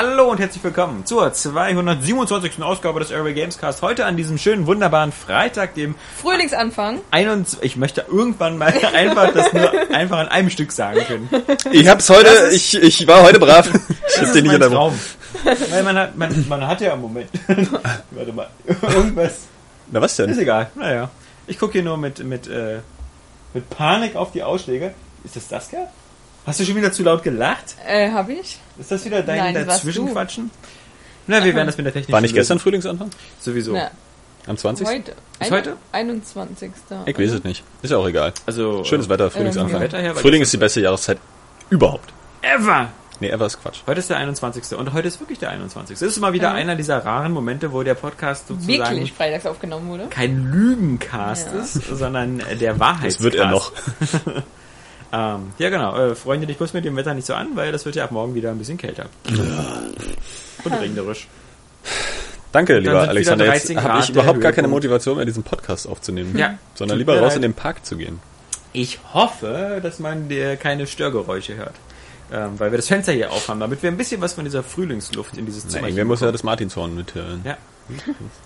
Hallo und herzlich willkommen zur 227. Ausgabe des Airway Gamescast. Heute an diesem schönen, wunderbaren Freitag, dem Frühlingsanfang. 21. Ich möchte irgendwann mal einfach das nur einfach an einem Stück sagen können. Ich hab's heute, Das ist- ich, ich war heute brav. Ich Das hab ist dir nicht mein. Traum. Weil man hat, man, man hat ja im Moment. Warte mal. Irgendwas. Na was Ist denn? egal. Naja. Ich gucke hier nur mit, mit, äh, mit Panik auf die Ausschläge. Ist das Saskia? Hast du schon wieder zu laut gelacht? Äh, hab ich? Ist das wieder dein Nein, Dazwischenquatschen? Na, wir werden das mit der Technik War nicht lösen. gestern Frühlingsanfang? Sowieso. Na, Am 20. heute. Ist heute? 21. Ich weiß es nicht. Ist ja auch egal. Also, Schönes Wetter, Ähm, Frühlingsanfang. vom Wetter her Frühling ist die beste Jahreszeit überhaupt. Ever! Nee, ever ist Quatsch. Heute ist der 21. Und heute ist wirklich der 21. Es ist mal wieder Mhm. einer dieser raren Momente, wo der Podcast sozusagen Wirklich freitags aufgenommen wurde. kein Lügencast Ja. ist, sondern der Wahrheitscast. Das wird er noch. Ähm, ja, genau. Äh, freunde dich bloß mit dem Wetter nicht so an, weil das wird ja ab morgen wieder ein bisschen kälter. Und regnerisch. Danke, lieber Alexander. Jetzt 13 habe ich überhaupt gar keine. Motivation mehr, diesen Podcast aufzunehmen. Ja. Sondern lieber raus in den Park zu gehen. Ich hoffe, dass man dir keine Störgeräusche hört. Ähm, weil wir das Fenster hier aufhaben, damit wir ein bisschen was von dieser Frühlingsluft in dieses Zimmer Nein, hier mir muss ja das Martinshorn mithören. Ja.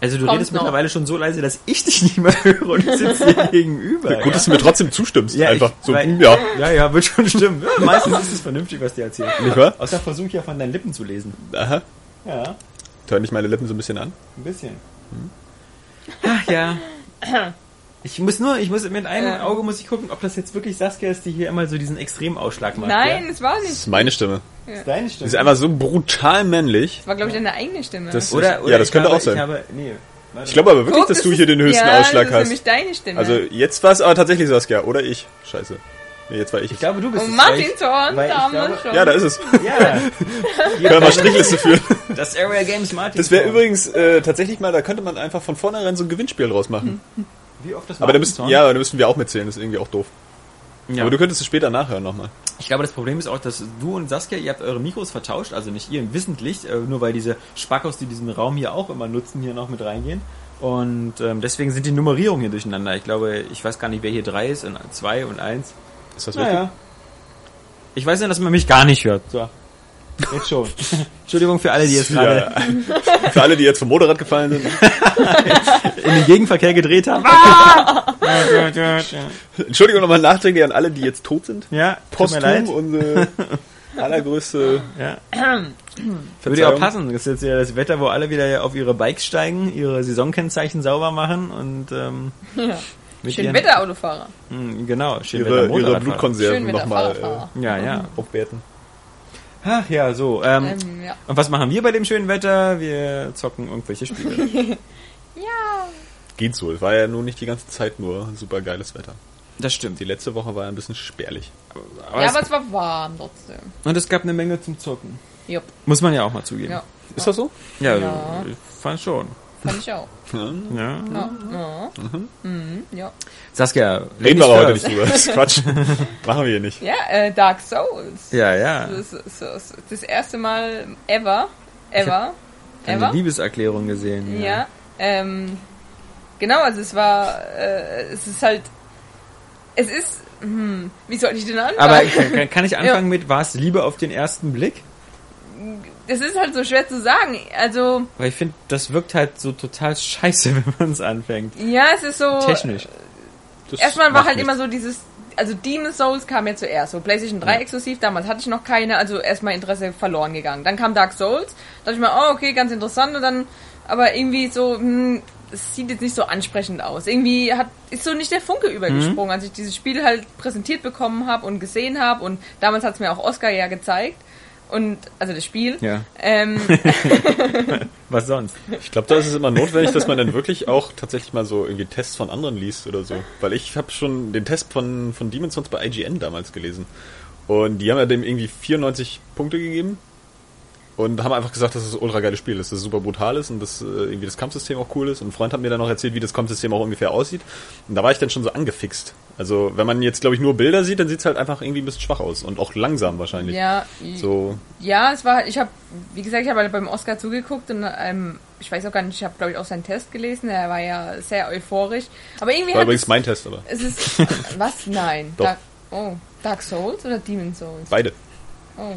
Also du Kommt redest noch. mittlerweile schon so leise, dass ich dich nicht mehr höre und ich sitze dir gegenüber. Gut, dass du mir trotzdem zustimmst. Ja, Einfach ich- so, weil- hm, ja. Ja, ja, wird schon stimmen. Ja, meistens ist es vernünftig, was dir erzählt. Nicht wahr? Außer versuche ich ja von deinen Lippen zu lesen. Aha. Ja, Hören nicht meine Lippen so ein bisschen an? ein bisschen. Ach ja. Ich muss nur, ich muss mit einem Ähm. Auge muss ich gucken, ob das jetzt wirklich Saskia ist, die hier immer so diesen Extremausschlag macht. Nein, Ja? es war Das nicht. ist meine Stimme. Das ist deine Die Stimme. ist einfach so brutal männlich. Es war, glaube ich, deine eigene Stimme. Das- oder, oder Ja, das könnte habe, auch sein. Ich, habe, nee, Ich glaube aber wirklich, Guck, dass das du ist- hier den höchsten ja, Ausschlag das ist hast. nämlich deine Stimme. Also jetzt war es aber tatsächlich Saskia. Oder ich. Scheiße. Nee, jetzt war ich. ich glaube, du bist oh, es, Martin Zorn, da haben wir glaube- schon. ja, da ist es. Ja, Können wir mal Strichliste führen. das Area Games Martin. Das wäre übrigens äh, tatsächlich mal, da könnte man einfach von vornherein so ein Gewinnspiel draus machen. Wie oft das Aber da Zorn? ja, da müssten wir auch mitzählen, das ist irgendwie auch doof. ja. Aber du könntest es später nachhören nochmal. Ich glaube, das Problem ist auch, dass du und Saskia, ihr habt eure Mikros vertauscht, also nicht ihr wissentlich, äh, nur weil diese Spackos, die diesen Raum hier auch immer nutzen, hier noch mit reingehen. Und ähm, deswegen sind die Nummerierungen hier durcheinander. Ich glaube, ich weiß gar nicht, wer hier drei ist und zwei und eins. Ist das wirklich? Naja. Ich weiß ja, dass man mich gar nicht hört. So. Jetzt schon. Entschuldigung für alle, die jetzt gerade Ja. Für alle, die jetzt vom Motorrad gefallen sind. in den Gegenverkehr gedreht haben. Entschuldigung nochmal nachträglich an alle, die jetzt tot sind. ja, tut mir leid. Posthum unsere allergrößte Ja. Würde ja auch passen. Das ist jetzt ja das Wetter, wo alle wieder auf ihre Bikes steigen, ihre Saisonkennzeichen sauber machen und ähm, Ja. Schön ihren- Wetterautofahrer. Hm, Genau, schön Ihre, ihre. Blutkonserven nochmal Fahrradfahrer. Ja, ja. äh, aufwerten. Ach ja, so. Ähm, Ähm, ja. Und was machen wir bei dem schönen Wetter? Wir zocken irgendwelche Spiele. ja. Geht so. Es war ja nun nicht die ganze Zeit nur super geiles Wetter. Das stimmt. Die letzte Woche war ein bisschen spärlich. Aber ja, es, aber es war warm trotzdem. und es gab eine Menge zum Zocken. Jupp. Muss man ja auch mal zugeben. Ja. Ist das so? Ja, Ja. ich fand schon. Fand ich auch. Ja. Ja. ja. Mhm. ja. Saskia, Reden wir aber heute nicht drüber. Das ist Quatsch. Machen wir hier nicht. Ja, äh, Dark Souls. Ja, ja. Das, ist- das, ist das erste Mal ever. Ever. Eine Ever. Liebeserklärung gesehen. Ja. Ähm, genau, also es war, äh, es ist halt, es ist, hm, wie soll ich denn anfangen? Aber kann, kann ich anfangen mit, war es Liebe auf den ersten Blick? Es ist halt so schwer zu sagen. Also, Weil ich finde, das wirkt halt so total scheiße, wenn man es anfängt. ja, es ist so, Technisch. Das erstmal war halt nichts. immer so dieses, also Demon's Souls kam ja zuerst, so PlayStation 3 exklusiv, damals hatte ich noch keine, also erstmal Interesse verloren gegangen. Dann kam Dark Souls, da dachte ich mir, oh, okay, ganz interessant, und dann, aber irgendwie so, hm, es sieht jetzt nicht so ansprechend aus. Irgendwie hat, ist so nicht der Funke übergesprungen, als ich dieses Spiel halt präsentiert bekommen habe und gesehen habe, und damals hat es mir auch Oscar ja gezeigt, und, also das Spiel. Ja. Ähm, Was sonst? Ich glaube, da ist es immer notwendig, dass man dann wirklich auch tatsächlich mal so irgendwie Tests von anderen liest oder so. Weil ich habe schon den Test von, von Demon's Souls bei IGN damals gelesen. Und die haben ja dem irgendwie 94 Punkte gegeben. Und haben einfach gesagt, dass es ein ultra geiles Spiel ist, dass es super brutal ist und dass äh, irgendwie das Kampfsystem auch cool ist. Und ein Freund hat mir dann noch erzählt, wie das Kampfsystem auch ungefähr aussieht. Und da war ich dann schon so angefixt. Also wenn man jetzt, glaube ich, nur Bilder sieht, dann sieht es halt einfach irgendwie ein bisschen schwach aus. Und auch langsam wahrscheinlich. ja, So, Ja, es war halt, ich habe, wie gesagt, ich habe halt beim Oscar zugeguckt und ähm, ich weiß auch gar nicht, ich habe glaube ich auch seinen Test gelesen, er war ja sehr euphorisch. Aber irgendwie war übrigens es, mein Test, aber es ist, was? Nein. Dark, oh, Dark Souls oder Demon Souls? beide. Oh.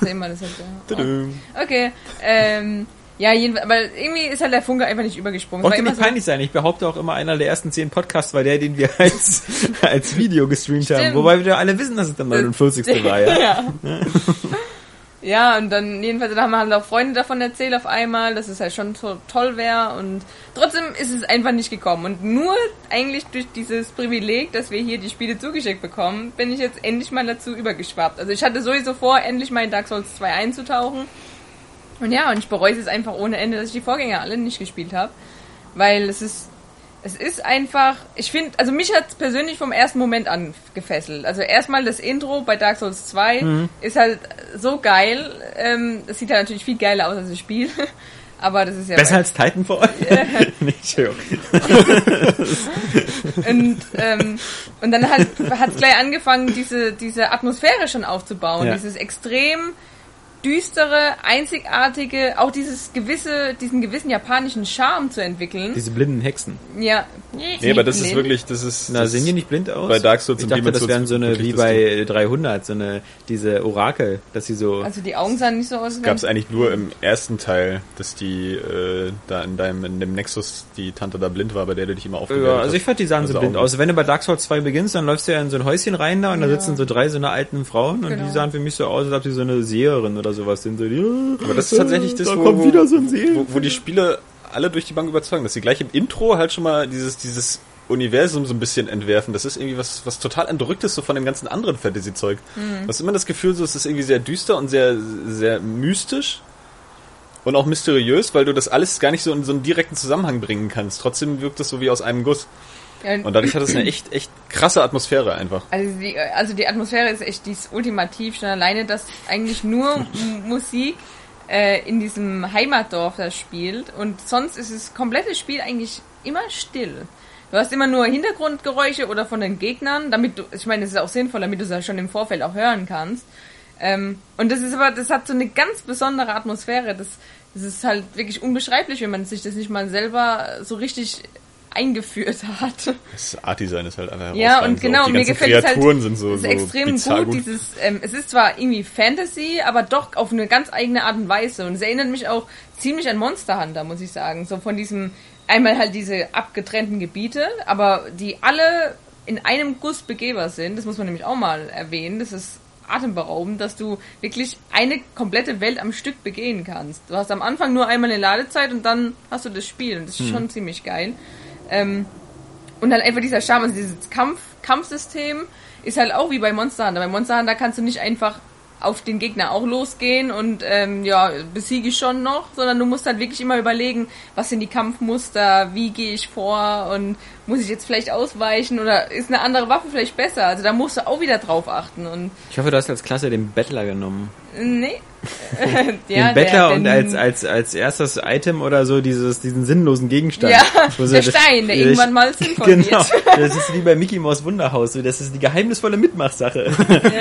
Sehen wir das jetzt, ja. Okay, ähm, ja, jedenfalls, aber irgendwie ist halt der Funke einfach nicht übergesprungen. Es Wollte immer nicht peinlich sein. Ich behaupte auch immer, einer der ersten zehn Podcasts war der, den wir als, als Video gestreamt haben. Stimmt. Wobei wir alle wissen, dass es der 49. war, ja. ja. Ja, und dann jedenfalls dann haben halt auch Freunde davon erzählt auf einmal, dass es halt schon so toll wäre und trotzdem ist es einfach nicht gekommen. Und nur eigentlich durch dieses Privileg, dass wir hier die Spiele zugeschickt bekommen, bin ich jetzt endlich mal dazu übergeschwappt. Also ich hatte sowieso vor, endlich mal in Dark Souls 2 einzutauchen. Und ja, und ich bereue es jetzt einfach ohne Ende, dass ich die Vorgänger alle nicht gespielt habe. Weil es ist, es ist einfach, ich finde, also mich hat es persönlich vom ersten Moment an gefesselt. Also erstmal das Intro bei Dark Souls 2 ist halt so geil. Ähm, es sieht halt natürlich viel geiler aus als das Spiel. Aber das ist ja. Besser als Titanfall? nicht schön. Und, ähm, und dann hat es gleich angefangen, diese, diese Atmosphäre schon aufzubauen. Ja. Dieses extrem düstere, einzigartige, auch dieses gewisse, diesen gewissen japanischen Charme zu entwickeln. Diese blinden Hexen. ja. Nee, aber das ist wirklich, das ist. Na, das sehen die nicht blind aus? bei Dark Souls ich und dachte, Demon's das wären so eine, wie bei 300, so eine, diese Orakel, dass sie so... Also die Augen sahen nicht so aus. Gab es eigentlich nur im ersten Teil, dass die äh, da in deinem in dem Nexus die Tante da blind war, bei der du dich immer aufgewärmt Ja, also ich fand, die sahen so Also blind aus. Wenn du bei Dark Souls 2 beginnst, dann läufst du ja in so ein Häuschen rein da und da Ja. sitzen so drei so eine alten Frauen und Genau. die sahen für mich so aus, als ob sie so eine Seherin oder sowas sind. So, die, Aber das ist tatsächlich das, da wo, kommt wo, wieder so ein Seher. wo, wo die Spiele alle durch die Bank überzeugen, dass sie gleich im Intro halt schon mal dieses, dieses Universum so ein bisschen entwerfen. Das ist irgendwie was, was total entrücktes so von dem ganzen anderen Fantasy-Zeug. Mhm. Du hast immer das Gefühl, so, es ist irgendwie sehr düster und sehr, sehr mystisch und auch mysteriös, weil du das alles gar nicht so in so einen direkten Zusammenhang bringen kannst. Trotzdem wirkt es so wie aus einem Guss. Und dadurch hat es eine echt, echt krasse Atmosphäre einfach. Also die, also die Atmosphäre ist echt dies ultimativ schon alleine, dass eigentlich nur Musik äh, in diesem Heimatdorf da spielt und sonst ist das komplette Spiel eigentlich immer still. Du hast immer nur Hintergrundgeräusche oder von den Gegnern, damit du, ich meine, das ist auch sinnvoll, damit du es ja schon im Vorfeld auch hören kannst. Ähm, und das ist aber, das hat so eine ganz besondere Atmosphäre. Das, das ist halt wirklich unbeschreiblich, wenn man sich das nicht mal selber so richtig eingeführt hat. Das Art-Design ist halt einfach Ja, und genau, die mir gefällt es halt, Kreaturen sind so, ist so extrem bizarr gut, dieses, ähm, es ist zwar irgendwie Fantasy, aber doch auf eine ganz eigene Art und Weise. Und es erinnert mich auch ziemlich an Monster Hunter, muss ich sagen, so von diesem, einmal halt diese abgetrennten Gebiete, aber die alle in einem Guss begehbar sind, das muss man nämlich auch mal erwähnen, das ist atemberaubend, dass du wirklich eine komplette Welt am Stück begehen kannst. Du hast am Anfang nur einmal eine Ladezeit und dann hast du das Spiel. Und das ist schon ziemlich geil. Ähm, und dann einfach dieser Charme, also dieses Kampf, Kampfsystem ist halt auch wie bei Monster Hunter. Bei Monster Hunter kannst du nicht einfach auf den Gegner auch losgehen und ähm, ja, besiege ich schon noch, sondern du musst halt wirklich immer überlegen, was sind die Kampfmuster, wie gehe ich vor und muss ich jetzt vielleicht ausweichen oder ist eine andere Waffe vielleicht besser? Also da musst du auch wieder drauf achten und Ich hoffe, du hast als Klasse den Bettler genommen. äh, nee. den Bettler und als, als, als erstes Item oder so dieses, diesen sinnlosen Gegenstand. ja, der das- Stein, der irgendwann mal sinnvoll Genau, wird. das ist wie bei Mickey Mouse Wunderhaus, so, das ist die geheimnisvolle Mitmachsache.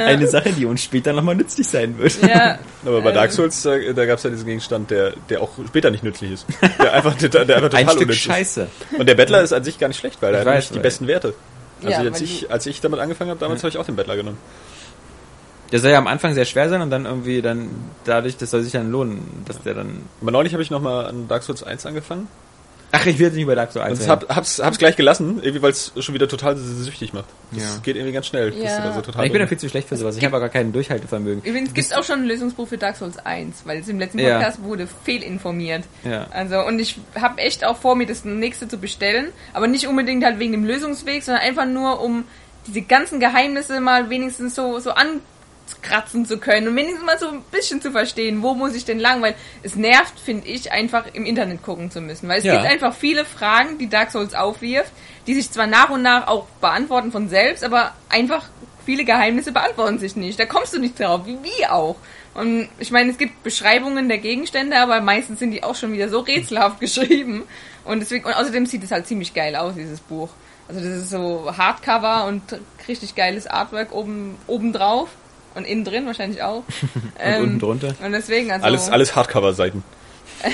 Eine Sache, die uns später nochmal nützlich sein wird. Ja, Aber bei Dark Ähm. Souls, da, da gab es ja diesen Gegenstand, der, der auch später nicht nützlich ist. Der einfach, der, der einfach total Ein Stück Scheiße. ist. Und der Bettler ist an sich gar nicht schlecht, weil er hat weiß, nicht die besten Werte. Also Ja, als, ich, als ich damit angefangen habe, damals habe ich auch den Bettler genommen. Der soll ja am Anfang sehr schwer sein und dann irgendwie dann dadurch, das soll sich dann lohnen, dass der dann. Aber neulich habe ich nochmal an Dark Souls 1 angefangen. Ach, ich will jetzt nicht über Dark Souls 1 Und hab, hab's, hab's gleich gelassen, irgendwie weil es schon wieder total süchtig macht. Das Ja. geht irgendwie ganz schnell. Ja. da so total ich bin ja drin- viel zu schlecht für sowas. Ich habe aber gar kein Durchhaltevermögen. Übrigens gibt es auch schon einen Lösungsbuch für Dark Souls 1, weil es im letzten Ja. Podcast wurde fehlinformiert. Ja. Also, und ich habe echt auch vor, mir das nächste zu bestellen, aber nicht unbedingt halt wegen dem Lösungsweg, sondern einfach nur, um diese ganzen Geheimnisse mal wenigstens so, so ankratzen zu können und wenigstens mal so ein bisschen zu verstehen, wo muss ich denn lang, weil es nervt, finde ich, einfach im Internet gucken zu müssen, weil es Ja. gibt einfach viele Fragen, die Dark Souls aufwirft, die sich zwar nach und nach auch beantworten von selbst, aber einfach viele Geheimnisse beantworten sich nicht. Da kommst du nicht drauf, wie, wie auch. Und ich meine, es gibt Beschreibungen der Gegenstände, aber meistens sind die auch schon wieder so rätselhaft geschrieben. Und deswegen, und außerdem sieht es halt ziemlich geil aus, dieses Buch. Also das ist so Hardcover und richtig geiles Artwork oben, oben drauf. Und innen drin wahrscheinlich auch. Und unten drunter. Und deswegen, also. Alles, alles Hardcover-Seiten.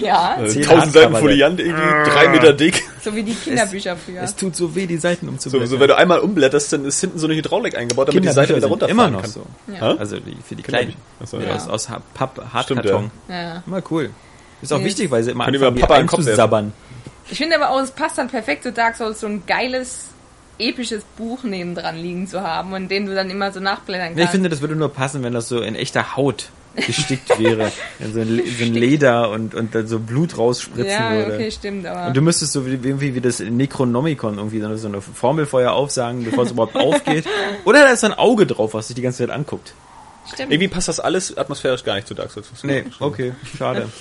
Ja, Äh, Tausend Seiten Foliant, irgendwie drei Meter dick. so wie die Kinderbücher früher. Es tut so weh, die Seiten So, umzublättern. so wenn du einmal umblätterst, dann ist hinten so eine Hydraulik eingebaut, damit die Seite wieder sind runterfahren immer noch kann. so. Ja. Also die, für die. Kleinen. Achso, Ja. ja. Aus, aus Papp, Stimmt, Hartkarton. Ja. Immer cool. Ist auch Nee. wichtig, weil sie immer die anfangen, mal Papa Kopf einzusabbern. Ich finde aber auch, es passt dann perfekt zu Dark Souls, so ein geiles, episches Buch nebendran liegen zu haben und den du dann immer so nachblättern kannst. Nee, ich finde, das würde nur passen, wenn das so in echter Haut gestickt wäre. In so, ein, so ein Leder und, und dann so Blut rausspritzen ja, würde. okay, stimmt, aber. Und du müsstest so wie, irgendwie wie das Necronomicon irgendwie so eine, so eine Formel vorher aufsagen, bevor es überhaupt aufgeht. Oder da ist so ein Auge drauf, was sich die ganze Zeit anguckt. stimmt. Irgendwie passt das alles atmosphärisch gar nicht zu Dark Souls. Nee, okay, schade.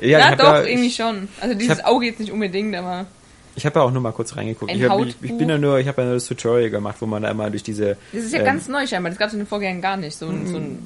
Ja, ja, doch, ja, irgendwie ich, schon. Also dieses hab- Auge jetzt nicht unbedingt, aber. Ich habe ja auch nur mal kurz reingeguckt. Ein Ich, hab, ich, ich bin ja nur, ich habe ja nur das Tutorial gemacht, wo man da immer durch diese Das ist ja ähm, ganz neu scheinbar. Das gab es in den Vorgängern gar nicht. So ein, so ein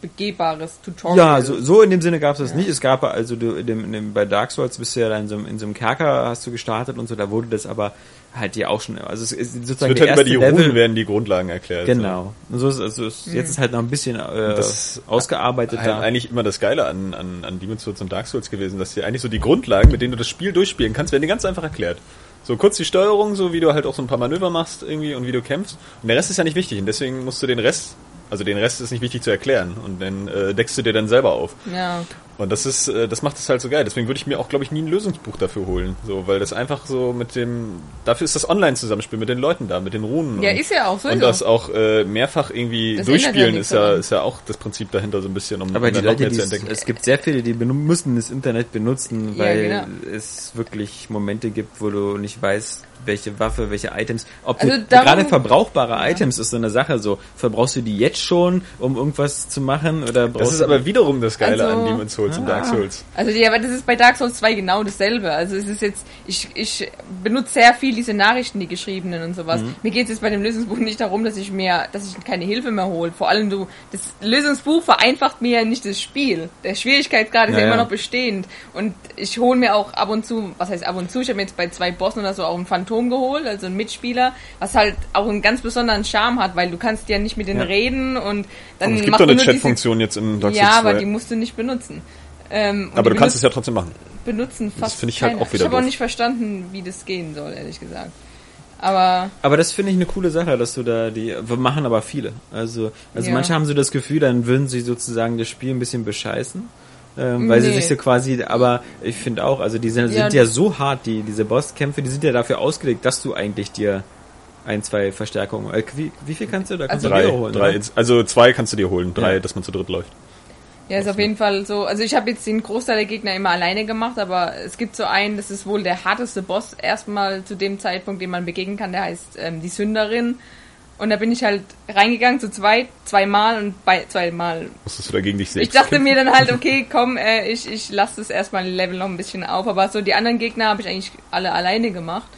begehbares Tutorial. Ja, so, so in dem Sinne gab es das nicht. Es gab also du, in dem, in dem, bei Dark Souls bist du ja dann in so, in so einem Kerker hast du gestartet und so, da wurde das aber halt dir auch schon, also es ist Es sozusagen wird halt über die Level, Runen werden die Grundlagen erklärt. Genau. Und so ist, also es, jetzt ist halt noch ein bisschen äh, Das ist ausgearbeitet halt da. eigentlich immer das Geile an, an, an Demon's Souls und Dark Souls gewesen, dass dir eigentlich so die Grundlagen, mit denen du das Spiel durchspielen kannst, werden dir ganz einfach erklärt. So kurz die Steuerung, so wie du halt auch so ein paar Manöver machst irgendwie und wie du kämpfst. Und der Rest ist ja nicht wichtig und deswegen musst du den Rest, also den Rest ist nicht wichtig zu erklären und dann äh, deckst du dir dann selber auf. Ja. Und das ist, äh, das macht es halt so geil. Deswegen würde ich mir auch, glaube ich, nie ein Lösungsbuch dafür holen. So, weil das einfach so mit dem, dafür ist das Online-Zusammenspiel mit den Leuten da, mit den Runen. Ja, und, ist ja auch Und sowieso. das auch äh, mehrfach irgendwie Das durchspielen ja ist ja, ist ja auch das Prinzip dahinter so ein bisschen, um, aber die Leute, mehr die zu es, entdecken. es gibt sehr viele, die müssen das Internet benutzen, Ja, weil genau. es wirklich Momente gibt, wo du nicht weißt, welche Waffe, welche Items. Ob Also gerade verbrauchbare Items ist so eine Sache. So verbrauchst du die jetzt schon, um irgendwas zu machen, oder brauchst Das ist du aber wiederum das Geile Also- an Demon's Souls und Dark Ah. Souls. Also ja, aber das ist bei Dark Souls 2 genau dasselbe. Also es ist jetzt, ich, ich benutze sehr viel diese Nachrichten, die geschriebenen und sowas. Mhm. Mir geht es jetzt bei dem Lösungsbuch nicht darum, dass ich mir, dass ich keine Hilfe mehr hole. Vor allem du, das Lösungsbuch vereinfacht mir ja nicht das Spiel. Der Schwierigkeitsgrad ist Ja, ja, immer ja. noch bestehend. Und ich hole mir auch ab und zu, was heißt ab und zu, ich habe mir jetzt bei zwei Bossen oder so auch ein Phantom geholt, also ein Mitspieler, was halt auch einen ganz besonderen Charme hat, weil du kannst ja nicht mit denen Ja. reden und dann Und es gibt macht doch eine nur diese- Chat-Funktion jetzt im Dark Souls Ja, 2. aber die musst du nicht benutzen. Ähm, aber du kannst es ja trotzdem machen. benutzen fast finde ich halt auch wieder Ich habe auch nicht verstanden, wie das gehen soll, ehrlich gesagt. Aber Aber das finde ich eine coole Sache, dass du da die, wir machen aber viele. Also, also Ja. manche haben so das Gefühl, dann würden sie sozusagen das Spiel ein bisschen bescheißen. Ähm, weil sie Nee. sich so quasi, aber ich finde auch, also die sind, Ja. sind ja so hart, die, diese Bosskämpfe, die sind ja dafür ausgelegt, dass du eigentlich dir ein, zwei Verstärkungen, äh, wie, wie viel kannst du da? Kannst Also du Drei, wiederholen, drei, oder? also zwei kannst du dir holen, drei, Ja. dass man zu dritt läuft. ja, ist auf jeden Fall so. Also ich habe jetzt den Großteil der Gegner immer alleine gemacht, aber es gibt so einen, das ist wohl der harteste Boss erstmal zu dem Zeitpunkt, den man begegnen kann. Der heißt ähm, die Sünderin. Und da bin ich halt reingegangen zu zweit, zweimal und bei zweimal Musstest du dagegen dich Ich selbst dachte mir dann halt, okay, komm, äh, ich, ich lasse das erstmal Level noch ein bisschen auf. Aber so die anderen Gegner habe ich eigentlich alle alleine gemacht.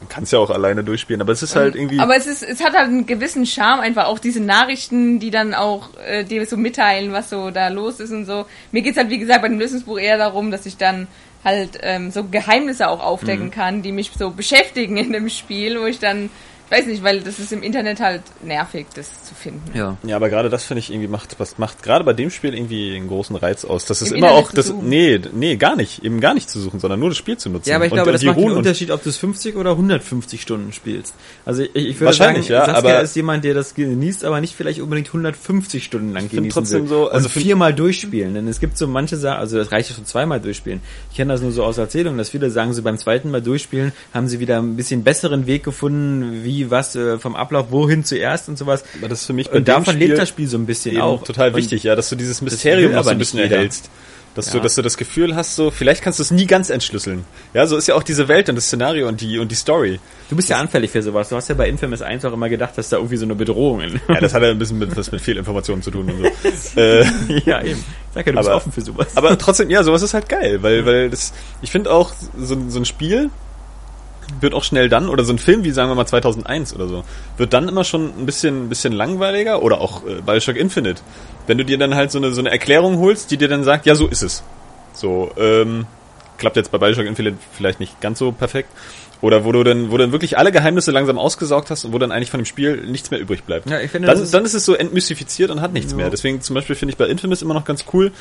Du kannst ja auch alleine durchspielen, aber es ist halt irgendwie. Aber es ist, es hat halt einen gewissen Charme, einfach auch diese Nachrichten, die dann auch äh, dir so mitteilen, was so da los ist und so. Mir geht's halt, wie gesagt, bei dem Lösungsbuch eher darum, dass ich dann halt ähm, so Geheimnisse auch aufdecken Mhm. kann, die mich so beschäftigen in dem Spiel, wo ich dann, ich weiß nicht, weil das ist im Internet halt nervig, das zu finden. Ja. Ja, aber gerade das finde ich irgendwie macht, was macht gerade bei dem Spiel irgendwie einen großen Reiz aus. Das ist Im immer Internet auch das, nee, nee, gar nicht, eben gar nicht zu suchen, sondern nur das Spiel zu nutzen. Ja, aber ich Und- glaube, und das macht und- Unterschied, ob du es 50 oder 150 Stunden spielst. Also ich, ich würde Wahrscheinlich, sagen, ja, Saskia aber- ist jemand, der das genießt, aber nicht vielleicht unbedingt 150 Stunden lang genießen trotzdem will. so, also und find- viermal durchspielen. Denn es gibt so manche Sachen, also das reicht ja schon zweimal durchspielen. Ich kenne das nur so aus Erzählungen, dass viele sagen, so beim zweiten Mal durchspielen haben sie wieder ein bisschen besseren Weg gefunden, wie was äh, vom Ablauf, wohin zuerst und sowas. Aber das ist für mich Und davon Spiel lebt das Spiel so ein bisschen auch. total Und wichtig, ja, dass du dieses Mysterium noch so ein bisschen erhältst. Dass du, Ja. dass du das Gefühl hast, so, vielleicht kannst du es nie ganz entschlüsseln. Ja, so ist ja auch diese Welt und das Szenario und die, und die Story. Du bist ja anfällig für sowas. Du hast ja bei Infamous 1 auch immer gedacht, dass da irgendwie so eine Bedrohung in. Ja, das hat ja ein bisschen mit, was mit Fehlinformationen zu tun und so. äh, ja, eben. Sag ja, du bist Aber- offen für sowas. aber trotzdem, ja, sowas ist halt geil, weil, weil das, ich finde auch, so, so ein Spiel wird auch schnell dann, oder so ein Film wie, sagen wir mal, 2001 oder so, wird dann immer schon ein bisschen, ein bisschen langweiliger, oder auch äh, Bioshock Infinite. Wenn du dir dann halt so eine, so eine Erklärung holst, die dir dann sagt, ja, so ist es. So, ähm, klappt jetzt bei Bioshock Infinite vielleicht nicht ganz so perfekt. Oder wo du dann, wo du dann wirklich alle Geheimnisse langsam ausgesaugt hast und wo dann eigentlich von dem Spiel nichts mehr übrig bleibt. Ja, ich finde, dann, ist- dann ist es so entmystifiziert und hat nichts Ja. mehr. Deswegen zum Beispiel finde ich bei Infamous immer noch ganz cool,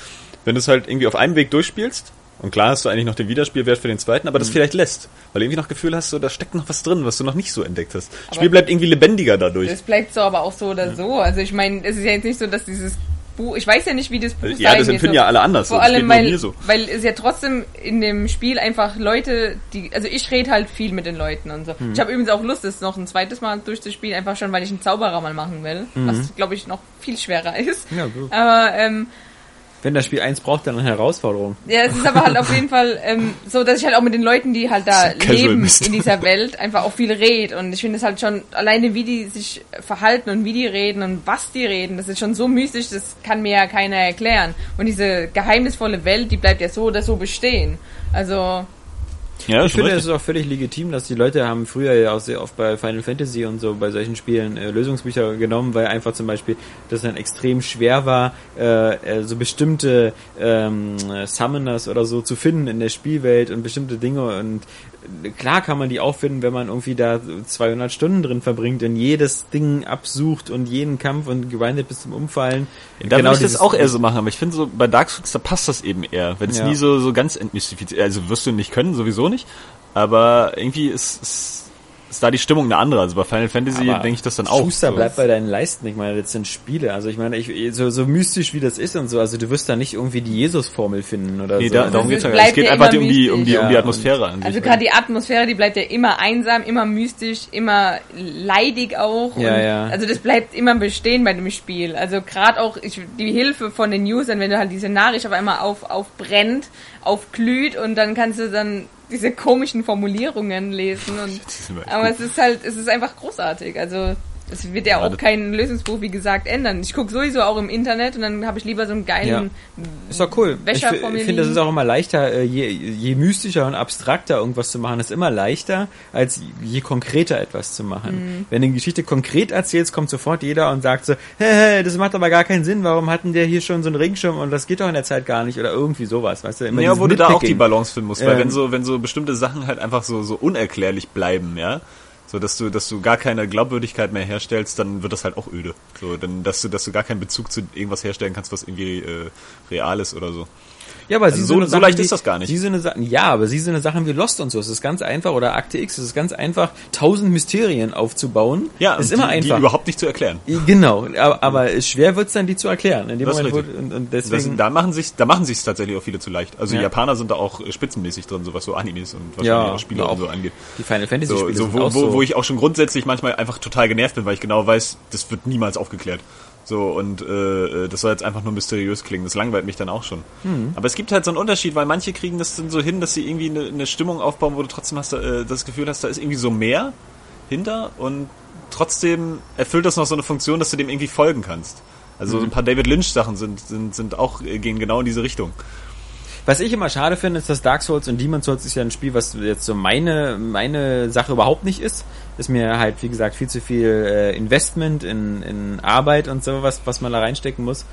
wenn du es halt irgendwie auf einem Weg durchspielst. Und klar hast du eigentlich noch den Wiederspielwert für den zweiten, aber das vielleicht lässt. Weil du irgendwie noch Gefühl hast, so, da steckt noch was drin, was du noch nicht so entdeckt hast. Das Spiel bleibt irgendwie lebendiger dadurch. Das bleibt so aber auch so oder so. Also ich meine, es ist ja jetzt nicht so, dass dieses Buch, ich weiß ja nicht, wie das Buch Ja, das empfinden so. ja alle anders. Vor so. Allem, weil, mir so. weil es ja trotzdem in dem Spiel einfach Leute, die, also ich rede halt viel mit den Leuten und so. Hm. Ich habe übrigens auch Lust, das noch ein zweites Mal durchzuspielen, einfach schon, weil ich einen Zauberer mal machen will, Mhm. was glaube ich noch viel schwerer ist. Ja, gut. Aber ähm, Wenn das Spiel eins braucht, dann eine Herausforderung. ja, es ist aber halt auf jeden Fall ähm, so, dass ich halt auch mit den Leuten, die halt da leben Mist. in dieser Welt, einfach auch viel rede. Und ich finde es halt schon, alleine wie die sich verhalten und wie die reden und was die reden, das ist schon so mystisch, das kann mir ja keiner erklären. Und diese geheimnisvolle Welt, die bleibt ja so oder so bestehen. Also, Ja, Ich finde, es ist auch völlig legitim, dass die Leute haben früher ja auch sehr oft bei Final Fantasy und so bei solchen Spielen äh, Lösungsbücher genommen, weil einfach zum Beispiel das dann extrem schwer war, äh, äh, so bestimmte ähm, Summoners oder so zu finden in der Spielwelt und bestimmte Dinge und klar kann man die auch finden, wenn man irgendwie da 200 Stunden drin verbringt und jedes Ding absucht und jeden Kampf und grindet bis zum Umfallen. Da genau würde ich das auch eher so machen, aber ich finde so, bei Dark Souls, da passt das eben eher. Wenn es Ja. nie so, so ganz entmystifiziert, also wirst du nicht können, sowieso nicht, aber irgendwie ist, ist, ist da die Stimmung eine andere. Also bei Final Fantasy Aber denke ich das dann auch. Schuster, so. bleib bei deinen Leisten. Ich meine, das sind Spiele. Also ich meine, ich, so, so mystisch wie das ist und so, also du wirst da nicht irgendwie die Jesus-Formel finden oder Nee, so. da, darum es geht's ja gar bleibt nicht. Es geht ja einfach um die, um die, mystisch. um die Ja, Atmosphäre an also sich. gerade die Atmosphäre, die bleibt ja immer einsam, immer mystisch, immer leidig auch. Ja, und ja. Also das bleibt immer bestehen bei dem Spiel. Also gerade auch ich, die Hilfe von den Usern, wenn du halt diese Nachricht auf einmal auf, aufbrennt, aufglüht und dann kannst du dann diese komischen Formulierungen lesen und aber es ist halt, es ist einfach großartig. Also es wird ja Ja, auch das- kein Lösungsbuch, wie gesagt, ändern. Ich gucke sowieso auch im Internet und dann habe ich lieber so einen geilen Ist doch cool. Ich, Wäscher mir ich finde, das ist auch immer leichter, äh, je, je mystischer und abstrakter irgendwas zu machen, ist immer leichter, als je konkreter etwas zu machen. Mhm. Wenn du eine Geschichte konkret erzählst, kommt sofort jeder und sagt so, hey, hey, das macht aber gar keinen Sinn, warum hatten der hier schon so einen Regenschirm und das geht doch in der Zeit gar nicht oder irgendwie sowas, weißt du? Immer Ja, wo du da auch die. Balance finden musst, weil Ähm. wenn so, wenn so bestimmte Sachen halt einfach so, so unerklärlich bleiben, ja, so dass du, dass du gar keine Glaubwürdigkeit mehr herstellst, dann wird das halt auch öde. So, dann, dass du, dass du gar keinen Bezug zu irgendwas herstellen kannst, was irgendwie äh, real ist oder so. Ja, aber Also sie so- so, so Sachen leicht wie, ist das gar nicht. Sie so eine ja, aber sie so eine Sachen wie Lost und so, es ist ganz einfach oder Akte X, es ist ganz einfach, tausend Mysterien aufzubauen. Ja, ist immer die, einfach. die überhaupt nicht zu erklären. Genau, aber, aber schwer wird's dann, die zu erklären. In dem Das Moment, wo, und, und Das, deswegen. da machen sich, da machen sich tatsächlich auch viele zu leicht. Also Ja. die Japaner sind da auch äh, spitzenmäßig drin, so was so Animes und wahrscheinlich Ja, auch Spiele ja, und so angeht. die Final Fantasy So, Spiele so, sind wo, auch wo, so. wo ich auch schon grundsätzlich manchmal einfach total genervt bin, weil ich genau weiß, das wird niemals aufgeklärt. So, und äh, äh, das soll jetzt einfach nur mysteriös klingen. Das langweilt mich dann auch schon. Hm. Aber es gibt halt so einen Unterschied, weil manche kriegen das dann so hin, dass sie irgendwie eine, eine Stimmung aufbauen, wo du trotzdem hast, äh, das Gefühl hast, da ist irgendwie so mehr hinter und trotzdem erfüllt das noch so eine Funktion, dass du dem irgendwie folgen kannst. Also Hm. so ein paar David Lynch Sachen sind, sind, sind auch, äh, gehen genau in diese Richtung. Was ich immer schade finde, ist, dass Dark Souls und Demon Souls ist ja ein Spiel, was jetzt so meine, meine Sache überhaupt nicht ist. Ist mir halt, wie gesagt, viel zu viel äh, Investment in, in Arbeit und sowas, was man da reinstecken muss.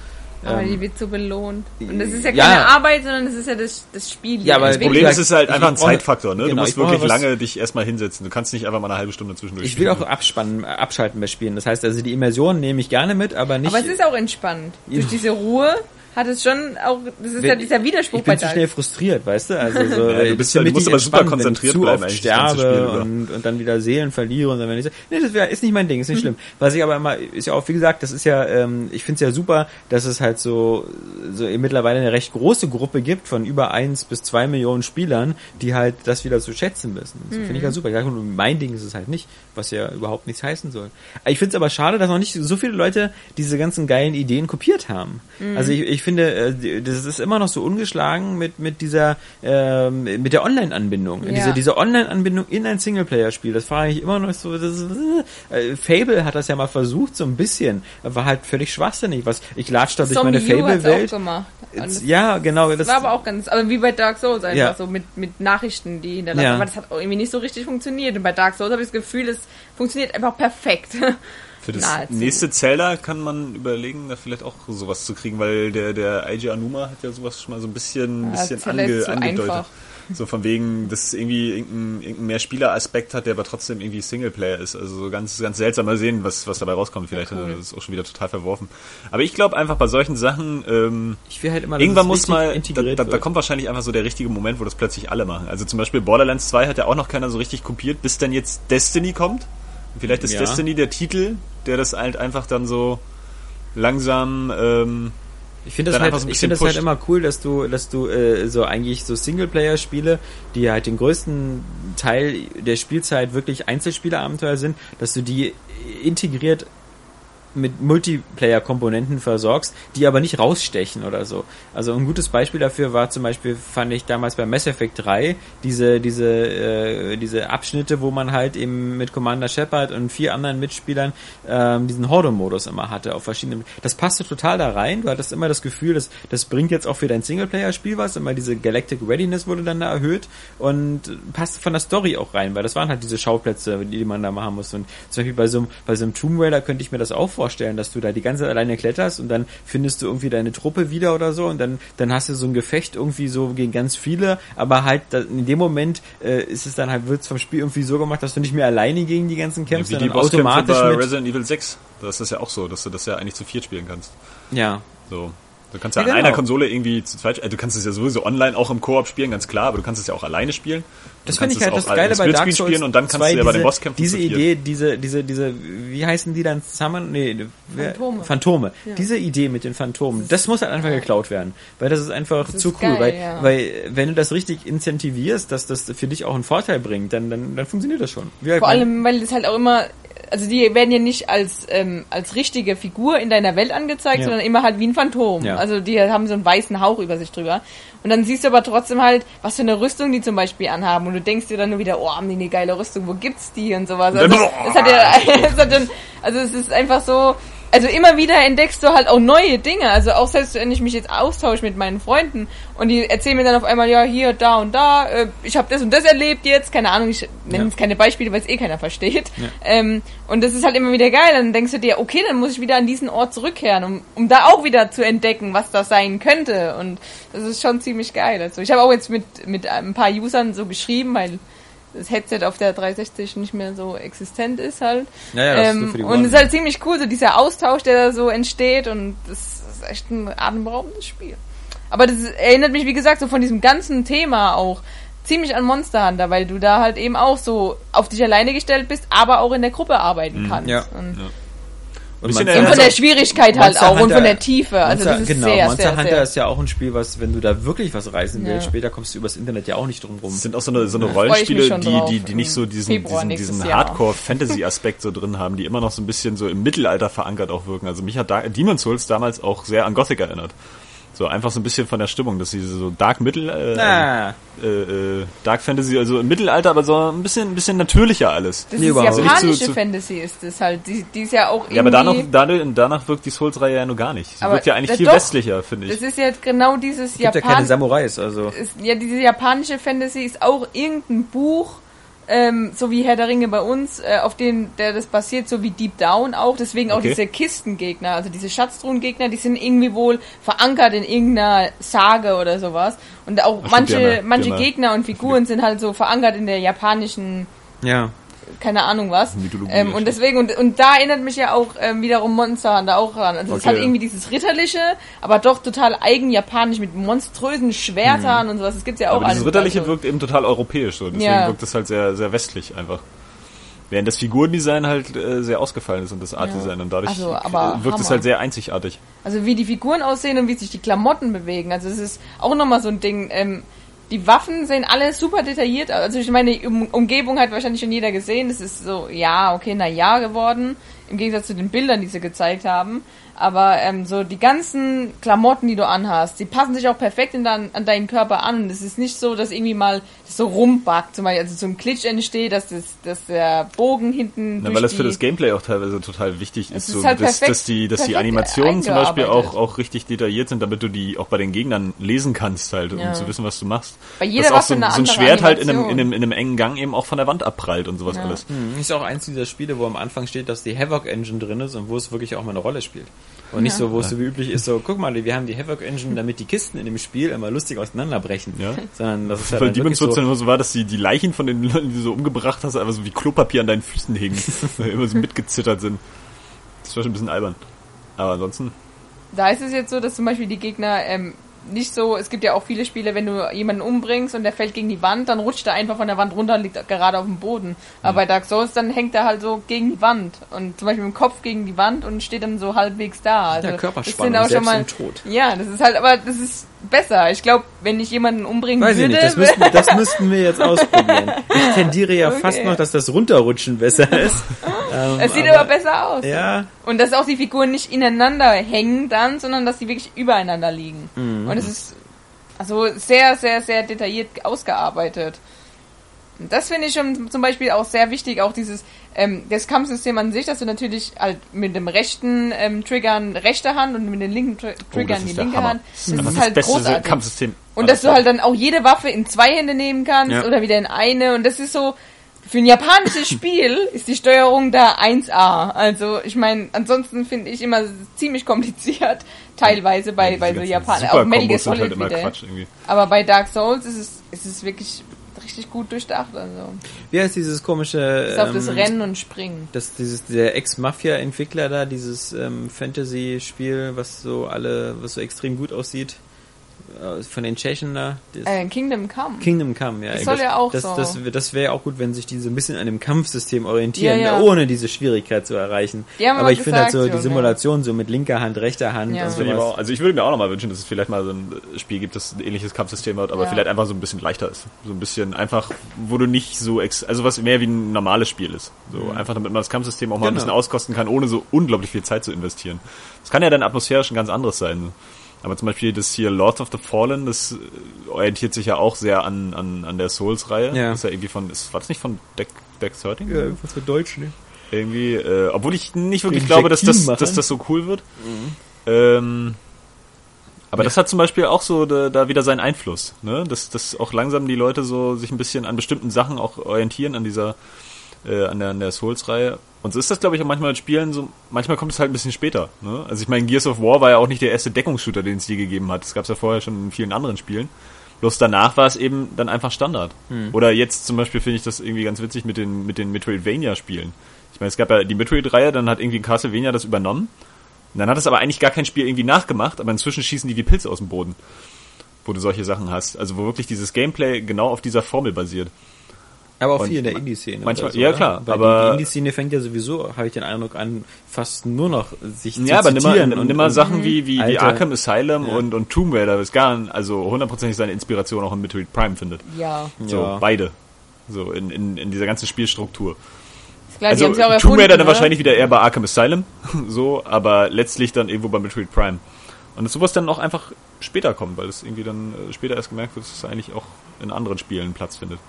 Aber Ähm, die wird so belohnt. Und das ist ja ja. keine Arbeit, sondern das ist ja das, das Spiel. Ja, aber Das Problem ist, es ist halt einfach ein Zeitfaktor, ne? genau, du musst wirklich lange dich erstmal hinsetzen. Du kannst nicht einfach mal eine halbe Stunde zwischendurch ich will auch spielen. abspannen, abschalten bei Spielen. Das heißt also, die Immersion nehme ich gerne mit, aber nicht. Aber es ist auch entspannt. Durch diese Ruhe hat es schon auch, das ist Wenn- ja dieser Widerspruch ich bin bei zu schnell frustriert, weißt du? Also so, Ja, du ich bist halt- du musst aber super konzentriert bleiben oft sterbe und, und dann wieder Seelen verliere und dann wenn ich so, nee, das wär, ist nicht mein Ding, ist nicht schlimm. Was ich aber immer, ist ja auch, wie gesagt, das ist ja, ähm, ich finde es ja super, dass es halt so, so mittlerweile eine recht große Gruppe gibt von über eins bis zwei Millionen Spielern, die halt das wieder zu schätzen wissen. Das finde ich ja super. Ich nur, mein Ding ist es halt nicht, was ja überhaupt nichts heißen soll. Ich finde es aber schade, dass noch nicht so viele Leute diese ganzen geilen Ideen kopiert haben. Also ich, ich finde, äh, das ist immer noch so ungeschlagen mit, mit dieser, ähm, mit der Online-Anbindung. Ja. Diese, diese Online-Anbindung in ein Singleplayer-Spiel, das frage ich immer noch so, das ist, äh, Fable hat das ja mal versucht, so ein bisschen, war halt völlig schwachsinnig, was, ich latsch da durch meine Fable-Welt. Ja, genau, das, Das war aber auch ganz, aber wie bei Dark Souls einfach Ja. so mit, mit Nachrichten, die hinterlassen. Ja. Aber das hat irgendwie nicht so richtig funktioniert. Und bei Dark Souls habe ich das Gefühl, es funktioniert einfach perfekt. Für das Nahezu. nächste Zelda kann man überlegen, da vielleicht auch sowas zu kriegen, weil der, der Eiji Anuma hat ja sowas schon mal so ein bisschen, ein Ja, bisschen ange, ist angedeutet. einfach. So von wegen, dass es irgendwie irgendein, irgendein mehr Spieler-Aspekt hat, der aber trotzdem irgendwie Singleplayer ist. Also so ganz, ganz seltsam mal sehen, was, was dabei rauskommt. Vielleicht Ja, cool. hat das auch schon wieder total verworfen. Aber ich glaube einfach bei solchen Sachen, ähm, Ich will halt immer, Irgendwann muss mal, da, da, da kommt wahrscheinlich einfach so der richtige Moment, wo das plötzlich alle machen. Also zum Beispiel Borderlands 2 hat ja auch noch keiner so richtig kopiert, bis dann jetzt Destiny kommt. Und vielleicht ist Ja. Destiny der Titel, der das halt einfach dann so langsam, ähm, Ich finde das, halt, so ich finde das halt immer cool, dass du, dass du äh, so eigentlich so Singleplayer-Spiele, die halt den größten Teil der Spielzeit wirklich Einzelspielerabenteuer sind, dass du die integriert mit Multiplayer-Komponenten versorgst, die aber nicht rausstechen oder so. Also ein gutes Beispiel dafür war zum Beispiel, fand ich damals bei Mass Effect 3, diese, diese, äh, diese Abschnitte, wo man halt eben mit Commander Shepard und vier anderen Mitspielern ähm, diesen Horde-Modus immer hatte auf verschiedenen. Das passte total da rein. Du hattest immer das Gefühl, dass das bringt jetzt auch für dein Singleplayer-Spiel was. Immer diese Galactic Readiness wurde dann da erhöht und passte von der Story auch rein, weil das waren halt diese Schauplätze, die man da machen muss. Und zum Beispiel bei so einem, bei so einem Tomb Raider könnte ich mir das auch vorstellen, dass du da die ganze Zeit alleine kletterst und dann findest du irgendwie deine Truppe wieder oder so und dann, dann hast du so ein Gefecht irgendwie so gegen ganz viele, aber halt in dem Moment äh, ist es dann halt, wird es vom Spiel irgendwie so gemacht, dass du nicht mehr alleine gegen die ganzen kämpfst, wie die sondern automatisch bei Resident Evil 6. Da ist das ja auch so, dass du das ja eigentlich zu viert spielen kannst. ja. So. Du kannst ja, Ja, an genau. einer Konsole irgendwie zu zweit, äh, du kannst es ja sowieso online auch im Koop spielen, ganz klar, aber du kannst es ja auch alleine spielen. Das finde ich halt es das auch Geile bei Dark Souls spielen und dann kannst 2, du ja bei den diese- Bosskämpfen Diese. Idee, diese, diese, diese, wie heißen die dann zusammen? Nee, Phantome. Phantome. Ja. Diese Idee mit den Phantomen, das muss halt einfach geklaut werden. Weil das ist einfach Das zu ist cool. geil, weil, ja. weil, wenn du das richtig incentivierst, dass das für dich auch einen Vorteil bringt, dann, dann, dann funktioniert das schon. Wie Vor allem, weil das halt auch immer, also die werden ja nicht als ähm, als richtige Figur in deiner Welt angezeigt, Ja. sondern immer halt wie ein Phantom. Ja. Also die haben so einen weißen Hauch über sich drüber. Und dann siehst du aber trotzdem halt, was für eine Rüstung die zum Beispiel anhaben. Und du denkst dir dann nur wieder, oh, haben die eine geile Rüstung, wo gibt's die und sowas. Also, es hat ja, es hat dann, also es ist einfach so, also immer wieder entdeckst du halt auch neue Dinge. Also auch selbst wenn ich mich jetzt austausche mit meinen Freunden und die erzählen mir dann auf einmal, ja, hier, da und da, äh, ich habe das und das erlebt jetzt, keine Ahnung, ich nenne Ja. jetzt keine Beispiele, weil es eh keiner versteht. Ähm, und das ist halt immer wieder geil. Dann denkst du dir, okay, dann muss ich wieder an diesen Ort zurückkehren, um, um da auch wieder zu entdecken, was das sein könnte. Und das ist schon ziemlich geil. Also ich habe auch jetzt mit, mit ein paar Usern so geschrieben, weil das Headset auf der 360 nicht mehr so existent ist halt. Ja, ja, nur ähm, für die und es ist halt ziemlich cool, so dieser Austausch, der da so entsteht und das ist echt ein atemberaubendes Spiel. Aber das erinnert mich, wie gesagt, so von diesem ganzen Thema auch ziemlich an Monster Hunter, weil du da halt eben auch so auf dich alleine gestellt bist, aber auch in der Gruppe arbeiten kannst. Mhm. Ja. Und, Und und von der also Schwierigkeit halt Monster auch und Hunter- von der Tiefe. Also Monster, das ist genau, sehr, Monster sehr, Hunter sehr. ist ja auch ein Spiel, was, wenn du da wirklich was reißen willst, Ja. später kommst du übers Internet ja auch nicht drum rum. Es sind auch so eine, so eine Rollenspiele, die, die, die nicht so diesen, Februar diesen, diesen. Hardcore-Fantasy-Aspekt so drin haben, die immer noch so ein bisschen so im Mittelalter verankert auch wirken. Also mich hat da Demon's Souls damals auch sehr an Gothic erinnert. So einfach so ein bisschen von der Stimmung, dass sie so Dark Mittel, äh, Ah, äh, äh, Dark Fantasy, also im Mittelalter, aber so ein bisschen, ein bisschen natürlicher alles. Das Nee, ist überhaupt nicht. japanische Zu- zu- Fantasy ist das halt. Die, die ist ja auch irgendwie... Ja, aber danach, dadurch, danach wirkt die Souls-Reihe ja nur gar nicht. Sie Aber wirkt ja eigentlich viel doch- westlicher, finde ich. Das ist jetzt genau dieses gibt ja keine Japan Samurais, also. ist, ja, diese japanische Fantasy ist auch irgendein Buch, ähm, so wie Herr der Ringe bei uns, äh, auf den der das basiert, so wie Deep Down auch. Deswegen auch Okay. diese Kistengegner, also diese Schatztruhengegner, die sind irgendwie wohl verankert in irgendeiner Sage oder sowas. Und auch Ach, stimmt, manche, haben ja- die manche ja- Gegner und Figuren sind halt so verankert in der japanischen Ja. Keine Ahnung was. Ähm, ja, und deswegen, und, und da erinnert mich ja auch ähm, wiederum Monster Hunter auch ran. Also es ist Okay. halt irgendwie dieses Ritterliche, aber doch total eigen japanisch mit monströsen Schwertern und sowas. Das gibt's ja auch. Aber dieses alles. Ritterliche Also, wirkt eben total europäisch so. Deswegen Ja. wirkt das halt sehr, sehr westlich einfach. Während das Figurendesign halt äh, sehr ausgefallen ist und das Artdesign und dadurch Also, aber wirkt es Hammer. halt sehr einzigartig. Also wie die Figuren aussehen und wie sich die Klamotten bewegen. Also es ist auch nochmal so ein Ding. Ähm, die Waffen sehen alle super detailliert aus. Also ich meine, die um Umgebung hat wahrscheinlich schon jeder gesehen. Das ist so, ja, okay, na ja geworden. Im Gegensatz zu den Bildern, die sie gezeigt haben. Aber ähm, so die ganzen Klamotten, die du anhast, die passen sich auch perfekt in dein, an deinen Körper an. Es ist nicht so, dass irgendwie mal das so rumbackt, zum Beispiel, also so ein Glitch entsteht, dass, das, dass der Bogen hinten Na, durch weil das die, für das Gameplay auch teilweise total wichtig ist, so, halt dass, perfekt- dass die, dass die Animationen zum Beispiel auch, auch richtig detailliert sind, damit du die auch bei den Gegnern lesen kannst halt, um Ja. zu wissen, was du machst. Bei jeder dass auch Waffe so, so ein Schwert halt in einem, in, Animation. einem, in einem engen Gang eben auch von der Wand abprallt und sowas Ja. alles. Hm, Ist auch eins dieser Spiele, wo am Anfang steht, dass die Havoc Engine drin ist und wo es wirklich auch mal eine Rolle spielt. Und nicht so, wo es so wie üblich ist, so, guck mal, wir haben die Havoc Engine, damit die Kisten in dem Spiel immer lustig auseinanderbrechen. Ja. Sondern das ist halt Weil Demon's Souls dann immer so war, dass die, die Leichen von den Leuten, die du so umgebracht hast, einfach so wie Klopapier an deinen Füßen hingen. weil immer so mitgezittert sind. Das war schon ein bisschen albern. Aber ansonsten, Da ist es jetzt so, dass zum Beispiel die Gegner ähm, nicht so, es gibt ja auch viele Spiele, wenn du jemanden umbringst und der fällt gegen die Wand, dann rutscht er einfach von der Wand runter und liegt gerade auf dem Boden. Aber bei Dark Souls, dann hängt er halt so gegen die Wand und zum Beispiel mit dem Kopf gegen die Wand und steht dann so halbwegs da. Also, das Körperspannung, sind auch schon mal, im Tod. Ja, das ist halt, aber das ist besser. Ich glaube, wenn ich jemanden umbringen Weiß ich würde, nicht, das müssten, das müssten wir jetzt ausprobieren. Ich tendiere ja Okay. fast noch, dass das Runterrutschen besser ist. Ähm, es sieht aber, besser aus. Ja, Und dass auch die Figuren nicht ineinander hängen dann, sondern dass sie wirklich übereinander liegen. Mhm. Und es ist also sehr, sehr, sehr detailliert ausgearbeitet. Und das finde ich schon zum Beispiel auch sehr wichtig, auch dieses ähm, das Kampfsystem an sich, dass du natürlich halt mit dem rechten ähm, Triggern rechte Hand und mit den linken Tri Triggern die linke Hand. Das Das ist halt großartig. Kampfsystem. Und dass du halt dann auch jede Waffe in zwei Hände nehmen kannst Ja. oder wieder in eine. Und das ist so, für ein japanisches Spiel ist die Steuerung da 1A. Also ich meine, ansonsten finde ich immer ziemlich kompliziert, teilweise bei, bei so Japan. Auch Metal Gear halt Solid immer wieder. Quatsch irgendwie. Aber bei Dark Souls ist es, ist es wirklich richtig gut durchdacht. Also wie heißt dieses komische... bis auf das ähm, Rennen und Springen. Das, dieses, der Ex-Mafia-Entwickler da, dieses ähm, Fantasy-Spiel, was so alle, was so extrem gut aussieht, von den Tschechen da, das Äh, Kingdom Come. Kingdom Come, ja. Das soll ja auch das, so. Das, das wäre auch gut, wenn sich die so ein bisschen an dem Kampfsystem orientieren, Ja, ja. ohne diese Schwierigkeit zu erreichen. Aber aber ich finde halt so die so, Simulation so mit linker Hand, rechter Hand Ja. Das ich auch, also ich würde mir auch nochmal wünschen, dass es vielleicht mal so ein Spiel gibt, das ein ähnliches Kampfsystem hat, aber Ja. vielleicht einfach so ein bisschen leichter ist. So ein bisschen einfach, wo du nicht so, ex also was mehr wie ein normales Spiel ist. So einfach damit man das Kampfsystem auch mal ein Genau. bisschen auskosten kann, ohne so unglaublich viel Zeit zu investieren. Das kann ja dann atmosphärisch ein ganz anderes sein. Aber zum Beispiel das hier Lords of the Fallen, das äh, orientiert sich ja auch sehr an, an, an der Souls-Reihe. Ja. Das ist ja irgendwie von, ist, war das nicht von Deck, Deck 13? Ja, irgendwas für Deutsch, ne? Irgendwie, äh, obwohl ich nicht wirklich Den glaube, dass das, machen. dass das so cool wird. Ähm, aber das hat zum Beispiel auch so da, da wieder seinen Einfluss, ne? Dass, dass auch langsam die Leute so sich ein bisschen an bestimmten Sachen auch orientieren, an dieser, äh, an der, an der Souls-Reihe. Und so ist das, glaube ich, auch manchmal mit Spielen so, manchmal kommt es halt ein bisschen später, ne? Also ich meine, Gears of War war ja auch nicht der erste Deckungsshooter, den es je gegeben hat. Das gab es ja vorher schon in vielen anderen Spielen. Bloß danach war es eben dann einfach Standard. Oder jetzt zum Beispiel finde ich das irgendwie ganz witzig mit den, mit den Metroidvania-Spielen. Ich meine, es gab ja die Metroid-Reihe, dann hat irgendwie Castlevania das übernommen. Und dann hat es aber eigentlich gar kein Spiel irgendwie nachgemacht, aber inzwischen schießen die wie Pilze aus dem Boden. Wo du solche Sachen hast. Also wo wirklich dieses Gameplay genau auf dieser Formel basiert. Aber auch Und viel in der Indie-Szene. manchmal- oder ja, oder? klar, Weil aber- die, die Indie-Szene fängt ja sowieso, habe ich den Eindruck an, fast nur noch sich Ja, zu aber nimm mal, zitieren nimm mal Sachen wie, wie, wie Arkham Asylum Ja. und, und Tomb Raider, das gar also hundertprozentig seine Inspiration auch in Metroid Prime findet. Ja. So, Ja. beide. So, in, in, in dieser ganzen Spielstruktur. Klar, Also Tomb erfunden, Raider dann wahrscheinlich wieder eher bei Arkham Asylum, so, aber letztlich dann irgendwo bei Metroid Prime. Und dass sowas dann auch einfach später kommt, weil es irgendwie dann äh, später erst gemerkt wird, dass es eigentlich auch in anderen Spielen Platz findet.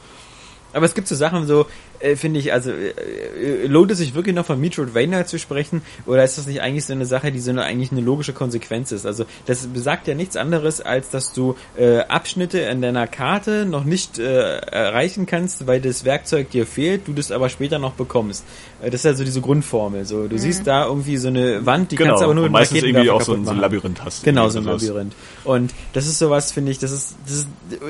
Aber es gibt so Sachen so, äh, finde ich, also äh, äh, lohnt es sich wirklich noch von Metroidvania zu sprechen oder ist das nicht eigentlich so eine Sache, die so eine eigentlich eine logische Konsequenz ist? Also das besagt ja nichts anderes, als dass du äh, Abschnitte in deiner Karte noch nicht äh, erreichen kannst, weil das Werkzeug dir fehlt, du das aber später noch bekommst. Äh, das ist also diese Grundformel. So, du siehst da irgendwie so eine Wand, die kannst du aber nur und mit meistens irgendwie auch so ein, so ein. Labyrinth hast. Genau, so ein. Labyrinth. Und das ist sowas, finde ich, das ist, das ist,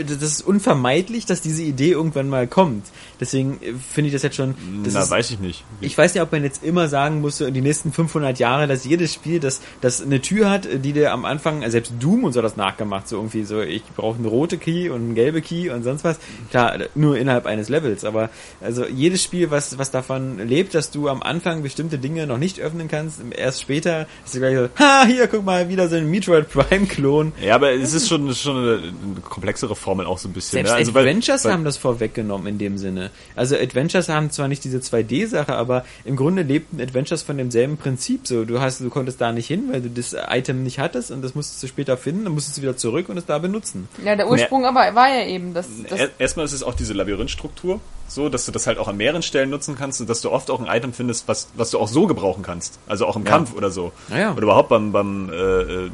das ist unvermeidlich, dass diese Idee irgendwann mal kommt. Deswegen äh, finde ich das jetzt schon, das Na, ist, weiß ich nicht. ich weiß nicht, ob man jetzt immer sagen muss, die nächsten 500 Jahre, dass jedes Spiel, das, das eine Tür hat, die dir am Anfang, also selbst Doom und so das nachgemacht, so irgendwie so, ich brauche eine rote Key und eine gelbe Key und sonst was. Klar, nur innerhalb eines Levels, aber also jedes Spiel, was, was davon lebt, dass du am Anfang bestimmte Dinge noch nicht öffnen kannst, erst später ist du gleich so, ha, hier, guck mal, wieder so ein Metroid Prime-Klon. Ja, aber es ist schon, schon eine, eine komplexere Formel auch so ein bisschen. Selbst ne? Also, weil- Adventures weil- haben das vorweggenommen in dem Sinne. Also Adventures haben zwar nicht diese 2D-Sache, aber im Grunde lebten Adventures von demselben Prinzip. So, du hast, du konntest da nicht hin, weil du das Item nicht hattest und das musstest du später finden, dann musstest du wieder zurück und es da benutzen. Ja, der Ursprung aber war ja eben, dass, dass Er- Erstmal ist es auch diese Labyrinthstruktur, so, dass du das halt auch an mehreren Stellen nutzen kannst und dass du oft auch ein Item findest, was, was du auch so gebrauchen kannst. Also auch im Ja. Kampf oder so. Ja, ja. Oder überhaupt beim, beim äh, äh,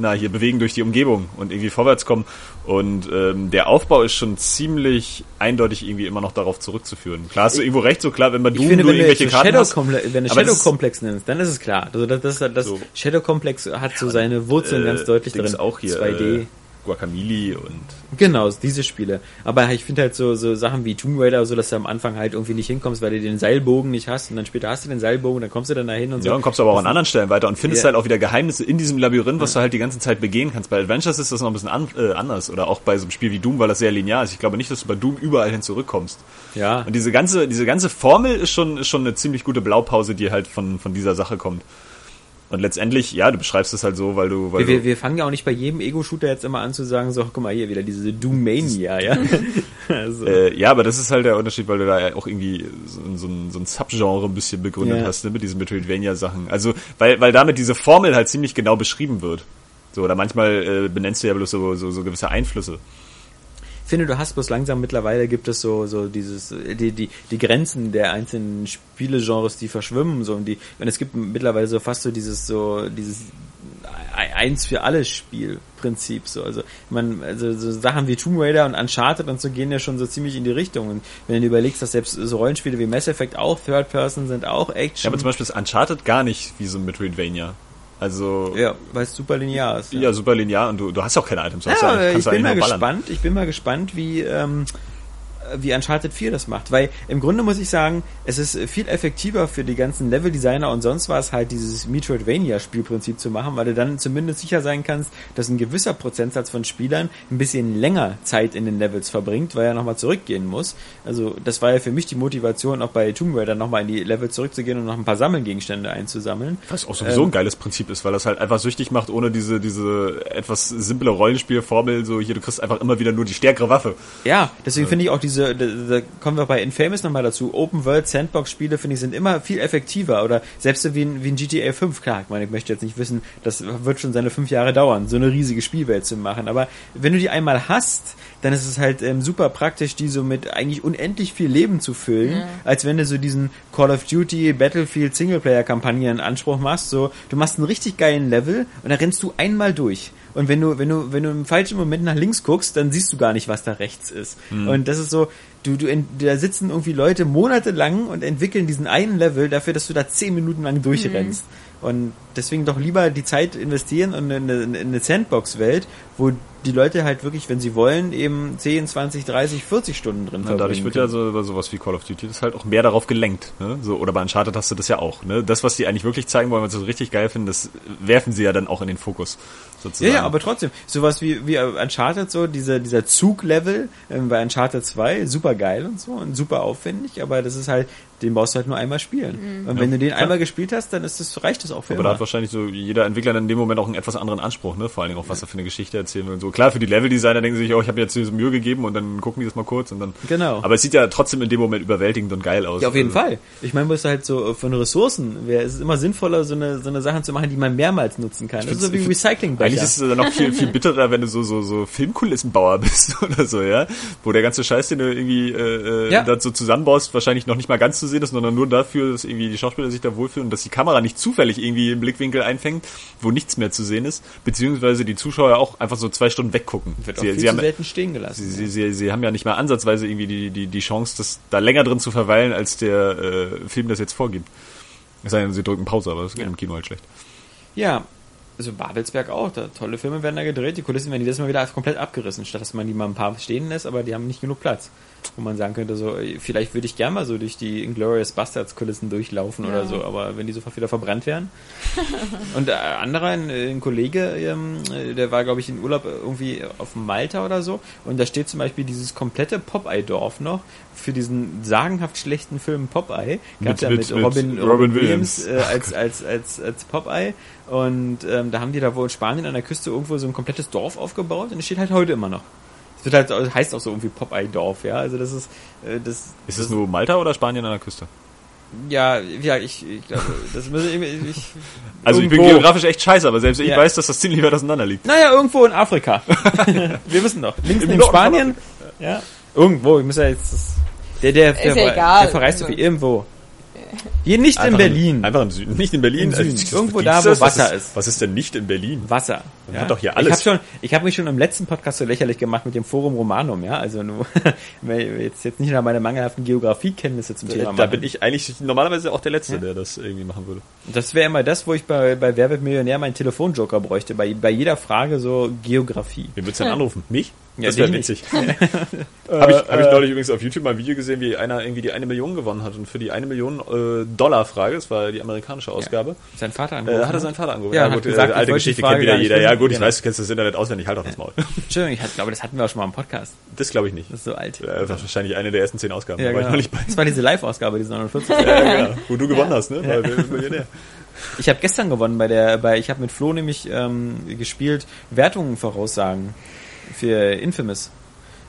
na, hier bewegen durch die Umgebung und irgendwie vorwärts kommen. Und ähm, der Aufbau ist schon ziemlich eindeutig irgendwie immer noch darauf zurückzuführen. Klar hast du irgendwo recht, so klar, wenn man Doom finde, nur wenn du irgendwelche jetzt Karten Shadow, hast. Wenn du Shadow Complex nimmst, dann ist es klar. Also das, das, das So. Shadow Complex hat so seine Wurzeln ganz Äh, deutlich Dings drin. auch hier 2D. Äh, Guacamole und Genau, diese Spiele. Aber ich finde halt so, so Sachen wie Tomb Raider, so dass du am Anfang halt irgendwie nicht hinkommst, weil du den Seilbogen nicht hast und dann später hast du den Seilbogen, dann kommst du dann dahin und so. Ja, und kommst aber auch an anderen Stellen weiter und findest Ja. halt auch wieder Geheimnisse in diesem Labyrinth, was du halt die ganze Zeit begehen kannst. Bei Adventures ist das noch ein bisschen an, äh, anders. Oder auch bei so einem Spiel wie Doom, weil das sehr linear ist. Ich glaube nicht, dass du bei Doom überall hin zurückkommst. Ja. Und diese ganze, diese ganze Formel ist schon, ist schon eine ziemlich gute Blaupause, die halt von, von dieser Sache kommt. Und letztendlich, ja, du beschreibst es halt so, weil du, weil Wir, wir, du, wir fangen ja auch nicht bei jedem Ego-Shooter jetzt immer an zu sagen, so, guck mal hier wieder diese Doom-Mania, ja. also, äh, ja, aber das ist halt der Unterschied, weil du da ja auch irgendwie so, so ein, so ein Subgenre ein bisschen begründet Ja. hast, ne, mit diesen Metroidvania-Sachen. Also, weil, weil damit diese Formel halt ziemlich genau beschrieben wird. So, oder manchmal äh, benennst du ja bloß so, so, so gewisse Einflüsse. Finde, du hast bloß langsam mittlerweile gibt es so, so dieses, die, die, die Grenzen der einzelnen Spielegenres, die verschwimmen, so, und die, und es gibt mittlerweile so fast so dieses, so, dieses, ein- eins für alles Spielprinzip, so, also, man, also, so Sachen wie Tomb Raider und Uncharted und so gehen ja schon so ziemlich in die Richtung, und wenn du überlegst, dass selbst so Rollenspiele wie Mass Effect auch Third Person sind, auch Ja, Action. aber zum Beispiel ist Uncharted gar nicht wie so ein Metroidvania. Also, ja, weil es super linear ist. ja, super linear und du, du hast ja auch keine Items. Ja, Ja, ich du bin mal gespannt. Ich bin mal gespannt, wie ähm, wie Uncharted 4 das macht, weil im Grunde muss ich sagen, es ist viel effektiver für die ganzen Leveldesigner und sonst was halt dieses Metroidvania-Spielprinzip zu machen, weil du dann zumindest sicher sein kannst, dass ein gewisser Prozentsatz von Spielern ein bisschen länger Zeit in den Levels verbringt, weil er nochmal zurückgehen muss. Also das war ja für mich die Motivation, auch bei Tomb Raider nochmal in die Level zurückzugehen und noch ein paar Sammelgegenstände einzusammeln. Was auch sowieso Ähm, ein geiles Prinzip ist, weil das halt einfach süchtig macht, ohne diese, diese etwas simple Rollenspielformel, so hier, du kriegst einfach immer wieder nur die stärkere Waffe. Ja, deswegen finde ich auch diese, da, da kommen wir bei Infamous nochmal dazu, Open World Sandbox Spiele finde ich sind immer viel effektiver oder selbst so wie ein, wie ein GTA 5, klar, ich meine, ich möchte jetzt nicht wissen, das wird schon seine fünf Jahre dauern, so eine riesige Spielwelt zu machen, aber wenn du die einmal hast, dann ist es halt ähm, super praktisch, die so mit eigentlich unendlich viel Leben zu füllen, als wenn du so diesen Call of Duty Battlefield Singleplayer-Kampagne in Anspruch machst, so, du machst einen richtig geilen Level und da rennst du einmal durch. Und wenn du, wenn du, wenn du im falschen Moment nach links guckst, dann siehst du gar nicht, was da rechts ist. Und das ist so, du, du, ent- da sitzen irgendwie Leute monatelang und entwickeln diesen einen Level dafür, dass du da zehn Minuten lang durchrennst. Und deswegen doch lieber die Zeit investieren in eine, in eine Sandbox-Welt, wo die Leute halt wirklich, wenn sie wollen, eben 10, 20, 30, 40 Stunden drin Ja, dadurch wird ja können. so, bei sowas wie Call of Duty das halt auch mehr darauf gelenkt. Ne? So, oder bei Uncharted hast du das ja auch. Ne? Das, was die eigentlich wirklich zeigen wollen, was sie so richtig geil finden, das werfen sie ja dann auch in den Fokus. Sozusagen. Ja, ja, aber trotzdem, sowas wie, wie Uncharted, so, dieser, dieser Zuglevel ähm, bei Uncharted 2, super geil und so und super aufwendig, aber das ist halt, den brauchst du halt nur einmal spielen. Und wenn Ja, du den klar. einmal gespielt hast, dann ist das, reicht das auch für Aber da hat immer. wahrscheinlich so jeder Entwickler dann in dem Moment auch einen etwas anderen Anspruch, ne? Vor allen Dingen auch, was er für eine Geschichte erzählen will und so. Klar, für die Leveldesigner denken sie sich, oh, ich habe mir jetzt diese Mühe gegeben und dann gucken die das mal kurz und dann. Genau. Aber es sieht ja trotzdem in dem Moment überwältigend und geil aus. Ja, auf jeden Also, Fall. Ich meine, muss halt so äh, von Ressourcen, wäre es ist immer sinnvoller, so eine, so eine Sachen zu machen, die man mehrmals nutzen kann. Das ist so wie ich- Recycling. Eigentlich ist es dann noch viel, viel bitterer, wenn du so, so, so Filmkulissenbauer bist oder so, ja? Wo der ganze Scheiß, den du irgendwie äh, äh, Ja. da so zusammenbaust, wahrscheinlich noch nicht mal ganz zu sehen ist, sondern nur dafür, dass irgendwie die Schauspieler sich da wohlfühlen und dass die Kamera nicht zufällig irgendwie im Blickwinkel einfängt, wo nichts mehr zu sehen ist, beziehungsweise die Zuschauer auch einfach so zwei Stunden weggucken. Wird auch Sie, viel sie, haben, selten stehen gelassen. sie, sie, sie, sie haben ja nicht mal ansatzweise irgendwie die, die, die Chance, das da länger drin zu verweilen, als der äh, Film das jetzt vorgibt. Es sei denn, sie drücken Pause, aber das geht im Kino halt schlecht. Ja, also Babelsberg auch. Da, tolle Filme werden da gedreht. Die Kulissen werden jedes Mal wieder komplett abgerissen, statt dass man die mal ein paar stehen lässt, aber die haben nicht genug Platz. Wo man sagen könnte, so, vielleicht würde ich gern mal so durch die Inglourious Bastards Kulissen durchlaufen oder so, aber wenn die sofort wieder verbrannt wären. Und äh, anderer, ein, ein Kollege, ähm, äh, der war, glaube ich, in Urlaub irgendwie auf Malta oder so. Und da steht zum Beispiel dieses komplette Popeye-Dorf noch für diesen sagenhaft schlechten Film Popeye. Gab's Mit- ja mit- mit, Robin Robin Williams. Williams äh, als, als, als, als Popeye. Und ähm, da haben die da wohl in Spanien an der Küste irgendwo so ein komplettes Dorf aufgebaut und es steht halt heute immer noch. Es wird halt, heißt auch so irgendwie Popeye-Dorf, ja. Also das ist, äh, das, Ist das, es nur Malta oder Spanien an der Küste? ja, ja, ich, ich glaube, das müssen ich, ich, Also ich bin irgendwo- geografisch echt scheiße, aber selbst ich Ja. weiß, dass das ziemlich weit auseinander liegt. Naja, irgendwo in Afrika. Wir wissen doch. Links von Spanien. Ja. Irgendwo, ich muss ja jetzt. Das, der, der, der, Ist ja ver- egal. der verreist so Also- viel. Irgendwo. Hier nicht in Einfach Berlin. Einfach im Süden. Nicht in Berlin. Im Süden. Also, Irgendwo da, wo das? Was Wasser ist. Was ist denn nicht in Berlin? Wasser. Man hat doch hier alles. Ich habe habe mich schon im letzten Podcast so lächerlich gemacht mit dem Forum Romanum, ja. Also nur jetzt jetzt nicht nach meine mangelhaften Geografiekenntnisse zum Thema Da machen. bin ich eigentlich normalerweise auch der Letzte, der das irgendwie machen würde. Das wäre immer das, wo ich bei, bei Wer wird Millionär meinen Telefonjoker bräuchte. Bei, bei jeder Frage so Geografie. Wen würdest du denn anrufen? Mich? Ja, das wäre witzig. Habe ich, hab ich neulich übrigens auf YouTube mal ein Video gesehen, wie einer irgendwie die eine Million gewonnen hat. Und für die eine Million äh, Dollar Frage, das war die amerikanische Ausgabe, Sein Vater äh, angerufen. hat er seinen Vater angerufen. Ja, hat gesagt, äh, alte Geschichte kennt wieder jeder. Ja gut, ich Genau. weiß, du kennst das Internet auswendig, halt doch das Maul. Entschuldigung, ich glaube, das hatten wir auch schon mal im Podcast. Das glaube ich nicht. Das ist so alt. Äh, Das war wahrscheinlich eine der ersten zehn Ausgaben. Ja, da war ich genau. noch nicht bei. Das war diese Live-Ausgabe, diese 49. Ja, genau. Wo du gewonnen hast, ne? Weil Millionär. Ich habe gestern gewonnen bei der, bei ich habe mit Flo nämlich ähm, gespielt Wertungen voraussagen für Infamous.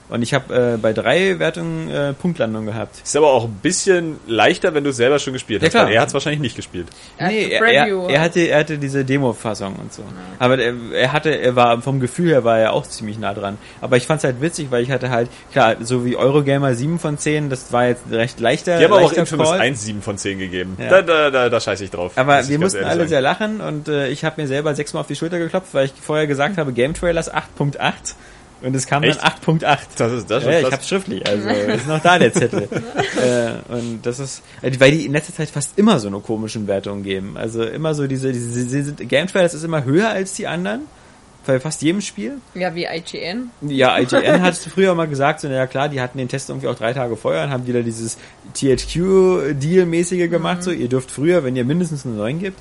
Und ich habe äh, bei drei Wertungen äh, Punktlandung gehabt. Ist aber auch ein bisschen leichter, wenn du es selber schon gespielt Ja, hast. klar. weil er hat es wahrscheinlich nicht gespielt. Nee, Also er, er, er hatte er hatte diese Demo-Fassung und so. Aber er, er hatte er war vom Gefühl her war er auch ziemlich nah dran. Aber ich fand's halt witzig, weil ich hatte halt klar so wie Eurogamer 7 von 10, das war jetzt recht leichter. Die haben aber auch leichter Infamous Call. 1 7 von 10 gegeben. Ja. Da, da, da, da scheiße ich drauf. Aber wir mussten alle sagen. sehr lachen und äh, ich habe mir selber sechsmal auf die Schulter geklopft, weil ich vorher gesagt habe, Game Trailers 8.8 und es kam Echt? dann 8.8. Das ist das ist Ja, ich hab's schriftlich, also ist noch da der Zettel. äh, und das ist, äh, weil die in letzter Zeit fast immer so eine komischen Wertungen geben. Also immer so diese, diese, diese Game Trailers ist immer höher als die anderen. Bei fast jedem Spiel. Ja, wie IGN. Ja, IGN hat früher mal gesagt, so, na ja klar, die hatten den Test irgendwie auch drei Tage vorher und haben wieder dieses THQ-Deal-mäßige gemacht, so, ihr dürft früher, wenn ihr mindestens eine 9 gibt.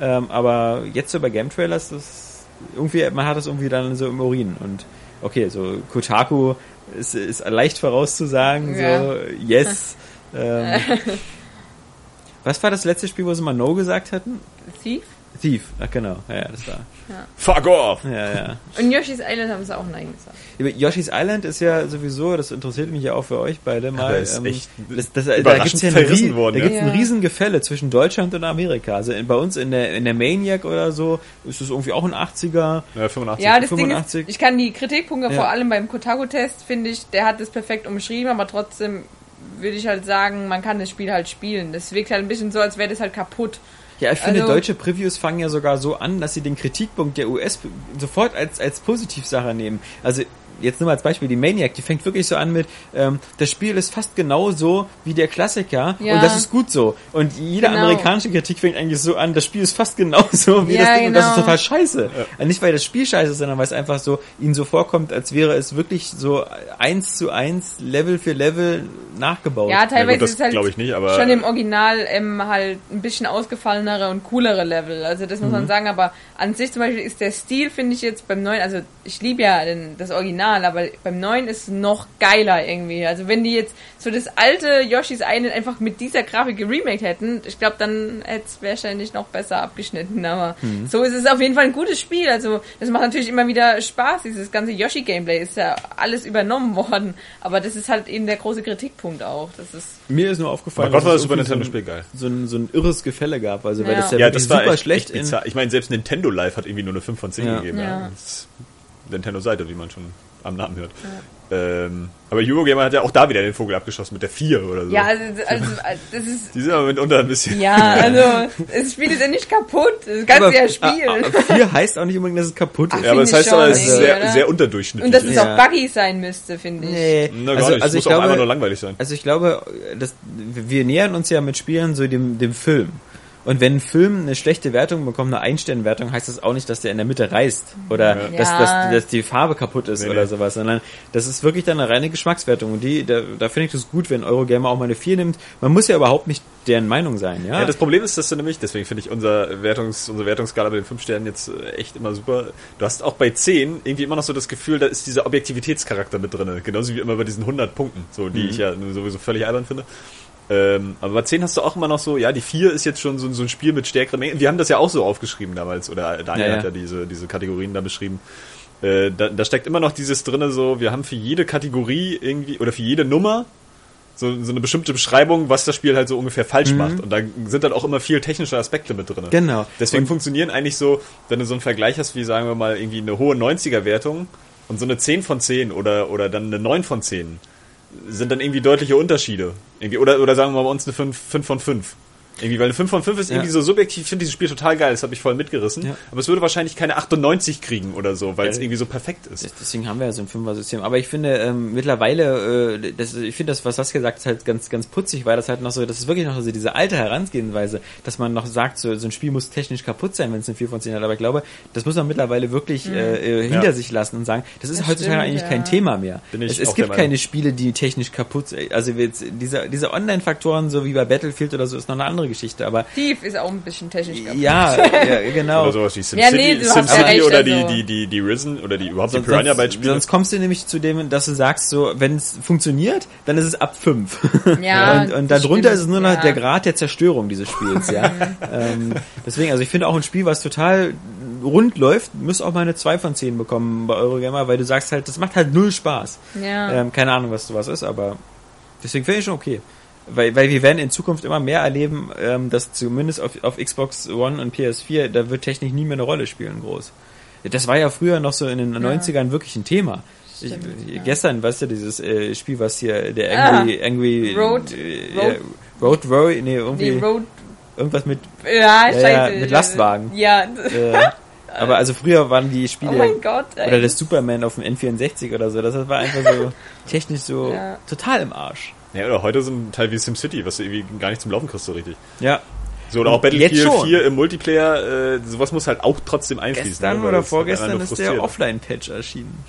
Ähm, aber jetzt so bei Game Trailers, das irgendwie, man hat das irgendwie dann so im Urin und okay, so Kotaku ist, ist leicht vorauszusagen, Ja. so yes. ähm, was war das letzte Spiel, wo sie mal No gesagt hatten? Thief. Thief, ach genau, ja, ja, das war. Fuck off! Ja, ja. Und Yoshi's Island haben sie auch Nein gesagt. Yoshi's Island ist ja sowieso, das interessiert mich ja auch für euch beide mal. Aber ist ähm, echt das, das, da überraschend gibt's ja ein, verrissen Rie- worden, da ja. gibt's ein Ja. Riesengefälle zwischen Deutschland und Amerika. Also in, bei uns in der, in der Maniac oder so ist es irgendwie auch ein 80er. Ja, 85. Ja, das 85. Ding ist, ich kann die Kritikpunkte Ja. vor allem beim Kotaku-Test, finde ich, der hat es perfekt umschrieben, aber trotzdem würde ich halt sagen, man kann das Spiel halt spielen. Das wirkt halt ein bisschen so, als wäre das halt kaputt. Ja, ich finde, Also- deutsche Previews fangen ja sogar so an, dass sie den Kritikpunkt der US sofort als, als Positivsache nehmen. Also jetzt nur mal als Beispiel, die Maniac, die fängt wirklich so an mit, ähm, das Spiel ist fast genau so wie der Klassiker Ja. und das ist gut so. Und jede Genau. amerikanische Kritik fängt eigentlich so an, das Spiel ist fast genau so wie Ja, das Ding und das ist genau. total scheiße. Also nicht, weil das Spiel scheiße ist, sondern weil es einfach so ihnen so vorkommt, als wäre es wirklich so eins zu eins, Level für Level nachgebaut. Ja, teilweise das ist halt ich nicht, aber- schon im Original ähm, halt ein bisschen ausgefallenere und coolere Level. Also das muss Mhm. man sagen, aber an sich zum Beispiel ist der Stil, finde ich jetzt beim neuen, also ich liebe ja den, das Original, aber beim neuen ist es noch geiler irgendwie. Also wenn die jetzt so das alte Yoshi's Island einfach mit dieser Grafik geremaked hätten, ich glaube, dann hätte es wahrscheinlich noch besser abgeschnitten. Aber Mhm. so ist es auf jeden Fall ein gutes Spiel. Also das macht natürlich immer wieder Spaß. Dieses ganze Yoshi-Gameplay ist ja alles übernommen worden. Aber das ist halt eben der große Kritikpunkt auch. Das ist Mir ist nur aufgefallen, Gott dass das es Super Nintendo-Spiel geil. So ein, so ein irres Gefälle gab. Also, weil Ja. das ja, Ja, das war super echt, schlecht echt. Ich meine, selbst Nintendo Live hat irgendwie nur eine 5 von 10 Ja. gegeben. Ja. Nintendo-Seite, wie man schon am Namen hört. Ähm, aber Eurogamer hat ja auch da wieder den Vogel abgeschossen mit der 4 oder so. Ja, also, also das ist. Die sind aber mitunter ein bisschen. Ja, also das Spiel ist ja nicht kaputt. Das kannst aber, du ja spielen. aber vier heißt auch nicht unbedingt, dass es kaputt ist. Ja, aber das finde heißt ich aber, schon es ist sehr, oder? sehr unterdurchschnittlich. Und dass es Ja. auch buggy sein müsste, finde ich. Nee. Na, gar also, nicht. also muss ich auch einfach nur glaube, langweilig sein. also ich glaube, das, wir nähern uns ja mit Spielen so dem, dem Film. Und wenn ein Film eine schlechte Wertung bekommt, eine Einsternwertung, heißt das auch nicht, dass der in der Mitte reißt oder Ja. dass, Ja. dass, dass die Farbe kaputt ist Nee, oder nee. sowas, sondern das ist wirklich dann eine reine Geschmackswertung. Und die, da, da finde ich das gut, wenn Eurogamer auch mal eine 4 nimmt. Man muss ja überhaupt nicht deren Meinung sein, ja. Ja, das Problem ist, dass du nämlich, deswegen finde ich unser Wertungs, unsere Wertungsskala bei den 5 Sternen jetzt äh, echt immer super. Du hast auch bei 10 irgendwie immer noch so das Gefühl, da ist dieser Objektivitätscharakter mit drin. Genauso wie immer bei diesen 100 Punkten, so, die ich ja sowieso völlig albern finde. Ähm, aber bei 10 hast du auch immer noch so, ja, die 4 ist jetzt schon so, so ein Spiel mit stärkeren Mengen. Wir haben das ja auch so aufgeschrieben damals, oder Daniel Ja, ja. hat ja diese, diese Kategorien da beschrieben. Äh, da, da steckt immer noch dieses drinne so, wir haben für jede Kategorie irgendwie, oder für jede Nummer so, so eine bestimmte Beschreibung, was das Spiel halt so ungefähr falsch macht. Und da sind dann auch immer viel technische Aspekte mit drin. Mhm. Genau. Deswegen Und- funktionieren eigentlich so, wenn du so einen Vergleich hast, wie sagen wir mal irgendwie eine hohe 90er-Wertung und so eine 10 von 10 oder, oder dann eine 9 von 10, sind dann irgendwie deutliche Unterschiede. Irgendwie, oder, oder sagen wir bei uns eine 5, 5 von 5. Irgendwie, weil eine 5 von 5 ist Ja. irgendwie so subjektiv, ich finde dieses Spiel total geil, das habe ich voll mitgerissen. Ja. Aber es würde wahrscheinlich keine 98 kriegen oder so, weil es Ja. irgendwie so perfekt ist. Deswegen haben wir ja so ein Fünfer-System. Aber ich finde ähm, mittlerweile, äh, das, ich finde das, was Saskia sagt, ist halt ganz, ganz putzig, weil das halt noch so, das ist wirklich noch so diese alte Herangehensweise, dass man noch sagt, so, so ein Spiel muss technisch kaputt sein, wenn es eine 4 von 10 hat. Aber ich glaube, das muss man mittlerweile wirklich äh, äh, hinter Ja. sich lassen und sagen, das ist Das heutzutage stimmt, eigentlich ja. kein Thema mehr. Bin ich es es gibt keine Spiele, die technisch kaputt sind. Also jetzt, diese, diese Online-Faktoren, so wie bei Battlefield oder so, ist noch eine andere Geschichte. Aber Thief ist auch ein bisschen technisch kaputt. ja, ja, genau. Oder sowas wie SimCity, Ja, nee, SimCity oder also- die, die, die, die Risen oder die überhaupt die Sonst, Piranha sonst, Bytes Spiele. sonst kommst du nämlich zu dem, dass du sagst, so, wenn es funktioniert, dann ist es ab 5. Ja, und, und darunter stimmt, ist es nur noch ja. der Grad der Zerstörung dieses Spiels, ja. ähm, deswegen, also ich finde auch ein Spiel, was total rund läuft, muss auch mal eine 2 von 10 bekommen bei Eurogamer, weil du sagst halt, das macht halt null Spaß. Ja. Ähm, keine Ahnung, was sowas ist, aber deswegen finde ich schon okay. Weil, weil wir werden in Zukunft immer mehr erleben, ähm, dass zumindest auf, auf Xbox One und PS4, da wird Technik nie mehr eine Rolle spielen, groß. Das war ja früher noch so in den 90ern wirklich ein Thema. Ich, Stimmt, ja. Gestern, weißt du, dieses äh, Spiel, was hier, der Ah, Angry, Angry Road- äh, Road- Road, Road, nee, irgendwie Die Road. irgendwas mit, Ja, Ja, ja, mit Lastwagen. Ja. äh, aber also früher waren die Oh Spiele, mein Gott, oder das Superman auf dem N64 oder so, das war einfach so technisch so Ja. total im Arsch. Ja, oder heute so ein Teil wie SimCity, was du irgendwie gar nicht zum Laufen kriegst so richtig. Ja, So, oder auch Battlefield schon. 4 im Multiplayer, äh, sowas muss halt auch trotzdem einfließen. gestern ne, weil oder das vorgestern ist der Offline-Patch erschienen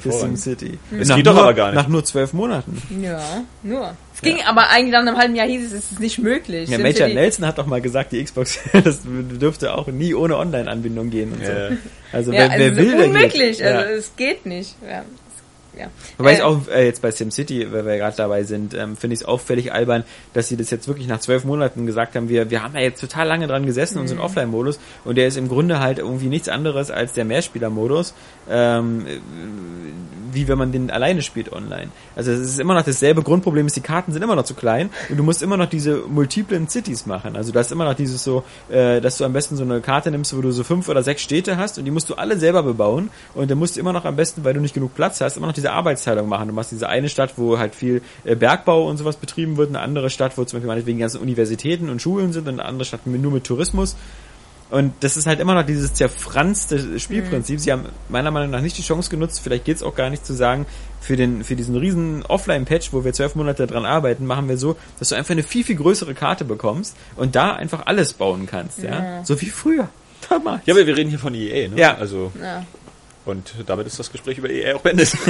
für. SimCity. Es Nach geht doch nur, aber gar nicht. Nach nur zwölf Monaten. Ja, nur. Es ging aber eigentlich nach einem halben Jahr hieß es, es ist nicht möglich. Ja, Major Nelson hat doch mal gesagt, die Xbox das dürfte auch nie ohne Online-Anbindung gehen und so. Ja. Also Ja, wer, wer also will, der unmöglich. Ja. Also es geht nicht. Ja. Ja. Wobei ich Äh, auch äh, jetzt bei SimCity, weil wir gerade dabei sind, ähm, finde ich es auch völlig albern, dass sie das jetzt wirklich nach zwölf Monaten gesagt haben, wir, wir haben ja jetzt total lange dran gesessen und so Mhm. Offline-Modus und der ist im Grunde halt irgendwie nichts anderes als der Mehrspieler-Modus, ähm, äh, wie wenn man den alleine spielt online. Also es ist immer noch dasselbe Grundproblem, ist die Karten sind immer noch zu klein und du musst immer noch diese multiplen Cities machen. Also du hast immer noch dieses so, äh, dass du am besten so eine Karte nimmst, wo du so fünf oder sechs Städte hast und die musst du alle selber bebauen und dann musst du immer noch am besten, weil du nicht genug Platz hast, immer noch diese Arbeitsteilung machen. Du machst diese eine Stadt, wo halt viel äh, Bergbau und sowas betrieben wird, eine andere Stadt, wo zum Beispiel meinetwegen die ganzen Universitäten und Schulen sind und eine andere Stadt nur mit Tourismus. Und das ist halt immer noch dieses zerfranste Spielprinzip. Sie haben meiner Meinung nach nicht die Chance genutzt, vielleicht geht's auch gar nicht zu sagen, für, den, für diesen riesen Offline-Patch, wo wir zwölf Monate dran arbeiten, machen wir so, dass du einfach eine viel, viel größere Karte bekommst und da einfach alles bauen kannst. Ja, Ja. So wie früher. Damals. Ja, aber wir reden hier von EA, ne? Ja. Also, ja. Und damit ist das Gespräch über EA auch beendet.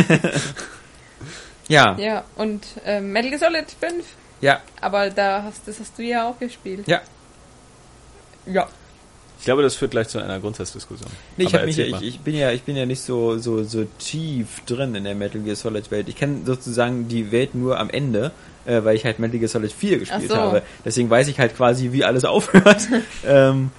Ja, ja, und äh, Metal Gear Solid 5. ja, Aber da hast, das hast du ja auch gespielt. ja. Ja. Ich glaube, das führt gleich zu einer Grundsatzdiskussion. Nee, ich, mich, ich, ich bin ja, ich bin ja nicht so, so, so tief drin in der Metal Gear Solid Welt. Ich kenne sozusagen die Welt nur am Ende, äh, weil ich halt Metal Gear Solid 4 gespielt so. habe. Deswegen weiß ich halt quasi, wie alles aufhört. ähm,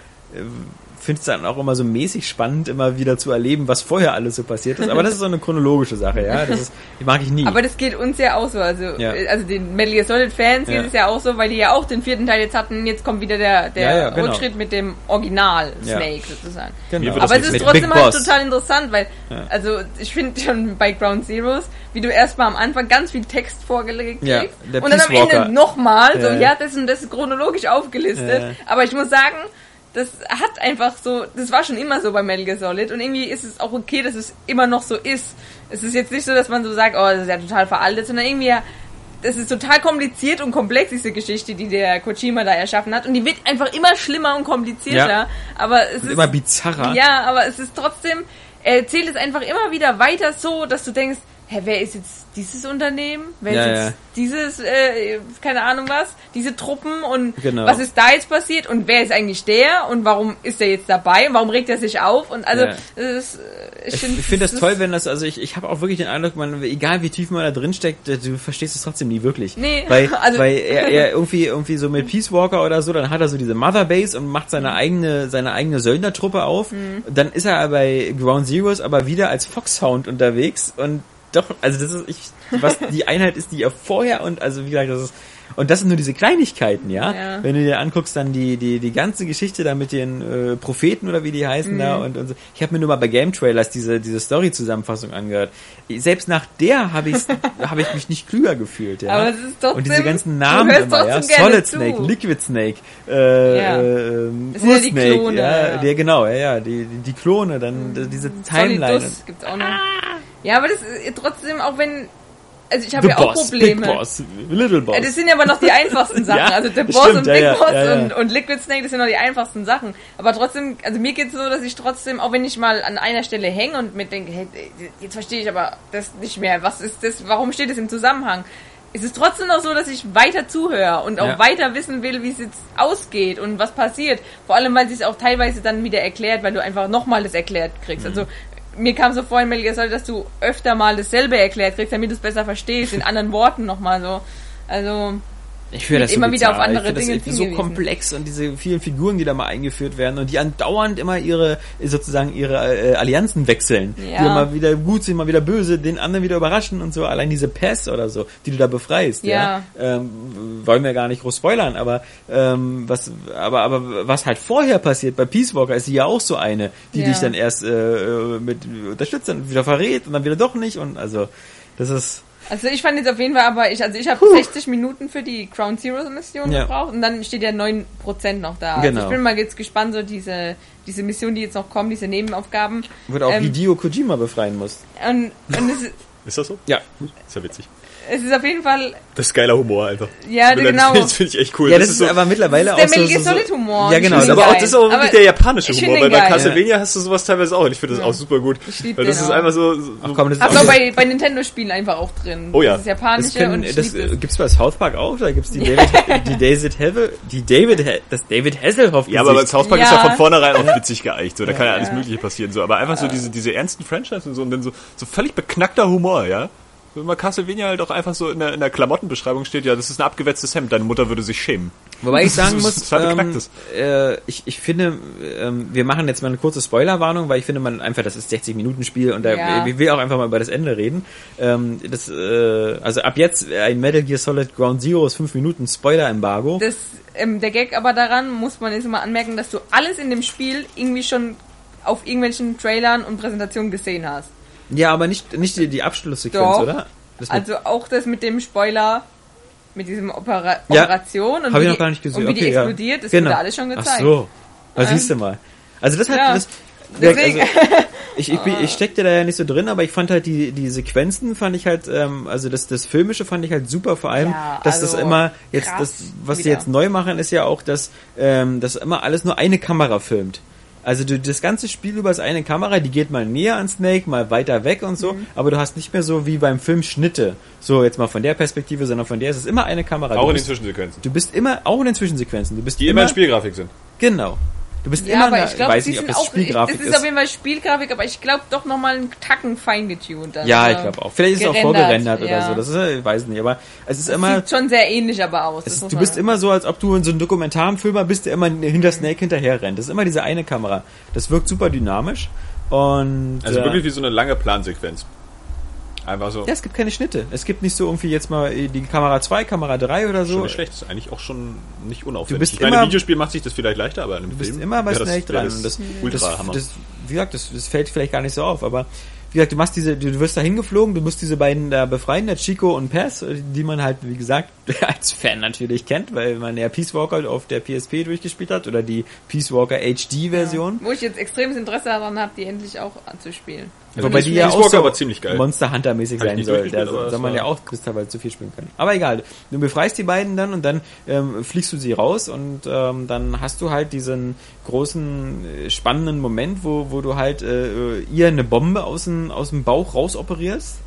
finde es dann auch immer so mäßig spannend, immer wieder zu erleben, was vorher alles so passiert ist. Aber das ist so eine chronologische Sache, ja. Das ist, die mag ich nie. Aber das geht uns ja auch so. Also, Ja. also den Metal Gear Solid Fans Ja. geht es ja auch so, weil die ja auch den vierten Teil jetzt hatten. Jetzt kommt wieder der, der Ja, genau. Rückschritt mit dem Original. Snake sozusagen. genau. Aber es ist trotzdem halt total interessant, weil, also ich finde schon bei Ground Zeroes, wie du erstmal am Anfang ganz viel Text vorgelegt kriegst und dann am. Ende nochmal, so Ja. das und das ist chronologisch aufgelistet. Aber ich muss sagen, das hat einfach so, das war schon immer so bei Metal Gear Solid und irgendwie ist es auch okay, dass es immer noch so ist. Es ist jetzt nicht so, dass man so sagt, oh, das ist ja total veraltet, sondern irgendwie ja, das ist total kompliziert und komplex, diese Geschichte, die der Kojima da erschaffen hat. Und die wird einfach immer schlimmer und komplizierter. Ja. Aber es Und ist immer bizarrer. ja, aber es ist trotzdem, er erzählt es einfach immer wieder weiter so, dass du denkst, hä, wer ist jetzt dieses Unternehmen? Wer Ja, ist jetzt dieses, äh, keine Ahnung was, diese Truppen und Genau. was ist da jetzt passiert und wer ist eigentlich der und warum ist er jetzt dabei und warum regt er sich auf und also ist, äh, ich finde ich finde das toll, wenn das, also ich, ich habe auch wirklich den Eindruck, man, egal wie tief man da drin steckt, du verstehst es trotzdem nie wirklich. Nee, Weil, also- weil er, er irgendwie, irgendwie so mit Peace Walker oder so, dann hat er so diese Mother Base und macht Mhm. seine eigene, seine eigene Söldnertruppe auf. Dann ist er bei Ground Zeroes aber wieder als Foxhound unterwegs und doch, also das ist, ich, was die Einheit ist, die er vorher und, also wie gesagt, das ist, Und das sind nur diese Kleinigkeiten, ja. Ja. Wenn du dir anguckst, dann die, die, die ganze Geschichte da mit den äh, Propheten oder wie die heißen da Mhm. und, und so. Ich habe mir nur mal bei Game Trailers diese, diese Story-Zusammenfassung angehört. Selbst nach der habe ich, habe ich mich nicht klüger gefühlt, ja. Aber es ist trotzdem- und diese ganzen Namen immer, ja. Solid zu. Snake, Liquid Snake, äh, Ja. äh, ähm, Das sind ja die Ursnake, Klone, ja, ja. Mhm. Genau, ja, ja, die, die, die Klone, dann äh, diese Timeline. Solidus gibt's auch noch. Ja, aber das ist trotzdem, auch wenn, also ich habe The ja auch Boss, Probleme. Big Boss, Little Boss. Das sind ja aber noch die einfachsten Sachen. Ja, also das Boss stimmt, und Big ja, Boss ja. Und, und Liquid Snake, das sind noch die einfachsten Sachen. Aber trotzdem, also mir geht's so, dass ich trotzdem, auch wenn ich mal an einer Stelle hänge und mir denke, hey, jetzt verstehe ich aber das nicht mehr. Was ist das? Warum steht das im Zusammenhang? Es ist trotzdem noch so, dass ich weiter zuhöre und auch weiter wissen will, wie es jetzt ausgeht und was passiert. Vor allem, weil es auch teilweise dann wieder erklärt, weil du einfach nochmal das erklärt kriegst. Also mir kam so vor in Metal Gear Solid, dass du öfter mal dasselbe erklärt kriegst, damit du es besser verstehst, in anderen Worten nochmal so. Also, Ich finde das so immer wieder bizarr. auf andere ich Dinge das so hingewiesen. komplex und diese vielen Figuren, die da mal eingeführt werden und die andauernd immer ihre sozusagen ihre äh, Allianzen wechseln, Ja. die immer wieder gut sind, mal wieder böse, den anderen wieder überraschen und so. Allein diese Pest oder so, die du da befreist, ja. Ja. Ähm, wollen wir gar nicht groß spoilern, aber ähm, was aber aber was halt vorher passiert bei Peace Walker ist sie ja auch so eine, die Ja. dich dann erst äh, mit unterstützt und wieder verrät und dann wieder doch nicht und also das ist Also ich fand jetzt auf jeden Fall, aber ich, also ich habe 60 Minuten für die Ground Zero Mission Ja. gebraucht und dann steht ja 9% noch da. Genau. Also ich bin mal jetzt gespannt, so diese, diese Mission, die jetzt noch kommen, diese Nebenaufgaben. wird auch Ähm, Hideo Kojima befreien muss. Und, und Ist das so? Ja. Ist ja witzig. Es ist auf jeden Fall, Das ist geiler Humor einfach. Ja, leid, genau. Das finde ich echt cool. Ja, das, ist aber mittlerweile das ist auch der so, Metal so, Gear so Solid Humor. Ja, genau. Das ist aber auch, das ist auch wirklich Aber der japanische Humor, weil bei. Castlevania hast du sowas teilweise auch und ich finde das auch super gut. Weil das den ist auch. einfach so, so Ach komm, das ist Hab's auch auch bei, bei Nintendo-Spielen einfach auch drin. Oh ja. Das ist japanische das können, und das, äh, das. gibt's bei South Park auch, da gibt's die David, die David Hevel, die David, das David Hasselhoff Ja, aber bei South Park Ja. ist ja von vornherein auch witzig geeicht. So, da kann ja alles Ja. Mögliche passieren. So, aber einfach so diese, diese ernsten Franchise und so und dann so, so völlig beknackter Humor, ja. Wenn mal Castlevania halt auch einfach so in der, in der Klamottenbeschreibung steht, ja, das ist ein abgewetztes Hemd, deine Mutter würde sich schämen. Wobei ich sagen muss, ähm, äh, ich, ich finde, ähm, wir machen jetzt mal eine kurze Spoilerwarnung, weil ich finde, man einfach, das ist 60 Minuten Spiel und da, Ja. ich will auch einfach mal über das Ende reden. Ähm, das, äh, also ab jetzt ein Metal Gear Solid Ground Zero ist 5 Minuten Spoiler-Embargo. das, ähm, der Gag aber daran, muss man jetzt mal anmerken, dass du alles in dem Spiel irgendwie schon auf irgendwelchen Trailern und Präsentationen gesehen hast. Ja, aber nicht, nicht die, die Abschlusssequenz, Doch. oder? Das Also auch das mit dem Spoiler, mit diesem Opera Ja. Operation und wie, die, gar nicht gesehen. und wie die Okay, ja. explodiert, das Genau. wurde alles schon gezeigt. Ach so. Da Ähm, siehst du mal. Also das hat ja. das, Deswegen- also, ich, ich, bin, ich steckte da ja nicht so drin, aber ich fand halt die, die Sequenzen fand ich halt, ähm, also das, das Filmische fand ich halt super, vor allem, Ja, dass das also immer jetzt, das, was sie wieder. jetzt neu machen, ist ja auch, dass, ähm, dass immer alles nur eine Kamera filmt. Also du, das ganze Spiel über ist eine Kamera, die geht mal näher an Snake, mal weiter weg und Mhm. so, aber du hast nicht mehr so wie beim Film Schnitte. So jetzt mal von der Perspektive, sondern von der ist es immer eine Kamera. Auch du in den bist, Zwischensequenzen. du bist immer, auch in den Zwischensequenzen, du bist Die immer in Spielgrafik sind. Genau. Du bist Ja, immer, aber eine- ich glaube, weiß nicht, ob das auch, Spielgrafik das ist, ist. auf jeden Fall Spielgrafik, aber ich glaube doch nochmal einen Tacken fein getuned. dann, ja, oder? ich glaube auch. Vielleicht ist es auch gerendert, vorgerendert oder ja. so. Das ist, ich weiß nicht, aber es ist Das immer, sieht schon sehr ähnlich aber aus. es, muss du bist immer so, als ob du in so einem Dokumentarfilmer bist, der immer hinter Snake hinterher rennt. Das ist immer diese eine Kamera. Das wirkt super dynamisch und Also äh, wirklich wie so eine lange Plansequenz. Einfach so. ja, es gibt keine Schnitte. Es gibt nicht so irgendwie jetzt mal die Kamera 2, Kamera 3 oder Schon so. nicht schlecht, ist eigentlich auch schon nicht unaufwendig. bist ich meine, immer- im Videospiel macht sich das vielleicht leichter, aber in einem Du bist Film immer bei das- Snake dran. Das, Das, ultra das, Hammer. das, wie gesagt, das, das fällt vielleicht gar nicht so auf, aber wie gesagt, du machst diese, du wirst da hingeflogen, du musst diese beiden da befreien, der Chico und Paz, die man halt, wie gesagt, als Fan natürlich kennt, weil man ja Peace Walker auf der PSP durchgespielt hat oder die Peace Walker HD-Version. Wo ich jetzt extremes Interesse daran habe, die endlich auch anzuspielen. Also Wobei die ja auch so war ziemlich geil. Monster Hunter mäßig sein soll. Da aber soll man ja auch bis teilweise zu viel spielen können. Aber egal. Du befreist die beiden dann und dann ähm, fliegst du sie raus und ähm, dann hast du halt diesen großen äh, spannenden Moment, wo, wo du halt äh, ihr eine Bombe aus dem, aus dem Bauch raus operierst.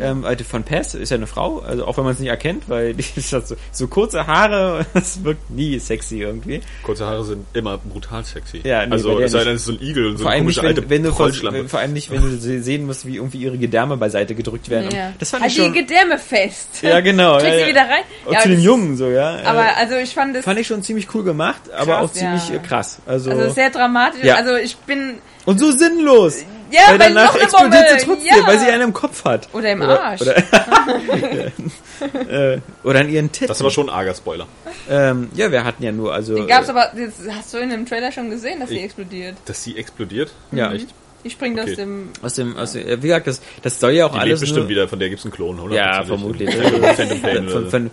Ähm, also von Pess ist ja eine Frau, also auch wenn man es nicht erkennt, weil die hat so, so kurze Haare, das wirkt nie sexy irgendwie. Kurze Haare sind immer brutal sexy. Ja, nee, also es sei nicht. denn, es ist so ein Igel und so vor eine allem nicht, komische wenn, alte wenn du vor, allem nicht, wenn du se- sehen musst, wie irgendwie ihre Gedärme beiseite gedrückt werden. Ja. Das fand halt ich schon. die Gedärme fest. Ja, genau. Kriegst ja, sie ja. wieder rein? Und Ja, zu dem das- Jungen so, ja. Aber also ich fand es fand ich schon ziemlich cool gemacht, aber Krass, auch ziemlich ja. äh, krass. Also, also sehr dramatisch. Ja. Also ich bin und so sinnlos. Ja, weil weil danach noch eine explodiert Bombe, sie trotzdem, ja. weil sie einen im Kopf hat. oder im Arsch. Oder, äh, oder an ihren Titten. Das ist aber schon ein arger Spoiler. Ähm, ja, wir hatten ja nur, also. Den gab's äh, aber, hast du in dem Trailer schon gesehen, dass sie Ich- explodiert. Dass sie explodiert? Ja. Echt? Die springt Okay. aus dem. aus dem, aus dem, äh, wie gesagt, das, das soll ja auch Die alles. bestimmt nur, wieder, von der gibt's einen Klon, oder? Ja, vermutlich. Von, von, von,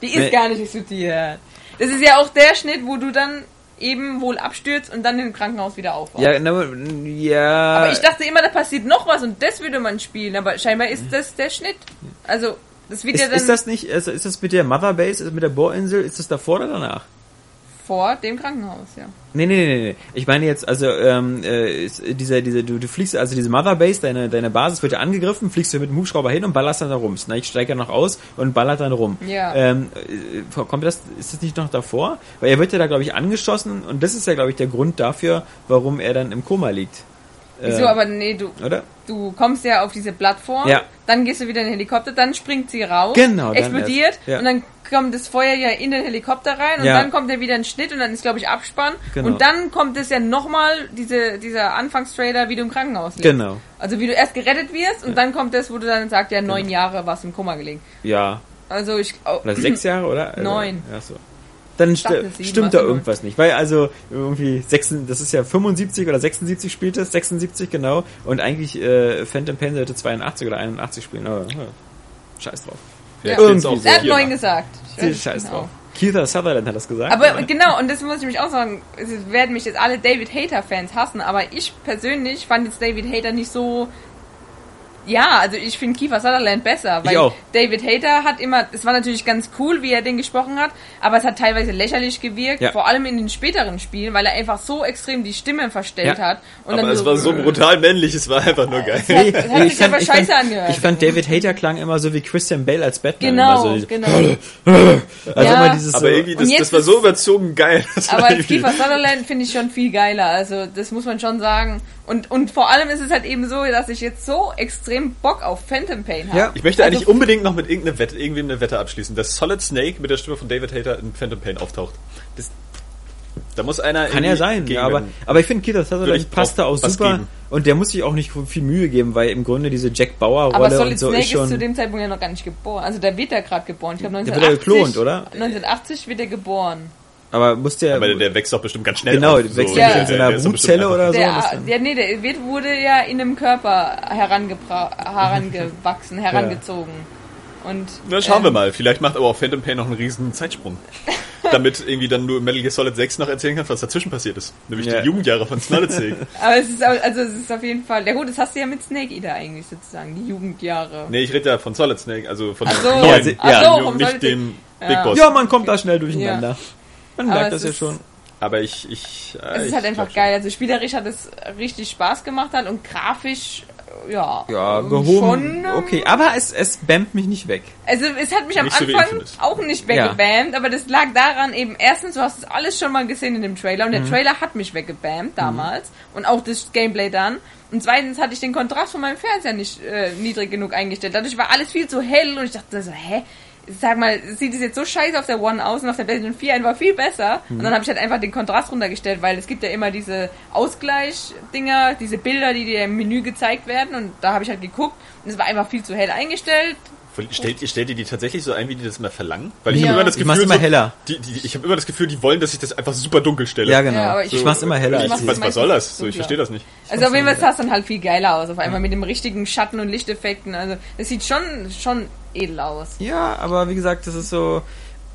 Die ist gar nicht explodiert. Das ist ja auch der Schnitt, wo du dann eben wohl abstürzt und dann im Krankenhaus wieder aufwachst. ja, na, ja. Aber ich dachte immer, da passiert noch was und das würde man spielen, aber scheinbar ist das der Schnitt. Also, das wird ist, ja dann ist das nicht, also ist das mit der Mother Base, ist das mit der Bohrinsel, ist das davor oder danach? Vor dem Krankenhaus, ja. Nee, nee, nee, nee. Ich meine jetzt, also, ähm, äh, dieser, diese, du, du fliegst, also diese Mother Base, deine, deine Basis wird ja angegriffen, fliegst du mit dem Hubschrauber hin und ballerst dann da rum. Snake steigt ja noch aus und ballert dann rum. Ja. Ähm, äh, kommt das, ist das nicht noch davor? Weil er wird ja da, glaube ich, angeschossen und das ist ja, glaube ich, der Grund dafür, warum er dann im Koma liegt. Wieso, Äh, aber nee, du, Oder? du kommst ja auf diese Plattform, Ja. dann gehst du wieder in den Helikopter, dann springt sie raus, Genau, explodiert erst, ja. und dann kommt das Feuer ja in den Helikopter rein und Ja. dann kommt ja wieder ein Schnitt und dann ist, glaube ich, Abspann Genau. und dann kommt es ja nochmal, diese, dieser Anfangstrailer, wie du im Krankenhaus liegst. Genau. Also wie du erst gerettet wirst und dann kommt das, wo du dann sagst, ja, neun Jahre warst du im Koma gelegen. Ja. Also ich... Oh, Oder sechs Jahre, oder? Neun. Ja, so. Dann sieben, stimmt da also neun. irgendwas nicht. Weil also irgendwie 6, das ist ja 75 oder 76 spielt es, 76 genau. Und eigentlich äh, Phantom Pain sollte 82 oder 81 spielen. Aber ja, scheiß drauf. Vielleicht Ja. steht's auch er hat neun gesagt. Scheiß nicht drauf. genau. Keith Sutherland hat das gesagt. Aber oder? genau, und das muss ich mich auch sagen, es werden mich jetzt alle David Hater-Fans hassen, aber ich persönlich fand jetzt David Hater nicht so. Ja, also ich finde Kiefer Sutherland besser, weil auch. David Hater hat immer, es war natürlich ganz cool, wie er den gesprochen hat, aber es hat teilweise lächerlich gewirkt, Ja. vor allem in den späteren Spielen, weil er einfach so extrem die Stimme verstellt Ja. hat. Und Aber dann es war so brutal männlich, es war einfach nur geil. Es hat, es hat sich aber scheiße angehört. ich fand David Hater klang immer so wie Christian Bale als Batman. Genau, Immer so, genau. Also Ja. immer dieses Aber so, irgendwie, das, jetzt das war so überzogen geil. Das Aber Kiefer Sutherland finde ich schon viel geiler. Also das muss man schon sagen. Und, und vor allem ist es halt eben so, dass ich jetzt so extrem Bock auf Phantom Pain habe. Ja. Ich möchte Also- eigentlich unbedingt noch mit irgendeiner Wette, irgendwem eine Wette abschließen, dass Solid Snake mit der Stimme von David Hater in Phantom Pain auftaucht. Das, da muss einer Kann ja sein, ja, aber, aber ich finde ich Sutherland passt da auch super geben. und der muss sich auch nicht viel Mühe geben, weil im Grunde diese Jack Bauer Aber Rolle Solid und so Snake ist schon ist zu dem Zeitpunkt ja noch gar nicht geboren. Also der wird ja gerade geboren. Ich glaube Der wird ja 1980. geklont, oder? 1980 wird er geboren. Aber muss der Aber der, der wächst doch bestimmt ganz schnell. genau, auf, der wächst so. ja in so einer Brutzelle oder so. Der, der, nee, der wird, wurde ja in einem Körper herangewachsen, herangezogen. Und Na, schauen wir ähm, mal. Vielleicht macht aber auch Phantom Pain noch einen riesen Zeitsprung. Damit irgendwie dann nur Metal Gear Solid 6 noch erzählen kann, was dazwischen passiert ist. Nämlich Ja. die Jugendjahre von Solid Snake. Aber es ist also es ist auf jeden Fall. Ja gut, das hast du ja mit Snake Eater eigentlich sozusagen, die Jugendjahre. nee, ich rede ja von Solid Snake, also von Ach dem so. neuen, Ja, ja. so, nicht Solid dem Ja. Big Boss. ja, man kommt da schnell durcheinander. Man merkt das ja schon. Aber ich, ich, äh, Es ich ist halt einfach glaub schon. geil. Also spielerisch hat es richtig Spaß gemacht halt und grafisch, äh, ja. Ja, ähm, gehoben. Schon, ähm, okay, aber es, es bammt mich nicht weg. Also es hat mich am Nicht so wie Anfang Infinite. auch nicht weggebammt, aber das lag daran eben, erstens, du hast es alles schon mal gesehen in dem Trailer und Mhm. der Trailer hat mich weggebammt damals und auch das Gameplay dann. Und zweitens hatte ich den Kontrast von meinem Fernseher nicht äh, niedrig genug eingestellt. Dadurch war alles viel zu hell und ich dachte so, hä? Sag mal, sieht es jetzt so scheiße auf der One aus und auf der PlayStation 4 einfach viel besser. Mhm. Und dann habe ich halt einfach den Kontrast runtergestellt, weil es gibt ja immer diese Ausgleich-Dinger, diese Bilder, die dir im Menü gezeigt werden und da habe ich halt geguckt und es war einfach viel zu hell eingestellt. Stellt, ihr- stellt ihr die tatsächlich so ein, wie die das immer verlangen? Weil ich Ja. habe immer das Ich Gefühl, mach's immer so, heller. Die, die, ich habe immer das Gefühl, die wollen, dass ich das einfach super dunkel stelle. Ja, genau. Ja, aber ich, ich- mach's immer heller. ich als Was, was soll das? So, ich verstehe das nicht. Also auf jeden Fall sah es dann halt viel geiler aus, auf einmal mit dem richtigen Schatten- und Lichteffekten. Also das sieht schon, schon edel aus. Ja, aber wie gesagt, das ist so,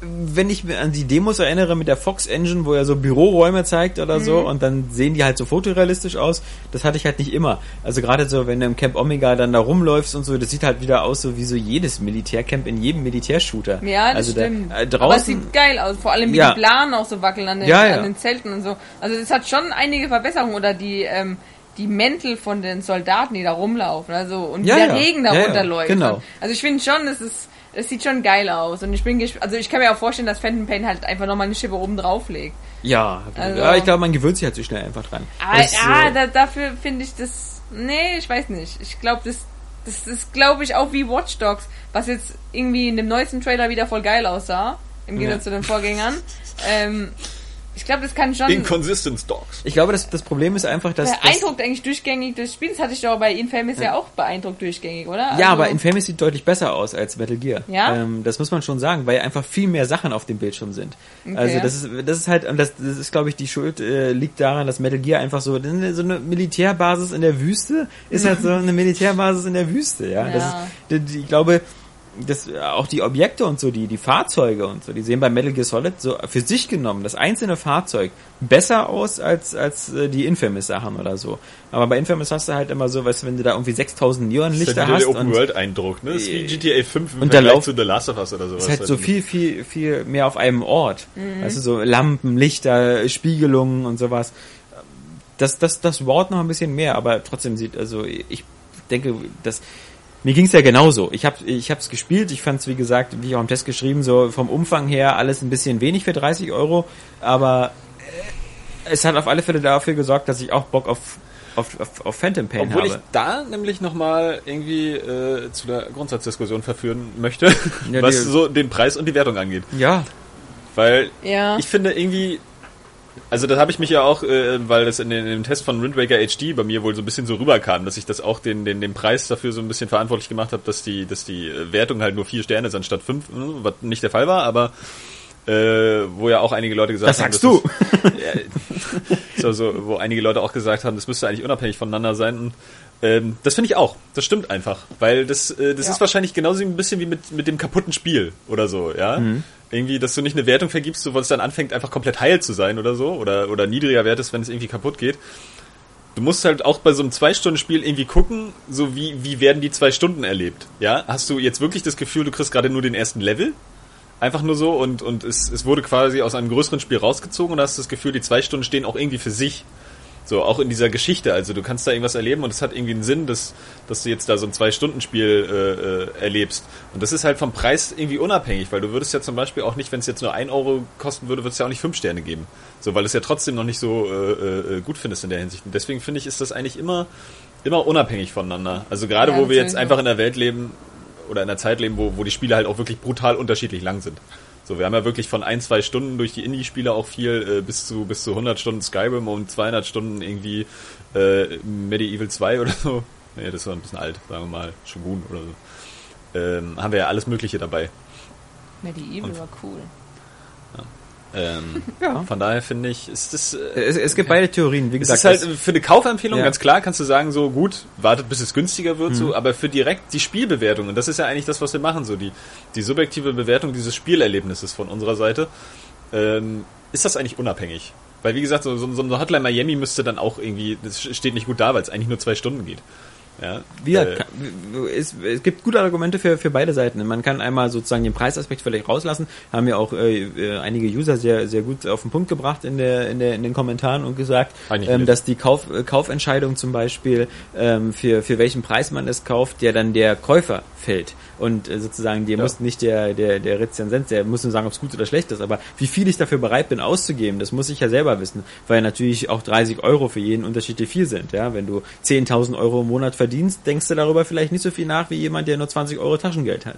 wenn ich mir an die Demos erinnere mit der Fox Engine, wo er so Büroräume zeigt oder so Mhm. und dann sehen die halt so fotorealistisch aus, das hatte ich halt nicht immer. Also gerade so, wenn du im Camp Omega dann da rumläufst und so, das sieht halt wieder aus so wie so jedes Militärcamp in jedem Militärshooter. Ja, das also stimmt. Da, äh, Aber es draußen, sieht geil aus, vor allem wie Ja. die Planen auch so wackeln an den, Ja, ja. an den Zelten und so. Also das hat schon einige Verbesserungen oder die, ähm, die Mäntel von den Soldaten, die da rumlaufen, also und Ja, der ja. Regen da Ja, runterläuft. genau. Also ich finde schon, es ist, es sieht schon geil aus und ich bin also ich kann mir auch vorstellen, dass Phantom Pain halt einfach nochmal eine Schippe oben drauf legt. ja, Also- ja, ich glaube, man gewöhnt sich halt so schnell einfach dran. Aber Das ist ja, so- da, dafür finde ich das. Nee, ich weiß nicht. Ich glaube, das, das ist, glaube ich, auch wie Watch Dogs, was jetzt irgendwie in dem neuesten Trailer wieder voll geil aussah. Im Gegensatz zu den Vorgängern. Ähm, Ich glaube, das kann schon. Inconsistent Dogs. Ich glaube, das, das Problem ist einfach, dass. dass beeindruckt eigentlich durchgängig das Spiel. Das hatte ich doch bei Infamous ja, auch beeindruckt durchgängig, oder? ja, Also- aber Infamous sieht deutlich besser aus als Metal Gear. Ja? Ähm, das muss man schon sagen, weil einfach viel mehr Sachen auf dem Bildschirm sind. Also das ist, das ist halt, und das, das ist, glaube ich, die Schuld äh, liegt daran, dass Metal Gear einfach so, so eine Militärbasis in der Wüste ist halt so eine Militärbasis in der Wüste, ja. Das Ja. ist, die, die, ich glaube, das, auch die Objekte und so, die, die Fahrzeuge und so, die sehen bei Metal Gear Solid so für sich genommen, das einzelne Fahrzeug, besser aus als, als äh, die Infamous-Sachen oder so. Aber bei Infamous hast du halt immer so, weißt du, wenn du da irgendwie 6000 Das ist Neonlichter halt hast der Open und World Eindruck, ne? Das ist wie GTA 5 im Und da Vergleich lauft- zu The Last of Us oder sowas. ist halt so viel, viel, viel mehr auf einem Ort. Weißt du, so Lampen, Lichter, Spiegelungen und sowas. Das, das, das Wort noch ein bisschen mehr, aber trotzdem sieht, also ich denke, das, mir ging's ja genauso. Ich habe ich hab's gespielt, ich fand's wie gesagt, wie auch im Test geschrieben, so vom Umfang her alles ein bisschen wenig für 30 Euro, aber äh, es hat auf alle Fälle dafür gesorgt, dass ich auch Bock auf, auf, auf, auf Phantom Pain Obwohl ich habe. da nämlich nochmal irgendwie äh, zu der Grundsatzdiskussion verführen möchte, Ja, was die- so den Preis und die Wertung angeht. Ja, Weil Ja. ich finde irgendwie, also das habe ich mich ja auch, äh, weil das in, den, in dem Test von Wind Waker HD bei mir wohl so ein bisschen so rüberkam, dass ich das auch den, den, den Preis dafür so ein bisschen verantwortlich gemacht habe, dass die, dass die äh, Wertung halt nur vier Sterne ist anstatt fünf, äh, was nicht der Fall war, aber äh, wo ja auch einige Leute gesagt das haben, sagst dass du. es- so, so, wo einige Leute auch gesagt haben, das müsste eigentlich unabhängig voneinander sein. Und, ähm, das finde ich auch. Das stimmt einfach, weil das, äh, das Ja. ist wahrscheinlich genauso ein bisschen wie mit mit dem kaputten Spiel oder so, ja. Irgendwie, dass du nicht eine Wertung vergibst, so, wo es dann anfängt, einfach komplett heil zu sein oder so, oder oder niedriger Wert ist, wenn es irgendwie kaputt geht. Du musst halt auch bei so einem Zwei-Stunden-Spiel irgendwie gucken, so wie, wie werden die zwei Stunden erlebt. Ja, hast du jetzt wirklich das Gefühl, du kriegst gerade nur den ersten Level? Einfach nur so und, und es, es wurde quasi aus einem größeren Spiel rausgezogen und hast das Gefühl, die zwei Stunden stehen auch irgendwie für sich. So, auch in dieser Geschichte. Also du kannst da irgendwas erleben und es hat irgendwie einen Sinn, dass, dass du jetzt da so ein Zwei-Stunden-Spiel äh, äh, erlebst. Und das ist halt vom Preis irgendwie unabhängig, weil du würdest ja zum Beispiel auch nicht, wenn es jetzt nur ein Euro kosten würde, würdest du ja auch nicht fünf Sterne geben. So, weil du es ja trotzdem noch nicht so äh, äh, gut findest in der Hinsicht. Und deswegen finde ich, ist das eigentlich immer, immer unabhängig voneinander. Also gerade Ja, wo wir jetzt einfach in der Welt leben oder in der Zeit leben, wo, wo die Spiele halt auch wirklich brutal unterschiedlich lang sind. So, wir haben ja wirklich von ein, zwei Stunden durch die Indie-Spiele auch viel äh, bis zu bis zu 100 Stunden Skyrim und 200 Stunden irgendwie äh, Medieval 2 oder so. Nee, das ist ein bisschen alt, sagen wir mal, Shogun oder so. Ähm, haben wir ja alles Mögliche dabei. Medieval Und- war cool. Ähm, Ja. Von daher finde ich, ist das... Äh, Es, es gibt beide Theorien, wie es gesagt. ist halt für eine Kaufempfehlung Ja. ganz klar, kannst du sagen, so gut, wartet bis es günstiger wird, so, aber für direkt die Spielbewertung, und das ist ja eigentlich das, was wir machen, so die, die subjektive Bewertung dieses Spielerlebnisses von unserer Seite, ähm, ist das eigentlich unabhängig. Weil wie gesagt, so, so, so eine Hotline Miami müsste dann auch irgendwie, das steht nicht gut da, weil es eigentlich nur zwei Stunden geht. Ja, Wie äh, es, es gibt gute Argumente für, für beide Seiten. Man kann einmal sozusagen den Preisaspekt vielleicht rauslassen. Haben ja auch äh, äh, einige User sehr, sehr gut auf den Punkt gebracht in, der, in, der, in den Kommentaren und gesagt, ähm, dass die Kauf, äh, Kaufentscheidung zum Beispiel, ähm, für, für welchen Preis man es kauft, der dann der Käufer fällt. Und äh, sozusagen, der Ja. muss nicht der, der, der Rezensent, der muss nur sagen, ob es gut oder schlecht ist. Aber wie viel ich dafür bereit bin auszugeben, das muss ich ja selber wissen. Weil natürlich auch 30 Euro für jeden unterschiedlich viel sind. Ja, Wenn du 10.000 Euro im Monat verdienst, denkst du darüber vielleicht nicht so viel nach wie jemand, der nur 20 Euro Taschengeld hat.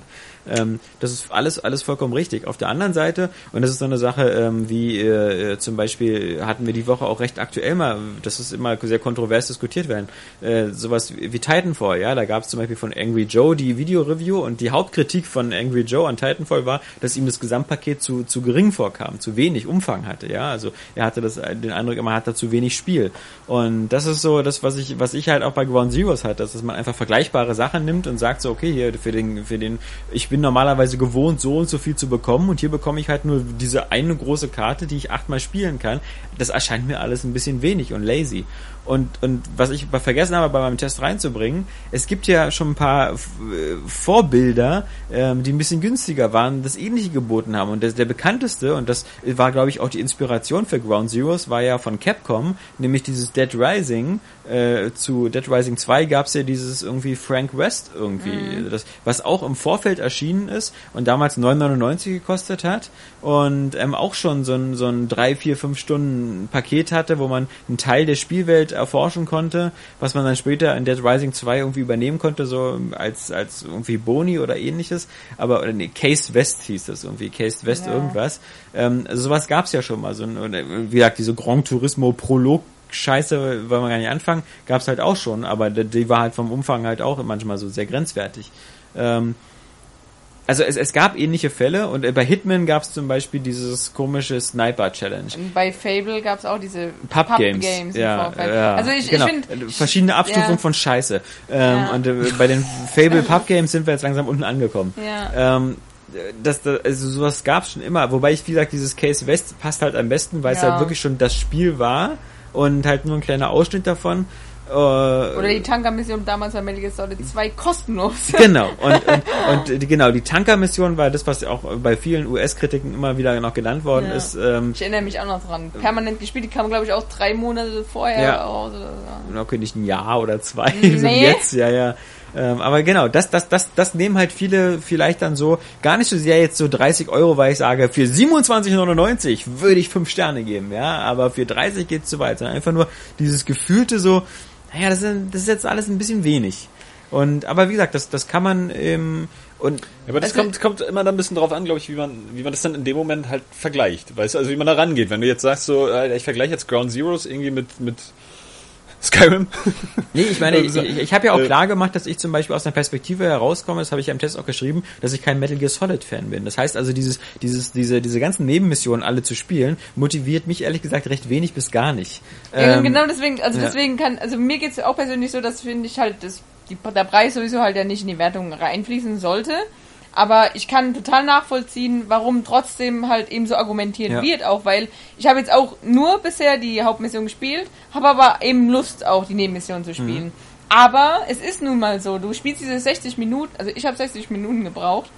Ähm, das ist alles, alles vollkommen richtig. Auf der anderen Seite, und das ist so eine Sache, ähm, wie äh, äh, zum Beispiel hatten wir die Woche auch recht aktuell mal, das ist immer sehr kontrovers diskutiert werden, äh, sowas wie Titanfall, ja, da gab es zum Beispiel von Angry Joe die Video-Review und die Hauptkritik von Angry Joe an Titanfall war, dass ihm das Gesamtpaket zu, zu gering vorkam, zu wenig Umfang hatte, ja, also er hatte das, den Eindruck, man hat da zu wenig Spiel. Und das ist so das, was ich, was ich halt auch bei Ground Zeroes hatte, dass man einfach vergleichbare Sachen nimmt und sagt so, okay, hier für den, für den, ich bin normalerweise gewohnt, so und so viel zu bekommen und hier bekomme ich halt nur diese eine große Karte, die ich achtmal spielen kann. Das erscheint mir alles ein bisschen wenig und lazy. Und, und was ich vergessen habe, bei meinem Test reinzubringen, es gibt ja schon ein paar äh, Vorbilder, ähm, die ein bisschen günstiger waren, das ähnliche geboten haben. Und das, der bekannteste, und das war, glaube ich, auch die Inspiration für Ground Zeroes, war ja von Capcom, nämlich dieses Dead Rising. Äh, zu Dead Rising 2 gab es ja dieses irgendwie Frank West irgendwie, das, was auch im Vorfeld erschienen ist und damals 9,99 gekostet hat und ähm, auch schon so ein, so ein 3, 4, 5 Stunden Paket hatte, wo man einen Teil der Spielwelt erforschen konnte, was man dann später in Dead Rising 2 irgendwie übernehmen konnte, so als, als irgendwie Boni oder ähnliches. Aber, oder nee, Case West hieß das irgendwie, Case West Ja. irgendwas. Ähm, also sowas gab's ja schon mal. So, ein- oder, wie gesagt, diese Grand Turismo Prolog Scheiße, wollen wir gar nicht anfangen, gab's halt auch schon, aber die, die war halt vom Umfang halt auch manchmal so sehr grenzwertig. Ähm, also es, es gab ähnliche Fälle und äh, bei Hitman gab's zum Beispiel dieses komische Sniper Challenge. Bei Fable gab es auch diese Pub Games, Pub-Games im ja, Vorfeld. ja, Also ich, genau. ich finde, verschiedene Abstufungen ja. von Scheiße. Ähm, Ja. Und äh, bei den Fable Pub Games sind wir jetzt langsam unten angekommen. Ja. Ähm, das, das, also sowas gab's schon immer. Wobei ich, wie gesagt, dieses Case West passt halt am besten, weil es Ja. halt wirklich schon das Spiel war und halt nur ein kleiner Ausschnitt davon. Äh, oder die Tanker-Mission damals bei Metal Gear Solid 2 kostenlos. Genau, und, und, und genau, die Tanker-Mission war das, was auch bei vielen US-Kritiken immer wieder noch genannt worden Ja. ist. Ähm, Ich erinnere mich auch noch dran. Permanent gespielt, die kam glaube ich auch drei Monate vorher Ja. raus oder so. okay, nicht ein Jahr oder zwei, Nee. so jetzt, ja, ja. Ähm, aber genau, das, das, das, das nehmen halt viele vielleicht dann so, gar nicht so sehr jetzt so 30 Euro, weil ich sage, für 27,99 würde ich 5 Sterne geben, ja, aber für 30 geht's zu weit, sondern einfach nur dieses gefühlte so, naja, das ist, das ist jetzt alles ein bisschen wenig. Und, aber wie gesagt, das, das kann man, ähm, und Ja, aber das Also- kommt, kommt immer dann ein bisschen drauf an, glaube ich, wie man, wie man das dann in dem Moment halt vergleicht. Weißt du, also wie man da rangeht. Wenn du jetzt sagst, so, ich vergleiche jetzt Ground Zeroes irgendwie mit, mit Skyrim. Nee, ich meine, ich, Also, ich, ich habe ja auch äh, klar gemacht, dass ich zum Beispiel aus einer Perspektive herauskomme, das habe ich ja im Test auch geschrieben, dass ich kein Metal Gear Solid Fan bin. Das heißt also, dieses, dieses, diese, diese ganzen Nebenmissionen alle zu spielen, motiviert mich ehrlich gesagt recht wenig bis gar nicht. Ja, Ähm, genau deswegen, also ja. deswegen kann, also mir geht's auch persönlich so, dass finde ich halt, dass die, der Preis sowieso halt ja nicht in die Wertung reinfließen sollte. Aber ich kann total nachvollziehen, warum trotzdem halt eben so argumentiert Ja. wird, auch weil ich habe jetzt auch nur bisher die Hauptmission gespielt, habe aber eben Lust auch die Nebenmission zu spielen. Aber es ist nun mal so, du spielst diese 60 Minuten, also ich habe 60 Minuten gebraucht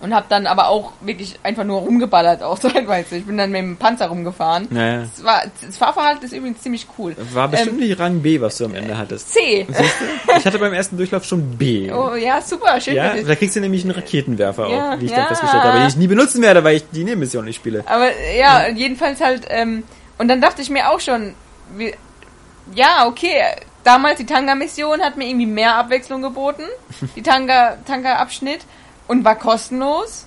und habe dann aber auch wirklich einfach nur rumgeballert auch teilweise. Ich bin dann mit dem Panzer rumgefahren. Naja. Es war, das Fahrverhalten ist übrigens ziemlich cool. War bestimmt Ähm, nicht Rang B, was du am Ende hattest. C. Ich hatte beim ersten Durchlauf schon B. Oh ja, super, schön. ja, da kriegst du nämlich einen Raketenwerfer Ja, auch, wie ich ja. dann festgestellt habe, den ich nie benutzen werde, weil ich die Nebenmission nicht spiele. Aber ja, jedenfalls halt, ähm, und dann dachte ich mir auch schon, wie, ja, okay, damals die Tanga-Mission hat mir irgendwie mehr Abwechslung geboten, die Tanga- Tanga-Abschnitt, und war kostenlos.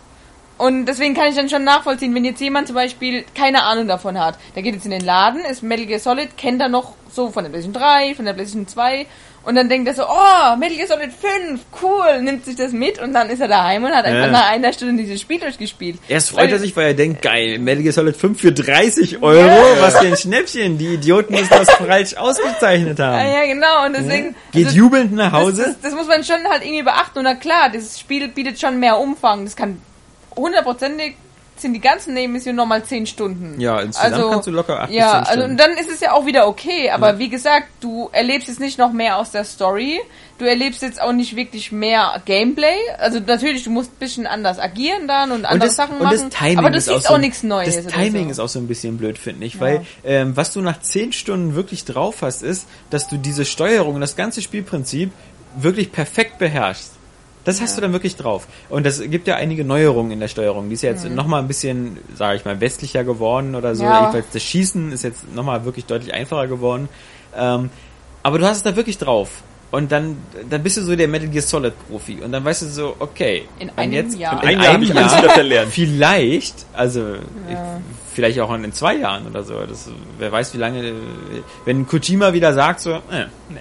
Und deswegen kann ich dann schon nachvollziehen, wenn jetzt jemand zum Beispiel keine Ahnung davon hat. Der geht jetzt in den Laden, ist Metal Gear Solid, kennt er noch so von der PlayStation 3, von der PlayStation 2 und dann denkt er so, oh, Metal Gear Solid 5, cool, nimmt sich das mit und dann ist er daheim und hat einfach Ja. nach einer Stunde dieses Spiel durchgespielt. Erst freut er sich, weil er denkt, geil, Metal Gear Solid 5 für 30 Euro, Ja. was für ein Schnäppchen, die Idioten müssen das falsch ausgezeichnet haben. Ah, ja, genau, und deswegen... Geht also, jubelnd nach das, Hause. das, das muss man schon halt irgendwie beachten. Und na klar, das Spiel bietet schon mehr Umfang. Das kann hundertprozentig sind die ganzen Nebenmissionen nochmal 10 Stunden. Ja, insgesamt kannst du locker acht bis Ja, zehn also Stunden. und dann ist es ja auch wieder okay. Aber wie gesagt, du erlebst jetzt nicht noch mehr aus der Story. Du erlebst jetzt auch nicht wirklich mehr Gameplay. Also natürlich, du musst ein bisschen anders agieren dann und andere und das, Sachen und machen. das Timing aber du ist siehst auch, auch, so, nichts Neues. Das Timing so. ist auch so ein bisschen blöd, finde ich, weil ähm, was du nach 10 Stunden wirklich drauf hast, ist, dass du diese Steuerung und das ganze Spielprinzip wirklich perfekt beherrschst. Das hast du dann wirklich drauf. Und das gibt ja einige Neuerungen in der Steuerung. Die ist ja jetzt noch mal ein bisschen, sage ich mal, westlicher geworden oder so. Mhm. Ja. Jedenfalls das Schießen ist jetzt noch mal wirklich deutlich einfacher geworden. Ähm, aber du hast es da wirklich drauf. Und dann, dann bist du so der Metal Gear Solid Profi. Und dann weißt du so, okay. In einem jetzt, Jahr. In Ein Jahr habe ich alles wieder verlernt. Vielleicht, also ich, vielleicht auch in zwei Jahren oder so. Das, wer weiß, wie lange. Wenn Kojima wieder sagt, so, äh, nee,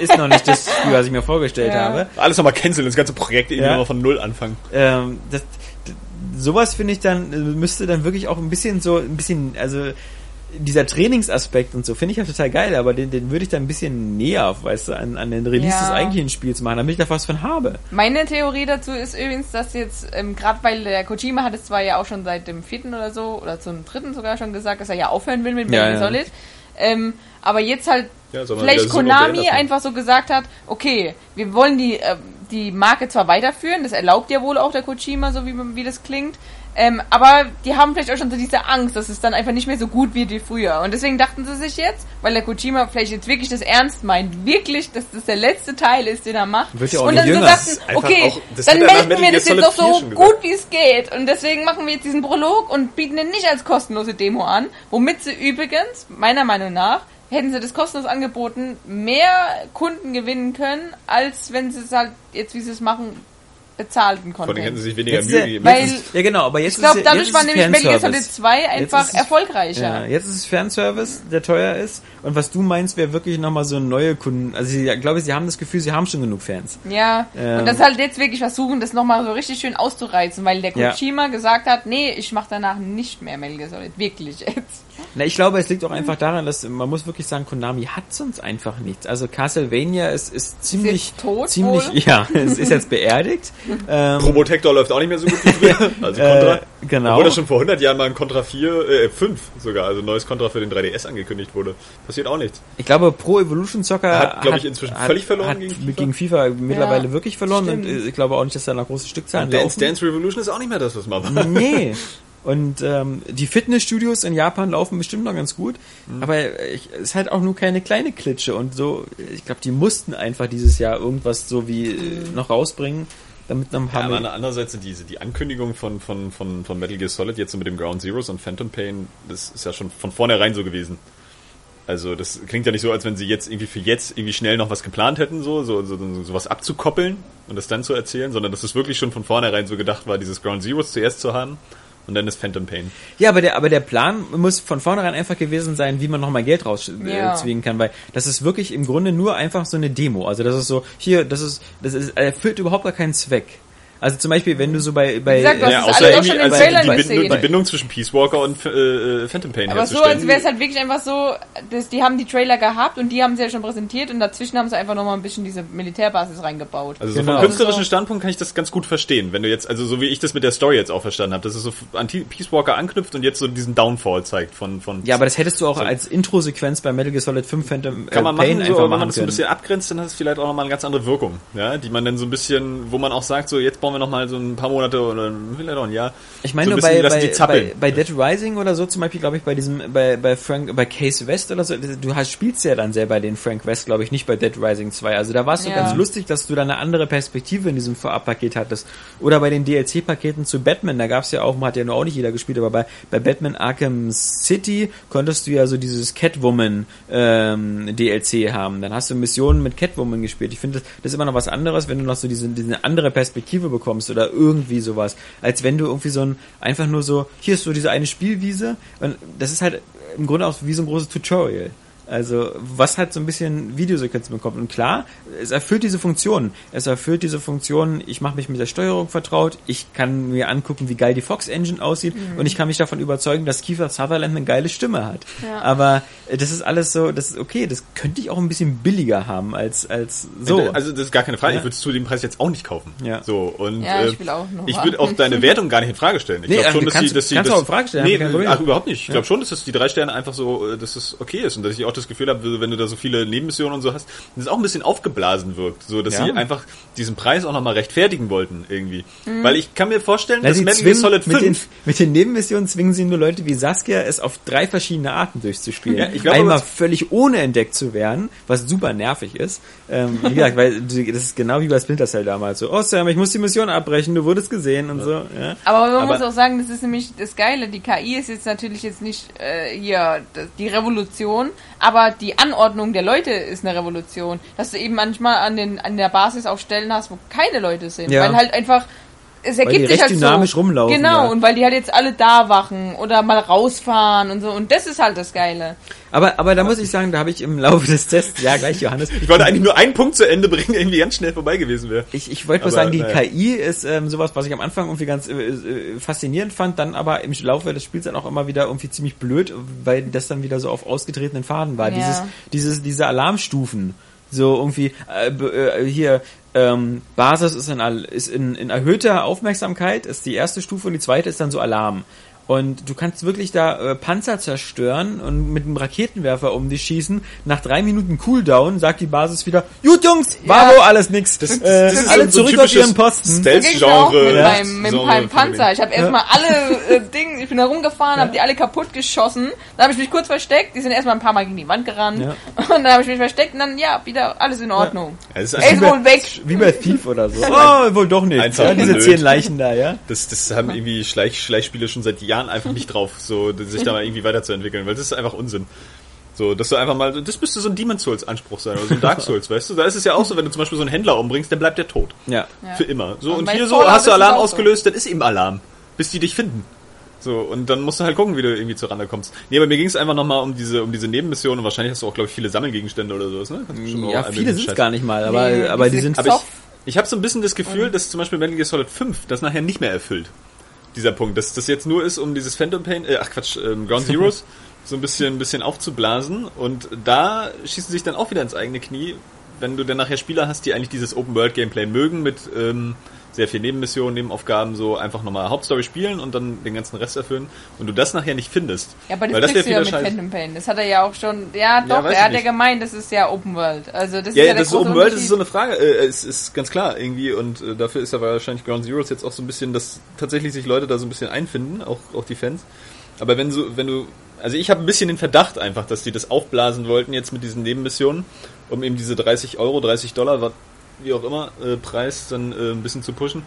ist noch nicht das Spiel, was ich mir vorgestellt Ja. habe. Alles nochmal canceln, das ganze Projekt irgendwie Ja. nochmal von Null anfangen. Ähm, das, sowas finde ich dann, müsste dann wirklich auch ein bisschen so, ein bisschen, also dieser Trainingsaspekt und so finde ich auch total geil, aber den, den würde ich dann ein bisschen näher, weißt du, an, an den Release Ja. des eigentlichen Spiels machen, damit ich da was von habe. Meine Theorie dazu ist übrigens, dass jetzt, ähm, gerade weil der Kojima hat es zwar ja auch schon seit dem vierten oder so, oder zum dritten sogar schon gesagt, dass er ja aufhören will mit Ja, Metal Gear ja. Solid. Ähm, aber jetzt halt Ja, vielleicht Konami einfach so gesagt hat, okay, wir wollen die, äh, die Marke zwar weiterführen, das erlaubt ja wohl auch der Kojima, so wie, wie das klingt, ähm, aber die haben vielleicht auch schon so diese Angst, dass es dann einfach nicht mehr so gut wird wie früher. Und deswegen dachten sie sich jetzt, weil der Kojima vielleicht jetzt wirklich das ernst meint, wirklich, dass das der letzte Teil ist, den er macht. Wird ja auch und dann so jünger. Einfach okay, auch- dann melden wir das jetzt doch 4 so gut wie es geht. Und deswegen machen wir jetzt diesen Prolog und bieten den nicht als kostenlose Demo an, womit sie übrigens, meiner Meinung nach, hätten sie das kostenlos angeboten, mehr Kunden gewinnen können, als wenn sie es halt jetzt, wie sie es machen, bezahlten Vor allem hätten Content. sie sich weniger Jetzt, Mühe gegeben. weil- Jetzt ist- Ja, genau, aber jetzt Ich glaube, ist, dadurch jetzt war ist nämlich Metal Gear. Solid 2 Jetzt einfach ist es- erfolgreicher. Ja, jetzt ist es Fanservice, der teuer ist. Und was du meinst, wäre wirklich nochmal so neue Kunden. Also ich glaube, sie haben das Gefühl, sie haben schon genug Fans. Ja, Ähm. und das halt jetzt wirklich versuchen, das nochmal so richtig schön auszureizen, weil der Ja. Kojima gesagt hat, nee, ich mache danach nicht mehr Metal Gear Solid. Wirklich jetzt. Na, ich glaube, es liegt auch einfach daran, dass man muss wirklich sagen, Konami hat sonst einfach nichts. Also Castlevania ist, ist ziemlich, jetzt tot ziemlich, wohl? ja, es ist jetzt beerdigt. ähm, Probotector läuft auch nicht mehr so gut wie früher. Also Contra. Äh, genau. Obwohl das schon vor 100 Jahren mal ein Contra 4, äh, 5 sogar, also ein neues Contra für den 3DS angekündigt wurde. Passiert auch nichts. Ich glaube, Pro Evolution Soccer Hat, glaub ich, inzwischen völlig verloren hat gegen gegen FIFA. FIFA, mittlerweile Ja, wirklich verloren und stimmt. äh, ich glaube auch nicht, dass da noch große Stückzahlen Und Dance laufen. Dance Revolution ist auch nicht mehr das, was mal war. Nee. Und ähm, die Fitnessstudios in Japan laufen bestimmt noch ganz gut, Mhm. aber ich, es ist halt auch nur keine kleine Klitsche und so. Ich glaube, die mussten einfach dieses Jahr irgendwas so wie äh, noch rausbringen, damit noch ein paar Ja, aber andererseits sind diese, die Ankündigung von, von, von, von Metal Gear Solid jetzt so mit dem Ground Zeroes und Phantom Pain, das ist ja schon von vornherein so gewesen. Also das klingt ja nicht so, als wenn sie jetzt irgendwie für jetzt irgendwie schnell noch was geplant hätten, so, so, so, so sowas abzukoppeln und das dann zu erzählen, sondern dass es wirklich schon von vornherein so gedacht war, dieses Ground Zeroes zuerst zu haben und dann das Phantom Pain. Ja, aber der, aber der Plan muss von vornherein einfach gewesen sein, wie man nochmal Geld rauszwingen Ja. äh, kann, weil das ist wirklich im Grunde nur einfach so eine Demo. Also das ist so, hier, das ist, das ist, erfüllt überhaupt gar keinen Zweck. Also zum Beispiel, wenn du so bei, bei, gesagt, du hast Ja, es außer irgendwie also Trailern die, Bindung, die Bindung zwischen Peace Walker und äh, Phantom Pain Aber so, als wäre es halt wirklich einfach so, dass die haben die Trailer gehabt und die haben sie ja schon präsentiert und dazwischen haben sie einfach nochmal ein bisschen diese Militärbasis reingebaut. Also so Genau. vom künstlerischen Standpunkt kann ich das ganz gut verstehen, wenn du jetzt, also so wie ich das mit der Story jetzt auch verstanden habe, dass es so an Peace Walker anknüpft und jetzt so diesen Downfall zeigt von von ja, aber das hättest du auch als Intro-Sequenz bei Metal Gear Solid 5 Phantom äh, kann man Pain machen, so, einfach aber wenn man machen das so ein bisschen abgrenzt, dann hat es vielleicht auch nochmal eine ganz andere Wirkung, ja, die man dann so ein bisschen, wo man auch sagt, so jetzt bauen wir nochmal so ein paar Monate oder vielleicht auch ein Jahr. Ich meine so nur bei, bei, bei, bei Dead Rising oder so zum Beispiel, glaube ich, bei diesem, bei, bei Frank, bei Case West oder so, du hast, spielst ja dann sehr bei den Frank West, glaube ich, nicht bei Dead Rising 2. Also da war es so Ja. ganz lustig, dass du da eine andere Perspektive in diesem Vorabpaket hattest. Oder bei den DLC-Paketen zu Batman, da gab es ja auch, hat ja nur auch nicht jeder gespielt, aber bei, bei Batman Arkham City konntest du ja so dieses Catwoman ähm, DLC haben. Dann hast du Missionen mit Catwoman gespielt. Ich finde, das, das ist immer noch was anderes, wenn du noch so diese, diese andere Perspektive bekommst oder irgendwie sowas, als wenn du irgendwie so ein, einfach nur so, hier ist so diese eine Spielwiese und das ist halt im Grunde auch wie so ein großes Tutorial. Also, was halt so ein bisschen Videosequenzen bekommt. Und klar, es erfüllt diese Funktion. Es erfüllt diese Funktion, ich mache mich mit der Steuerung vertraut, ich kann mir angucken, wie geil die Fox Engine aussieht und ich kann mich davon überzeugen, dass Kiefer Sutherland eine geile Stimme hat. Ja. Aber äh, das ist alles so, das ist okay, das könnte ich auch ein bisschen billiger haben als, als so. Also das ist gar keine Frage. Ja. Ich würde es zu dem Preis jetzt auch nicht kaufen. Ja. So und Ja, ich äh, will auch noch ich würde auch deine Wertung gar nicht in Frage stellen. Ich Nee, glaube ach, schon, dass kannst du- dass sie kannst das, du auch in Frage stellen, Nee, ach, überhaupt nicht. Ich glaube schon, dass das die drei Sterne einfach so, äh, dass es okay ist und dass ich auch das Gefühl habe, wenn du da so viele Nebenmissionen und so hast, dass es auch ein bisschen aufgeblasen wirkt, so dass Ja. sie einfach diesen Preis auch nochmal rechtfertigen wollten irgendwie. Weil ich kann mir vorstellen, Na, dass Metal Gear Solid mit, den, 5 mit den Nebenmissionen zwingen sie nur Leute wie Saskia, es auf drei verschiedene Arten durchzuspielen. Ja, ich glaube, Einmal völlig ohne entdeckt zu werden, was super nervig ist. Ähm, wie gesagt, weil das ist genau wie bei Splinter Cell damals so, oh Sam, ich muss die Mission abbrechen, du wurdest gesehen und so. Ja. Aber man Aber- muss auch sagen, das ist nämlich das Geile. Die KI ist jetzt natürlich jetzt nicht äh, hier das- die Revolution, aber die Anordnung der Leute ist eine Revolution. Dass du eben manchmal an, den, an der Basis auch Stellen hast, wo keine Leute sind. Ja. Weil halt einfach, es die ergibt sich recht halt dynamisch so. rumlaufen, Genau, ja. und weil die halt jetzt alle da wachen oder mal rausfahren und so. Und das ist halt das Geile. Aber, aber da muss ich sagen, da habe ich im Laufe des Tests, ja gleich Johannes, ich wollte eigentlich nur einen Punkt zu Ende bringen, der irgendwie ganz schnell vorbei gewesen wäre. Ich, ich wollte nur sagen, die naja. KI ist ähm, sowas, was ich am Anfang irgendwie ganz äh, äh, faszinierend fand, dann aber im Laufe des Spiels dann auch immer wieder irgendwie ziemlich blöd, weil das dann wieder so auf ausgetretenen Faden war. Ja. Dieses, dieses, diese Alarmstufen. So irgendwie, äh, äh, hier, ähm, Basis ist, in, ist in, in erhöhter Aufmerksamkeit, ist die erste Stufe und die zweite ist dann so Alarm. Und du kannst wirklich da äh, Panzer zerstören und mit einem Raketenwerfer um dich schießen. Nach drei Minuten Cooldown sagt die Basis wieder, gut Jungs, war Ja. alles nix. Das, äh, das ist alle so zurück auf ihren Posten. Stealth-Genre. mit, ja, meinem, mit meinem Panzer. Ich habe erstmal alle äh, Dinge, ich bin da rumgefahren, habe die alle kaputt geschossen. Dann habe ich mich kurz versteckt. Die sind erstmal ein paar Mal gegen die Wand gerannt. Ja. Und dann habe ich mich versteckt und dann, ja, wieder alles in Ordnung. Ja, das ist ist also- wohl weg. Wie bei Thief oder so. Oh, wohl doch nicht. Einfach Ja, diese blöd. zehn Leichen da, ja. Das, das haben irgendwie Schleich, Schleichspiele schon seit Jahren einfach nicht drauf, so sich da mal irgendwie weiterzuentwickeln, weil das ist einfach Unsinn. So, dass du einfach mal, das müsste so ein Demon Souls Anspruch sein, oder so ein Dark Souls, weißt du? Da ist es ja auch so, wenn du zum Beispiel so einen Händler umbringst, dann bleibt der tot. Ja. Ja. Für immer. So, Und und hier so, hast du Alarm auch so. ausgelöst, dann ist eben Alarm. Bis die dich finden. So, und dann musst du halt gucken, wie du irgendwie zur Rande kommst. Nee, aber mir ging es einfach nochmal um diese, um diese Nebenmissionen und wahrscheinlich hast du auch, glaube ich, viele Sammelgegenstände oder sowas, ne? Ja, viele sind es gar nicht mal, aber, Nee, aber die diese sind Aber ich, ich habe so ein bisschen das Gefühl, dass zum Beispiel Metal Gear Solid 5 das nachher nicht mehr erfüllt. Dieser Punkt. Dass das jetzt nur ist, um dieses Phantom Pain, äh, ach Quatsch, ähm, Ground Zeroes so ein bisschen, ein bisschen aufzublasen. Und da schießen sich dann auch wieder ins eigene Knie, wenn du dann nachher Spieler hast, die eigentlich dieses Open-World-Gameplay mögen, mit ähm, sehr viel Nebenmissionen, Nebenaufgaben, so einfach nochmal Hauptstory spielen und dann den ganzen Rest erfüllen. Und du das nachher nicht findest. Ja, aber das das kriegst du ja mit scheiße. Phantom Pain. Das hat er ja auch schon. Ja, doch, weiß er hat ja gemeint, das ist ja Open World. Also das Ja, ist ja ja, das ist Open World, das ist so eine Frage. Äh, es ist ganz klar irgendwie und äh, dafür ist ja wahrscheinlich Ground Zeroes jetzt auch so ein bisschen, dass tatsächlich sich Leute da so ein bisschen einfinden, auch, auch die Fans. Aber wenn so, wenn du, also ich habe ein bisschen den Verdacht einfach, dass die das aufblasen wollten jetzt mit diesen Nebenmissionen, um eben diese 30 Euro, 30 Dollar, was, wie auch immer, äh, Preis dann äh, ein bisschen zu pushen.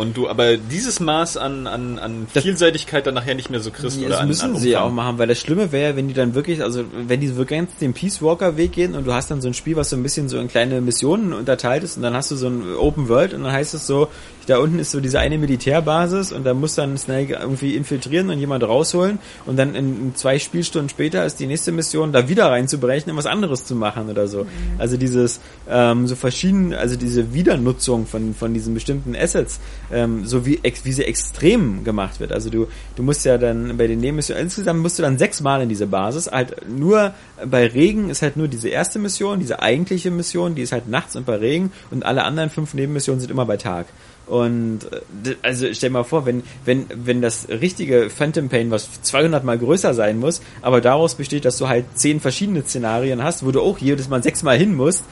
Und du aber dieses Maß an, an, an Vielseitigkeit dann nachher nicht mehr so kriegst oder das an, müssen an sie ja auch machen, weil das Schlimme wäre, wenn die dann wirklich, also wenn die wirklich ganz den Peace Walker Weg gehen und du hast dann so ein Spiel, was so ein bisschen so in kleine Missionen unterteilt ist und dann hast du so ein Open World und dann heißt es so, da unten ist so diese eine Militärbasis und da muss dann Snake irgendwie infiltrieren und jemand rausholen und dann in, zwei Spielstunden später ist die nächste Mission, da wieder reinzubrechen und was anderes zu machen oder so. Also dieses ähm, so verschieden, also diese Wiedernutzung von von diesen bestimmten Assets, ähm, so wie ex, wie sie extrem gemacht wird. Also du du musst ja dann bei den Nebenmissionen insgesamt musst du dann sechsmal in diese Basis. Halt nur bei Regen ist halt nur diese erste Mission, diese eigentliche Mission, die ist halt nachts und bei Regen und alle anderen fünf Nebenmissionen sind immer bei Tag. Und äh, also stell mal vor, wenn wenn wenn das richtige Phantom Pain, was 200 mal größer sein muss, aber daraus besteht, dass du halt zehn verschiedene Szenarien hast, wo du auch jedes Mal sechsmal hin musst.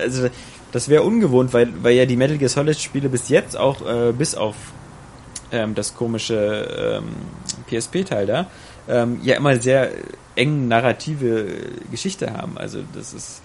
Also das wäre ungewohnt, weil weil ja die Metal Gear Solid Spiele bis jetzt auch äh, bis auf ähm, das komische ähm, PSP-Teil da ähm, ja immer sehr eng narrative Geschichte haben. Also das ist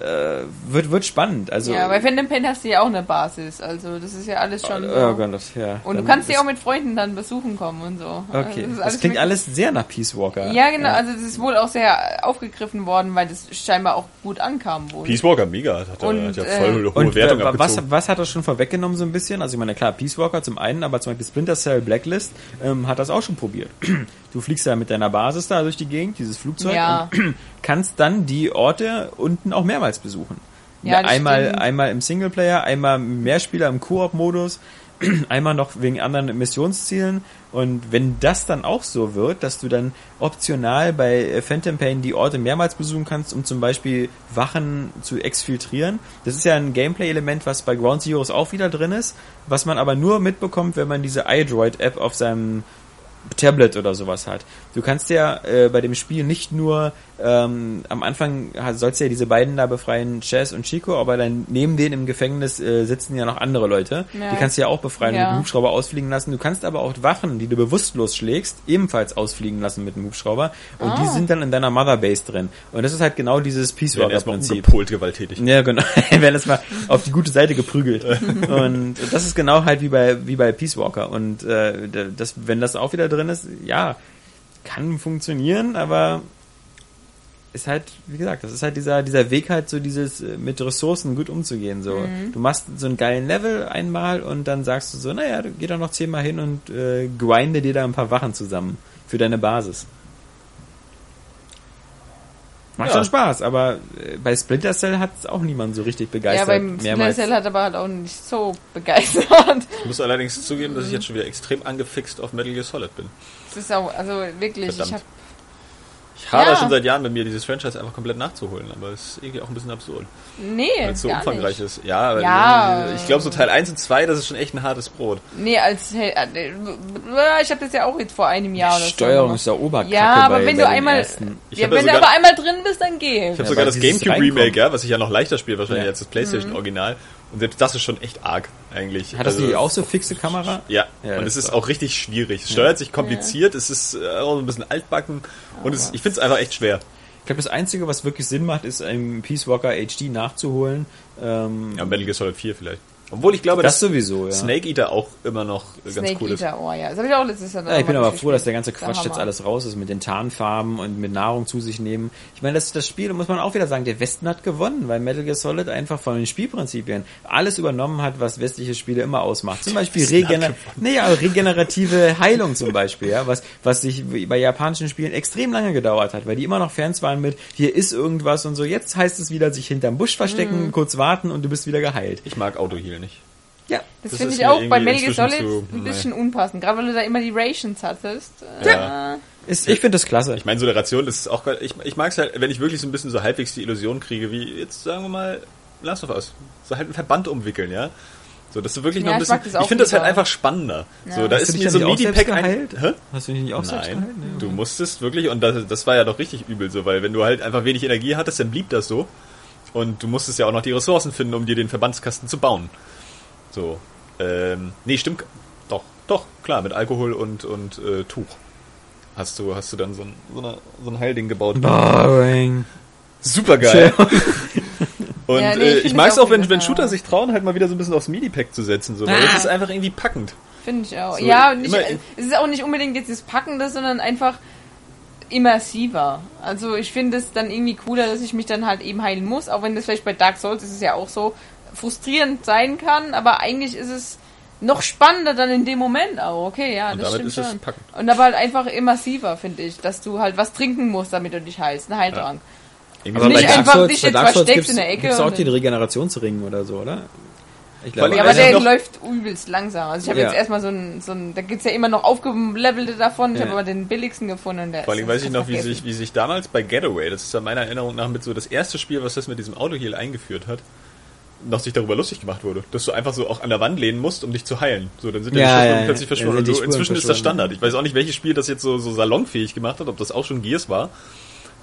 äh, wird wird spannend. Also Ja, bei Phantom Pain hast du ja auch eine Basis. Also das ist ja alles schon so. oh Gott, das, ja. und du kannst ist- auch mit Freunden dann besuchen kommen und so. Also Okay, ist das, alles klingt alles sehr nach Peace Walker. Ja, genau. Also das ist wohl auch sehr aufgegriffen worden, weil das scheinbar auch gut ankam wohl. Peace Walker, mega, hat, er- Und, hat ja äh, voll hohe Und Wertung wa- was, was hat das schon vorweggenommen so ein bisschen? Also ich meine, klar, Peace Walker zum einen, aber zum Beispiel Splinter Cell Blacklist ähm, hat das auch schon probiert. Du fliegst ja mit deiner Basis da durch die Gegend, dieses Flugzeug, Ja. und kannst dann die Orte unten auch mehrmals besuchen. Ja, einmal, stimmt. einmal im Singleplayer, einmal Mehrspieler im Koop-Modus, einmal noch wegen anderen Missionszielen. Und wenn das dann auch so wird, dass du dann optional bei äh, Phantom Pain die Orte mehrmals besuchen kannst, um zum Beispiel Wachen zu exfiltrieren, das ist ja ein Gameplay-Element, was bei Ground Zeroes auch wieder drin ist, was man aber nur mitbekommt, wenn man diese iDroid-App auf seinem Tablet oder sowas hat. Du kannst ja äh, bei dem Spiel nicht nur ähm, am Anfang sollst du ja diese beiden da befreien, Chess und Chico, aber dann neben denen im Gefängnis äh, sitzen ja noch andere Leute. Ja. Die kannst du ja auch befreien und Ja. mit dem Hubschrauber ausfliegen lassen. Du kannst aber auch Wachen, die du bewusstlos schlägst, ebenfalls ausfliegen lassen mit dem Hubschrauber. Und die Ah. sind dann in deiner Motherbase drin. Und das ist halt genau dieses Peace Walker erstmal Prinzip. umgepolt gewalttätig. Ja, genau. werden das mal auf die gute Seite geprügelt. Und das ist genau halt wie bei wie bei Peace Walker. Und äh, das, wenn das auch wieder drin ist, ja, kann funktionieren, aber ist halt, wie gesagt, das ist halt dieser dieser Weg halt so dieses äh, mit Ressourcen gut umzugehen. So, du machst so einen geilen Level einmal und dann sagst du so, naja, du geh da noch zehnmal hin und äh, grinde dir da ein paar Wachen zusammen für deine Basis. Macht Ja. schon Spaß, aber äh, bei Splinter Cell hat es auch niemand so richtig ja, begeistert. beim Splinter mehrmals. Cell hat aber halt auch nicht so begeistert. Ich muss allerdings zugeben, dass ich jetzt schon wieder extrem angefixt auf Metal Gear Solid bin. Das ist auch, also wirklich, Verdammt. ich hab, Ich habe Ja. schon seit Jahren bei mir, dieses Franchise einfach komplett nachzuholen, aber es ist irgendwie auch ein bisschen absurd, nee, weil es so gar umfangreich nicht. ist. Ja, weil Ja. ich glaube so Teil 1 und 2, das ist schon echt ein hartes Brot. Nee, als, hey, äh, ich habe das ja auch jetzt vor einem Jahr oder so. Steuerung gemacht. ist ja Oberkacke Ja, aber bei, wenn bei du einmal, ja, wenn du sogar- aber einmal drin bist, dann geh. Ich habe Ja, sogar das Gamecube Remake, ja, was ich ja noch leichter spiele wahrscheinlich Ja. als das PlayStation Original. Und selbst das ist schon echt arg eigentlich. Hat das Also- nicht auch so fixe Kamera? Ja, Ja, und es ist auch richtig schwierig. Es steuert sich kompliziert, es ist äh, auch so ein bisschen altbacken und es, ich finde es einfach echt schwer. Ich glaube, das Einzige, was wirklich Sinn macht, ist ein Peace Walker HD nachzuholen. Ähm, Ja, Metal Gear Solid 4 vielleicht. Obwohl ich glaube, Das dass sowieso, ja. Snake Eater auch immer noch ganz Snake cool ist. Eater, oh ja. Das habe ich auch letztes Jahr Ja, ich bin aber froh, dass der ganze. Quatsch jetzt alles raus ist mit den Tarnfarben und mit Nahrung zu sich nehmen. Ich meine, das, das Spiel, muss man auch wieder sagen, der Westen hat gewonnen, weil Metal Gear Solid einfach von den Spielprinzipien alles übernommen hat, was westliche Spiele immer ausmacht. Zum Beispiel Regener nee, aber regenerative Heilung zum Beispiel, ja, was, was sich bei japanischen Spielen extrem lange gedauert hat, weil die immer noch Fans waren mit, hier ist irgendwas und so. Jetzt heißt es wieder, sich hinterm Busch verstecken, Mhm. kurz warten und du bist wieder geheilt. Ich mag Autoheal nicht. Ja. Das, Das finde ich auch bei Metal Gear Solid ein bisschen unpassend. Gerade weil du da immer die Rations hattest. Ja. Äh, Ist, ich finde das klasse. Ich meine, so eine Ration ist auch geil. Ich, ich mag es halt, wenn ich wirklich so ein bisschen so halbwegs die Illusion kriege, wie jetzt sagen wir mal Last of Us. So halt einen Verband umwickeln, ja. So, dass du wirklich Ja, noch ein ich mag bisschen. das auch Ich finde das halt einfach spannender. Ja. So, da Hast ist mir so ein selbst Midi-Pack ein. Hä? Hast du dich nicht auch selbst Nein, geheilt? Nee. du musstest wirklich, und das, das war ja doch richtig übel so, weil wenn du halt einfach wenig Energie hattest, dann blieb das so. Und du musstest ja auch noch die Ressourcen finden, um dir den Verbandskasten zu bauen. So. Ähm, nee, stimmt. Doch, doch, klar, mit Alkohol und, und äh, Tuch. Hast du, hast du dann so ein, so, eine, so ein Heilding gebaut. Boring. Super geil. Und Ja, nee, äh, ich ich mag es auch wenn, wenn. Shooter sich trauen, halt mal wieder so ein bisschen aufs MIDI-Pack zu setzen. So, weil Ah. das ist einfach irgendwie packend. Finde ich auch. So, ja, nicht, immer- es ist auch nicht unbedingt jetzt das Packende, sondern einfach immersiver. Also ich finde es dann irgendwie cooler, dass ich mich dann halt eben heilen muss, auch wenn das vielleicht bei Dark Souls ist es ja auch so frustrierend sein kann, aber eigentlich ist es noch spannender dann in dem Moment auch. Okay, ja, Und das damit stimmt ist es schon. packend. Und aber halt einfach immersiver, finde ich, dass du halt was trinken musst, damit du dich heilst, ein Heiltrank. Irgendwie Aber Nicht bei Dark einfach Souls, dich bei jetzt Dark Souls versteckst gibt's, in der Ecke gibt's auch den Regenerationsring oder so, oder? Ich glaube, Ja, aber der läuft übelst langsam. Also ich habe Ja. jetzt erstmal so ein, so ein, da gibt's ja immer noch aufgelevelte davon. Ich Ja. habe aber den billigsten gefunden. und Der Vor allem ist- weiß ich noch, wie sich, wie sich damals bei Getaway, das ist ja meiner Erinnerung nach mit so das erste Spiel, was das mit diesem Autoheal eingeführt hat, noch sich darüber lustig gemacht wurde, dass du einfach so auch an der Wand lehnen musst, um dich zu heilen. So, dann sind Ja, ja, die Spuren ja, ja. plötzlich verschwunden. Dann Und Spuren inzwischen ist das. Standard. Ich weiß auch nicht, welches Spiel das jetzt so, so salonfähig gemacht hat, ob das auch schon Gears war.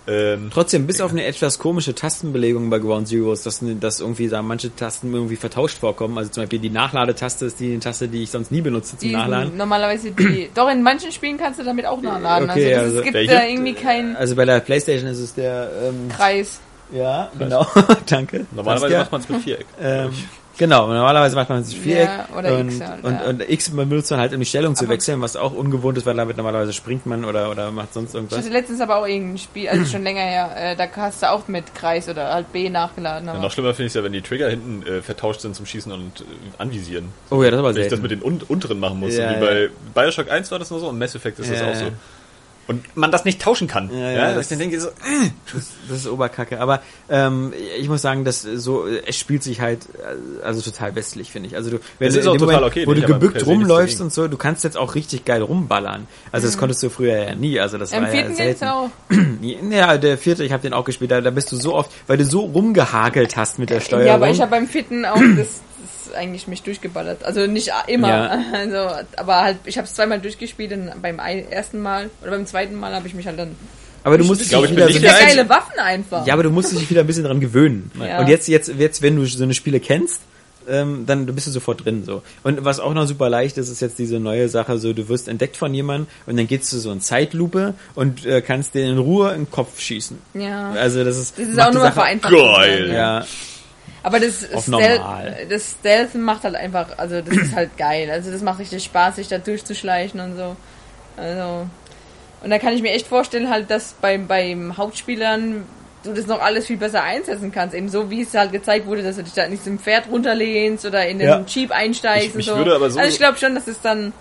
Ähm, Trotzdem, bis auf eine etwas komische Tastenbelegung bei Ground Zeroes, dass, dass irgendwie da manche Tasten irgendwie vertauscht vorkommen. Also zum Beispiel die Nachladetaste ist die Taste, die ich sonst nie benutze zum Die Nachladen. normalerweise die. Doch in manchen Spielen kannst du damit auch nachladen. Okay, also, das, also es gibt welche? da irgendwie keinen Also bei der Playstation ist es der, ähm, Kreis. ja, genau, danke. normalerweise Saskia. macht man es mit Viereck. Ähm, genau, normalerweise macht man sich Viereck Ja, oder und, X halt, und, ja. und X man benutzt man halt, um die Stellung zu Aber- wechseln, was auch ungewohnt ist, weil damit normalerweise springt man oder, oder macht sonst Ich irgendwas. hatte letztens aber auch irgendein Spiel, also schon länger her, äh, da hast du auch mit Kreis oder halt B nachgeladen. Ja, noch schlimmer finde ich es ja, wenn die Trigger hinten äh, vertauscht sind zum Schießen und äh, anvisieren. Oh ja, das war Wenn ich das mit den un unteren machen muss. Ja, wie ja. bei Bioshock 1 war das nur so und Mass Effect ist das Ja, auch so. Ja. Und man das nicht tauschen kann. Ja, Ja, ja, das- ich denke, so, Das, das ist Oberkacke. Aber ähm, ich muss sagen, dass so es spielt sich halt äh, also total westlich, finde ich. Also du, wenn du ist in auch dem total okay, wo du gebückt rumläufst und so, du kannst jetzt auch richtig geil rumballern. Also das konntest du früher ja nie. Also das Im war ja vierten geht's selten. auch. Ja, der vierte, ich habe den auch gespielt. Da, da bist du so oft, weil du so rumgehakelt hast mit der Steuerung. Ja, aber ich habe beim vierten auch das, eigentlich mich durchgeballert. Also nicht immer. Ja. Also, aber halt, ich habe es zweimal durchgespielt und beim ersten Mal oder beim zweiten Mal habe ich mich halt dann. aber du musst ich dich glaube, ich bin wieder nicht so Das der sind ja Einzige. geile Waffen einfach. Ja, aber du musst dich wieder ein bisschen dran gewöhnen. Ja. Und jetzt, jetzt, jetzt, wenn du so eine Spiele kennst, ähm, dann bist du sofort drin so. Und was auch noch super leicht ist, ist jetzt diese neue Sache, so du wirst entdeckt von jemandem und dann gehst du so in Zeitlupe und äh, kannst den in Ruhe in den Kopf schießen. Ja. Also das ist, Das ist auch nur Sache- vereinfacht. Geil. Ja, Aber das, Stealth, das Stealth macht halt einfach, also das ist halt geil. Also das macht richtig Spaß, sich da durchzuschleichen und so. Also. Und da kann ich mir echt vorstellen, halt, dass beim, beim Hauptspielern du das noch alles viel besser einsetzen kannst. Eben so, wie es halt gezeigt wurde, dass du dich da in diesem Pferd runterlehnst oder in den Ja. Jeep einsteigst Ich- und so. würde aber so- also ich glaube schon, dass es dann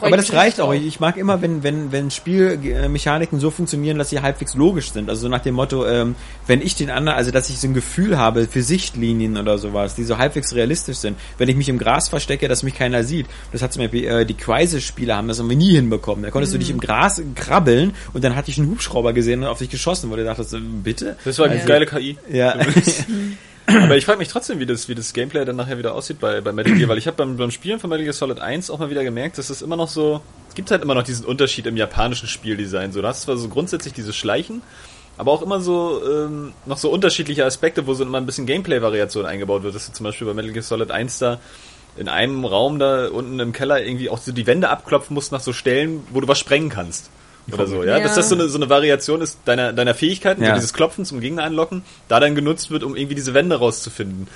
aber das reicht auch. Ich mag immer, wenn, wenn, wenn Spielmechaniken so funktionieren, dass sie halbwegs logisch sind. Also so nach dem Motto, ähm, wenn ich den anderen, also dass ich so ein Gefühl habe für Sichtlinien oder sowas, die so halbwegs realistisch sind. Wenn ich mich im Gras verstecke, dass mich keiner sieht. Das hat zum Beispiel äh, die Crisis-Spieler haben das irgendwie nie hinbekommen. Da konntest du dich im Gras krabbeln und dann hatte ich einen Hubschrauber gesehen und auf dich geschossen, wo du dachtest, äh, bitte? das war eine Also- geile KI. Ja. Aber ich frage mich trotzdem, wie das, wie das Gameplay dann nachher wieder aussieht bei, bei Metal Gear, weil ich habe beim, beim Spielen von Metal Gear Solid 1 auch mal wieder gemerkt, dass es immer noch so, es gibt halt immer noch diesen Unterschied im japanischen Spieldesign. So, du hast zwar so grundsätzlich dieses Schleichen, aber auch immer so ähm, noch so unterschiedliche Aspekte, wo so immer ein bisschen Gameplay-Variation eingebaut wird. Das ist zum Beispiel bei Metal Gear Solid 1 da in einem Raum da unten im Keller irgendwie auch so die Wände abklopfen musst nach so Stellen, wo du was sprengen kannst. Oder so, ja? Ja. Dass das so eine, so eine Variation ist deiner, deiner Fähigkeiten, Ja. so dieses Klopfen zum Gegner anlocken, da dann genutzt wird, um irgendwie diese Wände rauszufinden.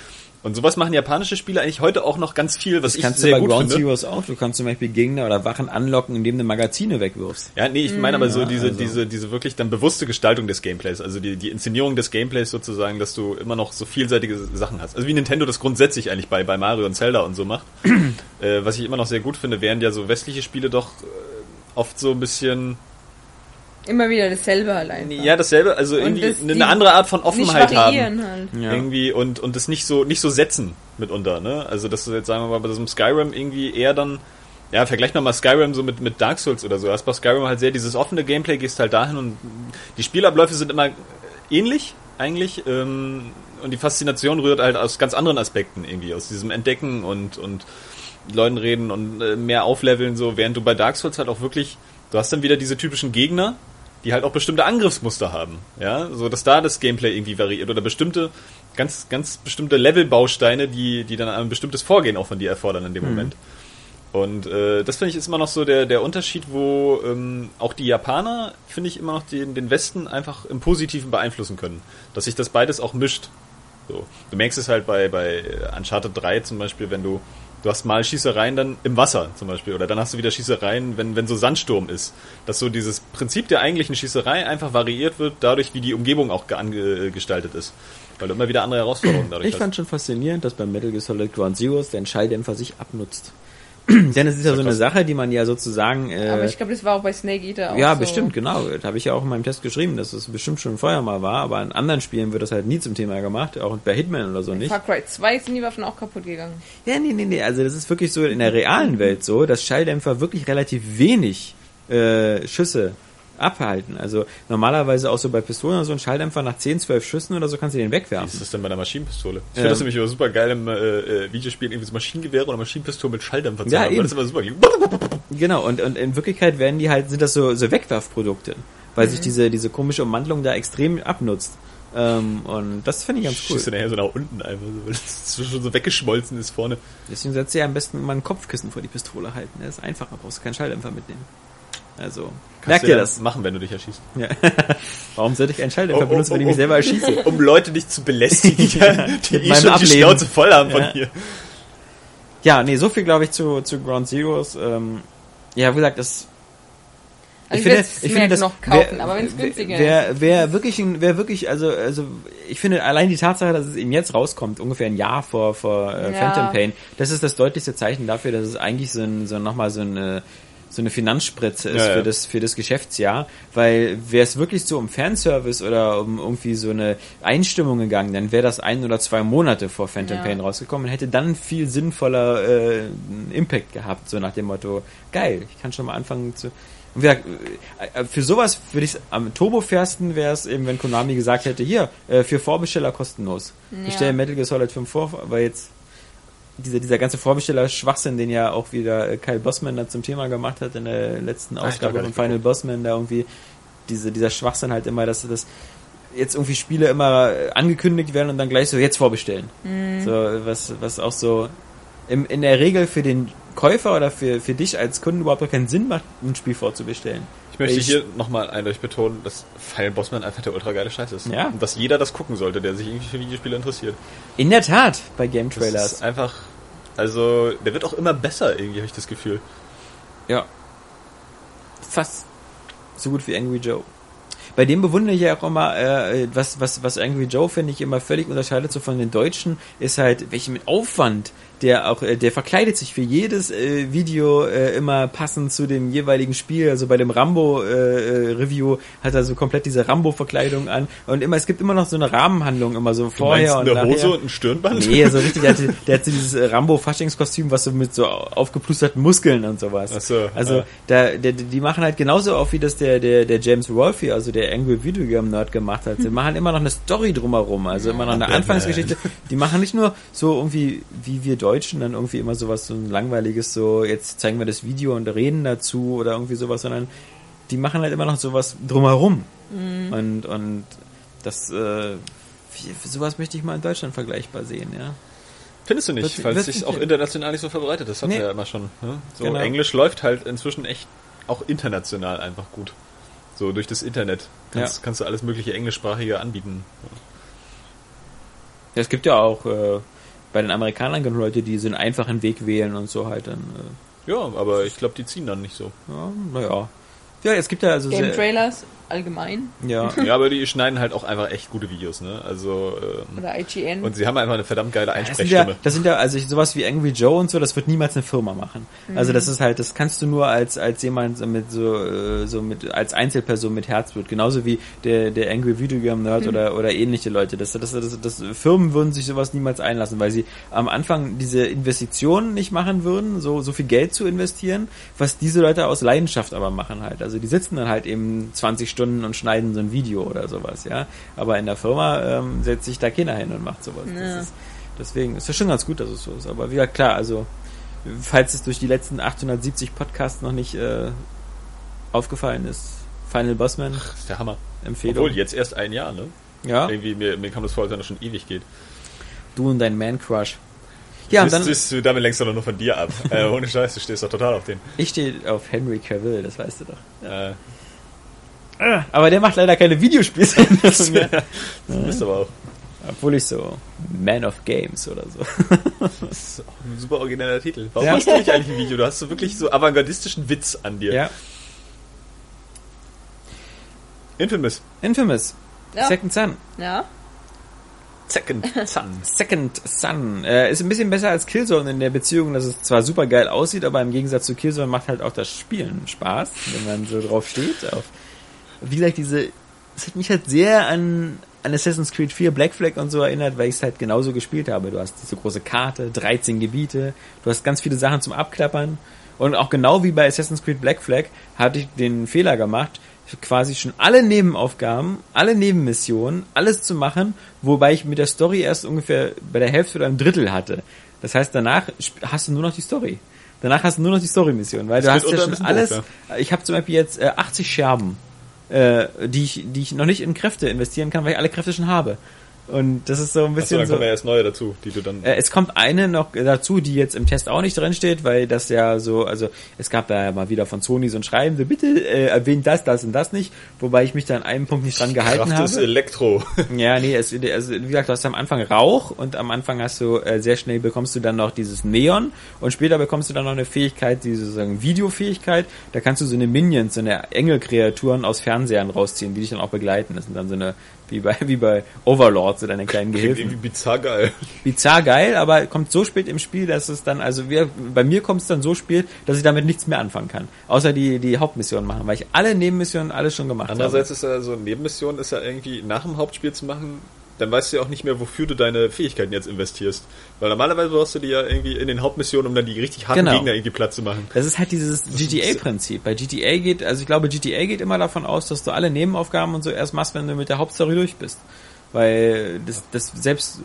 Und sowas machen japanische Spiele eigentlich heute auch noch ganz viel, was Das ich kannst sehr du bei gut Ground finde. Zeroes auch. Du kannst zum Beispiel Gegner oder Wachen anlocken, indem du Magazine wegwirfst. Ja, nee, ich meine aber so Ja, diese, also- diese, diese wirklich dann bewusste Gestaltung des Gameplays, also die, die Inszenierung des Gameplays sozusagen, dass du immer noch so vielseitige Sachen hast. Also wie Nintendo das grundsätzlich eigentlich bei, bei Mario und Zelda und so macht. äh, was ich immer noch sehr gut finde, während ja so westliche Spiele doch äh, oft so ein bisschen, Immer wieder dasselbe halt einfach. ja, dasselbe, also irgendwie das- eine, andere Art von Nicht Offenheit haben. halt. Ja. Irgendwie und, und das nicht so, nicht so setzen mitunter, ne? Also, dass du jetzt sagen wir mal bei diesem Skyrim irgendwie eher dann, ja, vergleich mal mal Skyrim so mit, mit Dark Souls oder so. Du hast bei Skyrim halt sehr dieses offene Gameplay, gehst halt dahin und die Spielabläufe sind immer ähnlich, eigentlich, ähm, und die Faszination rührt halt aus ganz anderen Aspekten irgendwie, aus diesem Entdecken und, und Leuten reden und äh, mehr aufleveln, so, während du bei Dark Souls halt auch wirklich, du hast dann wieder diese typischen Gegner, die halt auch bestimmte Angriffsmuster haben, ja, so dass da das Gameplay irgendwie variiert oder bestimmte ganz ganz bestimmte Levelbausteine, die die dann ein bestimmtes Vorgehen auch von dir erfordern in dem Moment. Und äh, das finde ich ist immer noch so der der Unterschied, wo ähm, auch die Japaner finde ich immer noch den den Westen einfach im Positiven beeinflussen können, dass sich das beides auch mischt. So, du merkst es halt bei bei Uncharted 3 zum Beispiel, wenn du Du hast mal Schießereien dann im Wasser zum Beispiel oder dann hast du wieder Schießereien, wenn, wenn so Sandsturm ist. Dass so dieses Prinzip der eigentlichen Schießerei einfach variiert wird, dadurch, wie die Umgebung auch ge- gestaltet ist. Weil du immer wieder andere Herausforderungen dadurch Ich hast. fand schon faszinierend, dass beim Metal Gear Solid Ground Zeroes der Schalldämpfer sich abnutzt. Denn es ist ja so eine. Sache, die man ja sozusagen... Äh, Aber ich glaube, das war auch bei Snake Eater auch ja, so. bestimmt, genau. Das habe ich ja auch in meinem Test geschrieben, dass es bestimmt schon vorher mal war, aber in anderen Spielen wird das halt nie zum Thema gemacht, auch bei Hitman oder so nicht. Far Cry 2 sind die Waffen auch kaputt gegangen. Ja, nee, nee, nee. Also das ist wirklich so in der realen Welt so, dass Schalldämpfer wirklich relativ wenig äh, Schüsse abhalten. Also normalerweise auch so bei Pistolen oder so ein Schalldämpfer nach 10, 12 Schüssen oder so kannst du den Wie wegwerfen. ist das denn bei der Maschinenpistole? Ich Ähm. finde das nämlich immer super geil im äh, äh, Videospiel, irgendwie so Maschinengewehre oder Maschinenpistole mit Schalldämpfer zu Ja, haben. eben. Das ist immer super. Genau, und, und in Wirklichkeit werden die halt, sind das so, so Wegwerfprodukte, weil Mhm. sich diese, diese komische Umwandlung da extrem abnutzt. Ähm, und das finde ich ganz cool. Schießt du nachher so nach unten einfach, so, weil es schon so weggeschmolzen ist vorne. Deswegen du ja am besten mal ein Kopfkissen vor die Pistole halten. Das ist einfacher, brauchst du keinen Schalldämpfer mitnehmen. Also, merkt du ihr ja das? machen, wenn du dich erschießt. Ja. Warum sollte ich einen Schalldämpfer Oh, oh, benutzen, wenn ich mich selber erschieße? Um Leute nicht zu belästigen, die, Ja, die mit eh meinem schon die Ableben. Schnauze voll haben von Ja. hier. Ja, nee, so viel glaube ich zu, zu Ground Zeroes. Ähm, ja, wie gesagt, das. Also ich würd's mir jetzt noch kaufen, aber wenn's günstiger wer, wer wirklich, wer wirklich, also, also, ich finde allein die Tatsache, dass es eben jetzt rauskommt, ungefähr ein Jahr vor, vor äh, Ja. Phantom Pain, das ist das deutlichste Zeichen dafür, dass es eigentlich so ein, so nochmal so eine, so eine Finanzspritze ist Ja, ja. für das, für das Geschäftsjahr, weil wäre es wirklich so um Fanservice oder um irgendwie so eine Einstimmung gegangen, dann wäre das ein oder zwei Monate vor Phantom Ja. Pain rausgekommen und hätte dann viel sinnvoller äh, Impact gehabt, so nach dem Motto, geil, ich kann schon mal anfangen zu. Und wie gesagt, äh, für sowas würde ich am turbofairsten wäre es eben, wenn Konami gesagt hätte, hier, äh, für Vorbesteller kostenlos. Ich Ja. stelle Metal Gear Solid 5 vor, weil jetzt dieser, dieser ganze Vorbesteller-Schwachsinn, den ja auch wieder äh, Kyle Bossman da zum Thema gemacht hat in der letzten Ah, Ausgabe von Final Bossman, da irgendwie diese, dieser Schwachsinn halt immer, dass das jetzt irgendwie Spiele immer äh, angekündigt werden und dann gleich so jetzt vorbestellen. So, was, was auch so im, in der Regel für den Käufer oder für, für dich als Kunden überhaupt keinen Sinn macht, ein Spiel vorzubestellen. Ich möchte Ich- hier nochmal eindeutig betonen, dass Final Bossman einfach der ultra geile Scheiß ist. Ja. Und dass jeder das gucken sollte, der sich irgendwie für Videospiele interessiert. In der Tat, bei Game Das Trailers. ist einfach, also, der wird auch immer besser, irgendwie, habe ich das Gefühl. Ja. Fast so gut wie Angry Joe. Bei dem bewundere ich ja auch immer, äh, was, was, was Angry Joe, finde ich, immer völlig unterscheidet so von den Deutschen, ist halt, welchen Aufwand der auch, äh, der verkleidet sich für jedes äh, Video äh, immer passend zu dem jeweiligen Spiel. Also bei dem Rambo-Review hat er so komplett diese Rambo-Verkleidung an. Und immer, es gibt immer noch so eine Rahmenhandlung, immer so vorher und eine nachher. Hose und ein Stirnband? Nee, so richtig, der, hatte, der hat so dieses äh, Rambo-Faschingskostüm, was so mit so aufgeplusterten Muskeln und sowas. Ach so, also, ja. da, der, die machen halt genauso auf, wie das der, der, der James Rolfe, also der Angry Video Game Nerd gemacht hat. Sie machen immer noch eine Story drumherum, also immer noch eine. Anfangsgeschichte. Die machen nicht nur so irgendwie, wie wir Deutschen, dann irgendwie immer sowas, so ein langweiliges, so, jetzt zeigen wir das Video und reden dazu oder irgendwie sowas, sondern die machen halt immer noch sowas drumherum. Und, und das, äh, sowas möchte ich mal in Deutschland vergleichbar sehen, ja. Findest du nicht, weil es sich auch international nicht so verbreitet ist. Das hat Nee. er ja immer schon. Ne? So Genau. Englisch läuft halt inzwischen echt auch international einfach gut. So durch das Internet kannst, Ja. kannst du alles mögliche englischsprachige anbieten. Ja, es gibt ja auch, äh, bei den Amerikanern genug Leute, die so einen einfachen Weg wählen und so halt dann. Äh, Ja, aber ich glaube, die ziehen dann nicht so. ja, naja. Ja, es gibt ja also Game sehr, Trailers allgemein ja. Ja, aber die schneiden halt auch einfach echt gute Videos, ne? Also, ähm, oder IGN. und sie haben einfach eine verdammt geile Das sind, ja, Einsprechstimme. das sind ja, also ich- sowas wie Angry Joe und so, das wird niemals eine Firma machen. Also das ist halt, das kannst du nur als als jemand mit so äh, so mit als Einzelperson mit Herzblut, genauso wie der der Angry Video Game Nerd oder oder ähnliche Leute. Das, das das das Firmen würden sich sowas niemals einlassen, weil sie am Anfang diese Investitionen nicht machen würden, so so viel Geld zu investieren, was diese Leute aus Leidenschaft aber machen halt. Also die sitzen dann halt eben 20 Stunden und schneiden so ein Video oder sowas, ja. Aber in der Firma ähm, setzt sich da keiner hin und macht sowas. Ja. Das ist, deswegen ist es schon ganz gut, dass es so ist. Aber wieder klar, also falls es durch die letzten 870 Podcasts noch nicht äh, aufgefallen ist, Final Bossman Das ist der Hammer. Empfehlung. Obwohl, jetzt erst ein Jahr, ne? ja, Irgendwie, mir, mir kam das vor, als wenn das schon ewig geht. du und dein Man Crush. Ja, und das, dann das, damit lenkst du doch nur von dir ab. äh, ohne Scheiß, du stehst doch total auf den. ich stehe auf Henry Cavill, das weißt du doch. Äh, Ah, Aber der macht leider keine Videospielsendungen mehr. du bist aber auch. Obwohl ich so Man of Games oder so. Das ist auch ein super origineller Titel. Warum Ja. machst du nicht eigentlich ein Video? Du hast so wirklich so avantgardistischen Witz an dir. Ja. Infamous. Infamous. Ja. Second Son. ja. Second Son. Second Son. Äh, ist ein bisschen besser als Killzone in der Beziehung, dass es zwar super geil aussieht, aber im Gegensatz zu Killzone macht halt auch das Spielen Spaß, wenn man so drauf steht. Auf, wie gesagt, diese, es hat mich halt sehr an, an Assassin's Creed 4 Black Flag und so erinnert, weil ich es halt genauso gespielt habe. Du hast diese große Karte, 13 Gebiete, du hast ganz viele Sachen zum Abklappern. Und auch genau wie bei Assassin's Creed Black Flag hatte ich den Fehler gemacht, quasi schon alle Nebenaufgaben, alle Nebenmissionen, alles zu machen, wobei ich mit der Story erst ungefähr bei der Hälfte oder einem Drittel hatte. Das heißt, danach hast du nur noch die Story. Danach hast du nur noch die Story-Mission, weil du Das hast wird ja schon alles. doof, Ich habe zum Beispiel jetzt äh, 80 Scherben, äh, die ich, die ich noch nicht in Kräfte investieren kann, weil ich alle Kräfte schon habe. Und das ist so ein Achso, bisschen dann so. kommen ja erst neue dazu, die du dann. Äh, es kommt eine noch dazu, die jetzt im Test auch nicht drin steht, weil das ja so, also es gab da ja mal wieder von Sony so ein Schreiben, so bitte äh, erwähnt das, das und das nicht, wobei ich mich da an einem Punkt nicht dran gehalten Kraft habe. Elektro. Ja, nee, es, also, wie gesagt, du hast am Anfang Rauch und am Anfang hast du äh, sehr schnell bekommst du dann noch dieses Neon und später bekommst du dann noch eine Fähigkeit, diese sozusagen Videofähigkeit. Da kannst du so eine Minions, so eine Engelkreaturen aus Fernsehern rausziehen, die dich dann auch begleiten. Das sind dann so eine wie bei wie bei Overlord, so deine kleinen Klingt Gehilfen. irgendwie bizarr geil. Bizarr geil, aber kommt so spät im Spiel, dass es dann, also wir, bei mir kommt es dann so spät, dass ich damit nichts mehr anfangen kann. Außer die, die Hauptmission machen, weil ich alle Nebenmissionen alles schon gemacht Andererseits ist ja so eine Nebenmission ist ja irgendwie nach dem Hauptspiel zu machen, dann weißt du ja auch nicht mehr, wofür du deine Fähigkeiten jetzt investierst. Weil normalerweise brauchst du die ja irgendwie in den Hauptmissionen, um dann die richtig harten Genau. Gegner irgendwie platt zu machen. Das ist halt dieses GTA-Prinzip. Bei GTA geht, also ich glaube, GTA geht immer davon aus, dass du alle Nebenaufgaben und so erst machst, wenn du mit der Hauptstory durch bist. Weil das, das selbst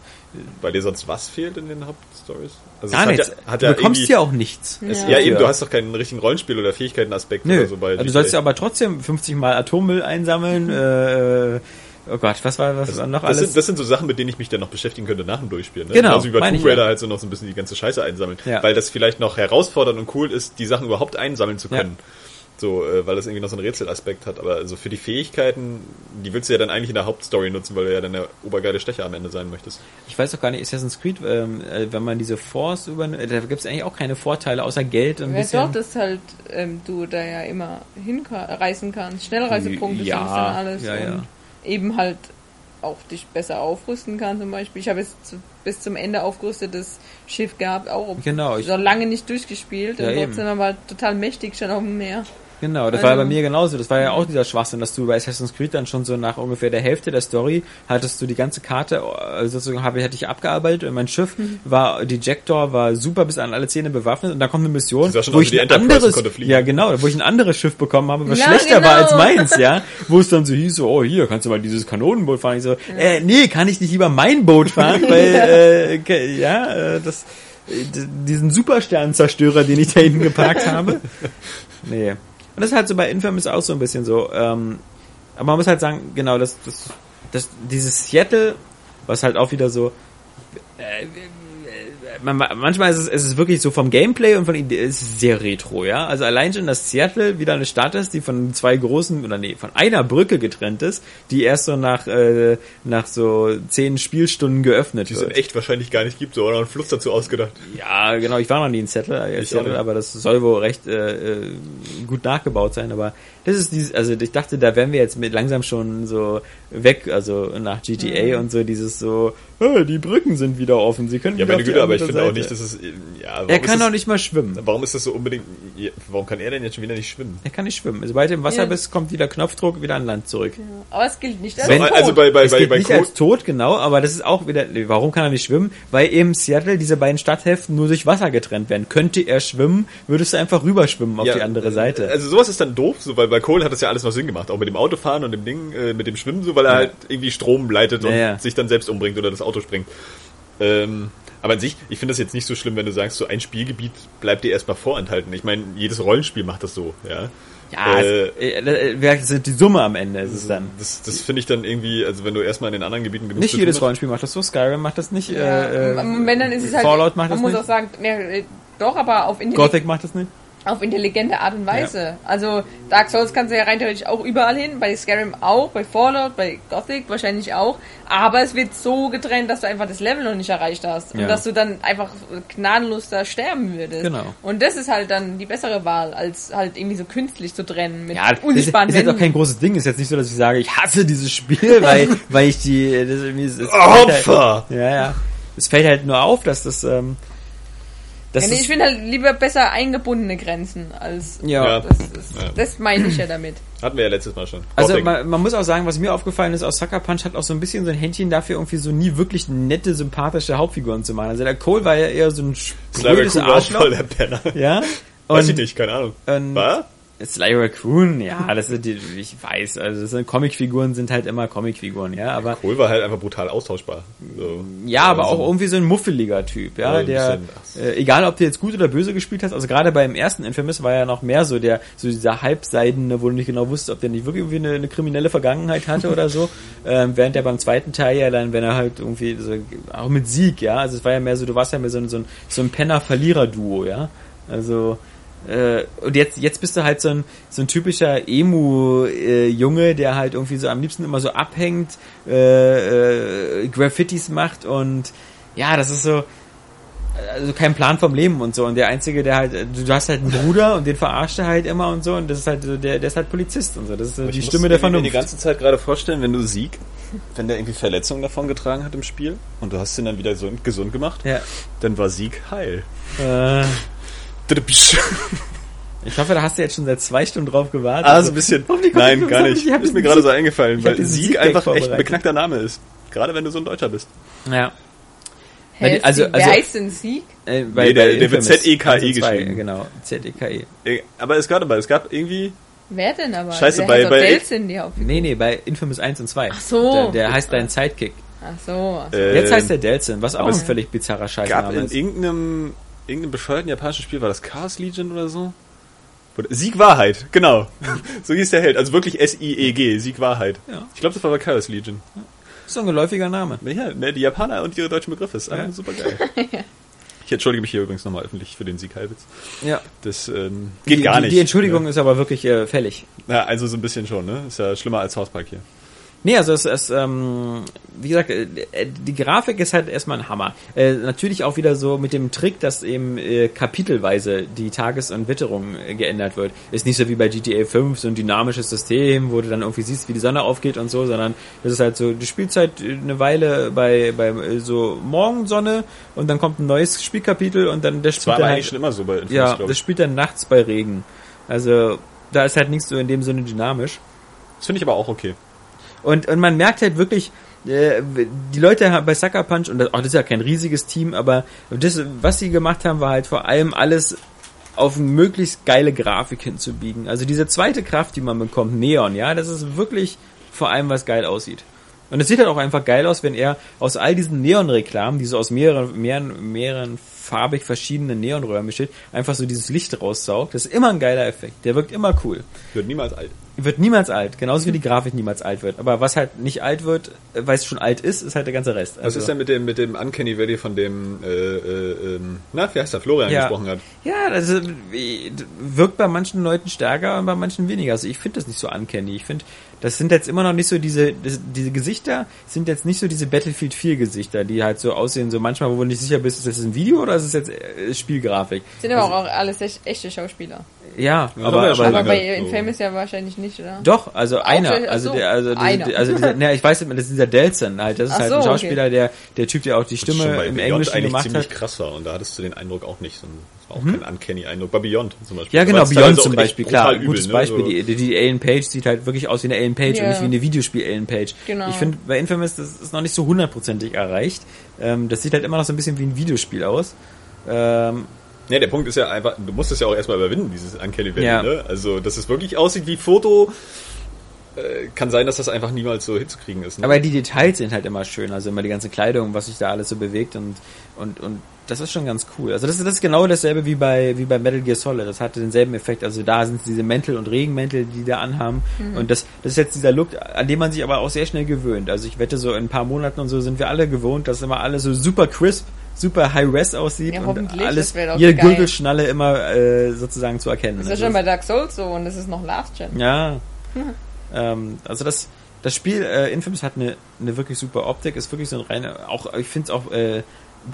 Weil dir sonst was fehlt in den Hauptstories? Also gar nichts. Ja, hat du ja bekommst ja auch nichts. Es, Ja. ja. eben, du hast doch keinen richtigen Rollenspiel- oder Fähigkeitenaspekt Nö. oder so bei also du sollst ja aber trotzdem 50 Mal Atommüll einsammeln. Äh, oh Gott, was war was war noch das, alles? sind, das sind so Sachen, mit denen ich mich dann noch beschäftigen könnte nach dem Durchspielen. Ne? Genau, Genauso wie bei meine Tomb Raider ja. halt so noch so ein bisschen die ganze Scheiße einsammeln. Ja. Weil das vielleicht noch herausfordernd und cool ist, die Sachen überhaupt einsammeln zu Ja. So, äh, weil das irgendwie noch so einen Rätselaspekt hat. Aber also für die Fähigkeiten, die willst du ja dann eigentlich in der Hauptstory nutzen, weil du ja dann der obergeile Stecher am Ende sein möchtest. ich weiß doch gar nicht, Assassin's Creed, ähm, äh, wenn man diese Force über, äh, da gibt es eigentlich auch keine Vorteile außer Geld und ein Ja, bisschen. doch, dass halt ähm, du da ja immer hinreisen kannst. Schnellreisepunkte Ja, sind dann alles. ja, ja. Und eben halt auch dich besser aufrüsten kann zum Beispiel. Ich habe jetzt zu, bis zum Ende aufgerüstetes Schiff gehabt, auch Genau, ich- so lange nicht durchgespielt Ja, und trotzdem aber total mächtig schon auf dem Meer. Genau, das war ja Also- bei mir genauso. Das war ja auch dieser Schwachsinn, dass du bei Assassin's Creed dann schon so nach ungefähr der Hälfte der Story hattest du die ganze Karte, äh, sozusagen habe hatte ich abgearbeitet und mein Schiff Mhm. war, die Jackdaw war super bis an alle Zähne bewaffnet und da kommt eine Mission, wo aus ich ein Enterprise anderes, ja genau, wo ich ein anderes Schiff bekommen habe, was Ja, schlechter war als genau. meins, ja, wo es dann so hieß, so, oh hier, kannst du mal dieses Kanonenboot fahren? Ich so, äh, nee, kann ich nicht lieber mein Boot fahren, weil, äh, ke- ja, äh, das, äh, diesen Supersternzerstörer, den ich da hinten geparkt habe. Nee. Und das ist halt so bei Infamous auch so ein bisschen so. Ähm, aber man muss halt sagen, genau, das, das, das, dieses Seattle, was halt auch wieder so, äh, man, manchmal ist es, es ist wirklich so vom Gameplay und von Idee, es ist sehr retro, ja. Also allein schon, dass Seattle wieder eine Stadt ist, die von zwei großen, oder nee, von einer Brücke getrennt ist, die erst so nach, äh, nach so zehn Spielstunden geöffnet Die es wird. in echt wahrscheinlich gar nicht gibt, so oder einen Fluss dazu ausgedacht. Ja, genau, ich war noch nie in Seattle, äh, Seattle aber das soll wohl recht äh, äh, gut nachgebaut sein, aber das ist dieses, also ich dachte, da wären wir jetzt mit langsam schon so weg, also nach GTA und so dieses so, äh, die Brücken sind wieder offen, sie können Ja, wieder meine auf die Güte, aber ich finde auch nicht, dass es, ja, warum Er ist kann das, doch nicht mal schwimmen. Warum ist das so unbedingt, warum kann er denn jetzt schon wieder nicht schwimmen? Er kann nicht schwimmen. Sobald du im Wasser Ja. bist, kommt wieder Knopfdruck, wieder an Land zurück. Aber es gilt nicht als Wenn- Tod. also bei, bei, es bei, geht bei nicht Code, als tot, genau, aber das ist auch wieder, warum kann er nicht schwimmen? Weil eben Seattle, diese beiden Stadthälften nur durch Wasser getrennt werden. Könnte er schwimmen, würdest du einfach rüberschwimmen auf Ja, die andere Seite. Also sowas ist dann doof, so, weil bei Cole hat das ja alles noch Sinn gemacht, auch mit dem Autofahren und dem Ding, äh, mit dem Schwimmen, so, weil er Ja. halt irgendwie Strom leitet und Ja, ja. sich dann selbst umbringt oder das Auto springt. Ähm, aber an sich, ich finde das jetzt nicht so schlimm, wenn du sagst, so ein Spielgebiet bleibt dir erstmal vorenthalten. Ich meine, jedes Rollenspiel macht das so, ja. ja, äh, es, äh, wer sind die Summe am Ende ist es dann. Das, das finde ich dann irgendwie, also wenn du erstmal in den anderen Gebieten genug Nicht jedes Rollenspiel macht das so, Skyrim macht das nicht, Ja, äh, äh, wenn, dann ist es halt, Fallout macht man das muss nicht. auch sagen, ja, äh, doch, aber auf, intelli Gothic macht das nicht. Auf intelligente Art und Weise. Also Dark Souls kannst du ja rein theoretisch auch überall hin, bei Skyrim auch, bei Fallout, bei Gothic wahrscheinlich auch, aber es wird so getrennt, dass du einfach das Level noch nicht erreicht hast und Ja. dass du dann einfach gnadenlos da sterben würdest. Genau. Und das ist halt dann die bessere Wahl, als halt irgendwie so künstlich zu trennen mit Ja, das ist, unsichtbaren ist jetzt auch kein großes Ding. Ist jetzt nicht so, dass ich sage, ich hasse dieses Spiel, weil, weil ich die, das irgendwie, fällt halt- Opfer! Ja, ja. Es fällt halt nur auf, dass das, ähm, das Ja, nee, ich finde halt lieber besser eingebundene Grenzen als Ja. Das, ist, Ja. das meine ich ja damit. Hatten wir ja letztes Mal schon. Also man, man muss auch sagen, was mir aufgefallen ist, aus Sucker Punch hat auch so ein bisschen so ein Händchen dafür, irgendwie so nie wirklich nette, sympathische Hauptfiguren zu machen. Also der Cole war ja eher so ein sprödes auch voll Arschloch. der Penner. Ja. Weiß ich Und- nicht, keine Ahnung. und- War? Sly Raccoon, ja, das sind die, ich weiß, also das sind Comicfiguren sind halt immer Comicfiguren, ja, aber Cole war halt einfach brutal austauschbar. So. ja, aber Also, auch irgendwie so ein muffeliger Typ, ja, der, bisschen, äh, egal ob du jetzt gut oder böse gespielt hast, also gerade beim ersten Infamous war ja noch mehr so der, so dieser halbseidene, wo du nicht genau wusstest, ob der nicht wirklich irgendwie eine, eine kriminelle Vergangenheit hatte oder so, ähm, während der beim zweiten Teil ja dann, wenn er halt irgendwie, so, auch mit Sieg, ja, also es war ja mehr so, du warst ja mehr so ein, so ein, so ein Penner-Verlierer-Duo, ja, also, äh, und jetzt, jetzt bist du halt so ein, so ein typischer Emu-Junge, der halt irgendwie so am liebsten immer so abhängt, äh, äh, Graffitis macht und ja, das ist so, also kein Plan vom Leben und so. Und der Einzige, der halt, du hast halt einen Bruder und den verarscht er halt immer und so und das ist halt so, der, der ist halt Polizist und so. Das ist so Ich die Stimme der mir Vernunft. die ganze Zeit gerade vorstellen, wenn du Sieg, wenn der irgendwie Verletzungen davon getragen hat im Spiel und du hast ihn dann wieder so gesund gemacht, Ja. dann war Sieg heil. Äh, Dripsch. ich hoffe, da hast du jetzt schon seit zwei Stunden drauf gewartet. Ah, so ein bisschen. Hoffentlich kommt Nein, gar nicht. ist mir gerade so eingefallen, weil Sieg Sieg einfach echt ein beknackter Name ist. Gerade wenn du so ein Deutscher bist. Ja. Hä, also- wer also- heißt denn Sieg? Äh, Nee, der- der wird Z-E-K-E 1 und 2, geschrieben. Genau, Z-E-K-E. Äh, Aber es gab aber, es gab irgendwie, Wer denn aber? Scheiße, der bei- bei- die. Nee, nee, bei Infamous 1 und 2. Ach so. Der, der heißt dein Sidekick. Ach so. Ach so. äh, Jetzt heißt der Delsin, was auch ein völlig bizarrer gab Scheißname in ist. irgendeinem, irgendeinem bescheuerten japanischen Spiel, war das Chaos Legion oder so? Sieg Wahrheit, genau. so hieß der Held. Also wirklich S-I-E-G, Sieg Wahrheit. Ja. Ich glaube, das war bei Chaos Legion. So ein geläufiger Name. Ja, ne, die Japaner und ihre deutschen Begriffe. Ist Ja. super geil. Ich entschuldige mich hier übrigens nochmal öffentlich für den Sieg Halbitz. Ja. Das ähm, geht die, gar die, nicht. Die Entschuldigung ist aber wirklich äh, fällig. Ja, also so ein bisschen schon, ne? Ist ja schlimmer als Hauspark hier. Nee, also es ist, ähm, wie gesagt, äh, die Grafik ist halt erstmal ein Hammer. Äh, natürlich auch wieder so mit dem Trick, dass eben äh, kapitelweise die Tages- und Witterung äh, geändert wird. Ist nicht so wie bei GTA 5, so ein dynamisches System, wo du dann irgendwie siehst, wie die Sonne aufgeht und so, sondern es ist halt so, du spielst halt eine Weile bei, bei äh, so Morgensonne und dann kommt ein neues Spielkapitel und dann das Das war spielt dann eigentlich schon immer so bei Infamous, ja, das spielt dann nachts bei Regen. Also da ist halt nichts so in dem Sinne dynamisch. Das finde ich aber auch okay. Und, und man merkt halt wirklich, äh, die Leute bei Sucker Punch, und das, auch das ist ja kein riesiges Team, aber das, was sie gemacht haben, war halt vor allem alles auf möglichst geile Grafik hinzubiegen. Also diese zweite Kraft, die man bekommt, Neon, ja, das ist wirklich vor allem, was geil aussieht. Und es sieht halt auch einfach geil aus, wenn er aus all diesen Neon-Reklamen, die so aus mehreren, mehreren, mehreren farbig verschiedenen Neonröhren besteht, einfach so dieses Licht raussaugt. Das ist immer ein geiler Effekt. Der wirkt immer cool. Wird niemals alt. Wird niemals alt, genauso wie die Grafik niemals alt wird. Aber was halt nicht alt wird, äh, weil es schon alt ist, ist halt der ganze Rest. Was ist denn mit dem, mit dem Uncanny Valley von dem, äh, äh, ähm, na, wie heißt der, Florian Ja. gesprochen hat? Ja, das ist, wie- wirkt bei manchen Leuten stärker und bei manchen weniger. Also ich finde das nicht so uncanny. Ich finde, das sind jetzt immer noch nicht so diese, das, diese Gesichter sind jetzt nicht so diese Battlefield 4 Gesichter, die halt so aussehen, so manchmal, wo du nicht sicher bist, ist das ein Video oder ist es jetzt äh, Spielgrafik? Sind aber auch alles echt, echte Schauspieler. Ja, Ja, aber, aber aber, bei so. Infamous ja wahrscheinlich nicht, oder? Doch, also einer, vielleicht- ach also so, der, also einer. also dieser, ne, ich weiß nicht, mehr, das ist dieser Delson halt, das ist Ach halt so, ein okay. Schauspieler, der, der Typ, der auch die Stimme bei im Beyond Englischen eigentlich gemacht ziemlich hat. krass war und da hattest du den Eindruck auch nicht. So Das auch kein uncanny Eindruck. Bei Beyond zum Beispiel. Ja, genau, Beyond teilweise zum auch Beispiel, klar, übel, gutes ne? Beispiel. Die, die, die Ellen Page sieht halt wirklich aus wie eine Ellen Page Ja. und nicht wie eine Videospiel Ellen Page. Genau. Ich finde, bei Infamous, das ist noch nicht so hundertprozentig erreicht. Ähm, das sieht halt immer noch so ein bisschen wie ein Videospiel aus. Ähm, Ja, der Punkt ist ja einfach, du musst es ja auch erstmal überwinden, dieses Uncanny Valley, Ja. ne? Also, dass es wirklich aussieht wie Foto, äh, kann sein, dass das einfach niemals so hinzukriegen ist. Ne? aber die Details sind halt immer schön, also immer die ganze Kleidung, was sich da alles so bewegt und, und, und das ist schon ganz cool. Also das ist, das ist genau dasselbe wie bei, wie bei Metal Gear Solid. Das hatte denselben Effekt. Also da sind diese Mäntel und Regenmäntel, die da anhaben. Und das, das ist jetzt dieser Look, an dem man sich aber auch sehr schnell gewöhnt. Also ich wette, so in ein paar Monaten und so sind wir alle gewohnt, dass immer alles so super crisp, super high-res aussieht Ja, und alles, jede. Gürtelschnalle immer äh, sozusagen zu erkennen. Das ist ja Also schon bei Dark Souls so und das ist noch Last Gen. ja. Ähm, also das, das Spiel äh, Infamous hat eine, eine wirklich super Optik, ist wirklich so ein reiner, auch ich finde es auch äh,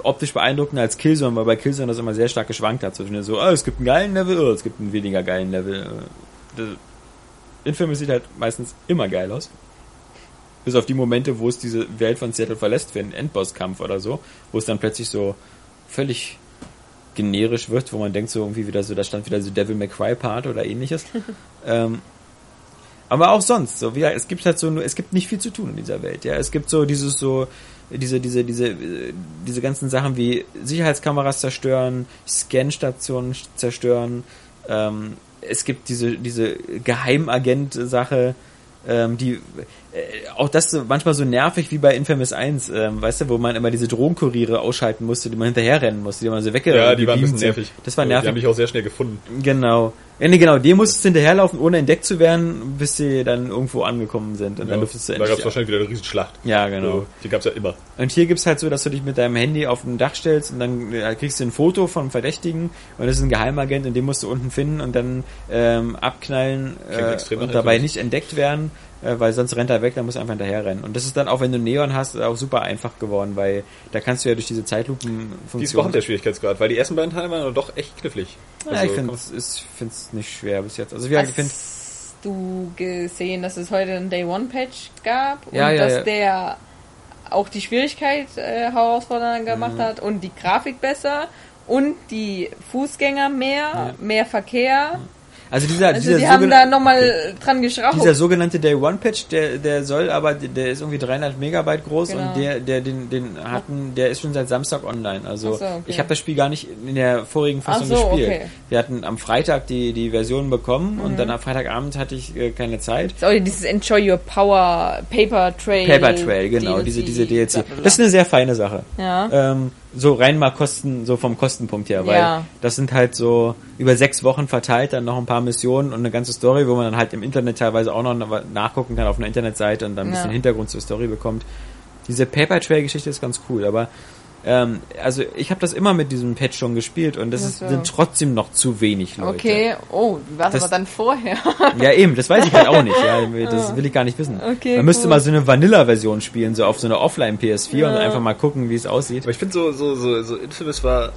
optisch beeindruckender als Killzone, weil bei Killzone das immer sehr stark geschwankt hat. Zwischen so, ah, es gibt einen geilen Level, oh, es gibt einen weniger geilen Level. Äh, das, Infamous sieht halt meistens immer geil aus. Bis auf die Momente, wo es diese Welt von Seattle verlässt für einen Endbosskampf oder so, wo es dann plötzlich so völlig generisch wird, wo man denkt so irgendwie wieder so, da stand wieder so Devil May Cry Part oder ähnliches. ähm, aber auch sonst, so wie es gibt halt so, nur- es gibt nicht viel zu tun in dieser Welt. Ja, es gibt so dieses so diese diese diese diese ganzen Sachen wie Sicherheitskameras zerstören, Scanstationen zerstören. Ähm, es gibt diese diese Geheimagent-Sache, ähm, die äh, auch das so manchmal so nervig wie bei Infamous 1, ähm, weißt du, wo man immer diese Drogenkuriere ausschalten musste, die man hinterherrennen musste, die man so wegge ja, die waren ein bisschen nervig. Das war Die nervig. haben mich auch sehr schnell gefunden. Genau. Ja, nee, genau, dem musstest du hinterherlaufen, ohne entdeckt zu werden, bis sie dann irgendwo angekommen sind. Und dann Ja, durftest du da gab es endlich. wahrscheinlich wieder eine Riesenschlacht. Ja, genau. So, die gab es ja immer. Und hier gibt's halt so, dass du dich mit deinem Handy auf ein Dach stellst und dann äh, kriegst du ein Foto vom Verdächtigen und das ist ein Geheimagent und den musst du unten finden und dann ähm, abknallen äh, und dabei nicht entdeckt werden, weil sonst rennt er weg, dann musst du einfach hinterherrennen. Und das ist dann auch, wenn du Neon hast, auch super einfach geworden, weil da kannst du ja durch diese Die ist Zeitlupenfunktion... überhaupt der Schwierigkeitsgrad, weil die ersten beiden Teile waren doch echt knifflig. ja, Also, ich finde es nicht schwer bis jetzt. Also wie gesagt, ich finde Hast du gesehen, dass es heute einen Day One Patch gab und Ja, ja, dass ja. der auch die Schwierigkeit äh, herausfordernder gemacht Mhm. hat und die Grafik besser und die Fußgänger mehr, mehr Verkehr. Also dieser, Also dieser die haben da nochmal dran geschraubt. Dieser sogenannte Day One Patch, der, der soll aber, der ist irgendwie 300 Megabyte groß Genau. und der, der den, den hatten, der ist schon seit Samstag online. Also so, okay. ich habe das Spiel gar nicht in der vorigen Fassung so, gespielt. okay. Wir hatten am Freitag die, die Version bekommen Mhm. und dann am Freitagabend hatte ich äh, keine Zeit. auch dieses Enjoy Your Power Paper Trail. Paper Trail, genau, DLC, diese, diese DLC. bla, bla, bla. Das ist eine sehr feine Sache. Ja. Ähm, so rein mal Kosten, so vom Kostenpunkt her, weil Ja. das sind halt so über sechs Wochen verteilt dann noch ein paar Missionen und eine ganze Story, wo man dann halt im Internet teilweise auch noch nachgucken kann auf einer Internetseite und dann ein Ja. bisschen Hintergrund zur Story bekommt. Diese Paper Trail Geschichte ist ganz cool, aber ähm, also ich habe das immer mit diesem Patch schon gespielt und das ist, sind trotzdem noch zu wenig Leute. Okay, oh, war Das- aber dann vorher? Ja, eben, das weiß ich halt auch nicht. Ja, das will ich gar nicht wissen. Okay, Man müsste cool. mal so eine Vanilla-Version spielen, so auf so einer Offline-PS4 und einfach mal gucken, wie es aussieht. Aber ich finde so, so, so, so Infamous war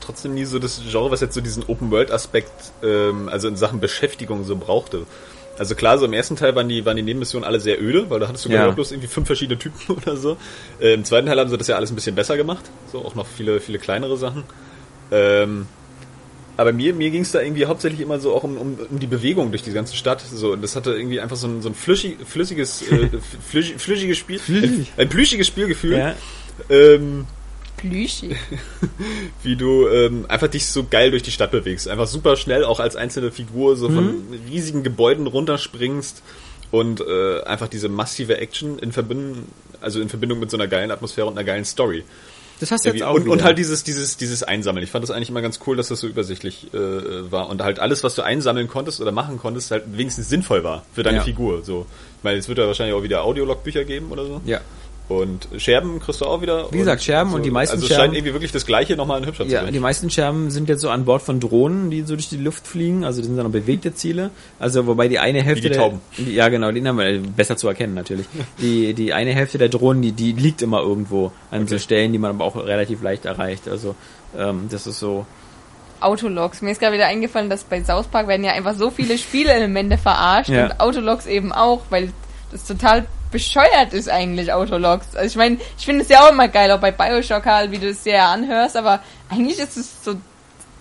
trotzdem nie so das Genre, was jetzt so diesen Open-World-Aspekt, ähm, also in Sachen Beschäftigung so brauchte. Also klar, so im ersten Teil waren die, waren die Nebenmissionen alle sehr öde, weil da hattest du Ja. bloß irgendwie fünf verschiedene Typen oder so. Äh, Im zweiten Teil haben sie das ja alles ein bisschen besser gemacht. So auch noch viele, viele kleinere Sachen. Ähm, aber mir, mir ging es da irgendwie hauptsächlich immer so auch um, um, um die Bewegung durch die ganze Stadt. So, und das hatte irgendwie einfach so ein, so ein flüschig, flüssiges, äh, flüschig, flüschiges Spiel. Ein, ein plüschiges Spielgefühl. Ja. Ähm, Plüschi. wie du ähm, einfach dich so geil durch die Stadt bewegst. Einfach super schnell, auch als einzelne Figur, so von riesigen Gebäuden runterspringst und äh, einfach diese massive Action in Verbindung, also in Verbindung mit so einer geilen Atmosphäre und einer geilen Story. Das hast du jetzt auch und, und halt dieses, dieses, dieses Einsammeln. Ich fand das eigentlich immer ganz cool, dass das so übersichtlich äh, war und halt alles, was du einsammeln konntest oder machen konntest, halt wenigstens sinnvoll war für deine Ja. Figur. So, ich meine, es wird ja wahrscheinlich auch wieder Audiolog-Bücher geben oder so. Ja. Und Scherben kriegst du auch wieder. Wie gesagt, Scherben und die meisten also es Scherben- scheint irgendwie wirklich das Gleiche nochmal in hübscher zu Ja, sein. die meisten Scherben sind jetzt so an Bord von Drohnen, die so durch die Luft fliegen. Also das sind dann noch bewegte Ziele. Also wobei die eine Hälfte die Tauben. der die, ja genau, die haben wir besser zu erkennen natürlich. Die die eine Hälfte der Drohnen, die die liegt immer irgendwo an so Okay. Stellen, die man aber auch relativ leicht erreicht. Also ähm, das ist so. Autologs. Mir ist gerade wieder eingefallen, dass bei South Park werden ja einfach so viele Spielelemente verarscht Ja. und Autologs eben auch, weil das total bescheuert ist eigentlich Autologs. Also ich meine, ich finde es ja auch immer geil, auch bei Bioshock halt, wie du es sehr anhörst, aber eigentlich ist es so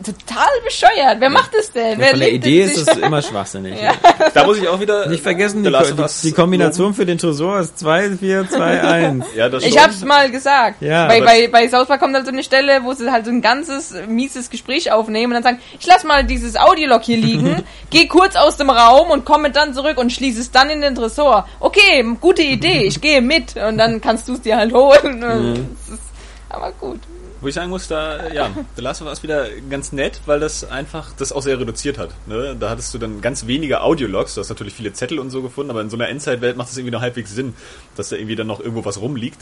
total bescheuert. Wer macht es denn? Wer Von der Idee ist es immer schwachsinnig. Ja. Da muss ich auch wieder Nicht vergessen, die, die, die Kombination für den Tresor ist 2, 4, 2, 1. loben. Ja, das Ich hab's mal gesagt. Ja, bei, bei, bei South Park kommt halt so eine Stelle, wo sie halt so ein ganzes mieses Gespräch aufnehmen und dann sagen, ich lass mal dieses Audiolog hier liegen, geh kurz aus dem Raum und komme dann zurück und schließe es dann in den Tresor. Okay, gute Idee, ich gehe mit und dann kannst du es dir halt holen. Das ist aber gut. Wo ich sagen muss, da, ja, The Last of Us wieder ganz nett, weil das einfach das auch sehr reduziert hat. Ne? Da hattest du dann ganz wenige Audiologs, du hast natürlich viele Zettel und so gefunden, aber in so einer Endzeitwelt macht es irgendwie noch halbwegs Sinn, dass da irgendwie dann noch irgendwo was rumliegt,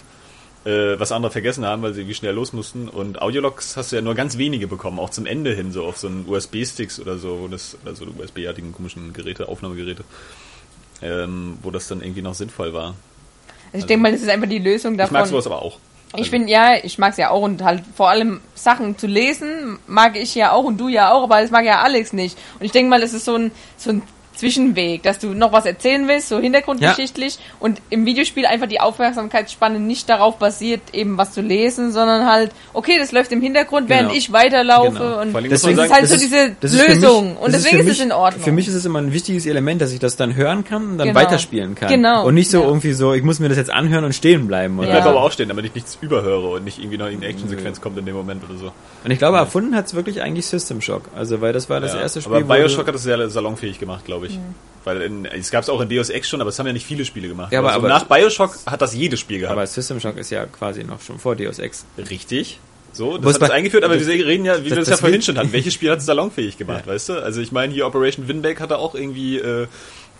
äh, was andere vergessen haben, weil sie irgendwie schnell los mussten. Und Audiologs hast du ja nur ganz wenige bekommen, auch zum Ende hin, so auf so einen USB-Sticks oder so, wo das, oder so USB-artigen komischen Geräte, Aufnahmegeräte, ähm, wo das dann irgendwie noch sinnvoll war. Also ich denke mal, das ist einfach die Lösung Ich mag davon. sowas aber auch. Ich finde, ja, ich mag's ja auch und halt vor allem Sachen zu lesen mag ich ja auch und du ja auch, aber das mag ja Alex nicht. Und ich denke mal, das ist so ein, so ein Zwischenweg, dass du noch was erzählen willst, so hintergrundgeschichtlich und im Videospiel einfach die Aufmerksamkeitsspanne nicht darauf basiert, eben was zu lesen, sondern halt, okay, das läuft im Hintergrund, während Genau. ich weiterlaufe Genau. und Vor allem das muss man ist sagen, halt so diese Lösung mich- und ist deswegen ist es in Ordnung. Für mich ist es immer ein wichtiges Element, dass ich das dann hören kann und dann Genau. weiterspielen kann. Genau. Und nicht so Ja. irgendwie so, ich muss mir das jetzt anhören und stehen bleiben. Oder? Ich Ja. bleib aber auch stehen, damit ich nichts überhöre und nicht irgendwie noch eine Actionsequenz kommt in dem Moment oder so. Und ich glaube, erfunden hat es wirklich eigentlich System Shock. Also, weil das war das Ja, erste Spiel. aber Bioshock hat das sehr salonfähig gemacht, glaube ich. Weil in, es gab es auch in Deus Ex schon, aber es haben ja nicht viele Spiele gemacht. Ja, aber- also aber- nach Bioshock hat das jedes Spiel gehabt. aber System Shock ist ja quasi noch schon vor Deus Ex. Richtig. So, das es hat es eingeführt, aber das- wir reden ja, wie das- wir es das ja vorhin schon hatten. Welches Spiel hat es salonfähig gemacht, weißt du? Also ich meine, hier Operation Winback hatte auch irgendwie äh,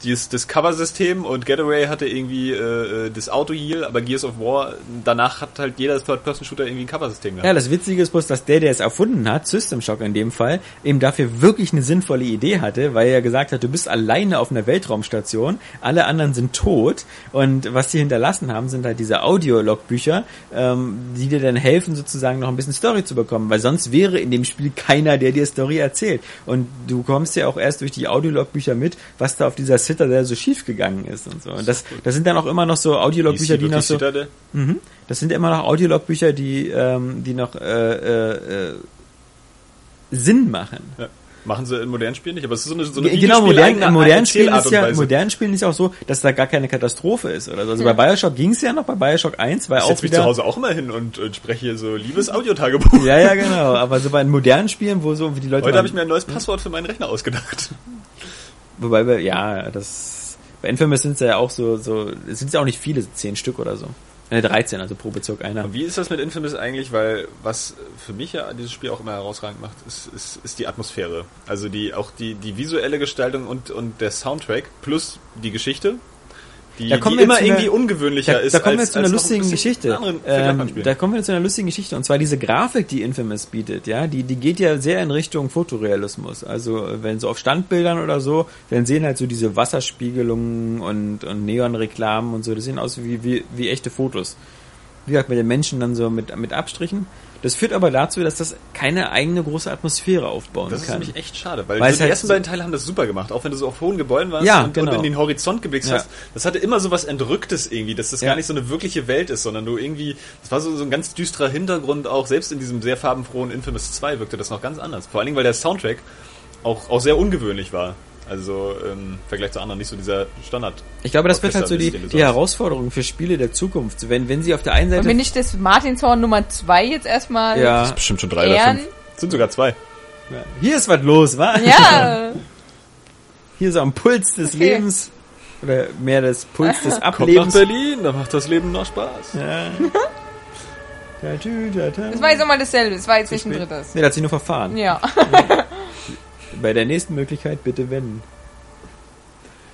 dieses, das Cover-System und Getaway hatte irgendwie äh, äh, das Auto-Heal, aber Gears of War, danach hat halt jeder Third-Person-Shooter irgendwie ein Cover-System gehabt. Ja, das Witzige ist bloß, dass der, der es erfunden hat, System Shock in dem Fall, eben dafür wirklich eine sinnvolle Idee hatte, weil er gesagt hat, du bist alleine auf einer Weltraumstation, alle anderen sind tot und was sie hinterlassen haben, sind halt diese Audiologbücher, ähm, die dir dann helfen, sozusagen noch ein bisschen Story zu bekommen, weil sonst wäre in dem Spiel keiner, der dir Story erzählt. Und du kommst ja auch erst durch die Audiologbücher mit, was da auf dieser Citadel so schief gegangen ist und so. Und das, das sind dann auch immer noch so Audiologbücher, die noch so... Citadel? Mhm. Das sind immer noch Audiologbücher, die, ähm, die noch äh, äh, äh, Sinn machen. Ja. Machen sie in modernen Spielen nicht, aber es ist so eine, so eine genau, modern, in modernen Spielen ist ja, modernen Spielen ist ja auch so, dass da gar keine Katastrophe ist oder so. Also bei Bioshock ging es ja noch, bei Bioshock 1 war Ich auch setze mich wieder, zu Hause auch immer hin und, und spreche so liebes Audiotagebuch. ja, ja, genau. Aber so bei modernen Spielen, wo so wie die Leute, Heute mal- habe ich mir ein neues Passwort für meinen Rechner ausgedacht. Wobei wir, ja, das, bei Infamous sind es ja auch so, so, es sind ja auch nicht viele, zehn Stück oder so. Äh, 13, also pro Bezirk einer. Wie ist das mit Infamous eigentlich? Weil was für mich ja dieses Spiel auch immer herausragend macht, ist, ist, ist die Atmosphäre. Also die auch die, die visuelle Gestaltung und, und der Soundtrack plus die Geschichte, die, Da kommen die immer zu einer- irgendwie ungewöhnlicher Da, ist. da kommen wir jetzt zu einer ein lustigen bisschen Geschichte. Ähm, da kommen wir zu einer lustigen Geschichte. Und zwar diese Grafik, die Infamous bietet, ja, die, die geht ja sehr in Richtung Fotorealismus. Also wenn so auf Standbildern oder so, dann sehen halt so diese Wasserspiegelungen und, und Neonreklamen und so, das sehen aus wie, wie, wie echte Fotos. Wie gesagt, mit den Menschen dann so mit, mit Abstrichen. Das führt aber dazu, dass das keine eigene große Atmosphäre aufbauen Das ist kann. nämlich echt schade, weil, Weil die halt ersten beiden Teile haben das super gemacht, auch wenn du so auf hohen Gebäuden warst Ja, und, genau. und in den Horizont geblickt Ja. hast. Das hatte immer so was Entrücktes irgendwie, dass das Ja. gar nicht so eine wirkliche Welt ist, sondern du irgendwie, das war so, so ein ganz düsterer Hintergrund, auch selbst in diesem sehr farbenfrohen Infamous 2 wirkte das noch ganz anders. Vor allen Dingen, weil der Soundtrack auch, auch sehr ungewöhnlich war. Also ähm, im Vergleich zu anderen nicht so dieser Standard. Ich glaube, das wird halt so die, die Herausforderung für Spiele der Zukunft. Wenn, wenn sie auf der einen Und Seite... wenn nicht das Martinshorn Nummer 2 jetzt erstmal ja, Bestimmt schon drei Ehren? oder fünf. Sind sogar zwei. hier ist was los, wa? Ja, Hier so am Puls des Okay. Lebens oder mehr des Puls des Kommt nach Ablebens. Berlin, da macht das Leben noch Spaß. Ja. Das war jetzt nochmal dasselbe, es war jetzt nicht ein drittes. Nee, da hat sich nur verfahren. Ja. Bei der nächsten Möglichkeit bitte wenden.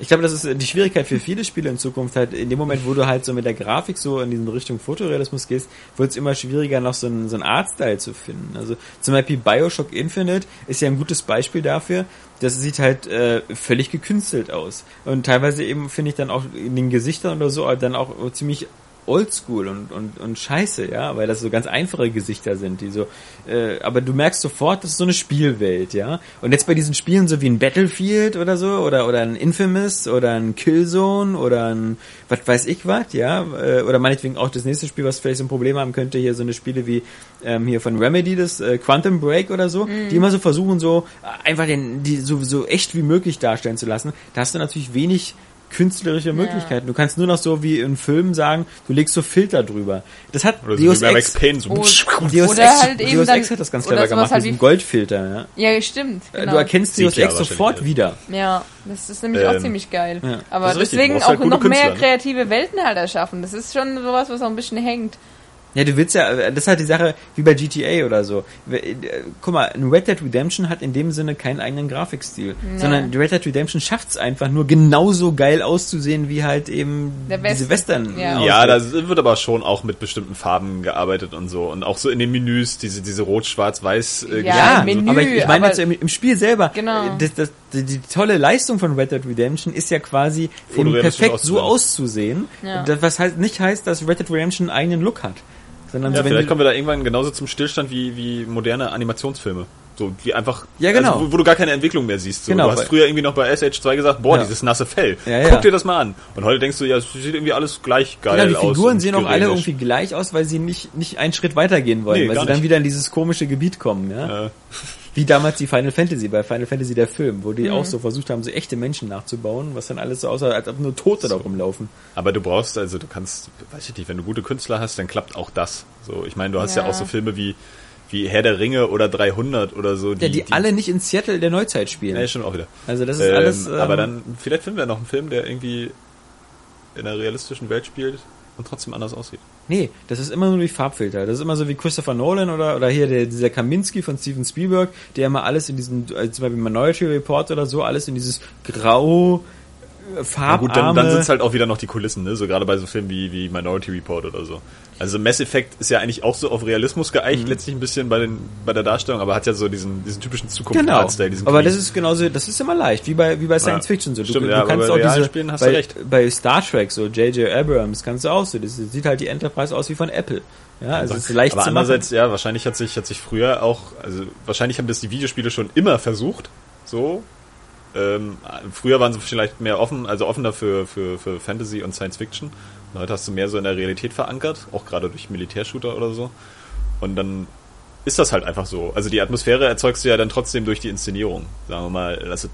Ich glaube, das ist äh, die Schwierigkeit für viele Spiele in Zukunft halt, in dem Moment, wo du halt so mit der Grafik so in diese Richtung Fotorealismus gehst, wird es immer schwieriger, noch so einen, so einen Artstyle zu finden. Also zum Beispiel Bioshock Infinite ist ja ein gutes Beispiel dafür. Das sieht halt äh, völlig gekünstelt aus. Und teilweise eben finde ich dann auch in den Gesichtern oder so dann auch ziemlich oldschool und, und, und scheiße, ja, weil das so ganz einfache Gesichter sind, die so, äh, aber du merkst sofort, das ist so eine Spielwelt, ja. Und jetzt bei diesen Spielen so wie ein Battlefield oder so, oder, oder ein Infamous oder ein Killzone oder ein, was weiß ich was, ja, äh, oder meinetwegen auch das nächste Spiel, was vielleicht so ein Problem haben könnte, hier so eine Spiele wie ähm, hier von Remedy, das äh, Quantum Break oder so, die immer so versuchen, so einfach den, die so, so echt wie möglich darstellen zu lassen. Da hast du natürlich wenig künstlerische Möglichkeiten. Du kannst nur noch so wie in Filmen sagen, du legst so Filter drüber. Das hat Oder so Deus Max Ex, Payne so. Oh, Deus Oder Ex, halt eben Deus Ex hat das ganz clever gemacht, halt diesen Goldfilter. Ja. Ja, stimmt. Genau. Du erkennst Deus ja Ex sofort wieder. Ja, das ist nämlich Ähm, auch ziemlich geil. ja. Aber deswegen auch halt noch mehr Künstler, ne? kreative Welten halt erschaffen. Das ist schon sowas, was auch ein bisschen hängt. Ja, du willst ja, das ist halt die Sache wie bei GTA oder so. Äh, Guck mal, ein Red Dead Redemption hat in dem Sinne keinen eigenen Grafikstil, sondern die Red Dead Redemption schafft es einfach nur genauso geil auszusehen wie halt eben Der diese Western, ja. Ja, da wird aber schon auch mit bestimmten Farben gearbeitet und so. Und auch so in den Menüs, diese, diese rot-schwarz-weiß äh, Ja, Menü, aber ich, ich meine jetzt im, im Spiel selber. Genau. äh, Das, das, die, die tolle Leistung von Red Dead Redemption ist ja quasi perfekt so auszusehen. auszusehen, Ja. das, was halt nicht heißt, dass Red Dead Redemption einen eigenen Look hat. Sondern Ja, so, vielleicht kommen wir da irgendwann genauso zum Stillstand wie, wie moderne Animationsfilme. So, wie einfach, Ja, genau. also, wo, wo du gar keine Entwicklung mehr siehst. So. Genau, du hast früher irgendwie noch bei SH2 gesagt, boah, Ja. dieses nasse Fell. Ja. Guck dir das mal an. Und heute denkst du, ja, es sieht irgendwie alles gleich geil Genau, die aus. Figuren und sehen auch alle irgendwie gleich aus, weil sie nicht, nicht einen Schritt weitergehen wollen, Nee, weil sie dann nicht. wieder in dieses komische Gebiet kommen, ja. Wie damals die Final Fantasy, bei Final Fantasy der Film, wo die Mhm. auch so versucht haben, so echte Menschen nachzubauen, was dann alles so aussah, als ob nur Tote da rumlaufen. aber du brauchst, also du kannst, weiß ich nicht, wenn du gute Künstler hast, dann klappt auch das. So, ich meine, du hast ja, Ja. auch so Filme wie, wie Herr der Ringe oder 300 oder so. Ja, die, alle nicht in Seattle der Neuzeit spielen. Ja, stimmt auch wieder. Also das ist Ähm, alles. Ähm, aber dann, vielleicht finden wir noch einen Film, der irgendwie in einer realistischen Welt spielt und trotzdem anders aussieht. Nee, das ist immer nur durch Farbfilter. Das ist immer so wie Christopher Nolan oder, oder hier der, dieser Kaminski von Steven Spielberg, der immer alles in diesen, also zum Beispiel Minority Report oder so, alles in dieses grau, äh, Na farbarme... gut, dann, dann sind es halt auch wieder noch die Kulissen, ne? So gerade bei so Filmen wie, wie Minority Report oder so. Also Mass Effect ist ja eigentlich auch so auf Realismus geeicht, letztlich ein bisschen bei den bei der Darstellung, aber hat ja so diesen, diesen typischen Genau. Zukunftsstyle, diesen Aber clean. das ist genauso, das ist immer leicht, wie bei, wie bei Science Fiction so. Du, Stimmt, du ja, kannst auch diese, Spielen hast du bei, recht. bei Star Trek, so J.J. Abrams, kannst du auch so, das sieht halt die Enterprise aus wie von Apple. Ja, also es ist leicht aber zu andererseits, machen. ja, wahrscheinlich hat sich, hat sich früher auch, also wahrscheinlich haben das die Videospiele schon immer versucht, so. Ähm, früher waren sie vielleicht mehr offen, also offener für, für, für Fantasy und Science Fiction. Und heute hast du mehr so in der Realität verankert, auch gerade durch Militärshooter oder so. Und dann ist das halt einfach so. Also die Atmosphäre erzeugst du ja dann trotzdem durch die Inszenierung. Sagen wir mal, lass es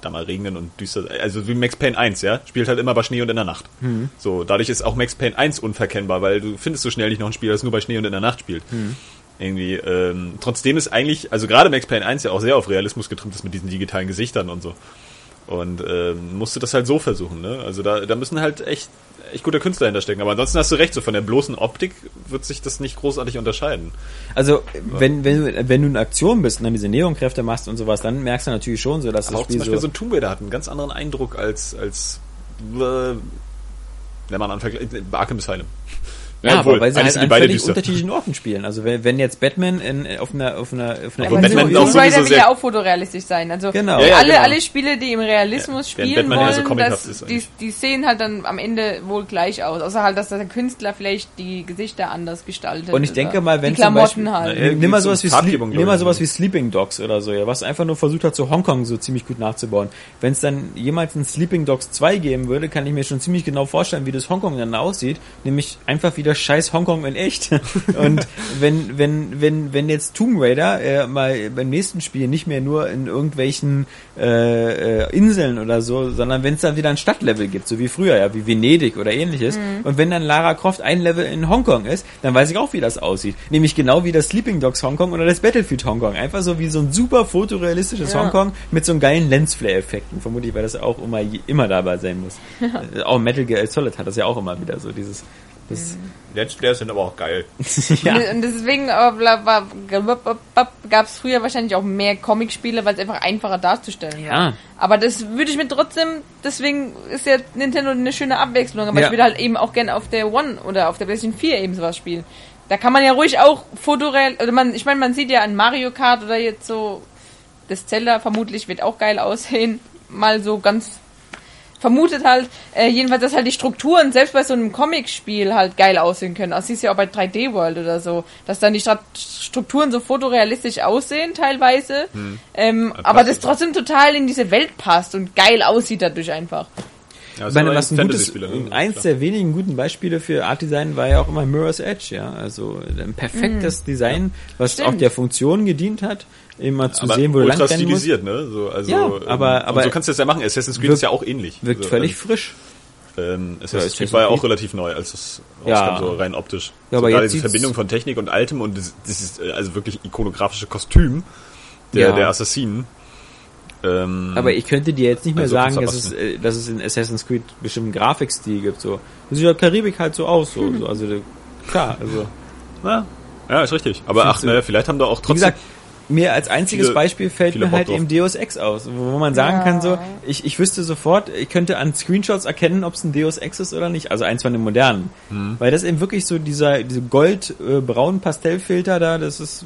da mal regnen und düster. Also wie Max Payne 1, ja? Spielt halt immer bei Schnee und in der Nacht. So, dadurch ist auch Max Payne 1 unverkennbar, weil du findest so schnell nicht noch ein Spiel, das nur bei Schnee und in der Nacht spielt. Irgendwie, ähm, trotzdem ist eigentlich, also gerade Max Payne 1 ja auch sehr auf Realismus getrimmt ist mit diesen digitalen Gesichtern und so. Und ähm, musste das halt so versuchen, ne? Also da, da müssen halt echt, echt gute Künstler hinterstecken. Aber ansonsten hast du recht, so von der bloßen Optik wird sich das nicht großartig unterscheiden. Also, wenn, wenn, du, wenn du in Aktion bist und dann diese Neonkräfte machst und sowas, dann merkst du natürlich schon so, dass Aber das auch zum Spiel Beispiel so... so ein Tomb Raider hat einen ganz anderen Eindruck als, als äh, wenn man anfängt, Arkham Asylum. Ja, obwohl, aber weil sie halt an völlig düster. unterschiedlichen Orten spielen. Also wenn, wenn jetzt Batman in, auf einer auf einer auf einer Aber Aber Batman so, auch Tomb sowieso Raider will sehr- ja auch fotorealistisch sein. Also Genau. Ja, ja, alle, genau. alle Spiele, die im Realismus Ja, spielen so wollen, comichaft das, die, die sehen halt dann am Ende wohl gleich aus. Außer halt, dass der Künstler vielleicht die Gesichter anders gestaltet. und ich denke mal, wenn die zum Beispiel, Klamotten halt. Na, nimm mal so sowas wie Farbgebung, Sleep, nimm mal sowas so. wie Sleeping Dogs oder so, ja, was einfach nur versucht hat, so Hongkong so ziemlich gut nachzubauen. Wenn es dann jemals ein Sleeping Dogs 2 geben würde, kann ich mir schon ziemlich genau vorstellen, wie das Hongkong dann aussieht, nämlich einfach wieder scheiß Hongkong in echt. Und wenn wenn wenn wenn jetzt Tomb Raider äh, mal beim nächsten Spiel nicht mehr nur in irgendwelchen äh, äh, Inseln oder so, sondern wenn es dann wieder ein Stadtlevel gibt, so wie früher, ja, wie Venedig oder ähnliches. Und wenn dann Lara Croft ein Level in Hongkong ist, dann weiß ich auch, wie das aussieht. Nämlich genau wie das Sleeping Dogs Hongkong oder das Battlefield Hongkong. Einfach so wie so ein super fotorealistisches Ja. Hongkong mit so einem geilen Lensflare-Effekten. Vermutlich, weil das auch immer, immer dabei sein muss. Äh, auch Metal Gear Solid hat das ja auch immer wieder so, dieses Das, Let's Plays sind aber auch geil. ja. Und deswegen gab es früher wahrscheinlich auch mehr Comicspiele, weil es einfach einfacher darzustellen war. Ja. Aber das würde ich mir trotzdem, deswegen ist ja Nintendo eine schöne Abwechslung. Aber Ja. ich würde halt eben auch gerne auf der One oder auf der PlayStation 4 eben sowas spielen. Da kann man ja ruhig auch fotoreal, oder man, ich meine, man sieht ja an Mario Kart oder jetzt so, das Zelda vermutlich wird auch geil aussehen. Mal so ganz vermutet halt, äh, jedenfalls, dass halt die Strukturen selbst bei so einem Comic-Spiel halt geil aussehen können. Das siehst du ja auch bei 3D World oder so, dass dann die Strat Strukturen so fotorealistisch aussehen teilweise, ähm, passt aber das trotzdem total in diese Welt passt und geil aussieht dadurch einfach. Ja, Ich meine, was ein gutes, ne? eins der wenigen guten Beispiele für Art Design war ja auch immer Mirror's Edge, ja. Also ein perfektes Design, was Stimmt. auch der Funktion gedient hat, immer zu aber sehen, wo du lang ultra rennen musst. stilisiert, ne? So, also, Ja, ähm, aber- und aber- so kannst du das ja machen. Assassin's Creed Wirkt- ist ja auch ähnlich. Wirkt so, völlig frisch. Ähm, Ja, Assassin's Creed Assassin's war ja auch relativ neu, als das Ja. rauskam, so rein optisch. Ja, so aber gerade jetzt diese Verbindung von Technik und Altem und das, das ist äh, also wirklich ikonografische Kostüm der, Ja. der Assassinen. Ähm, Aber ich könnte dir jetzt nicht mehr Also sagen, dass es, äh, dass es in Assassin's Creed bestimmten Grafikstil gibt. So. Das sieht ja Karibik halt so aus. So, so. Also, klar, also. ja, ja, ist richtig. Aber ach, naja, vielleicht haben da auch Wie trotzdem... gesagt, mir als einziges viele- Beispiel fällt mir halt drauf. eben Deus Ex aus, wo man sagen Ja. kann so, ich, ich wüsste sofort, ich könnte an Screenshots erkennen, ob es ein Deus Ex ist oder nicht, also eins von den modernen. Mhm. Weil das eben wirklich so dieser, diese gold-braun Pastellfilter da, das ist,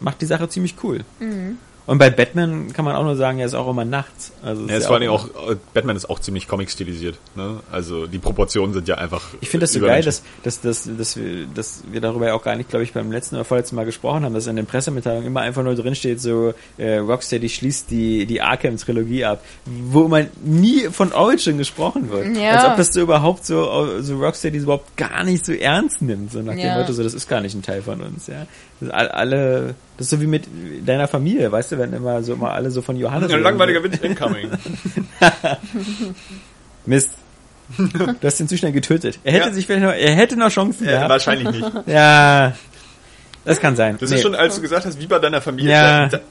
macht die Sache ziemlich cool. Mhm. Und bei Batman kann man auch nur sagen, er ist auch immer nachts. Also Ja, ist ja vor allen Dingen auch, Batman ist auch ziemlich comic-stilisiert. Ne? Also die Proportionen sind ja einfach. Ich finde das so geil, dass, dass, dass, dass, wir, dass wir darüber ja auch gar nicht, glaube ich, beim letzten oder vorletzten Mal gesprochen haben, dass in den Pressemitteilungen immer einfach nur drin steht, so äh, Rocksteady schließt die, die Arkham-Trilogie ab, wo man nie von Origin gesprochen wird. Ja. Als ob das so überhaupt so, so Rocksteady überhaupt gar nicht so ernst nimmt, so nach dem Ja. Motto, so das ist gar nicht ein Teil von uns. Ja, das alle, das ist so wie mit deiner Familie, weißt du, wenn immer so immer alle so von Johannes. Ein langweiliger Witz incoming. Mist. Du hast ihn zu schnell getötet. Er hätte Ja. sich vielleicht noch, er hätte noch Chancen ja, gehabt. wahrscheinlich nicht. Ja, das kann sein. Das Nee. ist schon, als du gesagt hast, wie bei deiner Familie. Ja. Da, da,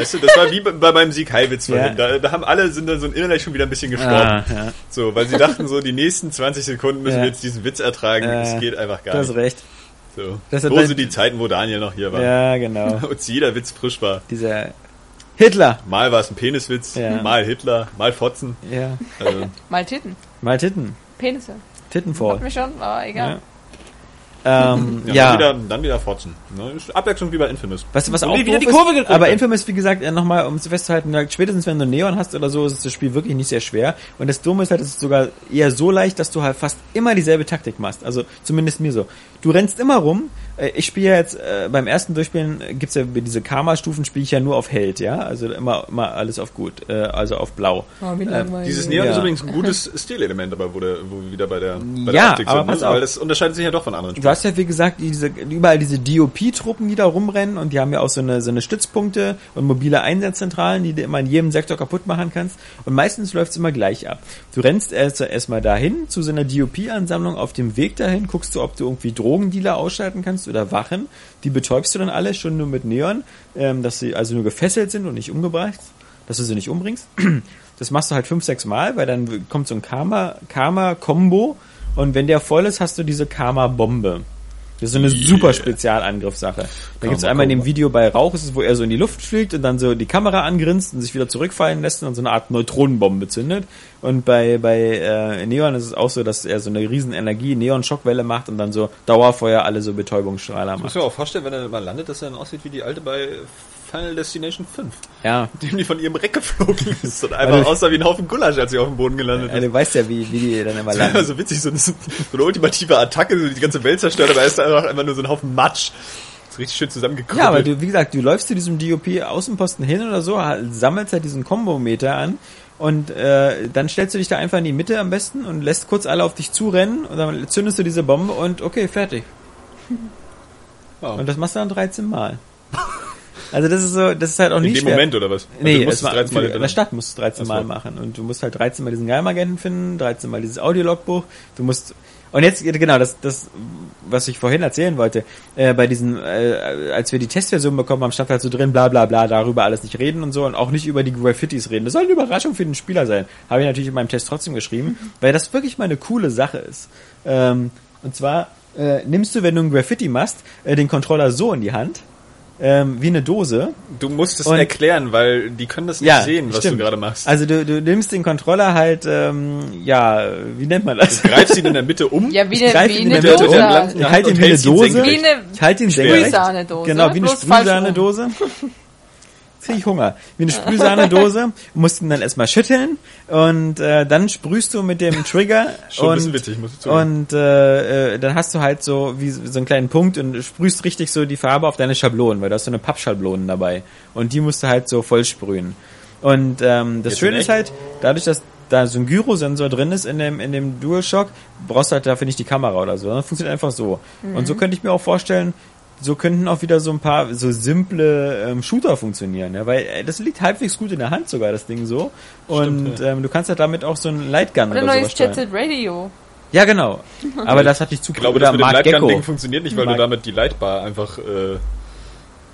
weißt du, das war wie bei, bei meinem Sieg Heilwitz Ja. Da, da haben alle, sind dann so innerlich schon wieder ein bisschen gestorben. ah, ja, So, weil sie dachten so, die nächsten 20 Sekunden müssen wir jetzt diesen Witz ertragen. Das geht einfach gar du hast nicht. recht. So. Das Wo sind die Zeiten, wo Daniel noch hier war? Ja, genau. Und jeder Witz frisch war. Dieser Hitler. Mal war es ein Peniswitz, Ja. mal Hitler, mal Fotzen. Ja, Also, Mal Titten. mal Titten. Penisse. Tittenfall. Hat mich schon, aber egal. Ja. Ähm, ja, ja. Dann, wieder, dann wieder Fotzen. Ne? Ist Abwechslung wie bei Infamous. Was, was Und auch wieder die Kurve ist, aber. Infamous, wie gesagt, äh, nochmal, um es festzuhalten, ja, spätestens wenn du Neon hast oder so, ist das Spiel wirklich nicht sehr schwer. Und das Dumme ist halt, es ist sogar eher so leicht, dass du halt fast immer dieselbe Taktik machst. Also zumindest mir so. Du rennst immer rum. Äh, Ich spiele ja jetzt, äh, beim ersten Durchspielen äh, gibt's ja diese Karma-Stufen, spiele ich ja nur auf Held, ja. Also immer, immer alles auf gut, äh, also auf blau. Oh, wie langweilig. Dieses Neon Ja. ist übrigens ein gutes Stilelement, aber wo, der, wo wir wieder bei der, bei Ja, der Optik aber sind. pass Ne? auf. Weil das unterscheidet sich ja doch von anderen Du hast ja, wie gesagt, diese, überall diese DOP-Truppen, die da rumrennen und die haben ja auch so eine, so eine Stützpunkte und mobile Einsatzzentralen, die du immer in jedem Sektor kaputt machen kannst. Und meistens läuft's immer gleich ab. Du rennst erst erstmal dahin zu so einer DOP-Ansammlung. Auf dem Weg dahin guckst du, ob du irgendwie Drogendealer ausschalten kannst oder Wachen. Die betäubst du dann alle schon nur mit Neon, ähm, dass sie also nur gefesselt sind und nicht umgebracht, dass du sie nicht umbringst. Das machst du halt fünf, sechs Mal, weil dann kommt so ein Karma, Karma-Kombo und wenn der voll ist, hast du diese Karma-Bombe. Das ist so eine super Spezialangriffssache. Da gibt's einmal in dem Video bei Rauch, ist es, wo er so in die Luft fliegt und dann so die Kamera angrinst und sich wieder zurückfallen lässt und so eine Art Neutronenbombe zündet. Und bei, bei äh, Neon ist es auch so, dass er so eine riesen Energie, Neon-Schockwelle macht und dann so Dauerfeuer alle so Betäubungsstrahler Ich muss macht. mir auch vorstellen, wenn er mal landet, dass er dann aussieht wie die alte bei Final Destination 5. Ja. Dem die von ihrem Reck geflogen ist und einfach Also- aussah wie ein Haufen Gulasch, als sie auf dem Boden gelandet ja. ist. Du weißt ja, wie, wie die dann immer Das landen. so witzig, so, eine- so eine ultimative Attacke, so die ganze Welt zerstört, aber er ist einfach, einfach nur so ein Haufen Matsch. So richtig schön zusammengekrüppelt. Ja, aber du, wie gesagt, du läufst zu diesem DOP-Außenposten hin oder so, sammelst halt diesen Kombometer an und äh, dann stellst du dich da einfach in die Mitte am besten und lässt kurz alle auf dich zurennen und dann zündest du diese Bombe und okay, fertig. Ja. Und das machst du dann 13 Mal. Also das ist so, das ist halt auch In nicht dem schwer. Moment, oder was? Also Nee, du musst es war, 13 Mal in der Stadt musst du 13 Ach so. Mal machen und du musst halt 13 Mal diesen Geheimagenten finden, 13 Mal dieses Audiologbuch, du musst und jetzt genau das das was ich vorhin erzählen wollte äh, bei diesen äh, als wir die Testversion bekommen haben stand halt so drin bla bla bla darüber alles nicht reden und so und auch nicht über die Graffitis reden das soll eine Überraschung für den Spieler sein habe ich natürlich in meinem Test trotzdem geschrieben weil das wirklich mal eine coole Sache ist ähm, Und zwar äh, nimmst du, wenn du ein Graffiti machst, äh, den Controller so in die Hand, ähm, wie eine Dose. Du musst es Und- erklären, weil die können das nicht Ja, sehen, was stimmt. du gerade machst. Also du, du nimmst den Controller halt, ähm, ja, wie nennt man das? Du greifst ihn in der Mitte um. Ja, wie greife wie ihn eine in der Mitte Dose. um, halt. Ich halte ihn wie eine Dose. Wie eine Ich halte ihn senkrecht. Sprühsahnedose. Genau, wie eine. Sprühsahnedose. Jetzt krieg ich Hunger. Wie eine Sprühsahnedose. Du musst ihn dann erstmal schütteln und äh, dann sprühst du mit dem Trigger Schon ein bisschen und, witzig, muss ich zugeben. und äh, äh, dann hast du halt so wie so einen kleinen Punkt und sprühst richtig so die Farbe auf deine Schablonen, weil du hast so eine Pappschablonen dabei und die musst du halt so voll sprühen. Und ähm, das Jetzt Schöne ist halt, dadurch, dass da so ein Gyrosensor drin ist in dem, in dem DualShock, brauchst du halt dafür nicht die Kamera oder so. Das funktioniert einfach so. Und so könnte ich mir auch vorstellen, so könnten auch wieder so ein paar so simple ähm, Shooter funktionieren, ja, weil äh, das liegt halbwegs gut in der Hand sogar, das Ding so. Und Stimmt, ähm, du kannst halt damit auch so ein Lightgun Oder oder, neues. Jet Set Radio. Ja, genau. Aber das hat dich zu ich glaube, das mit dem Mark. Lightgun-Ding funktioniert nicht, weil Mark- du damit die Lightbar einfach... Äh,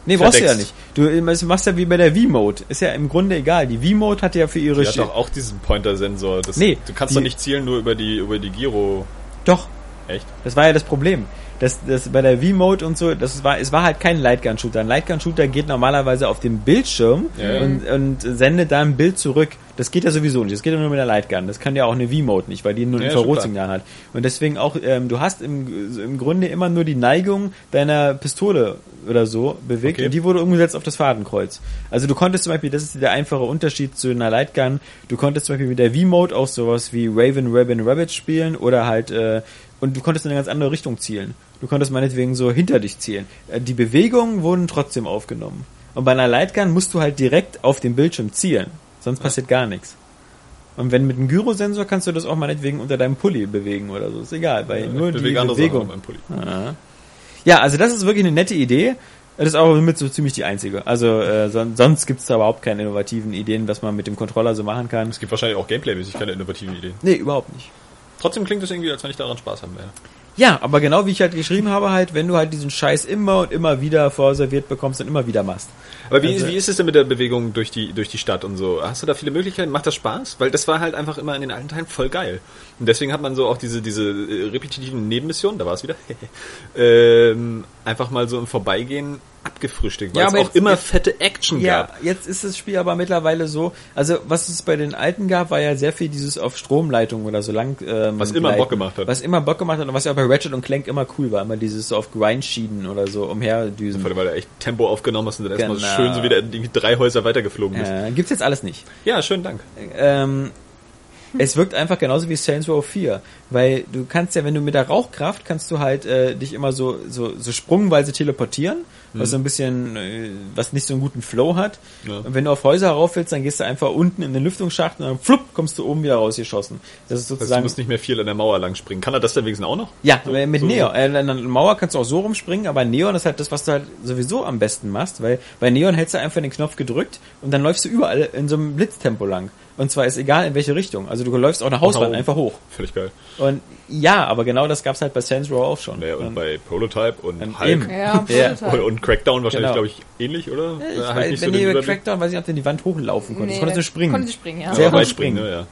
Nee, brauchst du ja nicht. Du äh, machst ja wie bei der V-Mode. Ist ja im Grunde egal. Die V-Mode hat ja für ihre die hat doch auch diesen Pointer-Sensor. Nee, du kannst die- doch nicht zielen nur über die, über die Gyro... Doch, Echt? Das war ja das Problem. Das, das bei der V-Mode und so, das war, es war halt kein Lightgun-Shooter. Ein Lightgun-Shooter geht normalerweise auf den Bildschirm Ja, ja. und, und sendet da ein Bild zurück. Das geht ja sowieso nicht. Das geht ja nur mit der Lightgun. Das kann ja auch eine V-Mode nicht, weil die nur ein Ja, Infrarotsignal hat. Und deswegen auch, ähm, du hast im, im Grunde immer nur die Neigung deiner Pistole oder so bewegt Okay. und die wurde umgesetzt auf das Fadenkreuz. Also du konntest zum Beispiel, das ist der einfache Unterschied zu einer Lightgun, du konntest zum Beispiel mit der V-Mode auch sowas wie Raven, Raven, Rabbit spielen oder halt, äh, und du konntest in eine ganz andere Richtung zielen. Du konntest meinetwegen so hinter dich zielen. Äh, Die Bewegungen wurden trotzdem aufgenommen. Und bei einer Lightgun musst du halt direkt auf den Bildschirm zielen. Sonst passiert gar nichts. Und wenn mit einem Gyrosensor kannst du das auch meinetwegen unter deinem Pulli bewegen oder so. Ist egal, weil nur ich die Bewegung. Pulli. Ja. ja, also das ist wirklich eine nette Idee. Das ist auch mit so ziemlich die einzige. Also äh, son sonst gibt's da überhaupt keine innovativen Ideen, was man mit dem Controller so machen kann. Es gibt wahrscheinlich auch Gameplay-mäßig keine innovativen Ideen. Nee, überhaupt nicht. Trotzdem klingt es irgendwie, als wenn ich daran Spaß haben werde. Ja, aber genau wie ich halt geschrieben habe, halt, wenn du halt diesen Scheiß immer und immer wieder vorserviert bekommst und immer wieder machst. Aber wie, Also- wie ist es denn mit der Bewegung durch die, durch die Stadt und so? Hast du da viele Möglichkeiten? Macht das Spaß? Weil das war halt einfach immer in den alten Teilen voll geil. Und deswegen hat man so auch diese, diese äh, repetitiven Nebenmissionen, da war es wieder, ähm, einfach mal so im Vorbeigehen abgefrühstückt, weil Ja, es auch jetzt- immer jetzt- fette Action Ja, gab. jetzt ist das Spiel aber mittlerweile so, also was es bei den alten gab, war ja sehr viel dieses auf Stromleitungen oder so lang. Ähm, Was immer gleiten. Bock gemacht hat. Was immer Bock gemacht hat und was ja bei Ratchet und Clank immer cool war, immer dieses so auf Grindschienen oder so umherdüsen. Vor allem, weil du echt Tempo aufgenommen hast und dann erstmal Genau. schön so wieder irgendwie drei Häuser weitergeflogen bist. Äh, gibt's jetzt alles nicht. Ja, schönen Dank. Ähm, es wirkt einfach genauso wie Saints Row 4, weil du kannst ja, wenn du mit der Rauchkraft kannst du halt äh, dich immer so so so sprungweise teleportieren, was so ein bisschen äh, was nicht so einen guten Flow hat. Ja. Und wenn du auf Häuser rauf willst, dann gehst du einfach unten in den Lüftungsschacht und dann flupp kommst du oben wieder rausgeschossen. Das ist Das heißt, du sozusagen musst nicht mehr viel an der Mauer lang springen. Kann er das denn wenigstens auch noch? ja, So- äh, mit so- Neon. Äh, an der Mauer kannst du auch so rumspringen, aber Neon ist halt das, was du halt sowieso am besten machst, weil bei Neon hältst du einfach den Knopf gedrückt und dann läufst du überall in so einem Blitztempo lang. Und zwar ist egal in welche Richtung. Also du läufst auch eine Hauswand oben. einfach hoch. Völlig geil. Und ja, aber genau das gab's halt bei Saints Row auch schon. Naja, und Und- bei Prototype und Ähm, Hulk. Ja, Ja. Prototype. und, und Crackdown wahrscheinlich, Genau. glaube ich, ähnlich, oder? ich Da hab weiß, nicht wenn den ihr Überblick. Crackdown, weiß ich nicht, ob du in die Wand hochlaufen konntest. Nee, konntest du springen. Konnte springen, ja. Sehr hoch weit springen. ne, ja.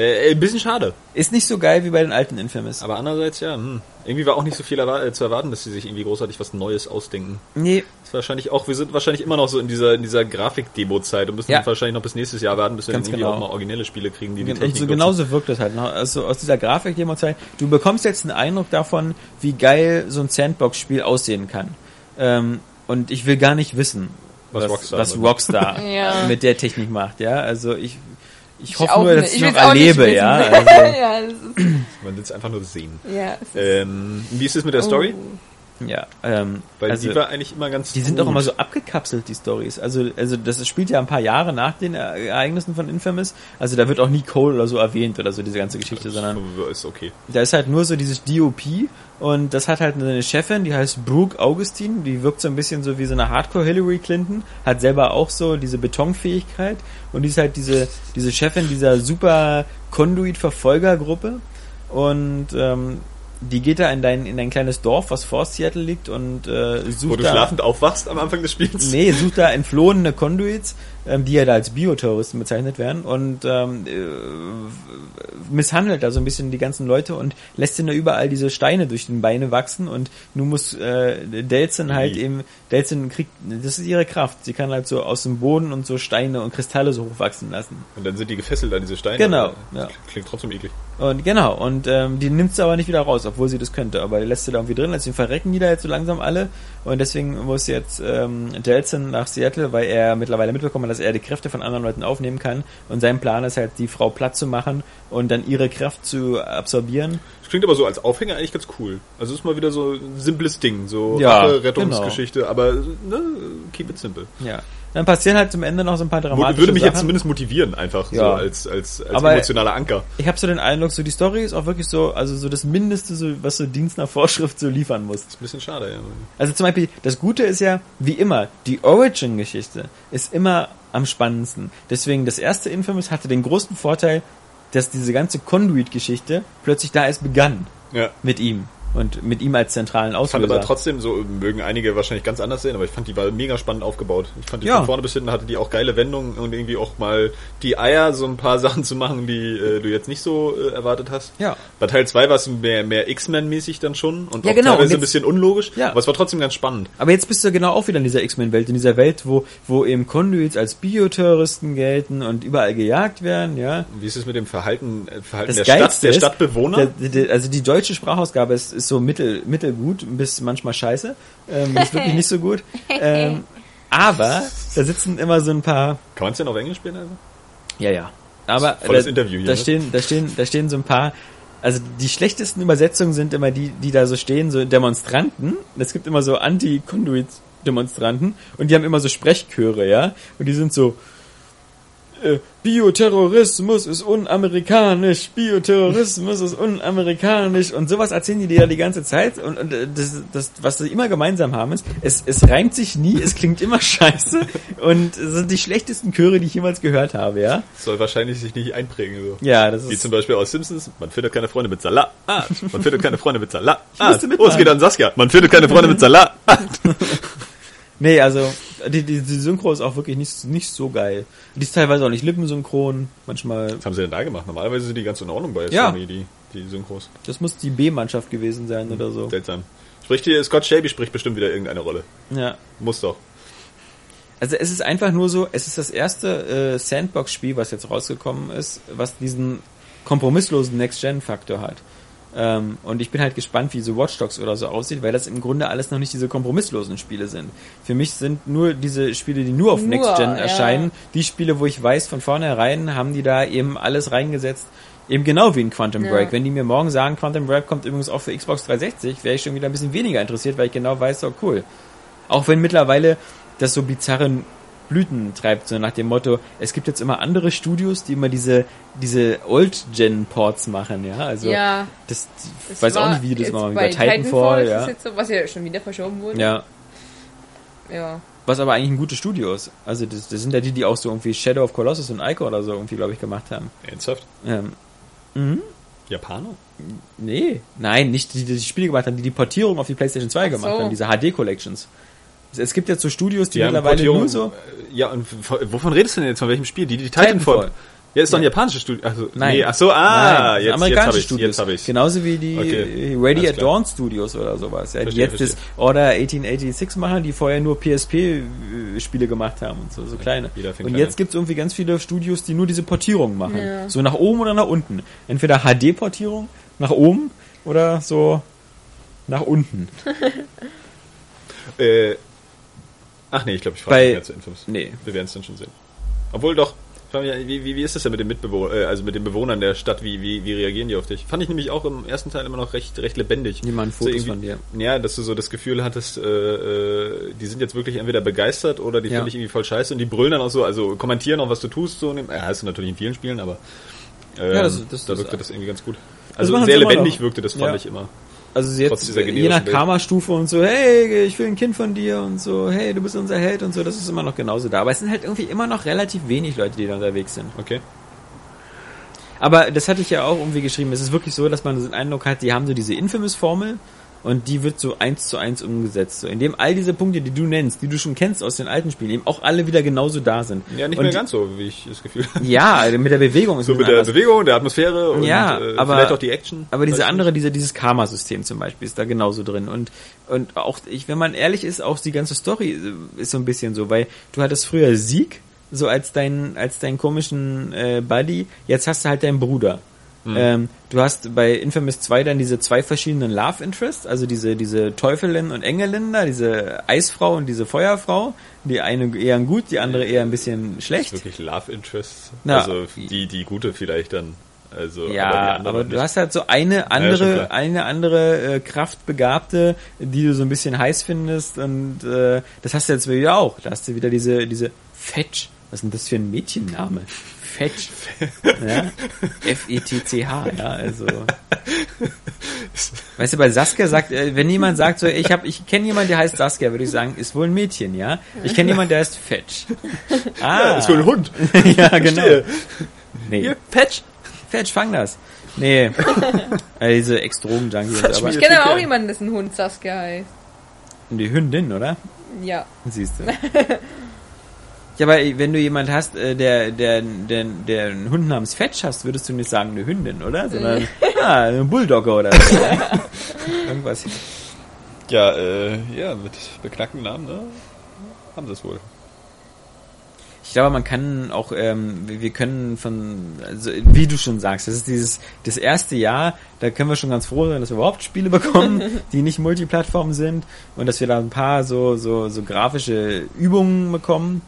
Äh, ein bisschen schade. Ist nicht so geil wie bei den alten Infamous. Aber andererseits, ja, hm. Irgendwie war auch nicht so viel erwa äh, zu erwarten, dass sie sich irgendwie großartig was Neues ausdenken. nee, Das ist wahrscheinlich auch, wir sind wahrscheinlich immer noch so in dieser, in dieser Grafik-Demo-Zeit und müssen Ja. wahrscheinlich noch bis nächstes Jahr warten, bis wir dann Ganz irgendwie genau. auch mal originelle Spiele kriegen, die die Und Technik so nutzen. genauso wirkt es halt. Ne? Also aus dieser Grafik, die man zeigt, du bekommst jetzt einen Eindruck davon, wie geil so ein Sandbox-Spiel aussehen kann. Ähm, und ich will gar nicht wissen, Was was, Rockstar was mit- Rockstar Ja. mit der Technik macht. Ja, also ich, ich, Ich hoffe auch nur, dass ich noch auch nicht erlebe. Ja, also, ja, das ist, Man will es einfach nur sehen. ja, es ist, Ähm, wie ist es mit der Story? Ja ähm, Weil also, die war eigentlich immer ganz Die sind gut. auch immer so abgekapselt, die Stories. Also, also das spielt ja ein paar Jahre nach den Ereignissen von Infamous. Also da wird auch nie Cole oder so erwähnt oder so diese ganze Geschichte, sondern Ist okay. da ist halt nur so dieses DOP und das hat halt eine Chefin, die heißt Brooke Augustine, die wirkt so ein bisschen so wie so eine Hardcore Hillary Clinton, hat selber auch so diese Betonfähigkeit und die ist halt diese, diese Chefin dieser super Conduit-Verfolgergruppe und ähm, die geht da in dein, in dein kleines Dorf, was vor Seattle liegt und äh, Wo sucht du da... schlafend aufwachst am Anfang des Spiels. Nee, sucht da entflohene Conduits, ähm, die ja da als Bioterroristen bezeichnet werden und ähm, äh, misshandelt da so ein bisschen die ganzen Leute und lässt ihnen da überall diese Steine durch den Beine wachsen und nun muss äh, Delzen halt eben, Delzen kriegt, das ist ihre Kraft, sie kann halt so aus dem Boden und so Steine und Kristalle so hochwachsen lassen. Und dann sind die gefesselt an diese Steine. Genau, ja. Klingt trotzdem eklig. Und genau, und ähm, die nimmt sie aber nicht wieder raus, obwohl sie das könnte. Aber die lässt sie da irgendwie drin, deswegen verrecken die da jetzt so langsam alle. Und deswegen muss jetzt ähm, Delson nach Seattle, weil er mittlerweile mitbekommen hat, dass er die Kräfte von anderen Leuten aufnehmen kann. Und sein Plan ist halt, die Frau platt zu machen und dann ihre Kraft zu absorbieren. Das klingt aber so als Aufhänger eigentlich ganz cool. Also ist mal wieder so ein simples Ding, so Ja, Rache, Rettungsgeschichte, aber ne, keep it simple. Ja. Dann passieren halt zum Ende noch so ein paar dramatische Würde mich Sachen. jetzt zumindest motivieren, einfach so Ja. als, als, als Aber- emotionaler Anker. Ich habe so den Eindruck, so die Story ist auch wirklich so, also so das Mindeste, so, was so Dienst nach Vorschrift so liefern muss. Ist ein bisschen schade, ja. Also zum Beispiel, das Gute ist ja, wie immer, die Origin-Geschichte ist immer am spannendsten. Deswegen, das erste Infamous hatte den großen Vorteil, dass diese ganze Conduit-Geschichte plötzlich da erst begann Ja. mit ihm. Und mit ihm als zentralen Ich fand Auslöser. aber trotzdem, so mögen einige wahrscheinlich ganz anders sehen, aber ich fand, die war mega spannend aufgebaut. Ich fand, die Ja. von vorne bis hinten hatte die auch geile Wendungen und irgendwie auch mal die Eier, so ein paar Sachen zu machen, die äh, du jetzt nicht so äh, erwartet hast. Ja. Bei Teil 2 war es mehr, mehr X-Men-mäßig dann schon und Ja, auch genau, teilweise jetzt- ein bisschen unlogisch, Ja. aber es war trotzdem ganz spannend. Aber jetzt bist du genau auch wieder in dieser X-Men-Welt, in dieser Welt, wo, wo eben Conduits als Bioterroristen gelten und überall gejagt werden, ja. Wie ist es mit dem Verhalten, äh, Verhalten Das der Stadt, Geilste der ist, Stadtbewohner? Der, der, also die deutsche Sprachausgabe ist, ist so mittel, mittelgut, bis manchmal scheiße. Ähm, ist wirklich nicht so gut. Ähm, aber da sitzen immer so ein paar. Kann man es denn auf Englisch spielen? Also? Ja, ja. Aber da, Interview hier, da ne? stehen, da stehen, da stehen so ein paar. Also die schlechtesten Übersetzungen sind immer die, die da so stehen, so Demonstranten. Es gibt immer so Anti-Conduit-Demonstranten und die haben immer so Sprechchöre, ja. Und die sind so, äh, Bioterrorismus ist unamerikanisch, Bioterrorismus ist unamerikanisch und sowas erzählen die dir ja die ganze Zeit und, und äh, das, das, was sie immer gemeinsam haben ist, es, es reimt sich nie, es klingt immer scheiße und es sind die schlechtesten Chöre, die ich jemals gehört habe, ja. Soll wahrscheinlich sich nicht einprägen. So. Ja, das Wie ist, zum Beispiel aus Simpsons, man findet keine Freunde mit Salat. Man findet keine Freunde mit Salat. Oh, es geht an Saskia. Man findet keine Freunde mit Salat. nee, also, die, die, die Synchro ist auch wirklich nicht, nicht so geil. Die ist teilweise auch nicht lippensynchron, manchmal, Was haben sie denn da gemacht? Normalerweise sind die ganz in Ordnung bei Ja. Sony, die, die Synchros. das muss die B-Mannschaft gewesen sein oder so. Seltsam. Spricht hier, Scott Shelby spricht bestimmt wieder irgendeine Rolle. Ja. Muss doch. Also es ist einfach nur so, es ist das erste äh, Sandbox-Spiel, was jetzt rausgekommen ist, was diesen kompromisslosen Next-Gen-Faktor hat. Ähm, und ich bin halt gespannt, wie so Watch Dogs oder so aussieht, weil das im Grunde alles noch nicht diese kompromisslosen Spiele sind. Für mich sind nur diese Spiele, die nur auf Nur, Next-Gen ja. erscheinen, die Spiele, wo ich weiß, von vornherein haben die da eben alles reingesetzt, eben genau wie in Quantum Ja. Break. Wenn die mir morgen sagen, Quantum Break kommt übrigens auch für Xbox 360, wäre ich schon wieder ein bisschen weniger interessiert, weil ich genau weiß, so cool. Auch wenn mittlerweile das so bizarre Blüten treibt, so nach dem Motto, es gibt jetzt immer andere Studios, die immer diese, diese Old-Gen-Ports machen, ja, also, ja, das, ich das weiß auch war nicht, wie das mal bei über Titanfall, ist ja, das jetzt so, was ja schon wieder verschoben wurde. ja, ja. was aber eigentlich ein gutes Studio ist, also das, das sind ja die, die auch so irgendwie Shadow of Colossus und Ico oder so irgendwie, glaube ich, gemacht haben, Ernsthaft? ähm, Japaner? nee, nein, nicht die, die die Spiele gemacht haben, die die Portierung auf die Playstation 2 gemacht so. haben, diese HD-Collections. Es- Es gibt jetzt so Studios, die, haben mittlerweile Portierung- nur so, äh, Ja, und wovon redest du denn jetzt? Von welchem Spiel? Die, die Titanfall. Titanfall. Ja, ist doch ein japanisches Studio. Also, Nein. Nee, ach so, ah, Nein, das jetzt, jetzt amerikanische hab ich's, Studios. jetzt hab ich's. Genauso wie die Okay, äh, Ready alles at klar. Dawn Studios oder sowas. Ja, die Verstehe, jetzt das verstehe. Order 1886 machen, die vorher nur PSP-Spiele gemacht haben und so, so kleine. fängt Und jetzt gibt's irgendwie ganz viele Studios, die nur diese Portierung machen. Ja. So nach oben oder nach unten. Entweder HD-Portierung nach oben oder so nach unten. Äh, ach nee, ich glaube, ich frage nicht mehr zu Infos. Nee. Wir werden es dann schon sehen. Obwohl doch, wie, wie, wie ist das denn mit den Mitbewohnern, äh, also mit den Bewohnern der Stadt? Wie, wie, wie reagieren die auf dich? Fand ich nämlich auch im ersten Teil immer noch recht, recht lebendig. So Fotos irgendwie- von dir. Ja, dass du so das Gefühl hattest, äh, äh, die sind jetzt wirklich entweder begeistert oder die Ja. finde ich irgendwie voll scheiße und die brüllen dann auch so, also kommentieren auch, was du tust, so. Ja, hast du natürlich in vielen Spielen, aber ähm, Ja, das- das- da das- wirkte das irgendwie ganz gut. Also sehr lebendig wirkte das, fand Ja. ich immer. Also jetzt, je nach. Karma-Stufe und so, hey, ich will ein Kind von dir und so, hey, du bist unser Held und so, das ist immer noch genauso da. Aber es sind halt irgendwie immer noch relativ wenig Leute, die da unterwegs sind. Okay. Aber das hatte ich ja auch irgendwie geschrieben. Es ist wirklich so, dass man so den Eindruck hat, die haben so diese Infamous-Formel und die wird so eins zu eins umgesetzt. So, indem all diese Punkte, die du nennst, die du schon kennst aus den alten Spielen, eben auch alle wieder genauso da sind. Ja, nicht und mehr ganz so, wie ich das Gefühl habe. Ja, mit der Bewegung ist So mit der anders. Bewegung, der Atmosphäre und Ja, äh, aber- vielleicht auch die Action. Aber diese andere, diese, dieses Karma-System zum Beispiel ist da genauso drin. Und, und auch, ich, wenn man ehrlich ist, auch die ganze Story äh, ist so ein bisschen so, weil du hattest früher Sieg, so als dein, als deinen komischen äh, Buddy, jetzt hast du halt deinen Bruder. Ähm, du hast bei Infamous 2 dann diese zwei verschiedenen Love Interests, also diese, diese Teufelin und Engelin da, diese Eisfrau und diese Feuerfrau, die eine eher gut, die andere eher ein bisschen schlecht. Wirklich Love Interest. Na, also die, die gute vielleicht dann. Also, Ja, aber, andere du nicht. hast halt so eine andere, klar. eine andere äh, Kraftbegabte, die du so ein bisschen heiß findest und äh, das hast du jetzt wieder auch. Da hast du wieder diese, diese Fetch. Was ist denn das für ein Mädchenname? Fetch. ja? F-E-T-C-H, ja, also. Weißt du, bei Saskia sagt, äh, wenn jemand sagt so, ich hab, ich kenne jemanden, der heißt Saskia, würde ich sagen, ist wohl ein Mädchen, ja? Ich kenne jemanden, der heißt Fetch. Ah, ist wohl ein Hund. ja, genau. Nee. Hier, Patch. Fetch, fang das. Nee. äh, diese Ex-Drogen-Junkies. Fetch. Ich kenne aber auch jemanden, dessen Hund Saskia heißt. die Hündin, oder? Ja. Siehst du. Ja, aber wenn du jemand hast, äh, der, der, der, der einen Hund namens Fetch hast, würdest du nicht sagen eine Hündin, oder? Sondern, ah, ein Bulldogger oder so. ja? Irgendwas. Ja, äh, ja, mit beknackten Namen, ne? Haben sie es wohl. Ich glaube, man kann auch, ähm, wir wir können von, also wie du schon sagst, das ist dieses, das erste Jahr, da können wir schon ganz froh sein, dass wir überhaupt Spiele bekommen, die nicht Multiplattform sind und dass wir da ein paar so, so, so grafische Übungen bekommen.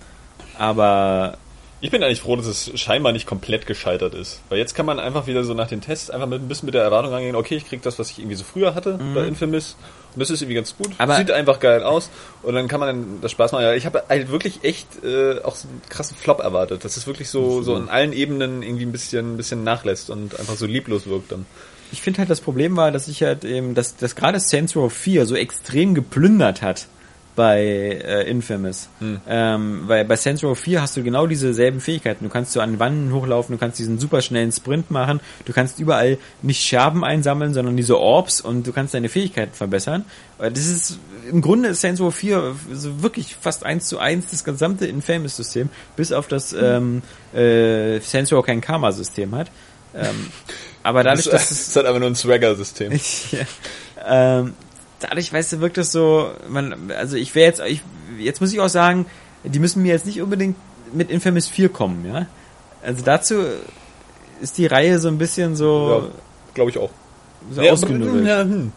Aber Ich bin eigentlich froh, dass es scheinbar nicht komplett gescheitert ist. Weil jetzt kann man einfach wieder so nach den Tests einfach mit ein bisschen mit der Erwartung rangehen, okay, ich krieg das, was ich irgendwie so früher hatte bei Infamous. Und das ist irgendwie ganz gut. Mhm. Aber- Sieht einfach geil aus. Und dann kann man dann das Spaß machen. Ja, ich habe halt wirklich echt äh, auch so einen krassen Flop erwartet. Dass es wirklich so, so an allen Ebenen irgendwie ein bisschen, ein bisschen nachlässt und einfach so lieblos wirkt dann. ich finde halt das Problem war, dass ich halt eben, dass, dass gerade Saints Row 4 so extrem geplündert hat bei äh, Infamous. Ähm, weil bei Saints Row 4 hast du genau dieselben Fähigkeiten. Du kannst so an Wanden hochlaufen, du kannst diesen super schnellen Sprint machen, du kannst überall nicht Scherben einsammeln, sondern diese Orbs und du kannst deine Fähigkeiten verbessern. Äh, Das ist im Grunde ist Saints Row 4 so wirklich fast eins zu eins das gesamte Infamous-System, bis auf das ähm, äh, Saints Row kein Karma-System hat. Ähm, aber dadurch, Das, dass das es ist halt einfach nur ein Swagger-System. ja. ähm, dadurch, weißt du, wirkt das so, man, also ich wäre jetzt, ich, jetzt muss ich auch sagen, die müssen mir jetzt nicht unbedingt mit Infamous 4 kommen, ja. Also dazu ist die Reihe so ein bisschen so, Ja, glaube ich auch. so Ja, ausgenudelt. ja, hm.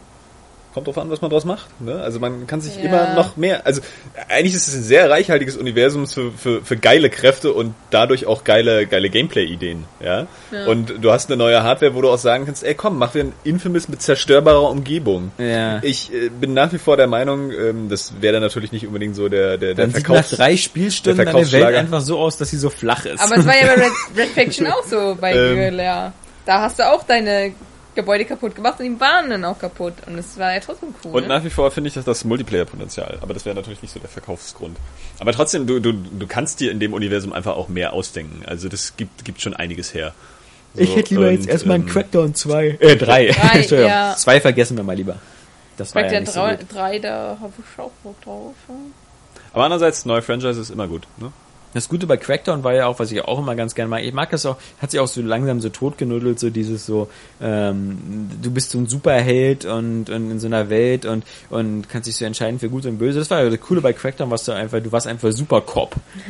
Kommt drauf an, was man draus macht. Ne? Also man kann sich Ja. immer noch mehr. Also eigentlich ist es ein sehr reichhaltiges Universum für, für, für geile Kräfte und dadurch auch geile, geile Gameplay-Ideen. Ja? Ja. Und du hast eine neue Hardware, wo du auch sagen kannst, ey komm, mach wir ein Infamous mit zerstörbarer Umgebung. Ja. Ich äh, bin nach wie vor der Meinung, ähm, das wäre dann natürlich nicht unbedingt so der, der, der sieht nach Verkaufs... drei Spielstunden der eine Welt einfach so aus, dass sie so flach ist. Aber es war ja bei Red, Red Faction auch so bei Ähm. Guerilla. Da hast du auch deine Gebäude kaputt gemacht und die waren dann auch kaputt. Und es war ja trotzdem cool. Und nach wie vor finde ich das das Multiplayer-Potenzial. Aber das wäre natürlich nicht so der Verkaufsgrund. Aber trotzdem, du, du, du kannst dir in dem Universum einfach auch mehr ausdenken. Also das gibt, gibt schon einiges her. So, ich hätte lieber und, jetzt erstmal einen ähm, Crackdown 2. Äh, 3. Drei, Entschuldigung. ja. Zwei vergessen wir mal lieber. Das war Bei ja der nicht so 3, gut. drei, da habe ich auch Bock drauf. Aber andererseits, neue Franchise ist immer gut. Ne? Das Gute bei Crackdown war ja auch, was ich auch immer ganz gerne mag. Ich mag das auch, hat sich auch so langsam so totgenuddelt, so dieses so, ähm, du bist so ein Superheld und, und in so einer Welt und, und kannst dich so entscheiden für Gut und Böse. Das war ja das Coole bei Crackdown, was du einfach, du warst einfach Supercop.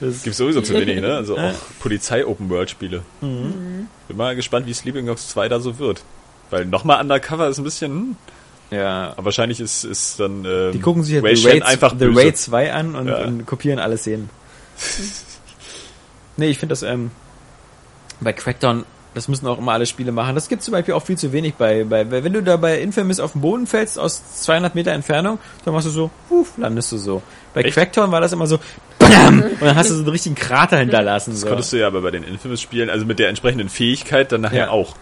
Gibt sowieso zu wenig, ne? Also auch Polizei-Open-World-Spiele. Mhm. Bin mal gespannt, wie Sleeping Dogs 2 da so wird. Weil nochmal Undercover ist ein bisschen, hm, Ja. aber wahrscheinlich ist, ist dann ähm, Die gucken sich The Shan Raid, einfach The böse. Raid 2 an und, Ja. und kopieren alle Szenen. nee, ich finde das, ähm, bei Crackdown, das müssen auch immer alle Spiele machen. Das gibt zum Beispiel auch viel zu wenig bei, bei, wenn du da bei Infamous auf den Boden fällst aus 200 Meter Entfernung, dann machst du so, huf, landest du so. Bei Echt? Crackdown war das immer so, BAM! Und dann hast du so einen richtigen Krater hinterlassen. Das So. konntest du ja aber bei den Infamous-Spielen, also mit der entsprechenden Fähigkeit, dann nachher Ja. auch.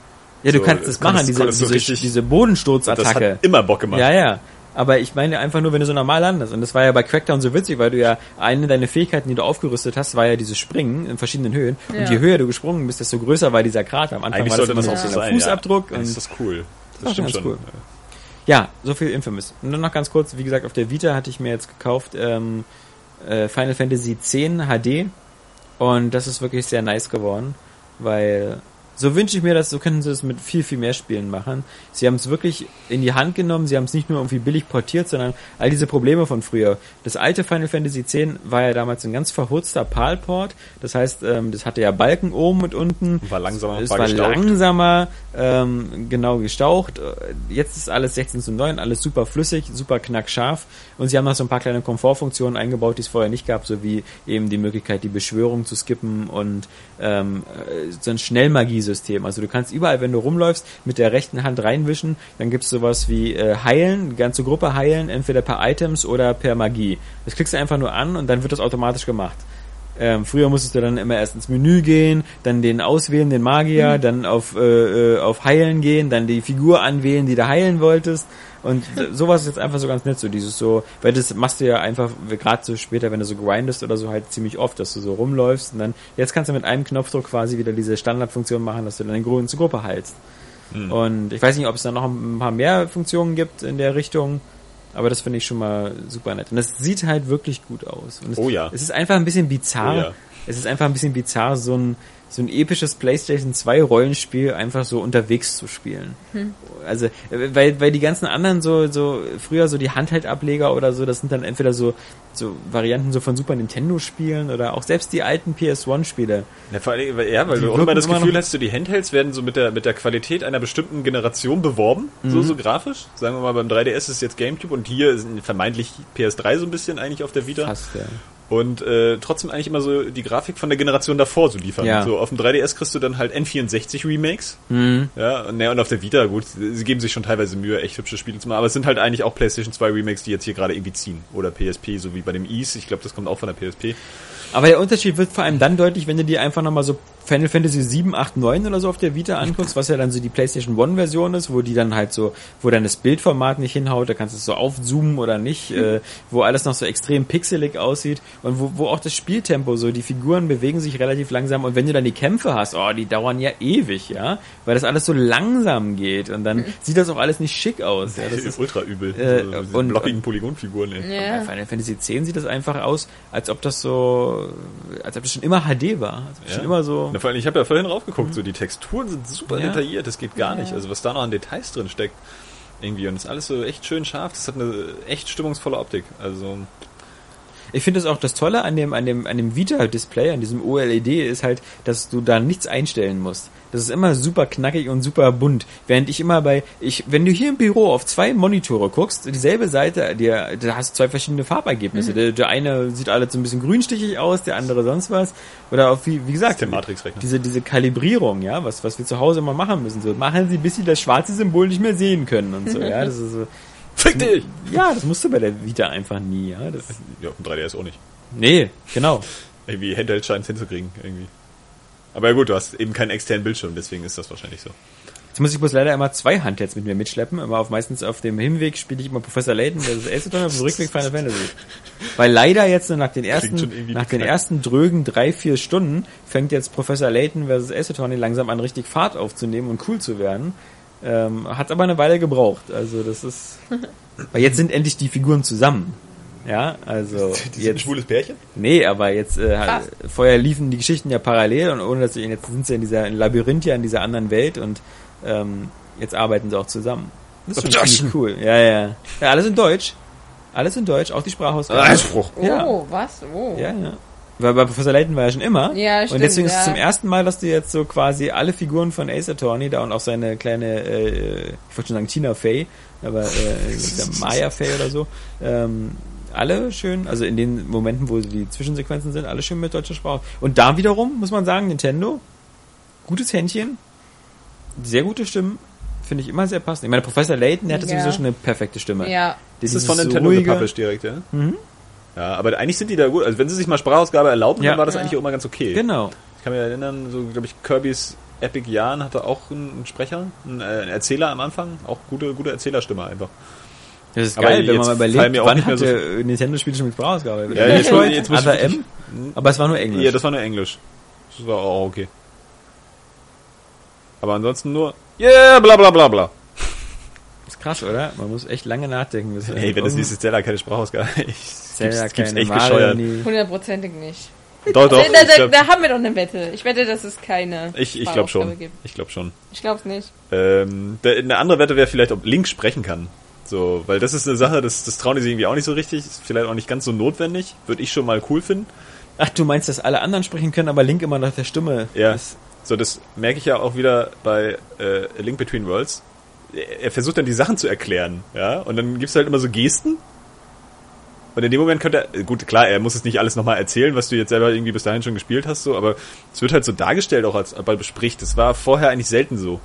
Ja, du so, kannst das konntest- machen, diese, diese, richtig- diese Das Bodensturzattacke. hat immer Bock gemacht. Ja, ja. aber ich meine einfach nur, wenn du so normal landest. Und das war ja bei Crackdown so witzig, weil du ja eine deiner Fähigkeiten, die du aufgerüstet hast, war ja dieses Springen in verschiedenen Höhen. Ja. Und je höher du gesprungen bist, desto größer war dieser Krater. Am Anfang Eigentlich war das sollte immer das so auch so ein sein. Fußabdruck. Ja. und Das ist cool. Das Das stimmt ist ganz schon. cool. Ja, so viel Infamous. Und dann noch ganz kurz, wie gesagt, auf der Vita hatte ich mir jetzt gekauft ähm, äh, Final Fantasy X HD und das ist wirklich sehr nice geworden, weil so wünsche ich mir das, so könnten sie das mit viel, viel mehr Spielen machen. Sie haben es wirklich in die Hand genommen, sie haben es nicht nur irgendwie billig portiert, sondern all diese Probleme von früher. Das alte Final Fantasy X war ja damals ein ganz verhutzter PAL-Port, das heißt, ähm, das hatte ja Balken oben und unten. War langsamer, Es war war gestaucht. langsamer, ähm, genau gestaucht. Jetzt ist alles 16 zu 9, alles super flüssig, super knackscharf. Und sie haben noch so ein paar kleine Komfortfunktionen eingebaut, die es vorher nicht gab, so wie eben die Möglichkeit, die Beschwörung zu skippen und ähm, äh, so ein Schnellmagiesystem. Also du kannst überall, wenn du rumläufst, mit der rechten Hand reinwischen, dann gibt's sowas wie äh, heilen, die ganze Gruppe heilen, entweder per Items oder per Magie. Das klickst du einfach nur an und dann wird das automatisch gemacht. Ähm, früher musstest du dann immer erst ins Menü gehen, dann den auswählen, den Magier, dann auf, äh, äh, auf Heilen gehen, dann die Figur anwählen, die du heilen wolltest. Und sowas ist jetzt einfach so ganz nett, so dieses so, weil das machst du ja einfach, gerade so später, wenn du so grindest oder so, halt ziemlich oft, dass du so rumläufst und dann, jetzt kannst du mit einem Knopfdruck quasi wieder diese Standardfunktion machen, dass du dann eine große Gruppe heilst. Und ich weiß nicht, ob es da noch ein paar mehr Funktionen gibt in der Richtung, aber das finde ich schon mal super nett. Und es sieht halt wirklich gut aus. Und es, Oh ja. Es ist einfach ein bisschen bizarr. Oh ja. Es ist einfach ein bisschen bizarr, so ein, so ein episches PlayStation 2 Rollenspiel einfach so unterwegs zu spielen. Also, äh, weil, weil die ganzen anderen so, so, früher so die Handheldableger oder so, das sind dann entweder so, so Varianten so von Super Nintendo Spielen oder auch selbst die alten PS1 Spiele. Ja, vor allem, weil- ja, weil Die du immer das Gefühl hast, so die Handhelds werden so mit der, mit der Qualität einer bestimmten Generation beworben, so, Mhm. so grafisch. Sagen wir mal, beim 3DS ist es jetzt Gamecube und hier ist vermeintlich PS3 so ein bisschen eigentlich auf der Vita. Fast, ja. Und äh, trotzdem eigentlich immer so die Grafik von der Generation davor so liefern. Ja. So auf dem 3DS kriegst du dann halt N64 Remakes. Mhm. Ja, und, ne, und auf der Vita, gut, sie geben sich schon teilweise Mühe, echt hübsche Spiele zu machen, aber es sind halt eigentlich auch PlayStation 2 Remakes, die jetzt hier gerade irgendwie ziehen. Oder PSP, so wie bei dem Ease, ich glaube, das kommt auch von der PSP. Aber der Unterschied wird vor allem dann deutlich, wenn du dir einfach nochmal so Final Fantasy 7, 8, 9 oder so auf der Vita anguckst, was ja dann so die PlayStation 1 Version ist, wo die dann halt so, wo dann das Bildformat nicht hinhaut, da kannst du es so aufzoomen oder nicht, äh, wo alles noch so extrem pixelig aussieht und wo, wo auch das Spieltempo so, die Figuren bewegen sich relativ langsam und wenn du dann die Kämpfe hast, oh, die dauern ja ewig, ja, weil das alles so langsam geht und dann sieht das auch alles nicht schick aus. Ja, Das ist ultra übel. Äh, so, diese und- blockigen Polygonfiguren. Ja. Final Fantasy X sieht das einfach aus, als ob das so, als ob das schon immer HD war. Also Schon Ja. immer so. Na, vor allem, ich habe ja vorhin raufgeguckt, so die Texturen sind super Ja. detailliert, das geht gar Ja. nicht. Also was da noch an Details drin steckt, irgendwie. Und ist alles so echt schön scharf, das hat eine echt stimmungsvolle Optik. Also, Ich finde es auch das Tolle an dem, an dem, an dem Vita-Display, an diesem OLED, ist halt, dass du da nichts einstellen musst. Das ist immer super knackig und super bunt. Während ich immer bei, ich, wenn du hier im Büro auf zwei Monitore guckst, dieselbe Seite, der, da hast du zwei verschiedene Farbergebnisse. Der, der eine sieht alles so ein bisschen grünstichig aus, der andere sonst was. Oder auch wie, wie gesagt, der Matrix-Rechner. diese, diese Kalibrierung, ja, was, was wir zu Hause immer machen müssen. So, machen sie, bis sie das schwarze Symbol nicht mehr sehen können und so, ja. Das ist so, Fick dich! ja, das musst du bei der Vita einfach nie, ja. Das, Ja, auf dem 3DS auch nicht. nee, genau. Irgendwie Handheld scheint es hinzukriegen, irgendwie. Aber ja gut, du hast eben keinen externen Bildschirm, deswegen ist das wahrscheinlich so. Jetzt muss ich bloß leider immer zwei Handhelds mit mir mitschleppen. Immer auf meistens auf dem Hinweg spiele ich immer Professor Layton, das ist Ace Attorney, auf dem Rückweg Final Fantasy. Weil leider jetzt nach den ersten, nach den ersten drögen drei, vier Stunden fängt jetzt Professor Layton versus Ace Attorney langsam an, richtig Fahrt aufzunehmen und cool zu werden. Ähm, hat aber eine Weile gebraucht. Also das ist, weil jetzt sind endlich die Figuren zusammen. Ja, also jetzt, schwules Pärchen? Nee, aber jetzt äh, Fast. vorher liefen die Geschichten ja parallel und ohne dass sie jetzt sind sie in dieser in Labyrinth ja in dieser anderen Welt und ähm, jetzt arbeiten sie auch zusammen. Das ist schon ziemlich cool. Ja, ja. Ja, alles in Deutsch. Alles in Deutsch, auch die Sprachausgabe. Einspruch. Ja. Oh, was? Oh. Ja, ja. Weil bei Professor Layton war ja schon immer. Ja, und stimmt, deswegen ist es ja. zum ersten Mal, dass du jetzt so quasi alle Figuren von Ace Attorney da und auch seine kleine, äh, ich wollte schon sagen Tina Fey, aber äh, der Maya Fey oder so, ähm, alle schön, also in den Momenten, wo die Zwischensequenzen sind, alle schön mit deutscher Sprache. Und da wiederum, muss man sagen, Nintendo, gutes Händchen, sehr gute Stimmen, finde ich immer sehr passend. Ich meine, Professor Layton, der hatte Ja. sowieso schon eine perfekte Stimme. Ja. Das ist von Nintendo ruhige- gepublished direkt, ja? Ja, aber eigentlich sind die da gut. Also wenn sie sich mal Sprachausgabe erlauben, Ja. dann war das Ja. eigentlich auch immer ganz okay. Genau. Ich kann mich erinnern, so glaube ich, Kirby's Epic Yarn hatte auch einen, Sprecher, einen, äh, einen Erzähler am Anfang, auch gute, gute Erzählerstimme einfach. Das ist Aber geil, wenn man mal überlegt, mir auch wann nicht mehr hat so der Nintendo-Spiele schon mit Sprachausgabe? Ja, jetzt- Metroid, jetzt muss wirklich- M, aber es war nur Englisch. Ja, das war nur Englisch. Das war auch okay. Aber ansonsten nur, yeah, bla bla bla bla. Ist krass, oder? Man muss echt lange nachdenken. Bis Hey, wenn das nächste Zelda keine Sprachausgabe ich, Zelda, gibt's, keine echt Mario, bescheuert. Hundertprozentig nicht. Doch, doch. da, da, glaub, da haben wir doch eine Wette. Ich wette, dass es keine ich, ich glaube Sprachausgabe schon. gibt. Ich glaube schon. Ich glaube es nicht. Ähm, der, eine andere Wette wäre vielleicht, ob Link sprechen kann. So, weil das ist eine Sache, das, das trauen die sich irgendwie auch nicht so richtig. Ist vielleicht auch nicht ganz so notwendig. Würde ich schon mal cool finden. Ach, du meinst, dass alle anderen sprechen können, aber Link immer nach der Stimme Ja. ist. So, das merke ich ja auch wieder bei äh, A Link Between Worlds. Er, er versucht dann die Sachen zu erklären, ja, und dann gibt's halt immer so Gesten. Und in dem Moment könnte er, gut, klar, er muss es nicht alles nochmal erzählen, was du jetzt selber irgendwie bis dahin schon gespielt hast, so, aber es wird halt so dargestellt, auch als als er bespricht. Das war vorher eigentlich selten so.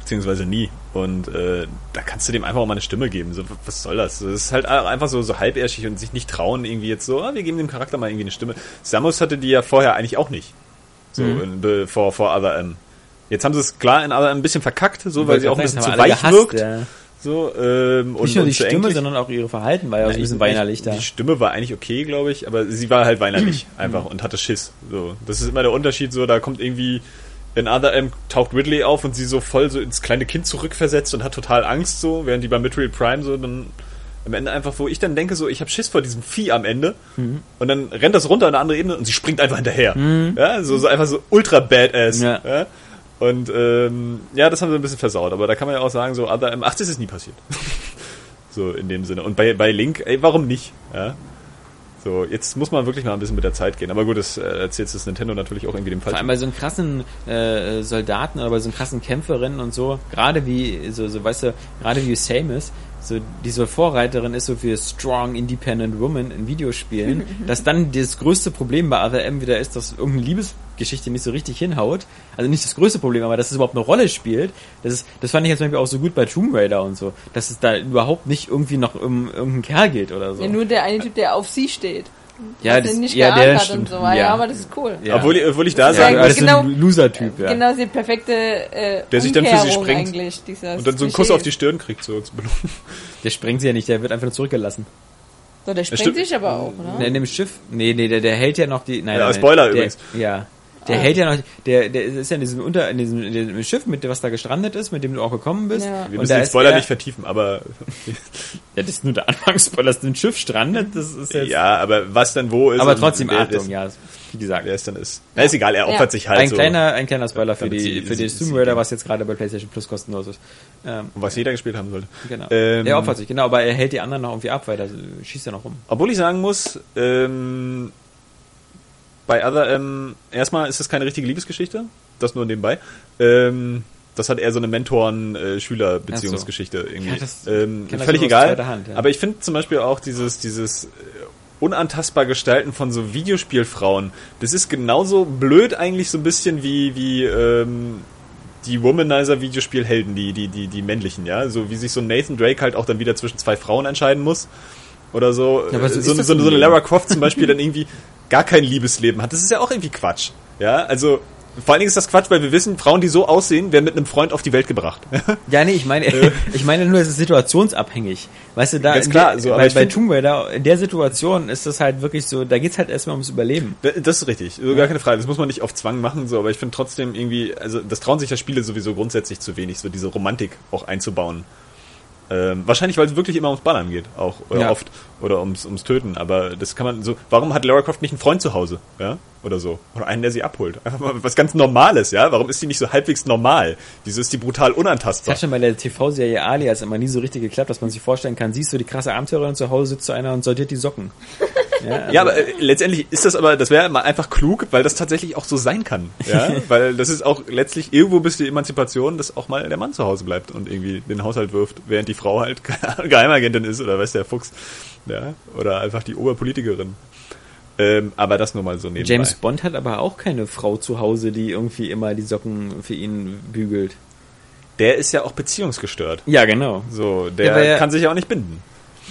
Beziehungsweise nie. Und äh, da kannst du dem einfach auch mal eine Stimme geben. So, was soll das? Das ist halt einfach so, so halbärschig und sich nicht trauen, irgendwie jetzt so, ah, wir geben dem Charakter mal irgendwie eine Stimme. Samus hatte die ja vorher eigentlich auch nicht. So, Mhm. in, be, vor, vor Other M. Jetzt haben sie es klar in Other M ein bisschen verkackt, so, weil sie auch ein bisschen zu weich gehasst, wirkt. Ja. So, ähm, und, Nicht nur die Stimme, sondern auch ihre Verhalten war ja so ein bisschen Ich- weinerlich da. Die Stimme war eigentlich okay, glaube ich, aber sie war halt weinerlich einfach und hatte Schiss. So, das ist immer der Unterschied. So, da kommt irgendwie in Other M taucht Ridley auf und sie so voll so ins kleine Kind zurückversetzt und hat total Angst so, während die bei Metroid Prime so dann am Ende einfach, wo ich dann denke so, ich habe Schiss vor diesem Vieh am Ende und dann rennt das runter in eine andere Ebene und sie springt einfach hinterher. Ja, so, so einfach so ultra badass. Ja. Ja. Und ähm, ja, das haben sie ein bisschen versaut, aber da kann man ja auch sagen, so Other M, ach, das ist nie passiert. so in dem Sinne. Und bei, bei Link, ey, warum nicht? Ja? So, jetzt muss man wirklich mal ein bisschen mit der Zeit gehen. Aber gut, das äh, erzählt das Nintendo natürlich auch irgendwie dem Fall. Vor allem bei so einem krassen äh, Soldaten oder bei so einem krassen Kämpferinnen und so, gerade wie, so, so weißt du, gerade wie Samus, so diese Vorreiterin ist so für Strong Independent Woman in Videospielen, dass dann das größte Problem bei Other M wieder ist, dass irgendeine Liebesgeschichte nicht so richtig hinhaut. Also nicht das größte Problem, aber dass es überhaupt eine Rolle spielt. Das ist, das fand ich jetzt zum Beispiel auch so gut bei Tomb Raider und so, dass es da überhaupt nicht irgendwie noch um irgendeinen Kerl geht oder so. Ja, nur der eine Typ, der auf sie steht. Ja, das- nicht ja, der hat stimmt. und so. Ja. Ja. aber das ist cool. Ja. Obwohl, obwohl ich da Ja, sage, ja, das ist genau- ein Loser-Typ, ja. Genau, die perfekte äh, Der sich dann für sie. Dieser und dann so einen Kuss auf die Stirn kriegt, so. Der springt sie ja nicht, der wird einfach nur zurückgelassen. So, der springt stimmt. sich aber auch, ne? Ne, in dem Schiff. Nee, nee, der, der hält ja noch die. Nein, Ja, nein, Spoiler der, übrigens. Ja. Der Ah. hält ja noch, der, der ist ja in diesem Unter, in diesem, in diesem Schiff, mit dem, was da gestrandet ist, mit dem du auch gekommen bist. Ja. Wir müssen den ist Spoiler er- nicht vertiefen, aber Ja, das ist nur der Anfangsspoiler, dass ein Schiff strandet, das ist jetzt. ja, aber was dann wo ist. aber trotzdem, Achtung, das- ja, wie gesagt. Wer es dann ist. Na, ist egal, er Ja. opfert sich halt Ein so. kleiner, ein kleiner Spoiler für die, sie- für die Tomb Raider, was jetzt gerade bei PlayStation Plus kostenlos ist. Ähm, Und was jeder gespielt haben sollte. genau. Ähm, er opfert sich, genau, aber er hält die anderen noch irgendwie ab, weil da schießt er noch rum. Obwohl ich sagen muss, ähm, bei Other M, erstmal ist das keine richtige Liebesgeschichte, das nur nebenbei. Ähm, das hat eher so eine Mentoren-Schüler-Beziehungsgeschichte irgendwie. Ja, das ähm, völlig egal. Hand, ja. Aber ich finde zum Beispiel auch dieses, dieses äh, unantastbar Gestalten von so Videospielfrauen, das ist genauso blöd eigentlich so ein bisschen wie, wie ähm, die Womanizer-Videospielhelden, die, die, die, die männlichen, ja. So wie sich so Nathan Drake halt auch dann wieder zwischen zwei Frauen entscheiden muss. Oder so. Ja, so Äh, ist so, so, so eine. Lara Croft zum Beispiel dann irgendwie gar kein Liebesleben hat. Das ist ja auch irgendwie Quatsch. Ja, also vor allen Dingen ist das Quatsch, weil wir wissen, Frauen, die so aussehen, werden mit einem Freund auf die Welt gebracht. Ja, nee, ich meine, ich meine nur, es ist situationsabhängig. Weißt du, da Ganz in klar, der, so, bei, bei Tomb Raider, in der Situation ist das halt wirklich so, da geht's halt erstmal ums Überleben. Das ist richtig, so, gar keine Frage. Das muss man nicht auf Zwang machen, so, aber ich finde trotzdem irgendwie, also das trauen sich ja Spiele sowieso grundsätzlich zu wenig, so diese Romantik auch einzubauen. Ähm, wahrscheinlich, weil es wirklich immer ums Ballern geht, auch oder Ja. oft oder ums ums Töten. Aber das kann man so. Warum hat Lara Croft nicht einen Freund zu Hause, ja, oder so, oder einen, der sie abholt? Einfach mal was ganz Normales, ja. Warum ist die nicht so halbwegs normal? Wieso ist die brutal Das unantastbar? hat schon bei der TV-Serie Alias immer nie so richtig geklappt, dass man sich vorstellen kann, siehst du die krasse Abenteurerin zu Hause sitzt so einer und sortiert die Socken. Ja, also, Ja, aber äh, letztendlich ist das aber, das wäre mal einfach klug, weil das tatsächlich auch so sein kann. Ja, weil das ist auch letztlich irgendwo bis die Emanzipation, dass auch mal der Mann zu Hause bleibt und irgendwie den Haushalt wirft, während die Frau halt Geheimagentin ist oder weiß der Fuchs. Ja, oder einfach die Oberpolitikerin. Ähm, aber das nur mal so nebenbei. James Bond hat aber auch keine Frau zu Hause, die irgendwie immer die Socken für ihn bügelt. Der ist ja auch beziehungsgestört. Ja, genau. So, der Ja, kann sich ja auch nicht binden.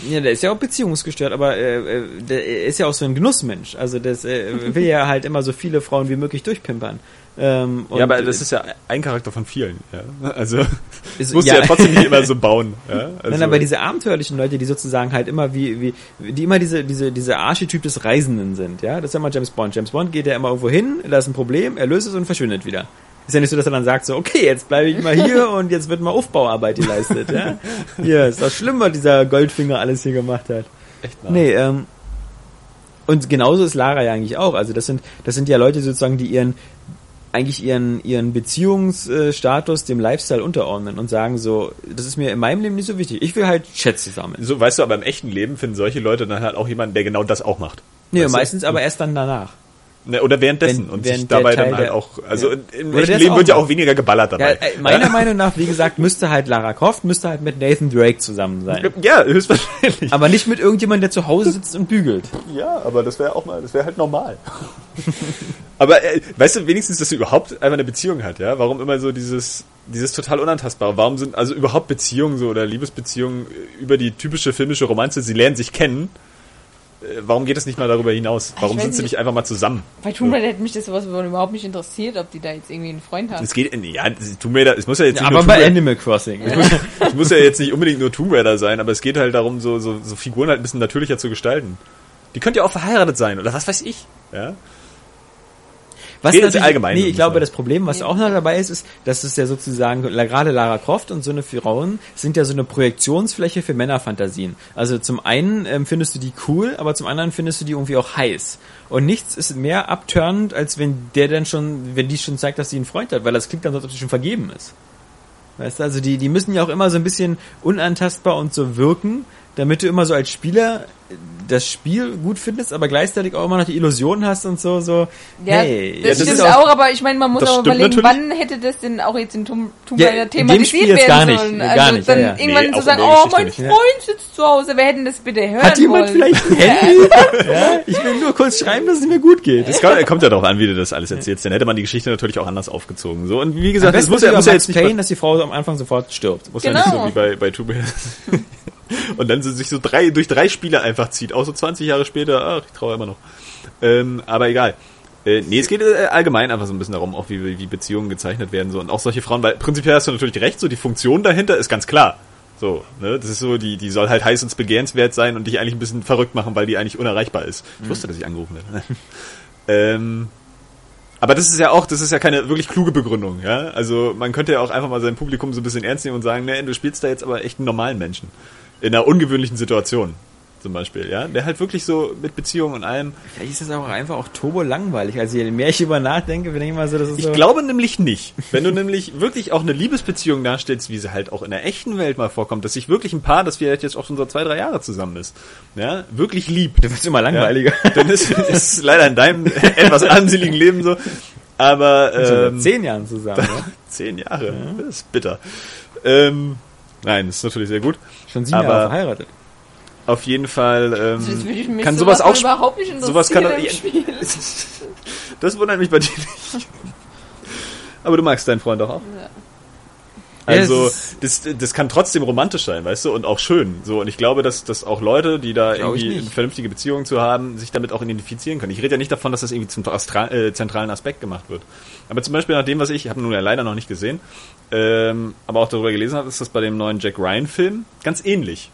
Ja, der ist ja auch beziehungsgestört, aber äh, äh, der ist ja auch so ein Genussmensch. Also das äh, will ja halt immer so viele Frauen wie möglich durchpimpern. Ähm, ja, aber das ist ja ein Charakter von vielen. Ja? Also Ist- musst ja. du ja trotzdem nicht immer so bauen. Ja? Also, Nein, aber diese abenteuerlichen Leute, die sozusagen halt immer wie, wie, die immer diese, diese, diese Archetyp des Reisenden sind, ja, das ist ja immer James Bond. James Bond geht ja immer irgendwo hin, da ist ein Problem, er löst es und verschwindet wieder. Ist ja nicht so, dass er dann sagt so, okay, jetzt bleibe ich mal hier und jetzt wird mal Aufbauarbeit geleistet, ja. Hier, ist doch schlimm, was dieser Goldfinger alles hier gemacht hat. echt nah. Nee, ähm, und genauso ist Lara ja eigentlich auch. Also das sind, das sind ja Leute sozusagen, die ihren, eigentlich ihren, ihren Beziehungsstatus dem Lifestyle unterordnen und sagen so, das ist mir in meinem Leben nicht so wichtig. Ich will halt Schätze sammeln. So, weißt du, aber im echten Leben finden solche Leute dann halt auch jemanden, der genau das auch macht. Nee, Weißt du? meistens aber erst dann danach. Ne, oder währenddessen Wenn- und während sich dabei dann halt auch, also ja. im echten Leben wird ja auch weniger geballert Ja, dabei. äh, meiner Meinung nach, wie gesagt, müsste halt Lara Croft, müsste halt mit Nathan Drake zusammen sein. Ja, höchstwahrscheinlich. Aber nicht mit irgendjemandem, der zu Hause sitzt und bügelt. Ja, aber das wäre auch mal, das wäre halt normal. aber äh, weißt du wenigstens, dass sie überhaupt einfach eine Beziehung hat, ja? Warum immer so dieses dieses total unantastbare? Warum sind also überhaupt Beziehungen so oder Liebesbeziehungen über die typische filmische Romanze? Sie lernen sich kennen. Äh, Warum geht es nicht mal darüber hinaus? Warum sind sie nicht. einfach mal zusammen? Bei Tomb Raider hätte mich das sowas überhaupt nicht interessiert, ob die da jetzt irgendwie einen Freund hat. Es geht, ja, Tomb Raider, es muss ja jetzt nicht aber nur Tomb bei Raider, Animal Crossing. es muss ja jetzt nicht unbedingt nur Tomb Raider sein, aber es geht halt darum, so, so, so Figuren halt ein bisschen natürlicher zu gestalten. Die könnte ja auch verheiratet sein oder was weiß ich. Ja? Was Geht natürlich- allgemein Nee, ich glaube, das Problem, was auch noch dabei ist, ist, dass es ja sozusagen, gerade Lara Croft und so eine Frauen sind ja so eine Projektionsfläche für Männerfantasien. Also zum einen ähm, findest du die cool, aber zum anderen findest du die irgendwie auch heiß. Und nichts ist mehr abturnend, als wenn der dann schon, wenn die schon zeigt, dass sie einen Freund hat, weil das klingt dann so, als ob sie schon vergeben ist. Weißt du, also die, die müssen ja auch immer so ein bisschen unantastbar und so wirken, damit du immer so als Spieler das Spiel gut findest, aber gleichzeitig auch immer noch die Illusion hast und so, so, Ja, hey, das, das stimmt ist auch, aber ich meine, man muss auch überlegen, natürlich. wann hätte das denn auch jetzt in Tomb, Ja, Raider in dem thematisiert werden gar nicht, sollen. gar Also nicht, dann ja, ja. irgendwann Nee, zu sagen, oh, mein nicht, ja. Freund sitzt zu Hause, wer hätten das bitte hören Hat jemand wollen? vielleicht ein Handy? ja, ich will nur kurz schreiben, dass es mir gut geht. Es kommt, kommt ja darauf an, wie du das alles erzählst. Dann hätte man die Geschichte natürlich auch anders aufgezogen. So und wie gesagt, es muss ja, muss ja jetzt nicht, Payne, dass die Frau am Anfang sofort stirbt. muss ja nicht so Genau. wie bei bei Tomb Raider. und dann sich so drei durch drei Spiele einfach zieht, auch so 20 Jahre später. Ach, ich traue immer noch. Ähm, aber egal. Äh, nee, es geht äh, allgemein einfach so ein bisschen darum, auch wie, wie Beziehungen gezeichnet werden so und auch solche Frauen, weil prinzipiell hast du natürlich recht, so die Funktion dahinter ist ganz klar. So, ne, das ist so, die, die soll halt heiß und begehrenswert sein und dich eigentlich ein bisschen verrückt machen, weil die eigentlich unerreichbar ist. Ich wusste, dass ich angerufen werde. ähm, aber das ist ja auch, das ist ja keine wirklich kluge Begründung, ja. Also man könnte ja auch einfach mal sein Publikum so ein bisschen ernst nehmen und sagen, nee, du spielst da jetzt aber echt einen normalen Menschen. In einer ungewöhnlichen Situation. Zum Beispiel, ja. Der halt wirklich so mit Beziehungen und allem. Vielleicht ist das auch einfach auch turbo langweilig. Also je mehr ich über nachdenke, bin ich immer so, das ist Ich so. glaube nämlich nicht. Wenn du nämlich wirklich auch eine Liebesbeziehung darstellst, wie sie halt auch in der echten Welt mal vorkommt, dass sich wirklich ein Paar, das vielleicht jetzt auch schon so zwei, drei Jahre zusammen ist, ja, wirklich liebt. dann wird's immer langweiliger. Ja, dann ist es leider in deinem etwas armseligen Leben so. Aber ähm, zehn Jahren zusammen. Ja? Zehn Jahre. Das ist bitter. Ähm, nein, das ist natürlich sehr gut. Schon sieben Aber- Jahre verheiratet. Auf jeden Fall ähm, kann sowas auch von überhaupt nicht sowas kann im ja, Spiel. Das wundert mich bei dir nicht. Aber du magst deinen Freund doch auch. Ja. Also, das, das kann trotzdem romantisch sein, weißt du, und auch schön. So, und ich glaube, dass, dass auch Leute, die da Glaube irgendwie eine vernünftige Beziehung zu haben, sich damit auch identifizieren können. Ich rede ja nicht davon, dass das irgendwie zum Astra äh, zentralen Aspekt gemacht wird. Aber zum Beispiel nach dem, was ich, ich habe nun ja leider noch nicht gesehen, ähm, aber auch darüber gelesen habe, ist das bei dem neuen Jack Ryan-Film ganz ähnlich.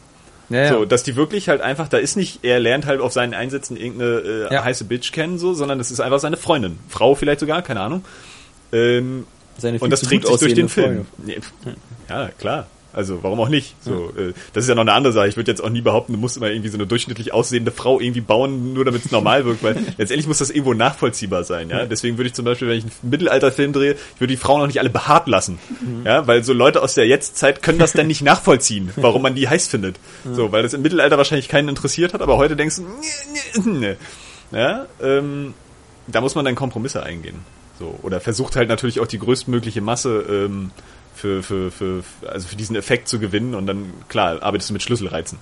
Ja, ja. So, dass die wirklich halt einfach, da ist nicht, er lernt halt auf seinen Einsätzen irgendeine äh, Ja. heiße Bitch kennen, so, sondern das ist einfach seine Freundin. Frau vielleicht sogar, keine Ahnung. Ähm, Seine und das trägt sich durch den Film. Pf, Ja, klar. Also warum auch nicht? So, äh, das ist ja noch eine andere Sache. Ich würde jetzt auch nie behaupten, du musst immer irgendwie so eine durchschnittlich aussehende Frau irgendwie bauen, nur damit es normal wirkt, weil letztendlich muss das irgendwo nachvollziehbar sein. Ja, deswegen würde ich zum Beispiel, wenn ich einen Mittelalterfilm drehe, ich würde die Frauen noch nicht alle behaart lassen. Ja, weil so Leute aus der Jetztzeit können das dann nicht nachvollziehen, warum man die heiß findet. So, weil das im Mittelalter wahrscheinlich keinen interessiert hat, aber heute denkst du, ja, ähm, da muss man dann Kompromisse eingehen. So, oder versucht halt natürlich auch die größtmögliche Masse ähm, für, für, für, also für diesen Effekt zu gewinnen und dann, klar, arbeitest du mit Schlüsselreizen.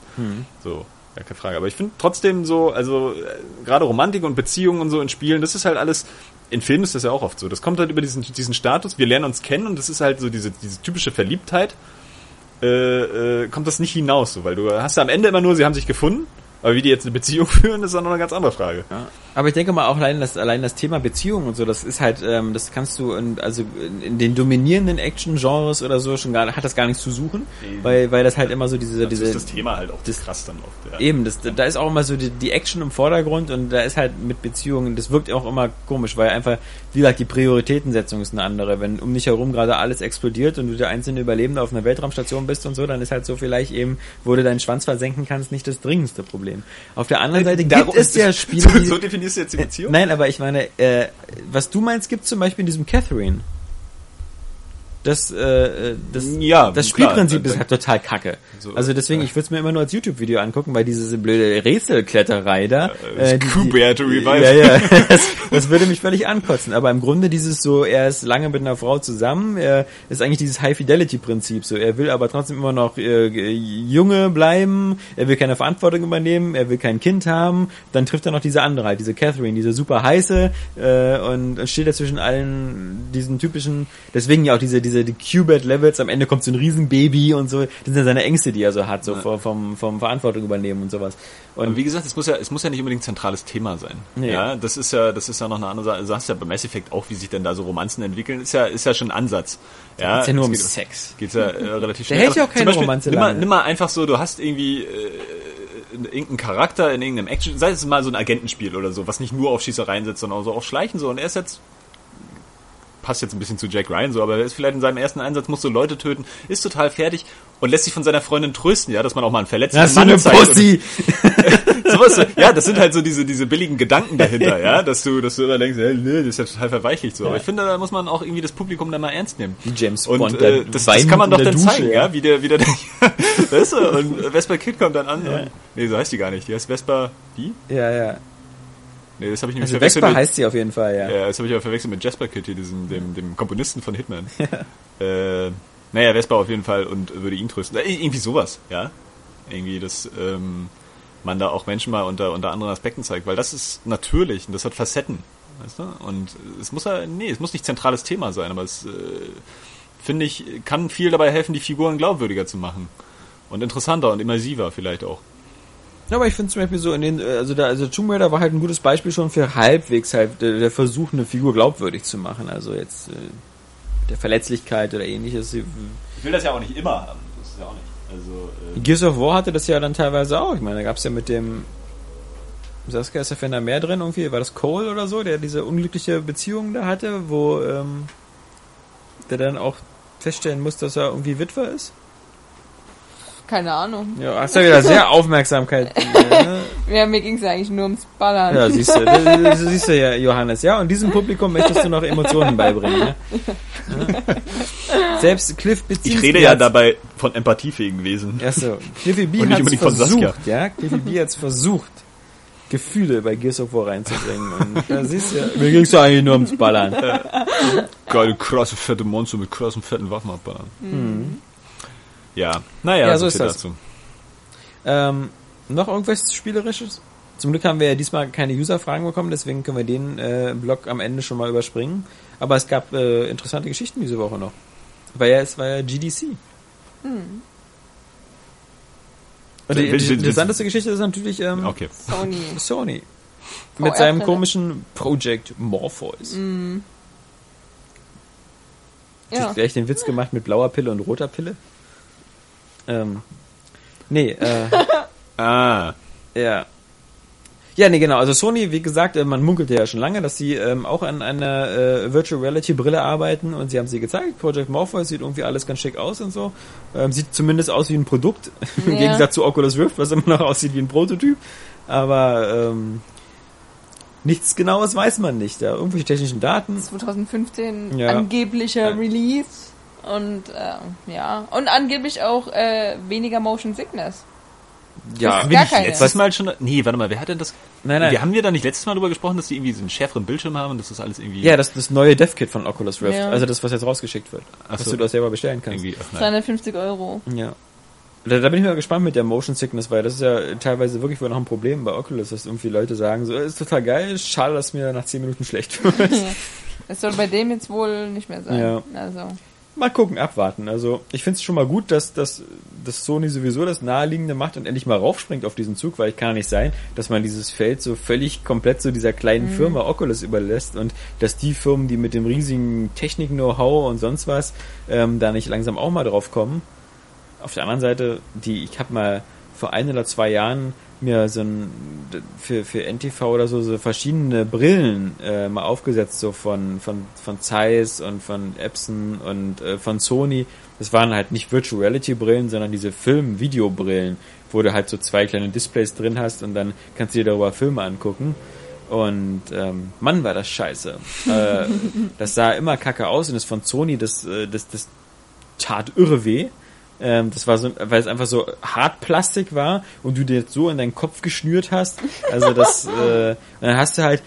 So, gar keine Frage. Aber ich finde trotzdem so, also äh, gerade Romantik und Beziehungen und so in Spielen, das ist halt alles, in Filmen ist das ja auch oft so. Das kommt halt über diesen, diesen Status, wir lernen uns kennen und das ist halt so diese, diese typische Verliebtheit, äh, äh, kommt das nicht hinaus, so, weil du hast ja am Ende immer nur, sie haben sich gefunden, aber wie die jetzt eine Beziehung führen, ist dann noch eine ganz andere Frage. Ja. Aber ich denke mal auch allein das, allein das Thema Beziehung und so, das ist halt, ähm, das kannst du in, also in, in den dominierenden Action-Genres oder so schon gar, hat das gar nichts zu suchen, Eben. weil, weil das halt immer so diese, Das diese, ist das Thema halt auch das krass dann oft. Ja. Eben, das, da ist auch immer so die, die Action im Vordergrund und da ist halt mit Beziehungen, das wirkt auch immer komisch, weil einfach, wie gesagt, die Prioritätensetzung ist eine andere. Wenn um dich herum gerade alles explodiert und du der einzelne Überlebende auf einer Weltraumstation bist und so, dann ist halt so vielleicht eben, wo du deinen Schwanz versenken kannst, nicht das dringendste Problem. Auf der anderen Seite gibt es ja Spiele, so, so definierst du jetzt die Beziehung? Nein, aber ich meine, äh, was du meinst, gibt zum Beispiel in diesem Catherine. Das, äh, das, Ja, das klar, Spielprinzip da- ist halt total kacke. So, also deswegen, ich würde es mir immer nur als YouTube-Video angucken, weil diese blöde Rätselkletterei da. das äh, die-. Ja, ja, das, das würde mich völlig ankotzen. Aber im Grunde dieses so, er ist lange mit einer Frau zusammen, er ist eigentlich dieses High-Fidelity-Prinzip. So, er will aber trotzdem immer noch äh, Junge bleiben, er will keine Verantwortung übernehmen, er will kein Kind haben. Dann trifft er noch diese andere halt, diese Catherine, diese super heiße äh, und steht da zwischen allen diesen typischen, deswegen ja auch diese, diese die Qbert-Levels, am Ende kommt so ein Riesenbaby und so. Das sind ja seine Ängste, die er so hat, so vom, vom, vom Verantwortung übernehmen und sowas. Und Und wie gesagt, es muss ja, es muss ja nicht unbedingt zentrales Thema sein. Nee. Ja, das ist ja, das ist ja noch eine andere Sache. Du sagst ja bei Mass Effect auch, wie sich denn da so Romanzen entwickeln, ist ja, ist ja schon ein Ansatz. Ja, geht's ja nur um geht- Sex. Geht's ja äh, relativ Da schnell. hält ja Aber auch keine zum Beispiel, Romanze nimm mal, nimm mal einfach so, du hast irgendwie, äh, irgendeinen Charakter in irgendeinem Action, sei es mal so ein Agentenspiel oder so, was nicht nur auf Schießereien setzt, sondern auch so auf Schleichen so. Und er ist jetzt passt jetzt ein bisschen zu Jack Ryan so, aber er ist vielleicht in seinem ersten Einsatz, muss so Leute töten, ist total fertig und lässt sich von seiner Freundin trösten, ja, dass man auch mal einen verletzten Das ist so eine Pussy! sowas, so- ja, das sind halt so diese, diese billigen Gedanken dahinter, ja, dass du, dass du immer denkst, hey, nee, das ist ja total verweichlicht so. Aber ich finde, da muss man auch irgendwie das Publikum dann mal ernst nehmen. Wie James Und Bond, äh, der das, das kann man doch dann Dusche, zeigen, ja. ja, wie der, wie der, weißt du, und Vespa Kid kommt dann an und, nee, so heißt die gar nicht, die heißt Vespa, wie? Ja, ja. Nee, das habe ich nämlich Also verwechselt Vespa mit, heißt sie auf jeden Fall, ja. ja, das habe ich aber verwechselt mit Jasper hier, diesem, dem, dem Komponisten von Hitman. Äh, naja, Vespa auf jeden Fall und würde ihn trösten. Äh, irgendwie sowas, ja. Irgendwie, dass ähm, man da auch Menschen mal unter, unter anderen Aspekten zeigt, weil das ist natürlich und das hat Facetten. Weißt du? Und es muss ja, nee, es muss nicht zentrales Thema sein, aber es, äh, finde ich, kann viel dabei helfen, die Figuren glaubwürdiger zu machen. Und interessanter und immersiver vielleicht auch. Ja, aber ich finde zum Beispiel so in den, äh, also da, also Tomb Raider war halt ein gutes Beispiel schon für halbwegs halt der, der Versuch, eine Figur glaubwürdig zu machen. Also jetzt äh, der Verletzlichkeit oder ähnliches. Ich will das ja auch nicht immer haben. Das ist ja auch nicht. Also, äh, Gears of War hatte das ja dann teilweise auch. Ich meine, da gab es ja mit dem Saskia ist ja Fender mehr drin irgendwie, war das Cole oder so, der diese unglückliche Beziehung da hatte, wo ähm, der dann auch feststellen muss, dass er irgendwie Witwer ist. Keine Ahnung. Ja, hast ja wieder sehr Aufmerksamkeit. ne? Ja, mir ging es eigentlich nur ums Ballern. Ja, siehst du, das, das siehst du ja, Johannes. Ja, und diesem Publikum möchtest du noch Emotionen beibringen. Ne? Ja. Selbst Cliff Bezinski ich rede ja dabei von empathiefähigen Wesen. Achso, Cliffy B hat Saskia. versucht, ja, Cliffy B hat versucht, Gefühle bei Gears of War reinzubringen. Und da siehst du, ja, mir ging's ja eigentlich nur ums Ballern. Geile, krasse, fette Monster mit krassen, fetten Waffen abballern. Ja, naja, Ja, so, so ist viel das. dazu. Ähm, noch irgendwas Spielerisches? Zum Glück haben wir ja diesmal keine User-Fragen bekommen, deswegen können wir den äh, Blog am Ende schon mal überspringen. Aber es gab äh, interessante Geschichten diese Woche noch. Weil ja, es war ja GDC. Und die, die interessanteste Geschichte ist natürlich ähm, Okay. Sony. Sony. Mit seinem komischen Project Morpheus. Ja. Hat gleich den Witz gemacht mit blauer Pille und roter Pille? Ähm, nee, äh, Ah, ja. Ja, nee, genau. Also Sony, wie gesagt, äh, man munkelte ja schon lange, dass sie ähm, auch an einer äh, Virtual Reality Brille arbeiten und sie haben sie gezeigt. Project Morpheus sieht irgendwie alles ganz schick aus und so. Ähm, sieht zumindest aus wie ein Produkt, im Ja. Gegensatz zu Oculus Rift, was immer noch aussieht wie ein Prototyp. Aber ähm, nichts Genaues weiß man nicht. Ja, irgendwelche technischen Daten. 2015 Ja. angeblicher Ja. Release und äh, ja und angeblich auch äh, weniger Motion Sickness. Ja, Das bin Gar ich letztes Mal schon. Nee, warte mal, wer hat denn das? Nein, nein. Wir haben wir da nicht letztes Mal drüber gesprochen, dass die irgendwie so einen schärferen Bildschirm haben und dass das alles irgendwie. Ja, das das neue Dev-Kit von Oculus Rift. Ja. Also das, was jetzt rausgeschickt wird. Ach was so. du da selber bestellen kannst. irgendwie. Ach, nein. 250 Euro. Ja. Da, da bin ich mal gespannt mit der Motion Sickness, weil das ist ja teilweise wirklich wohl noch ein Problem bei Oculus, dass irgendwie Leute sagen, so, ist total geil, schade, dass mir nach 10 Minuten schlecht wird. Das soll bei dem jetzt wohl nicht mehr sein. Ja. Also mal gucken, abwarten. Also ich finde es schon mal gut, dass, dass, dass Sony sowieso das Naheliegende macht und endlich mal raufspringt auf diesen Zug, weil ich kann ja nicht sein, dass man dieses Feld so völlig komplett so dieser kleinen Mhm. Firma Oculus überlässt und dass die Firmen, die mit dem riesigen Technik-Know-how und sonst was, ähm, da nicht langsam auch mal drauf kommen. Auf der anderen Seite, die, ich habe mal vor ein oder zwei Jahren mir so ein für, für NTV oder so, so verschiedene Brillen äh, mal aufgesetzt, so von, von, von Zeiss und von Epson und äh, von Sony. Das waren halt nicht Virtual Reality Brillen, sondern diese Film-Video-Brillen, wo du halt so zwei kleine Displays drin hast und dann kannst du dir darüber Filme angucken. Und ähm, Mann, war das scheiße. äh, das sah immer kacke aus und das von Sony, das, äh, das, das tat irre weh. Ähm, das war so, weil es einfach so Hartplastik war und du dir jetzt so in deinen Kopf geschnürt hast. Also das, äh, dann hast du halt,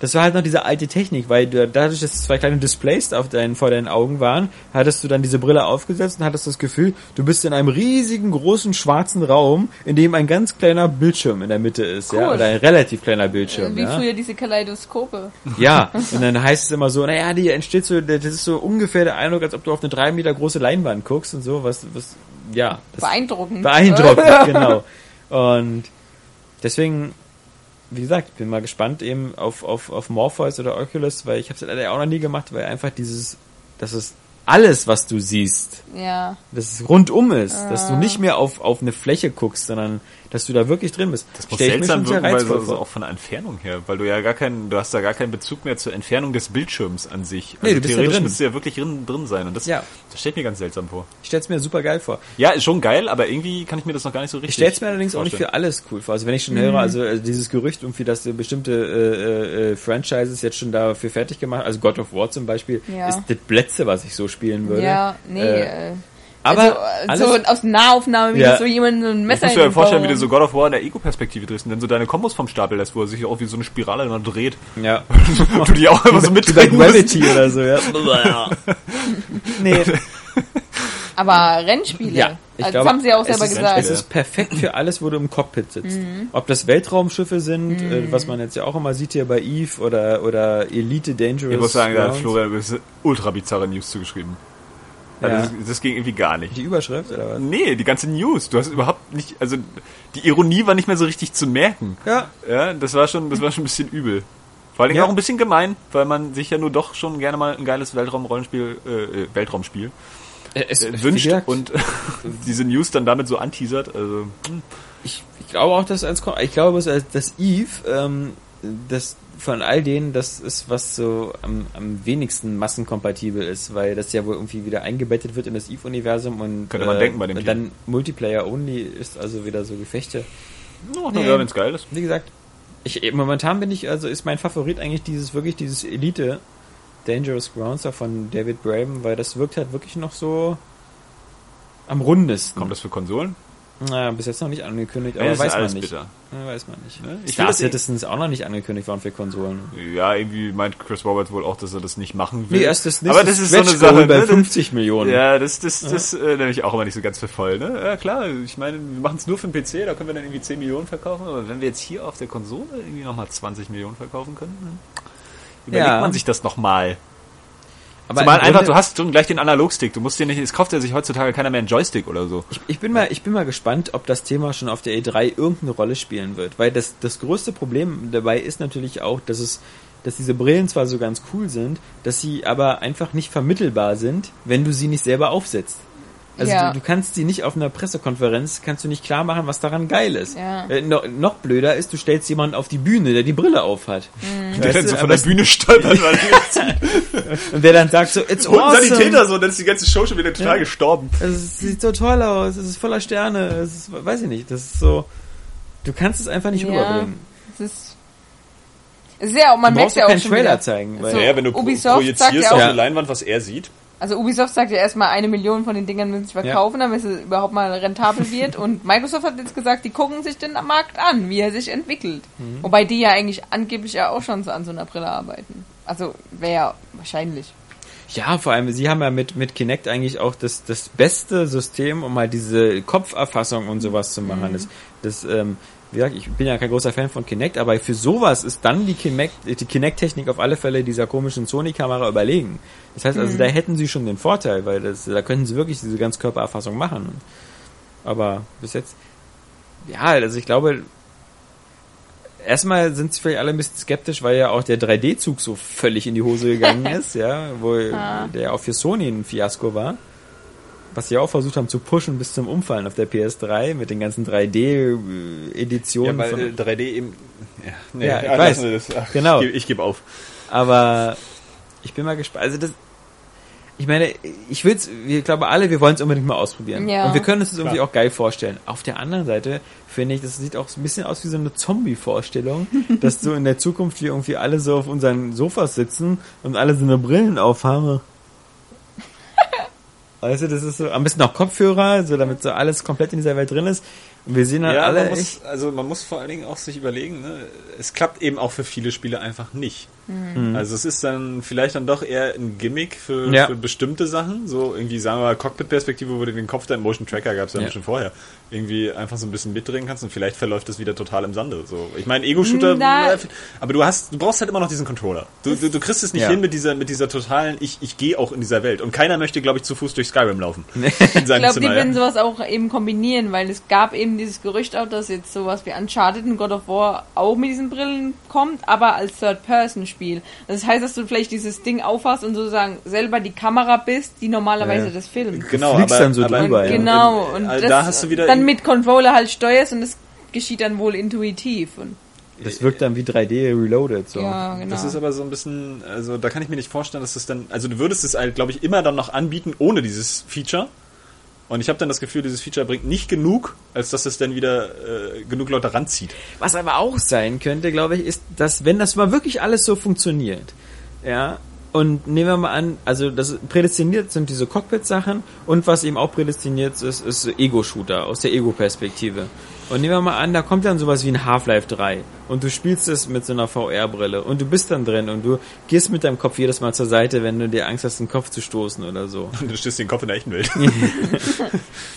das war halt noch diese alte Technik, weil du, dadurch, dass zwei kleine Displays auf deinen, vor deinen Augen waren, hattest du dann diese Brille aufgesetzt und hattest das Gefühl, du bist in einem riesigen, großen, schwarzen Raum, in dem ein ganz kleiner Bildschirm in der Mitte ist, ja, Cool. oder ein relativ kleiner Bildschirm, Wie ja. früher diese Kaleidoskope. Ja, und dann heißt es immer so, naja, die entsteht so, das ist so ungefähr der Eindruck, als ob du auf eine drei Meter große Leinwand guckst und so, was, was, ja. Beeindruckend. beeindruckend, genau. Und deswegen, wie gesagt, bin mal gespannt eben auf, auf, auf Morpheus oder Oculus, weil ich habe es leider auch noch nie gemacht, weil einfach dieses, das ist alles, was du siehst, Ja. dass es rundum ist, dass du nicht mehr auf, auf eine Fläche guckst, sondern dass du da wirklich drin bist. Das muss Stell seltsam wirken, weil so, so vor. auch von der Entfernung her, weil du ja gar keinen, du hast da gar keinen Bezug mehr zur Entfernung des Bildschirms an sich. Also Nee, du bist ja theoretisch drin. müsstest du ja wirklich drin, drin sein und das, Ja. das stellt mir ganz seltsam vor. Ich stell's mir super geil vor. Ja, ist schon geil, aber irgendwie kann ich mir das noch gar nicht so richtig Ich stell's mir allerdings auch nicht vorstellen. für alles cool vor. Also wenn ich schon höre, also äh, dieses Gerücht irgendwie, dass äh, bestimmte äh, äh, Franchises jetzt schon dafür fertig gemacht, also God of War zum Beispiel, Ja. ist das Letzte, was ich so spielen würde. Ja, nee. Äh, Äh, aber also, alles, so aus Nahaufnahme, wie Ja. das so jemand so ein Ich Messer muss in mir vorstellen, wie du so God of War in der Ego-Perspektive drehst und dann so deine Kombos vom Stapel lässt, wo er sich auch wie so eine Spirale immer dreht. ja. Und du die auch immer so Wie bei mitdrehen musst. Gravity oder so, ja. nee, Aber Rennspiele, ja. Ich also glaube, das haben sie ja auch selber ist, gesagt. Es ist perfekt für alles, wo du im Cockpit sitzt. Mhm. Ob das Weltraumschiffe sind, äh, was man jetzt ja auch immer sieht hier bei Eve oder, oder Elite Dangerous. Ich muss sagen, da hat. Florian ultra bizarre News zugeschrieben. Also Ja. das, das ging irgendwie gar nicht. Die Überschrift oder was? Nee, die ganze News. Du hast überhaupt nicht, also die Ironie war nicht mehr so richtig zu merken. Ja, Ja, das war schon, das war schon ein bisschen übel. Vor allem Ja. auch ein bisschen gemein, weil man sich ja nur doch schon gerne mal ein geiles Weltraumrollenspiel, äh, äh, Weltraumspiel es, äh, wünscht gesagt, und diese News dann damit so anteasert. Also hm. ich, ich glaube auch, dass eins kommt. Ich glaube, dass dass Eve, ähm, das von all denen, das ist, was so am, am wenigsten massenkompatibel ist, weil das ja wohl irgendwie wieder eingebettet wird in das Eve-Universum und, Könnte man denken bei dem und dann Multiplayer-only ist, also wieder so Gefechte. no, Nee. ja, wenn's geil ist. Wie gesagt, ich, momentan bin ich, also ist mein Favorit eigentlich dieses, wirklich dieses Elite Dangerous Grounds da von David Braben, weil das wirkt halt wirklich noch so am rundesten. Kommt das für Konsolen? Na, bis jetzt noch nicht angekündigt, Ja, aber das ist weiß man nicht. Ja, weiß man nicht. Ne? Ich Star das Citizen ist auch noch nicht angekündigt worden für Konsolen. Ja, irgendwie meint Chris Roberts wohl auch, dass er das nicht machen will. Nee, erst das Aber das ist so eine Sache. bei ne? 50 Millionen. Ja, das, das, das äh, nehme ich auch immer nicht so ganz für voll. Ne? Ja klar, ich meine, wir machen es nur für den PC, da können wir dann irgendwie 10 Millionen verkaufen. Aber wenn wir jetzt hier auf der Konsole irgendwie nochmal 20 Millionen verkaufen können, dann überlegt Ja. man sich das nochmal. Aber Zumal einfach, Grunde- du hast gleich den Analogstick. Du musst dir nicht, es kauft ja sich heutzutage keiner mehr einen Joystick oder so. Ich, ich, bin mal, ich bin mal gespannt, ob das Thema schon auf der E3 irgendeine Rolle spielen wird. Weil das, das größte Problem dabei ist natürlich auch, dass es, dass diese Brillen zwar so ganz cool sind, dass sie aber einfach nicht vermittelbar sind, wenn du sie nicht selber aufsetzt. Also Ja. du, du kannst sie nicht auf einer Pressekonferenz, kannst du nicht klar machen, was daran geil ist. Ja. Äh, noch, noch blöder ist, du stellst jemanden auf die Bühne, der die Brille aufhat. Mhm. Der dann so von der Bühne stolpert, weil Und der dann sagt so, it's und awesome. Sanitäter so, und dann ist die ganze Show schon wieder total Ja. gestorben. Es sieht so toll aus, es ist voller Sterne, es ist, weiß ich nicht, das ist so, du kannst es einfach nicht Ja. rüberbringen. Es ist, ist ja, man Du merkt ja auch keinen schon Trailer wieder. zeigen, weil So. Naja, wenn du Ubisoft projizierst ja auf eine Leinwand, was er sieht. Also Ubisoft sagt ja erstmal, eine Million von den Dingern müssen sich verkaufen, damit es überhaupt mal rentabel wird. Und Microsoft hat jetzt gesagt, die gucken sich den Markt an, wie er sich entwickelt. Mhm. Wobei die ja eigentlich angeblich ja auch schon so an so einer Brille arbeiten. Also wäre ja wahrscheinlich. Ja, vor allem, sie haben ja mit, mit Kinect eigentlich auch das, das beste System, um halt diese Kopferfassung und sowas zu machen. Das, das, ähm, wie gesagt, ich bin ja kein großer Fan von Kinect, aber für sowas ist dann die Kinect, die Kinect-Technik auf alle Fälle dieser komischen Sony-Kamera überlegen. Das heißt also, da hätten sie schon den Vorteil, weil das, da könnten sie wirklich diese Ganzkörpererfassung machen. Aber bis jetzt, ja, also ich glaube, erstmal sind sie vielleicht alle ein bisschen skeptisch, weil ja auch der 3D-Zug so völlig in die Hose gegangen ist, ja, wo Ah. der auch für Sony ein Fiasko war. Was sie auch versucht haben zu pushen bis zum Umfallen auf der PS3 mit den ganzen 3D-Editionen. Ja, weil von, äh, 3D eben. Ja, nee, Ja, ich ah, weiß. das. Ach, Genau. Ich, gebe- ich gebe auf. Aber ich bin mal gespannt. Also das, ich meine, ich will's, wir glaube alle, wir wollen es unbedingt mal ausprobieren. Ja. Und wir können uns das irgendwie Klar. auch geil vorstellen. Auf der anderen Seite finde ich, das sieht auch so ein bisschen aus wie so eine Zombie-Vorstellung, dass so in der Zukunft wir irgendwie alle so auf unseren Sofas sitzen und alle so eine Brillen aufhaben. Weißt du, das ist so, am besten auch Kopfhörer, so damit so alles komplett in dieser Welt drin ist. Und wir sehen dann Ja, alle man muss, also man muss vor allen Dingen auch sich überlegen, ne? es klappt eben auch für viele Spiele einfach nicht. Mhm. Also es ist dann vielleicht dann doch eher ein Gimmick für, Ja. für bestimmte Sachen, so irgendwie sagen wir mal Cockpit-Perspektive, wo du den Kopf dein Motion Tracker gab es ja, Ja. schon vorher, irgendwie einfach so ein bisschen mitdrehen kannst und vielleicht verläuft das wieder total im Sande. So, ich meine Ego-Shooter, aber du hast, du brauchst halt immer noch diesen Controller. Du, du, du kriegst es nicht Ja. hin mit dieser mit dieser totalen, ich ich gehe auch in dieser Welt und keiner möchte, glaube ich, zu Fuß durch Skyrim laufen. In Ich glaube, die werden sowas auch eben kombinieren, weil es gab eben dieses Gerücht auch, dass jetzt sowas wie Uncharted und God of War auch mit diesen Brillen kommt, aber als Third-Person-Spiel. Das heißt, dass du vielleicht dieses Ding aufhast und sozusagen selber die Kamera bist, die normalerweise Ja. das filmt. Genau, fliegst aber, dann so aber drüber, ja. Genau, Und, und äh, das, da hast du wieder dann mit Controller halt steuerst und das geschieht dann wohl intuitiv. Und, das wirkt dann wie 3D reloaded, so. Ja, genau. Das ist aber so ein bisschen, also da kann ich mir nicht vorstellen, dass das dann, also du würdest es halt, glaube ich, immer dann noch anbieten ohne dieses Feature. Und ich habe dann das Gefühl, dieses Feature bringt nicht genug, als dass es dann wieder äh, genug Leute ranzieht. Was aber auch sein könnte, glaube ich, ist, dass wenn das mal wirklich alles so funktioniert, ja, und nehmen wir mal an, also das prädestiniert sind diese Cockpit-Sachen und was eben auch prädestiniert ist, ist Ego-Shooter aus der Ego-Perspektive. Und nehmen wir mal an, da kommt dann sowas wie ein Half-Life 3 und du spielst es mit so einer VR-Brille und du bist dann drin und du gehst mit deinem Kopf jedes Mal zur Seite, wenn du dir Angst hast, den Kopf zu stoßen oder so. Und du stößt den Kopf in der echten Welt.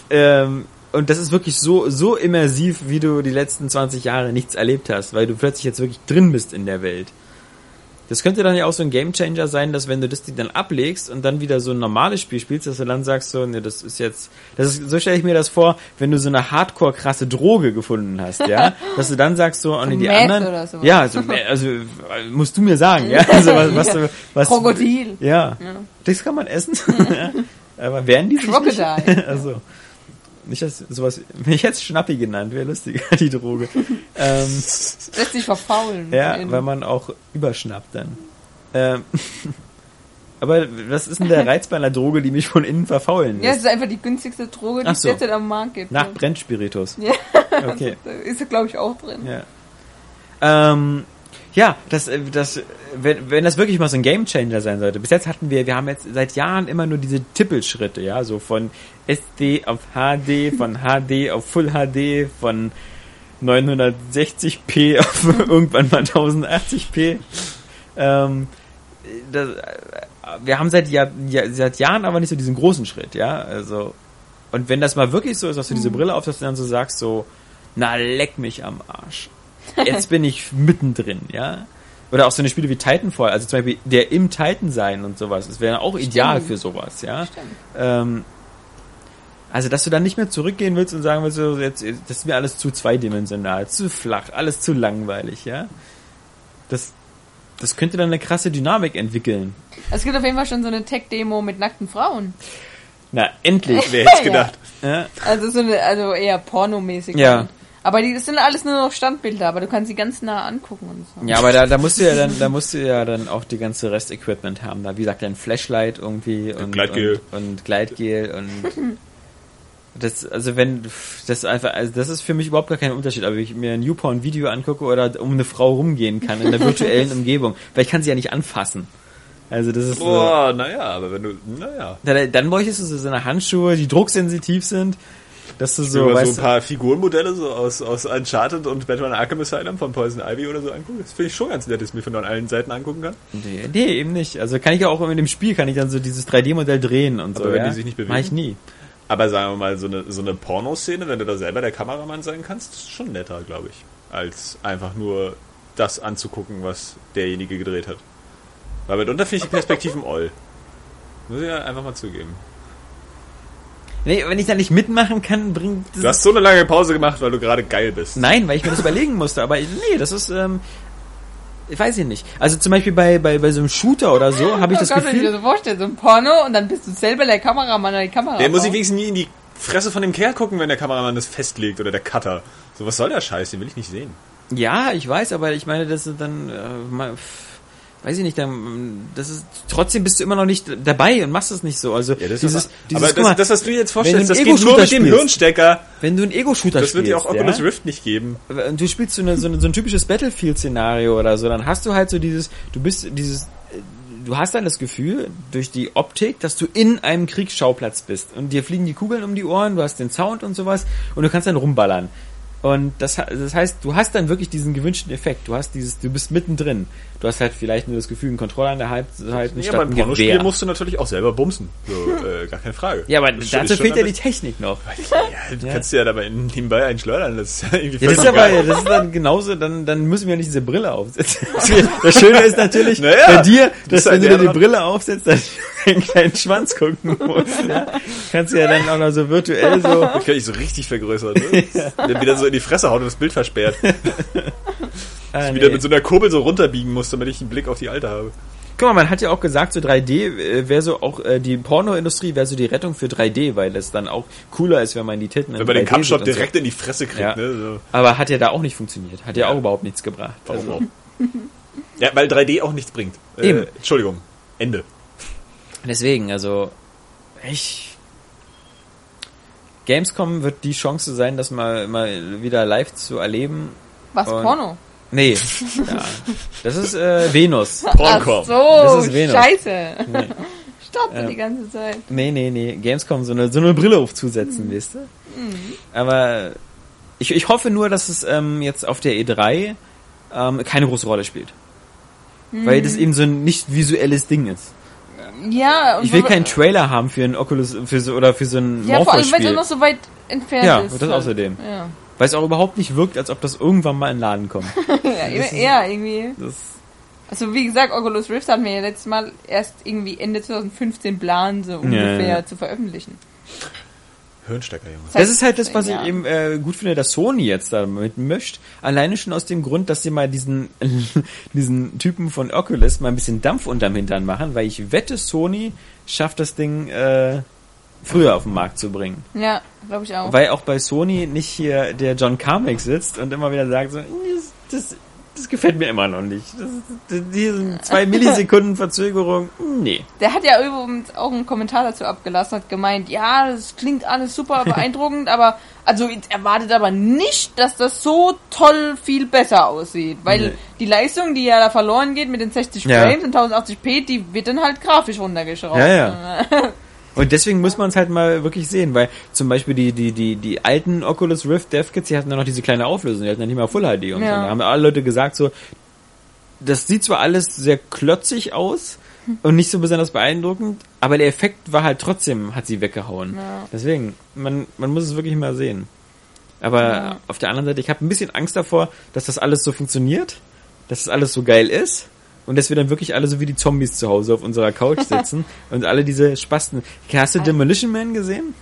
Ähm, und das ist wirklich so, so immersiv, wie du die letzten 20 Jahre nichts erlebt hast, weil du plötzlich jetzt wirklich drin bist in der Welt. Das könnte dann ja auch so ein Gamechanger sein, dass wenn du das Ding dann ablegst und dann wieder so ein normales Spiel spielst, dass du dann sagst so, ne, das ist jetzt, das ist, so stelle ich mir das vor, wenn du so eine hardcore krasse Droge gefunden hast, ja, dass du dann sagst so, oh, nee, die Meth anderen, oder sowas. ja, also, also musst du mir sagen, ja, also was, was, du- was Krokodil. ja. Das kann man essen. Aber werden die Crocodile. Also nicht dass sowas. Mich jetzt Schnappi genannt, wäre lustiger die Droge. ähm, Lässt sich verfaulen. ja, In- weil man auch überschnappt dann. Ähm, aber was ist denn der Reiz bei einer Droge, die mich von innen verfaulen ja, es lässt? ist einfach die günstigste Droge, die es so. derzeit am Markt gibt. Nach Brennspiritus. Ja. Okay. Da ist er, glaube ich, auch drin. Ja. Ähm, ja, das, äh, das, wenn, wenn das wirklich mal so ein Gamechanger sein sollte. Bis jetzt hatten wir, wir haben jetzt seit Jahren immer nur diese Tippelschritte, ja, so von SD auf HD, von HD auf Full HD, von 960p auf irgendwann mal 1080p. Ähm, das, äh, wir haben seit, Jahr, ja, seit Jahren aber nicht so diesen großen Schritt, ja, also und wenn das mal wirklich so ist, dass du diese Brille auf, dass du dann so sagst, so, na leck mich am Arsch. Jetzt bin ich mittendrin, ja. Oder auch so eine Spiele wie Titanfall, also zum Beispiel der im Titan sein und sowas. Das wäre auch ideal Stimmt. für sowas, ja. Ähm, also, dass du dann nicht mehr zurückgehen willst und sagen willst, so, jetzt, das ist mir alles zu zweidimensional, zu flach, alles zu langweilig, ja. Das, das könnte dann eine krasse Dynamik entwickeln. Es gibt auf jeden Fall schon so eine Tech-Demo mit nackten Frauen. Na, endlich. Wer hätte Ja. gedacht? ja. Also so eine, also eher pornomäßig. Ja. halt. Aber die das sind alles nur noch Standbilder, aber du kannst sie ganz nah angucken und so. Ja, aber da, da musst du ja dann, da musst du ja dann auch die ganze Rest-Equipment haben. Da, wie gesagt, ein Flashlight irgendwie und Gleitgel. und, und Gleitgel und das, also wenn das einfach, also das ist für mich überhaupt gar kein Unterschied, ob ich mir ein Newporn-Video angucke oder um eine Frau rumgehen kann in der virtuellen Umgebung, weil ich kann sie ja nicht anfassen. Also das ist so, Boah, naja, aber wenn du, naja. dann, dann bräuchtest du so eine Handschuhe, die drucksensitiv sind dass du So, so, so weißt ein du, paar Figurenmodelle so aus, aus Uncharted und Batman Arkham Asylum von Poison Ivy oder so angucken. Das finde ich schon ganz nett, dass ich mir von allen Seiten angucken kann. nee, nee, eben nicht. Also kann ich ja auch in dem Spiel, kann ich dann so dieses 3D-Modell drehen und so. Aber wenn ja? die sich nicht bewegen? Mach ich nie. Aber sagen wir mal, so eine, so eine Pornoszene, wenn du da selber der Kameramann sein kannst, ist schon netter, glaube ich. Als einfach nur das anzugucken, was derjenige gedreht hat. Weil mitunter finde ich die Perspektiven all. Muss ich ja einfach mal zugeben. Nee, wenn ich da nicht mitmachen kann, bringt das Du hast so eine lange Pause gemacht, weil du gerade geil bist. Nein, weil ich mir das überlegen musste, aber nee, das ist, ähm, ich weiß ich nicht. Also zum Beispiel bei, bei, bei so einem Shooter oder so habe ich oh das Gott, wenn ich mir Gefühl, so vorstelle, so ein Porno und dann bist du selber der Kameramann oder die Kamera. Der muss ich wenigstens nie in die Fresse von dem Kerl gucken, wenn der Kameramann das festlegt oder der Cutter. So, was soll der Scheiß? Den will ich nicht sehen. ja, ich weiß, aber ich meine, das ist dann, äh, weiß ich nicht, dann, das ist, trotzdem bist du immer noch nicht dabei und machst es nicht so. Also Ja, das dieses, ist dieses, aber das, mal, das, was du jetzt vorstellst, das geht nur Ego-Shooter mit dem spielst, Hirnstecker. wenn du einen Ego-Shooter Das spielst, wird dir auch Oculus ja? Rift nicht geben. und du spielst so, eine, so, eine, so ein typisches Battlefield-Szenario oder so, dann hast du halt so dieses, du bist dieses, du hast dann das Gefühl, durch die Optik, dass du in einem Kriegsschauplatz bist und dir fliegen die Kugeln um die Ohren, du hast den Sound und sowas und du kannst dann rumballern. Und das, das heißt, du hast dann wirklich diesen gewünschten Effekt. Du hast dieses, du bist mittendrin. Du hast halt vielleicht nur das Gefühl, einen Controller an der Seite Ja, statt beim ein Pornospiel musst du natürlich auch selber bumsen. So, äh, gar keine Frage. Ja, aber Das dazu fehlt ja die. Technik noch. Ja, du kannst ja dabei nebenbei einen schleudern. Das ist ja irgendwie Ja, das ist aber, das ist dann genauso, dann, dann müssen wir nicht diese Brille aufsetzen. Das Schöne ist natürlich Naja, bei dir, das dass ist halt wenn du dir die Brille aufsetzt, dass du einen kleinen Schwanz gucken musst. Ja? Kannst du ja dann auch noch so virtuell so. Das kann ich so richtig vergrößern. Ne? Dann wieder so in die Fresse hauen und das Bild versperrt. Ah, Wieder nee. mit so einer Kurbel so runterbiegen muss, damit ich einen Blick auf die Alte habe. Guck mal, man hat ja auch gesagt, so 3D äh, wäre so auch äh, die Pornoindustrie wäre so die Rettung für 3D, weil es dann auch cooler ist, wenn man die Titten Wenn man den 3D Kampfshot direkt in die Fresse kriegt. Ja. Ne? So. Aber hat ja da auch nicht funktioniert. Hat ja, auch überhaupt nichts gebracht. Warum Also? Ja, weil 3D auch nichts bringt. Äh. Entschuldigung. Ende. Deswegen, also ich Gamescom wird die Chance sein, das mal, mal wieder live zu erleben. Was, Und- Porno? Nee, ja. das ist äh, Venus. Ach Porncom. so, Das ist Venus. scheiße. Nee. Startet Ja. die ganze Zeit. nee, nee, nee. Gamescom so eine, so eine Brille aufzusetzen, weißt du? Aber ich, ich hoffe nur, dass es ähm, jetzt auf der E3 ähm, keine große Rolle spielt. Weil das eben so ein nicht visuelles Ding ist. Ja, Ich will keinen Trailer haben für ein Oculus für so, oder für so ein Ja, vor allem, weil es noch so weit entfernt Ja, ist. das halt. außerdem. Ja. Weil es auch überhaupt nicht wirkt, als ob das irgendwann mal in den Laden kommt. ja, eben- ja, irgendwie. Also wie gesagt, Oculus Rift hatten wir ja letztes Mal erst irgendwie Ende 2015 plan, so ungefähr ja. zu veröffentlichen. Hirnstecker, Junge. das ist halt das, was Ja. ich eben äh, gut finde, dass Sony jetzt damit mischt. Alleine schon aus dem Grund, dass sie mal diesen, diesen Typen von Oculus mal ein bisschen Dampf unterm Hintern machen, weil ich wette, Sony schafft das Ding äh, früher auf den Markt zu bringen. Ja, glaube ich auch. Weil auch bei Sony nicht hier der John Carmack sitzt und immer wieder sagt so, das, das, das gefällt mir immer noch nicht. Das, diese zwei Millisekunden Verzögerung, nee. Der hat ja übrigens auch einen Kommentar dazu abgelassen, hat gemeint, ja, das klingt alles super beeindruckend, aber also erwartet aber nicht, dass das so toll viel besser aussieht, weil Nee. die Leistung, die ja da verloren geht mit den 60 Ja. Frames und 1080p, die wird dann halt grafisch runtergeschraubt. Ja, ja. Und deswegen muss man es halt mal wirklich sehen, weil zum Beispiel die, die, die, die alten Oculus Rift Dev Kits, die hatten ja noch diese kleine Auflösung, die hatten ja nicht mal Full HD und so. Ja. Da haben alle Leute gesagt so, das sieht zwar alles sehr klotzig aus und nicht so besonders beeindruckend, aber der Effekt war halt trotzdem, hat sie weggehauen. Ja. Deswegen, man, man muss es wirklich mal sehen. Aber Ja. auf der anderen Seite, ich habe ein bisschen Angst davor, dass das alles so funktioniert, dass das alles so geil ist und dass wir dann wirklich alle so wie die Zombies zu Hause auf unserer Couch sitzen und alle diese Spasten. Hast du Demolition Man gesehen?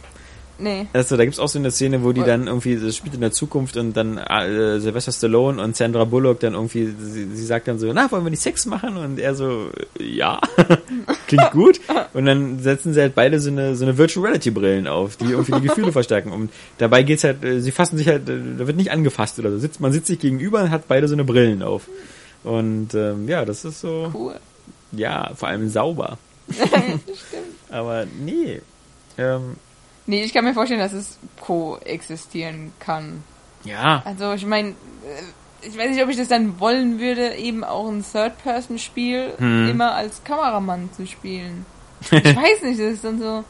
Nee. Also da gibt's auch so eine Szene, wo die dann irgendwie, das spielt in der Zukunft und dann äh, Sylvester Stallone und Sandra Bullock dann irgendwie, sie, sie sagt dann so, na, wollen wir nicht Sex machen? Und er so, äh, ja, klingt gut. Und dann setzen sie halt beide so eine, so eine Virtual Reality Brillen auf, die irgendwie die Gefühle verstärken. Und dabei geht's halt, äh, sie fassen sich halt, äh, da wird nicht angefasst oder so. Sitzt, man sitzt sich gegenüber und hat beide so eine Brillen auf. Und ähm, ja, das ist so, Cool. ja, vor allem sauber. Aber nee. Ähm, Nee, ich kann mir vorstellen, dass es koexistieren kann. ja, Also ich meine, ich weiß nicht, ob ich das dann wollen würde, eben auch ein Third-Person-Spiel Hm. immer als Kameramann zu spielen. Ich weiß nicht, das ist dann so.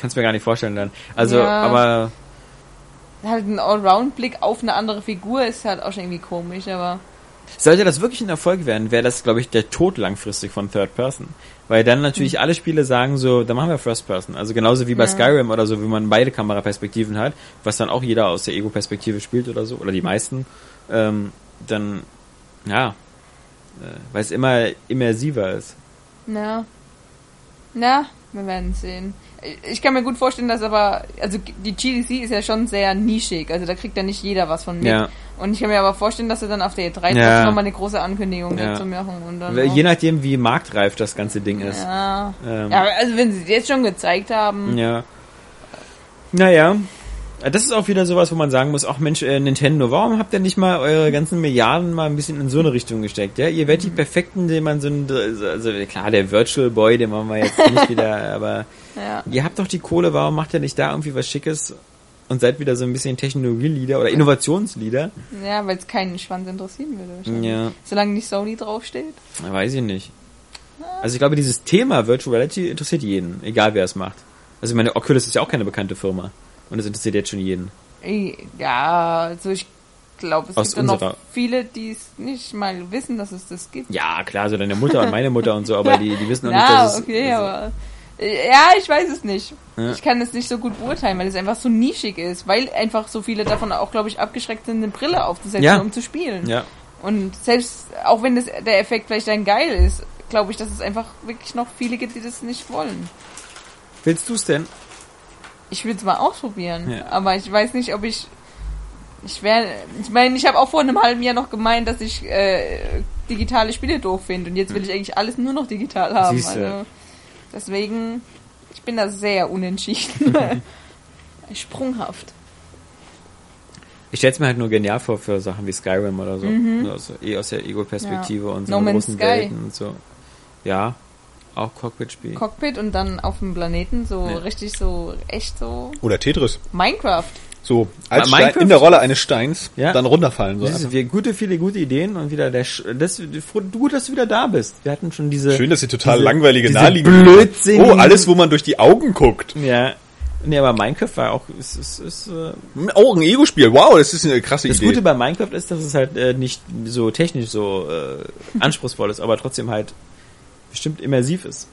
Kannst mir gar nicht vorstellen dann. Also, Ja. aber Halt ein Allround-Blick auf eine andere Figur ist halt auch schon irgendwie komisch, aber sollte das wirklich ein Erfolg werden, wäre das, glaube ich, der Tod langfristig von Third Person. Weil dann natürlich alle Spiele sagen so, dann machen wir First Person. Also genauso wie bei Ja. Skyrim oder so, wie man beide Kameraperspektiven hat, was dann auch jeder aus der Ego-Perspektive spielt oder so, oder die meisten, ähm, dann, ja, äh, weil es immer immersiver ist. na. Na, wir werden sehen. Ich kann mir gut vorstellen, dass aber, also die GDC ist ja schon sehr nischig, also da kriegt ja nicht jeder was von mit. Ja. Und ich kann mir aber vorstellen, dass sie dann auf der E3 Ja. nochmal eine große Ankündigung Ja. dazu machen. Und dann Je nachdem, wie marktreif das ganze Ding ist. ja. Ähm, ja, also wenn sie es jetzt schon gezeigt haben, Ja. Naja. Das ist auch wieder sowas, wo man sagen muss, ach Mensch, äh, Nintendo, warum habt ihr nicht mal eure ganzen Milliarden mal ein bisschen in so eine Richtung gesteckt? Ja, ihr werdet die perfekten, den man so ein, also klar, der Virtual Boy, den machen wir jetzt nicht wieder, aber ja. ihr habt doch die Kohle, warum macht ihr nicht da irgendwie was Schickes und seid wieder so ein bisschen Technologieleader oder Innovationsleader? Ja, weil es keinen Schwanz interessieren würde. wahrscheinlich. Ja. Solange nicht Sony draufsteht. Weiß ich nicht. Also ich glaube, dieses Thema Virtual Reality interessiert jeden, egal wer es macht. Also ich meine, Oculus ist ja auch keine bekannte Firma. Und es interessiert jetzt schon jeden. Ja, also ich glaube, es Aus gibt noch viele, die es nicht mal wissen, dass es das gibt. Ja, klar, so deine Mutter und meine Mutter und so, aber die, die wissen noch nicht, Ja, dass es... okay, also, aber. Ja, ich weiß es nicht. Ja. Ich kann es nicht so gut beurteilen, weil es einfach so nischig ist, weil einfach so viele davon auch, glaube ich, abgeschreckt sind, eine Brille aufzusetzen, Ja. um zu spielen. Ja, Und selbst, auch wenn das, der Effekt vielleicht dann geil ist, glaube ich, dass es einfach wirklich noch viele gibt, die das nicht wollen. willst du es denn? Ich will es mal ausprobieren, Ja. aber ich weiß nicht, ob ich. Ich werde. Ich meine, ich habe auch vor einem halben Jahr noch gemeint, dass ich äh, digitale Spiele doof finde und jetzt will ich eigentlich alles nur noch digital haben. Siehste. Also, deswegen, ich bin da sehr unentschieden. Sprunghaft. Ich stelle es mir halt nur genial vor für Sachen wie Skyrim oder so. Also eh aus der Ego-Perspektive Mhm. Ja. und so No großen Sky. Welten und so. Ja, auch Cockpit-Spiel. Cockpit und dann auf dem Planeten so Ja. richtig so, echt so. Oder Tetris. Minecraft. So, als Minecraft- Stein, in der Rolle eines Steins, Ja. dann runterfallen. So. Siehst du, wir gute, viele gute Ideen und wieder der, Sch das, froh- gut, dass du wieder da bist. Wir hatten schon diese. Schön, dass sie total diese- langweilige diese naheliegende. Blödsinnigen- Oh, alles, wo man durch die Augen guckt. Ja. Nee, aber Minecraft war auch, ist, ist, ist, äh, Oh, ein Ego-Spiel. Wow, das ist eine krasse das Idee. Gute bei Minecraft ist, dass es halt äh, nicht so technisch so äh, anspruchsvoll ist, aber trotzdem halt bestimmt immersiv ist.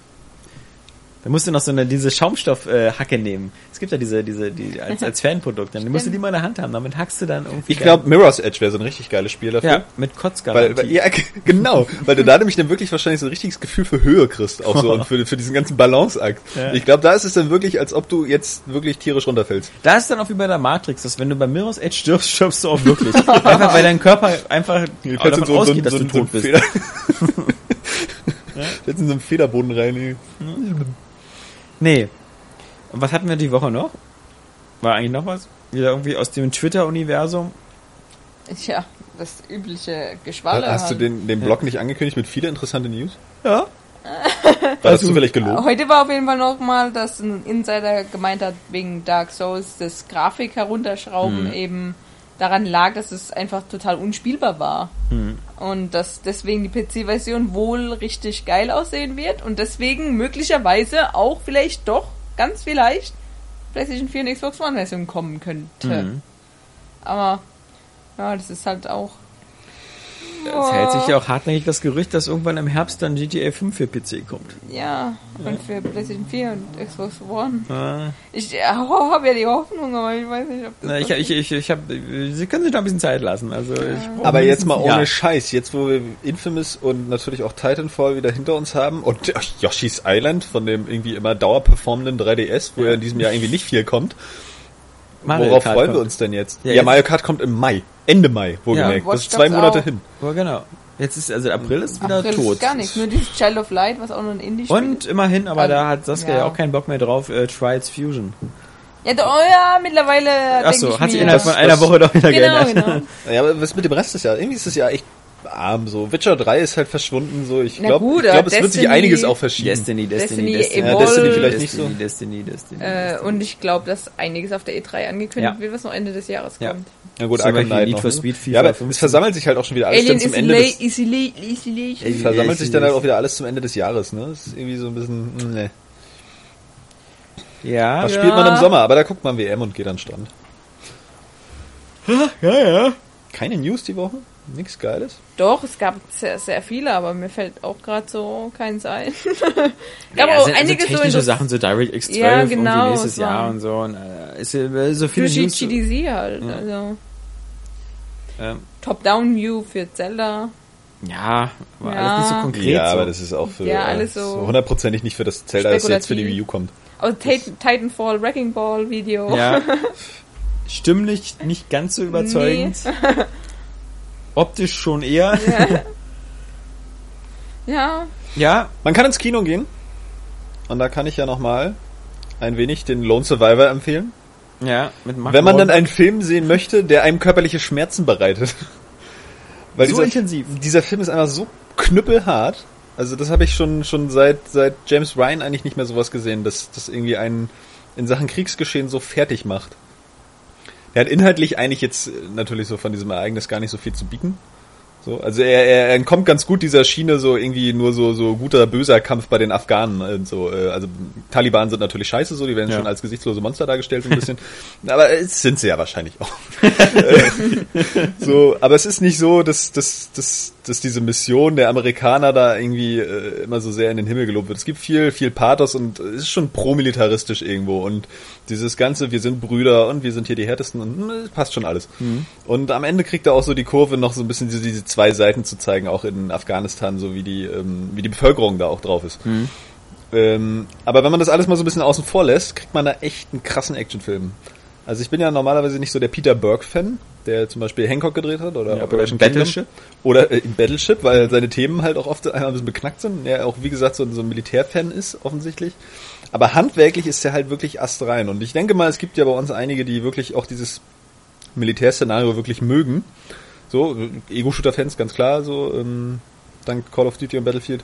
Da musst du noch so eine, diese Schaumstoffhacke äh, Hacke nehmen. Es gibt ja diese, diese, die, als, als Fanprodukt. Dann musst du die mal in der Hand haben. Damit hackst du dann irgendwie. ich glaube, Mirror's Edge wäre so ein richtig geiles Spiel dafür. Ja, mit Weil, Kotzgarantie. weil, ja, genau, weil du da nämlich dann wirklich wahrscheinlich so ein richtiges Gefühl für Höhe kriegst, auch so, und für, für diesen ganzen Balanceakt. Ja. Ich glaube, da ist es dann wirklich, als ob du jetzt wirklich tierisch runterfällst. Da ist dann auch wie bei der Matrix, dass wenn du bei Mirror's Edge stirbst, stirbst du auch wirklich. einfach weil dein Körper einfach davon in ausgeht, dass du tot bist. In so einen Federboden rein. ey. Nee. Und was hatten wir die Woche noch? War eigentlich noch was? Wieder irgendwie aus dem Twitter-Universum? Tja, das übliche Geschwalle. Hast du den, den Blog nicht angekündigt mit viele interessante News? Ja. War das zufällig gelogen? Heute war auf jeden Fall noch mal, dass ein Insider gemeint hat, wegen Dark Souls das Grafik herunterschrauben Hm. eben daran lag, dass es einfach total unspielbar war. Hm. Und dass deswegen die PC-Version wohl richtig geil aussehen wird und deswegen möglicherweise auch vielleicht doch, ganz vielleicht, PlayStation 4 und Xbox One-Version kommen könnte. Mhm. Aber ja, das ist halt auch. Es hält sich ja auch hartnäckig das Gerücht, dass irgendwann im Herbst dann GTA 5 für PC kommt. Ja, und für PlayStation 4 und Xbox One. Ah. Ich äh, habe ja die Hoffnung, aber ich weiß nicht, ob das. Na, ich, ich, ich, ich hab, Sie können sich da ein bisschen Zeit lassen. Also ich brauch Aber jetzt mal ohne Jahr. Scheiß, jetzt wo wir Infamous und natürlich auch Titanfall wieder hinter uns haben und Yoshi's Island von dem irgendwie immer dauerperformenden 3DS, wo ja in diesem Jahr irgendwie nicht viel kommt. Mario Worauf Kart freuen wir kommt. uns denn jetzt? Ja, Ja, jetzt- Mario Kart kommt im Mai. Ende Mai, wohlgemerkt. Ja, das ist zwei Monate auch. hin. Ja, genau. Jetzt ist, also April ist wieder April tot. ist gar nichts, nur dieses Child of Light, was auch nur ein Indie-Spiel Und ist. immerhin, aber Also, da hat Saskia ja. auch keinen Bock mehr drauf, äh, Trials Fusion. Ja, oh ja, mittlerweile. Achso, hat sich innerhalb von einer Woche doch wieder Genau, geändert. genau. Ja, aber was mit dem Rest des Jahres? Irgendwie ist das ja echt arm so. Witcher 3 ist halt verschwunden so. Ich glaube, glaub, es wird sich einiges auch verschieben. Destiny, Destiny, Destiny, Destiny. Destiny vielleicht nicht so. Destiny, Destiny, Äh, Destiny. und ich glaube, dass einiges auf der E3 angekündigt Ja. wird, was noch Ende des Jahres Ja. kommt. Ja gut, Arkham Knight Need for ne? Speed, FIFA Ja, aber 15. es versammelt sich halt auch schon wieder alles Alien dann zum Ende des. Ey, versammelt sich dann halt auch wieder alles zum Ende des Jahres, ne? Das ist irgendwie so ein bisschen, mm, ne. Ja. Was Ja. spielt man im Sommer? Aber da guckt man WM und geht an den Strand. Ja, ja. Keine News die Woche? Nichts Geiles? Doch, es gab sehr, sehr viele, aber mir fällt auch gerade so keins ein. gab Ja, auch sind einige also so technische in Sachen, so DirectX 12 Ja, genau, nächstes Jahr und so. Und, äh, ist, äh, so viele für News. GDC halt. Ja. Also Ähm, Top-Down-View für Zelda. ja, war Ja. alles nicht so konkret. ja, so. aber das ist auch für Ja, äh, alles so hundertprozentig nicht für das Zelda, das jetzt für die. Wii U kommt. Also Tit- Titanfall, Wrecking Ball Video. Ja. Stimmlich nicht ganz so überzeugend. Optisch schon eher. Ja, Ja, Man kann ins Kino gehen. Und da kann ich ja nochmal ein wenig den Lone Survivor empfehlen. ja, mit Mark Wenn man dann einen Film sehen möchte, der einem körperliche Schmerzen bereitet. Weil So dieser, intensiv. Dieser Film ist einfach so knüppelhart. Also das habe ich schon schon seit seit James Ryan eigentlich nicht mehr sowas gesehen, dass das irgendwie einen in Sachen Kriegsgeschehen so fertig macht. Er hat inhaltlich eigentlich jetzt äh, natürlich so von diesem Ereignis gar nicht so viel zu bieten. So, also er, er, entkommt ganz gut dieser Schiene, so irgendwie nur so, so guter, böser Kampf bei den Afghanen. Und so, äh, also Taliban sind natürlich scheiße, so, die werden Ja. schon als gesichtslose Monster dargestellt so ein bisschen. aber es sind sie ja wahrscheinlich auch. so, aber es ist nicht so, dass, dass, dass, dass diese Mission der Amerikaner da irgendwie äh, immer so sehr in den Himmel gelobt wird. Es gibt viel, viel Pathos und es ist schon pro-militaristisch irgendwo. Und dieses ganze, wir sind Brüder und wir sind hier die härtesten und äh, passt schon alles. Und am Ende kriegt er auch so die Kurve, noch so ein bisschen diese, diese zwei Seiten zu zeigen, auch in Afghanistan, so wie die, ähm, wie die Bevölkerung da auch drauf ist. Ähm, aber wenn man das alles mal so ein bisschen außen vor lässt, kriegt man da echt einen krassen Actionfilm. Also ich bin ja normalerweise nicht so der Peter Burke-Fan, der zum Beispiel Hancock gedreht hat oder Ja, Operation oder. Battleship. Oder äh, Battleship, weil seine Themen halt auch oft einmal ein bisschen beknackt sind. Er auch, wie gesagt, so, so ein Militärfan ist, offensichtlich. Aber handwerklich ist er halt wirklich astrein. Und ich denke mal, es gibt ja bei uns einige, die wirklich auch dieses Militärszenario wirklich mögen. So, Ego-Shooter-Fans, ganz klar, so, ähm, dank Call of Duty und Battlefield.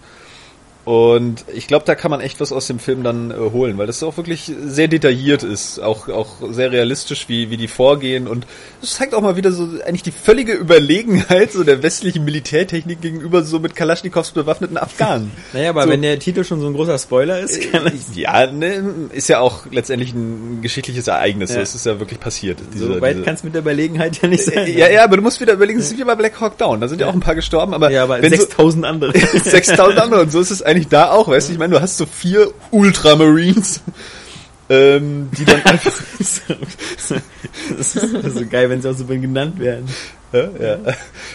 Und ich glaube, da kann man echt was aus dem Film dann äh, holen, weil das auch wirklich sehr detailliert ist, auch auch sehr realistisch, wie wie die vorgehen und es zeigt auch mal wieder so eigentlich die völlige Überlegenheit so der westlichen Militärtechnik gegenüber so mit Kalaschnikows bewaffneten Afghanen. Naja, aber So. wenn der Titel schon so ein großer Spoiler ist, kann es Ja, ne, ist ja auch letztendlich ein geschichtliches Ereignis, so, Ja. es ist ja wirklich passiert. so diese- weit diese- kann es mit der Überlegenheit ja nicht sein. ja, ja, aber du musst wieder überlegen, es ist wie bei Black Hawk Down, da sind ja, auch ein paar gestorben, aber, Ja, aber wenn so, 6000 andere. 6000 andere und so ist es eigentlich da auch, weißt du, ich meine, du hast so vier Ultramarines, ähm, die dann einfach, das ist so geil, wenn sie auch so genannt werden. ja, ja,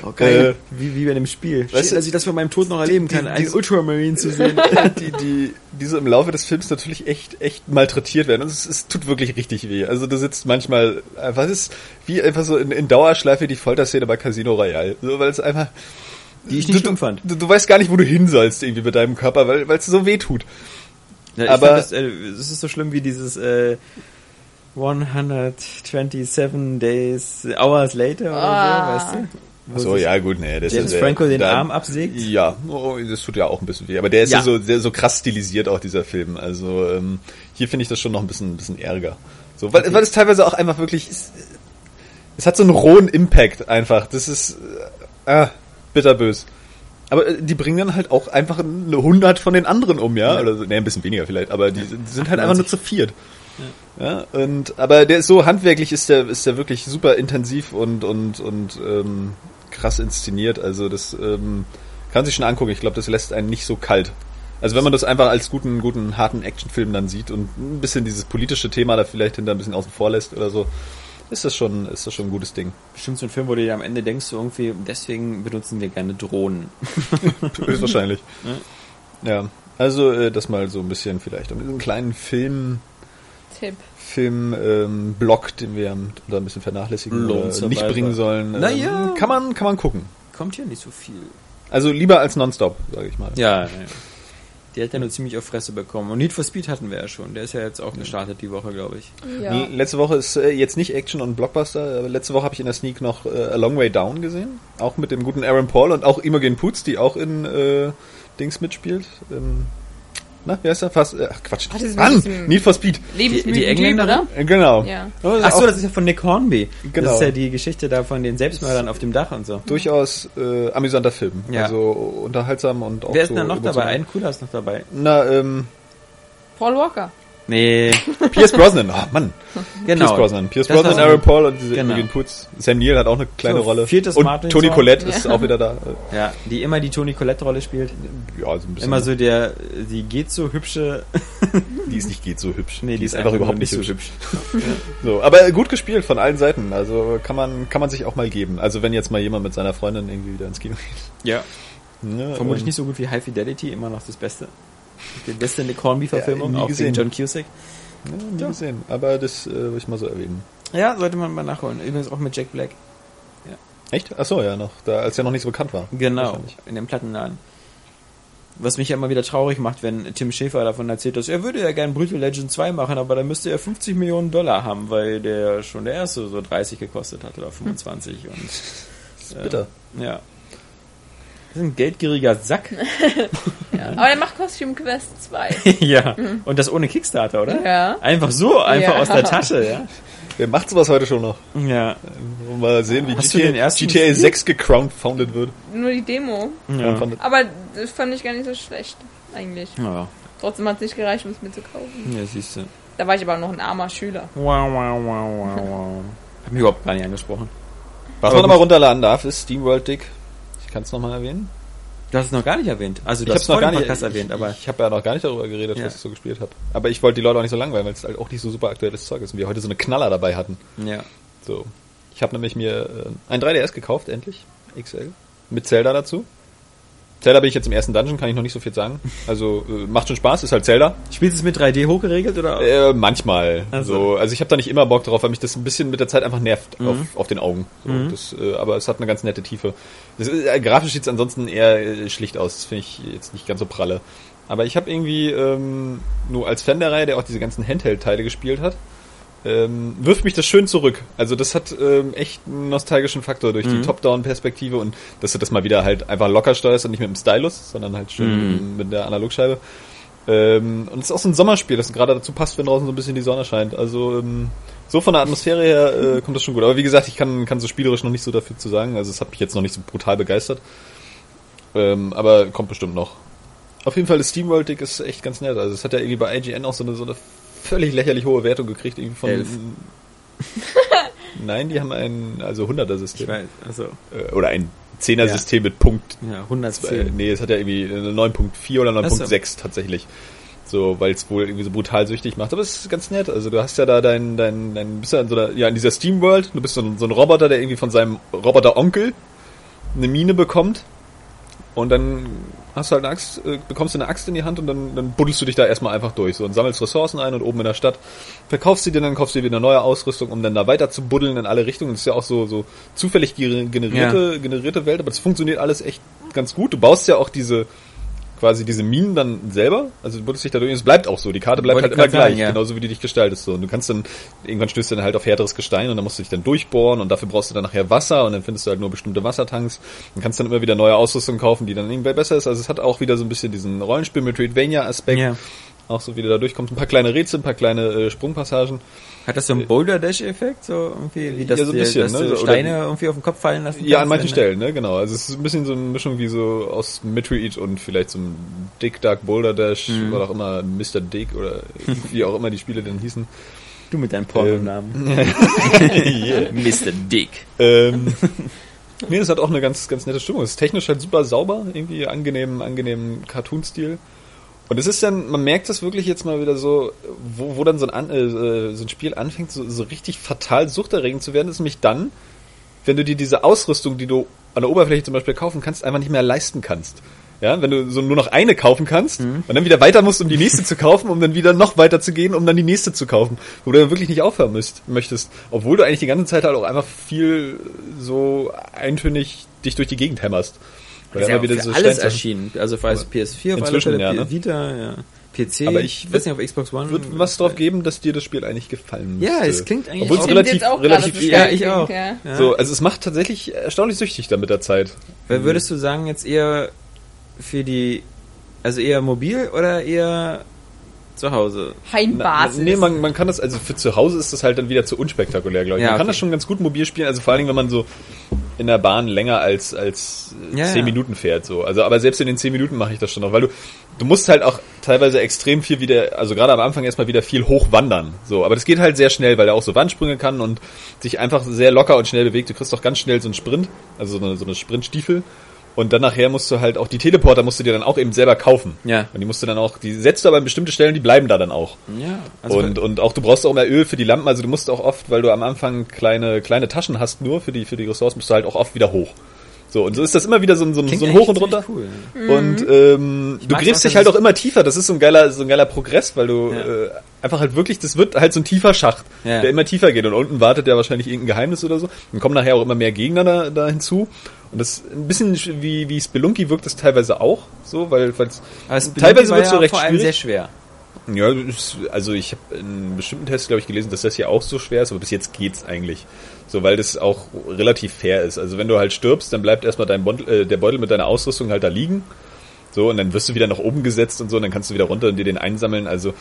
Oh, geil. Äh, wie, wie bei einem Spiel. weißt du, dass ich das von meinem Tod noch erleben kann, die- einen die- Ultramarine zu sehen. die, die, die so im Laufe des Films natürlich echt, echt malträtiert werden und es, es tut wirklich richtig weh. Also du sitzt manchmal einfach, es ist wie einfach so in, in Dauerschleife die Folterszene bei Casino Royale, so, weil es einfach, Die ich nicht du, schlimm fand. Du, du weißt gar nicht, wo du hin sollst irgendwie mit deinem Körper, weil weil es so weh tut. Ja, Aber- das, äh, es ist so schlimm wie dieses äh, 127 Days, Hours Later oder Ah. so, weißt du? Wo So, ja, gut, nee, das James ist, Franco den da- Arm absägt. Ja, oh, das tut ja auch ein bisschen weh. Aber der ist ja, Ja. so, sehr, so krass stilisiert auch, dieser Film. Also ähm, hier finde ich das schon noch ein bisschen, ein bisschen ärger. So, weil, weil es teilweise auch einfach wirklich, es, es hat so einen rohen Impact einfach. Das ist äh, ah, bitterbös. Aber äh, die bringen dann halt auch einfach eine 100 von den anderen um, ja? Ja. Oder so, nee, ein bisschen weniger vielleicht, aber die, die sind halt 98. einfach nur zu viert. Ja, und aber der ist so handwerklich ist der ist der wirklich super intensiv und und und ähm, krass inszeniert. Also das ähm, kann sich schon angucken. Ich glaube, das lässt einen nicht so kalt. Also wenn man das einfach als guten guten harten Actionfilm dann sieht und ein bisschen dieses politische Thema da vielleicht hinter ein bisschen außen vor lässt oder so, ist das schon ist das schon ein gutes Ding. Bestimmt so ein Film, wo du dir am Ende denkst, so irgendwie, deswegen benutzen wir gerne Drohnen. Höchstwahrscheinlich. Ja, also äh, das mal so ein bisschen vielleicht um diesen kleinen Film Tipp. Film ähm, Block, den wir da ein bisschen vernachlässigen Lone oder nicht bringen sollen. ähm, Naja. kann man kann man gucken. Kommt hier nicht so viel. Also lieber als Nonstop, sage ich mal. Ja, ja. Die hat ja nur ziemlich auf Fresse bekommen. Und Need for Speed hatten wir ja schon. Der ist ja jetzt auch gestartet die Woche, glaube ich. Ja. L- Letzte Woche ist äh, jetzt nicht Action und Blockbuster, aber letzte Woche habe ich in der Sneak noch äh, A Long Way Down gesehen. Auch mit dem guten Aaron Paul und auch Imogen Poots, die auch in äh, Dings mitspielt. Ähm, na, wie heißt der? Fast, äh, ach Quatsch. Ach, das ist mit Mann, Need for Speed. Die- die Typ, Engländerin? oder? Äh, genau. Ja. Ach so, das ist ja von Nick Hornby. Genau. Das ist ja die Geschichte da von den Selbstmördern auf dem Dach und so. durchaus äh, amüsanter Film. Ja. Also unterhaltsam und auch Wer ist so denn da noch dabei? Ein cooler ist noch dabei. Na, ähm, Paul Walker. Nee, Pierce Brosnan, ah Mann. genau. Pierce Brosnan. Pierce Das Brosnan, Aaron Paul und diese Genau. Imogen Poots. Sam Neill hat auch eine kleine So, Rolle. viertes und Martin Toni Song. Collette ist auch wieder da. Ja, die immer die Toni Collette-Rolle spielt. Ja, so ein bisschen. Immer so der, die geht so hübsche. Die ist nicht geht so hübsch. Nee, die ist einfach überhaupt nur nicht so hübsch. So, aber gut gespielt von allen Seiten. Also kann man, kann man sich auch mal geben. Also wenn jetzt mal jemand mit seiner Freundin irgendwie wieder ins Kino geht. Ja. Ne, Vermutlich nicht so gut wie High Fidelity, immer noch das Beste. Die beste Nick Hornby-Verfilmung, Ja, auch gesehen. John Cusack. Ja, nie gesehen. Aber das äh, will ich mal so erwähnen. Ja, sollte man mal nachholen. Übrigens auch mit Jack Black. Echt? Achso, ja, noch. Da, als er noch nicht so bekannt war. Genau, in dem Plattenladen. Was mich ja immer wieder traurig macht, wenn Tim Schäfer davon erzählt, dass er würde ja gern Brutal Legend 2 machen, aber da müsste er 50 Millionen Dollar haben, weil der schon der erste so 30 gekostet hat oder 25 und Das ist bitter. ja. Das ist ein geldgieriger Sack. Ja. Aber er macht Costume Quest 2. ja. Und das ohne Kickstarter, oder? Ja. Einfach so, einfach Ja. aus der Tasche, ja. Wer macht sowas heute schon noch? Ja. Mal sehen, wie Hast du GTA, den ersten GTA gespielt? 6 gecrowdfounded wird. Nur die Demo. Ja. Aber das fand ich gar nicht so schlecht, eigentlich. ja. Trotzdem hat es nicht gereicht, um es mir zu kaufen. Ja, siehst du. Da war ich aber noch ein armer Schüler. Wow, wow, wow, wow, wow. Hab mich überhaupt gar nicht angesprochen. Was Aber man gut. runterladen darf, ist SteamWorld Dick. Ich kann es nochmal erwähnen. Du hast es noch gar nicht erwähnt. Also du Ich hast noch gar nicht Podcast erwähnt, aber Ich habe ja noch gar nicht darüber geredet, Ja. was ich so gespielt habe. Aber ich wollte die Leute auch nicht so langweilen, weil es halt auch nicht so super aktuelles Zeug ist und wir heute so eine Knaller dabei hatten. ja. So. Ich habe nämlich mir äh, ein 3DS gekauft, endlich. XL. Mit Zelda dazu. Zelda bin ich jetzt im ersten Dungeon, kann ich noch nicht so viel sagen. Also äh, macht schon Spaß, ist halt Zelda. Spielst du es mit 3D hochgeregelt oder? Äh, manchmal. Also. So. Also ich habe da nicht immer Bock drauf, weil mich das ein bisschen mit der Zeit einfach nervt Mhm. auf, auf den Augen. So, das, äh, aber es hat eine ganz nette Tiefe. Das äh, grafisch sieht es ansonsten eher äh, schlicht aus. Das finde ich jetzt nicht ganz so pralle. Aber ich habe irgendwie ähm, nur als Fan der Reihe, der auch diese ganzen Handheld-Teile gespielt hat, ähm, wirft mich das schön zurück. Also das hat ähm, echt einen nostalgischen Faktor durch die Top-Down-Perspektive und dass du das mal wieder halt einfach locker steuerst und nicht mit dem Stylus, sondern halt schön mit, mit der Analogscheibe. Ähm, und es ist auch so ein Sommerspiel, das gerade dazu passt, wenn draußen so ein bisschen die Sonne scheint. Also ähm, so von der Atmosphäre her äh, kommt das schon gut. Aber wie gesagt, ich kann, kann so spielerisch noch nicht so dafür zu sagen. Also es hat mich jetzt noch nicht so brutal begeistert. Ähm, aber kommt bestimmt noch. Auf jeden Fall, das SteamWorld Dick ist echt ganz nett. Also es hat ja irgendwie bei IGN auch so eine, so eine völlig lächerlich hohe Wertung gekriegt. Irgendwie von Elf. Nein, die haben ein also 100er Ich System. weiß, also, Äh, Oder ein 10er System mit Punkt ja, äh, 110. nee, es hat ja irgendwie eine 9.4 oder Ach so. 9.6 tatsächlich. So, weil es wohl irgendwie so brutal süchtig macht. Aber es ist ganz nett. Also du hast ja da dein, dein, dein bist ja in so einer, ja, in dieser Steam-World, du bist so ein, so ein Roboter, der irgendwie von seinem Roboter-Onkel eine Mine bekommt. Und dann hast du halt eine Axt, äh, bekommst du eine Axt in die Hand und dann, dann buddelst du dich da erstmal einfach durch. So und sammelst Ressourcen ein und oben in der Stadt verkaufst sie dir, dann kaufst du dir wieder neue Ausrüstung, um dann da weiter zu buddeln in alle Richtungen. Das ist ja auch so, so zufällig gener- generierte, generierte Welt, aber das funktioniert alles echt ganz gut. Du baust ja auch diese, quasi diese Minen dann selber. Also du buddelst dich da durch. und Es bleibt auch so. Die Karte bleibt Wollte halt immer grad sagen, gleich, ja. genauso wie du dich gestaltest. So. Und du kannst dann, irgendwann stößt du dann halt auf härteres Gestein und dann musst du dich dann durchbohren und dafür brauchst du dann nachher Wasser und dann findest du halt nur bestimmte Wassertanks und kannst dann immer wieder neue Ausrüstung kaufen, die dann irgendwie besser ist. Also es hat auch wieder so ein bisschen diesen Rollenspiel Metroidvania-Aspekt. Ja. Auch so wie du da durchkommst. Ein paar kleine Rätsel, ein paar kleine äh, Sprungpassagen. Hat das so einen Boulder Dash Effekt so irgendwie wie das Ja, so ein dir- bisschen, dass ne? du Oder- Steine irgendwie auf den Kopf fallen lassen Ja, an manchen Stellen, ne, genau. Also es ist ein bisschen so eine Mischung wie so aus Metroid und vielleicht so ein Dick Dark Boulder Dash, Mhm. oder auch immer Mr. Dick oder wie auch immer die Spiele denn hießen. Du mit deinem Pornonamen. yeah. Mr. Dick. ähm, nee, das hat auch eine ganz, ganz nette Stimmung. Es ist technisch halt super sauber, irgendwie angenehm, angenehm Cartoon-Stil. Und es ist dann, man merkt das wirklich jetzt mal wieder so, wo, wo dann so ein, äh, so ein Spiel anfängt, so, so richtig fatal suchterregend zu werden, ist nämlich dann, wenn du dir diese Ausrüstung, die du an der Oberfläche zum Beispiel kaufen kannst, einfach nicht mehr leisten kannst. Ja, wenn du so nur noch eine kaufen kannst und dann wieder weiter musst, um die nächste zu kaufen, um dann wieder noch weiter zu gehen, um dann die nächste zu kaufen, wo du dann wirklich nicht aufhören müsst, möchtest. Obwohl du eigentlich die ganze Zeit halt auch einfach viel so eintönig dich durch die Gegend hämmerst. Weil Ist ja wieder für so alles erschienen. Also für PS4, auf alle Inzwischen, Fälle, ja, ne? Vita, ja. PC, Aber ich weiß nicht, auf Xbox One. wird was drauf geben, dass dir das Spiel eigentlich gefallen Ja, müsste. es klingt eigentlich Obwohl es relativ, jetzt auch relativ gerade Ja, ich auch. Ja. Ja. So, also es macht tatsächlich erstaunlich süchtig dann mit der Zeit. Wer Würdest du sagen, jetzt eher für die, also eher mobil oder eher zu Hause? Heimbasis. Nee, man, man kann das, also für zu Hause ist das halt dann wieder zu unspektakulär, glaube ich. Ja, man kann okay. das schon ganz gut mobil spielen, also vor allen Dingen, wenn man so in der Bahn länger als als äh, Ja, zehn ja. Minuten fährt so. Also aber selbst in den zehn Minuten mache ich das schon noch, weil du du musst halt auch teilweise extrem viel wieder, also gerade am Anfang erstmal wieder viel hochwandern. So, aber das geht halt sehr schnell, weil er auch so Wandsprünge kann und sich einfach sehr locker und schnell bewegt. Du kriegst doch ganz schnell so einen Sprint, also so eine, so eine Sprintstiefel. Und dann nachher musst du halt auch die Teleporter musst du dir dann auch eben selber kaufen. Ja. Und die musst du dann auch, die setzt du aber an bestimmte Stellen, die bleiben da dann auch. Ja, also und, und auch du brauchst auch mehr Öl für die Lampen, also du musst auch oft, weil du am Anfang kleine, kleine Taschen hast nur für die, für die Ressourcen, musst du halt auch oft wieder hoch. So, und so ist das immer wieder so ein, so ein, so ein Hoch und runter. Cool. Und ähm, du gräbst dich halt auch immer tiefer. Das ist so ein geiler, so ein geiler Progress, weil du Ja. äh, einfach halt wirklich, das wird halt so ein tiefer Schacht, Ja. der immer tiefer geht. Und unten wartet ja wahrscheinlich irgendein Geheimnis oder so. Dann kommen nachher auch immer mehr Gegner da, da hinzu. Und das ein bisschen wie, wie Spelunky wirkt es teilweise auch so, weil teilweise wird es so ja recht vor allem schwierig. sehr schwer. Ja, also ich habe in bestimmten Tests, glaube ich, gelesen, dass das hier auch so schwer ist, aber bis jetzt geht's eigentlich. So, weil das auch relativ fair ist. Also wenn du halt stirbst, dann bleibt erstmal dein Beutel, äh, der Beutel mit deiner Ausrüstung halt da liegen. So, und dann wirst du wieder nach oben gesetzt und so, und dann kannst du wieder runter und dir den einsammeln. Also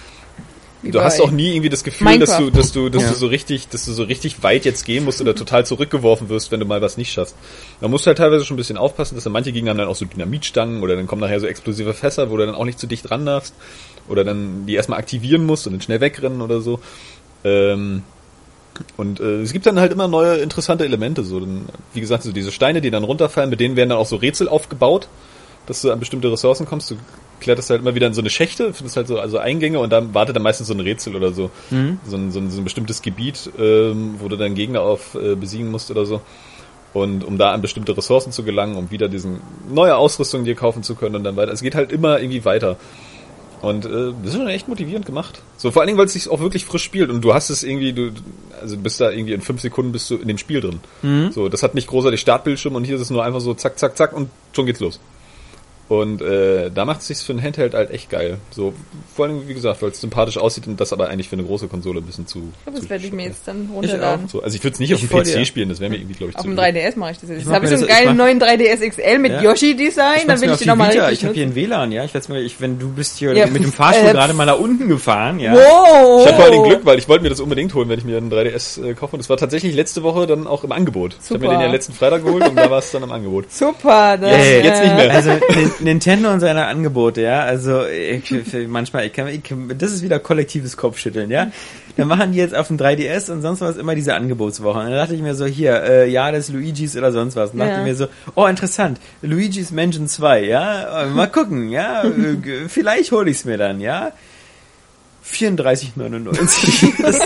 du hast auch nie irgendwie das Gefühl, dass du, Minecraft. dass du, dass Ja. du so richtig, dass du so richtig weit jetzt gehen musst oder total zurückgeworfen wirst, wenn du mal was nicht schaffst. Da musst du halt teilweise schon ein bisschen aufpassen, dass dann manche Gegner haben dann auch so Dynamitstangen oder dann kommen nachher so explosive Fässer, wo du dann auch nicht zu dicht ran darfst oder dann die erstmal aktivieren musst und dann schnell wegrennen oder so. Ähm, und äh, es gibt dann halt immer neue interessante Elemente. So, dann, wie gesagt, so diese Steine, die dann runterfallen, mit denen werden dann auch so Rätsel aufgebaut, dass du an bestimmte Ressourcen kommst. Du kletterst halt immer wieder in so eine Schächte, findest halt so also Eingänge und dann wartet dann meistens so ein Rätsel oder so. So, ein, so, ein, so ein bestimmtes Gebiet, ähm, wo du dann Gegner auf äh, besiegen musst oder so. Und um da an bestimmte Ressourcen zu gelangen, um wieder diesen neue Ausrüstung dir kaufen zu können und dann weiter. Es geht halt immer irgendwie weiter. Und äh, das ist schon echt motivierend gemacht. So vor allen Dingen, weil es sich auch wirklich frisch spielt und du hast es irgendwie, du, also du bist da irgendwie in fünf Sekunden bist du in dem Spiel drin. So, das hat nicht großartig Startbildschirm und hier ist es nur einfach so zack, zack, zack und schon geht's los. Und äh, da macht es sich für ein Handheld halt echt geil. So, vor allem, wie gesagt, weil es sympathisch aussieht und das aber eigentlich für eine große Konsole ein bisschen zu. Ich glaube, das werde ich mir jetzt dann runterladen. So, also ich würde es nicht auf Ich dem vor PC dir. spielen, das wäre mir irgendwie, glaube ich, Auf zu. dem 3DS mache ich das jetzt. Jetzt habe ich mir so einen geilen mach- neuen 3DS XL mit Ja. Yoshi-Design, dann will mir ich auf den die nochmal richtig Ich habe hier ein WLAN, ja. Ich weiß mal, ich, wenn du bist hier Ja, mit dem Fahrstuhl äh, gerade mal nach unten gefahren, ja. Wow! Ich hatte vor allem Glück, weil ich wollte mir das unbedingt holen, wenn ich mir einen 3DS äh, kaufe. Und das war tatsächlich letzte Woche dann auch im Angebot. Ich habe mir Super. den ja letzten Freitag geholt und da war es dann im Angebot. Super, das, jetzt nicht mehr. Also Nintendo und seine Angebote, ja. Also ich, manchmal, ich kann, ich, kann- das ist wieder kollektives Kopfschütteln, ja. Dann machen die jetzt auf dem 3DS und sonst was immer diese Angebotswoche. Und dann dachte ich mir so, hier, äh, ja, das Luigi's oder sonst was. Und dachte Ja. mir so, oh interessant, Luigi's Mansion 2, ja. Mal gucken, ja. Äh, Vielleicht hole ich's mir dann, ja. 34,99. Das,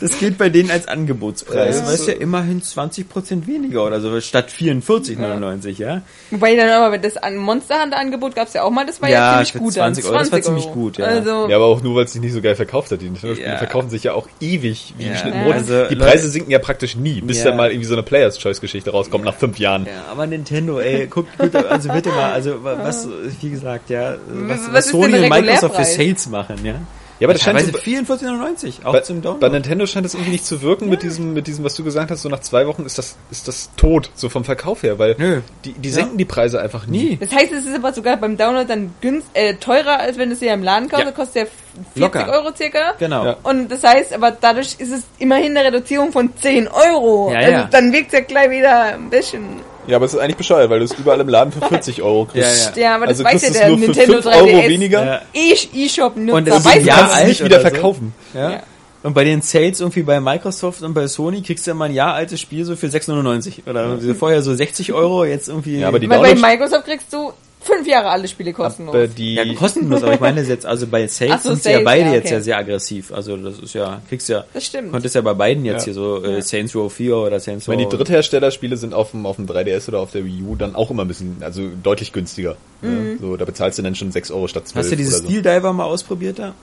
das geht bei denen als Angebotspreis. Ja, es so- ja immerhin 20% weniger oder so, statt 44,99, ja. Wobei dann aber das an Monster Hunter Angebot gab es ja auch mal, das war ja, Ja, ziemlich gut. 20 dann. Euro, das war ziemlich gut, ja. Also, Ja, aber auch nur, weil es sich nicht so geil verkauft hat. Die Nintendo-Spiele Ja. verkaufen sich ja auch ewig wie Ja. geschnitten Ja. Brot. Also, die Leute- Preise sinken ja praktisch nie, bis Ja. dann mal irgendwie so eine Players Choice-Geschichte rauskommt nach fünf Jahren. Ja, aber Nintendo, ey, guckt, guckt, also bitte mal, also wa- was, wie gesagt, ja, was, Was was ist Sony und Microsoft für? Sales machen, ja. Ja, aber das scheint so, 44,99, auch bei, zum Download. bei Nintendo scheint das irgendwie nicht zu wirken mit diesem, mit diesem, was du gesagt hast, so nach zwei Wochen ist das, ist das tot, so vom Verkauf her, weil Nö. die, die Ja. senken die Preise einfach nie. Das heißt, es ist aber sogar beim Download dann günst, äh, teurer, als wenn du es dir im Laden kaufst. Ja. Da kostet der 40 Locker. Euro circa. Genau. Ja. Und das heißt, aber dadurch ist es immerhin eine Reduzierung von 10 Euro. Ja, also ja. dann wirkt es ja gleich wieder ein bisschen. Ja, aber es ist eigentlich bescheuert, weil du es überall im Laden für 40 Euro kriegst. Ja, Ja, aber das also weiß ja der nur für Nintendo 5 Euro 3DS. weniger. Ja. E- E-Shop-Nutzer Und ist weiß Jahr kannst es alt nicht wieder oder so. verkaufen. Ja. Ja. Und bei den Sales irgendwie bei Microsoft und bei Sony kriegst du ja mal ein Jahr altes Spiel so für 6,99. Oder vorher so 60 Euro, jetzt irgendwie. Ja, aber die Weil bei Download- Microsoft kriegst du fünf Jahre alle Spiele kostenlos. Aber die, ja, kostenlos, aber ich meine jetzt, also bei Sales Ach so, sind sie ja beide ja, jetzt okay. ja sehr aggressiv. Also das ist ja, kriegst ja, Das stimmt. konntest ja bei beiden jetzt Ja. hier so äh, Saints Row 4 oder Saints Row. wenn die Drittherstellerspiele sind auf dem, auf dem 3DS oder auf der Wii U dann auch immer ein bisschen, also deutlich günstiger. Ne? So, da bezahlst du dann schon 6 Euro statt 12 Hast du dieses so. Steel Diver mal ausprobiert da?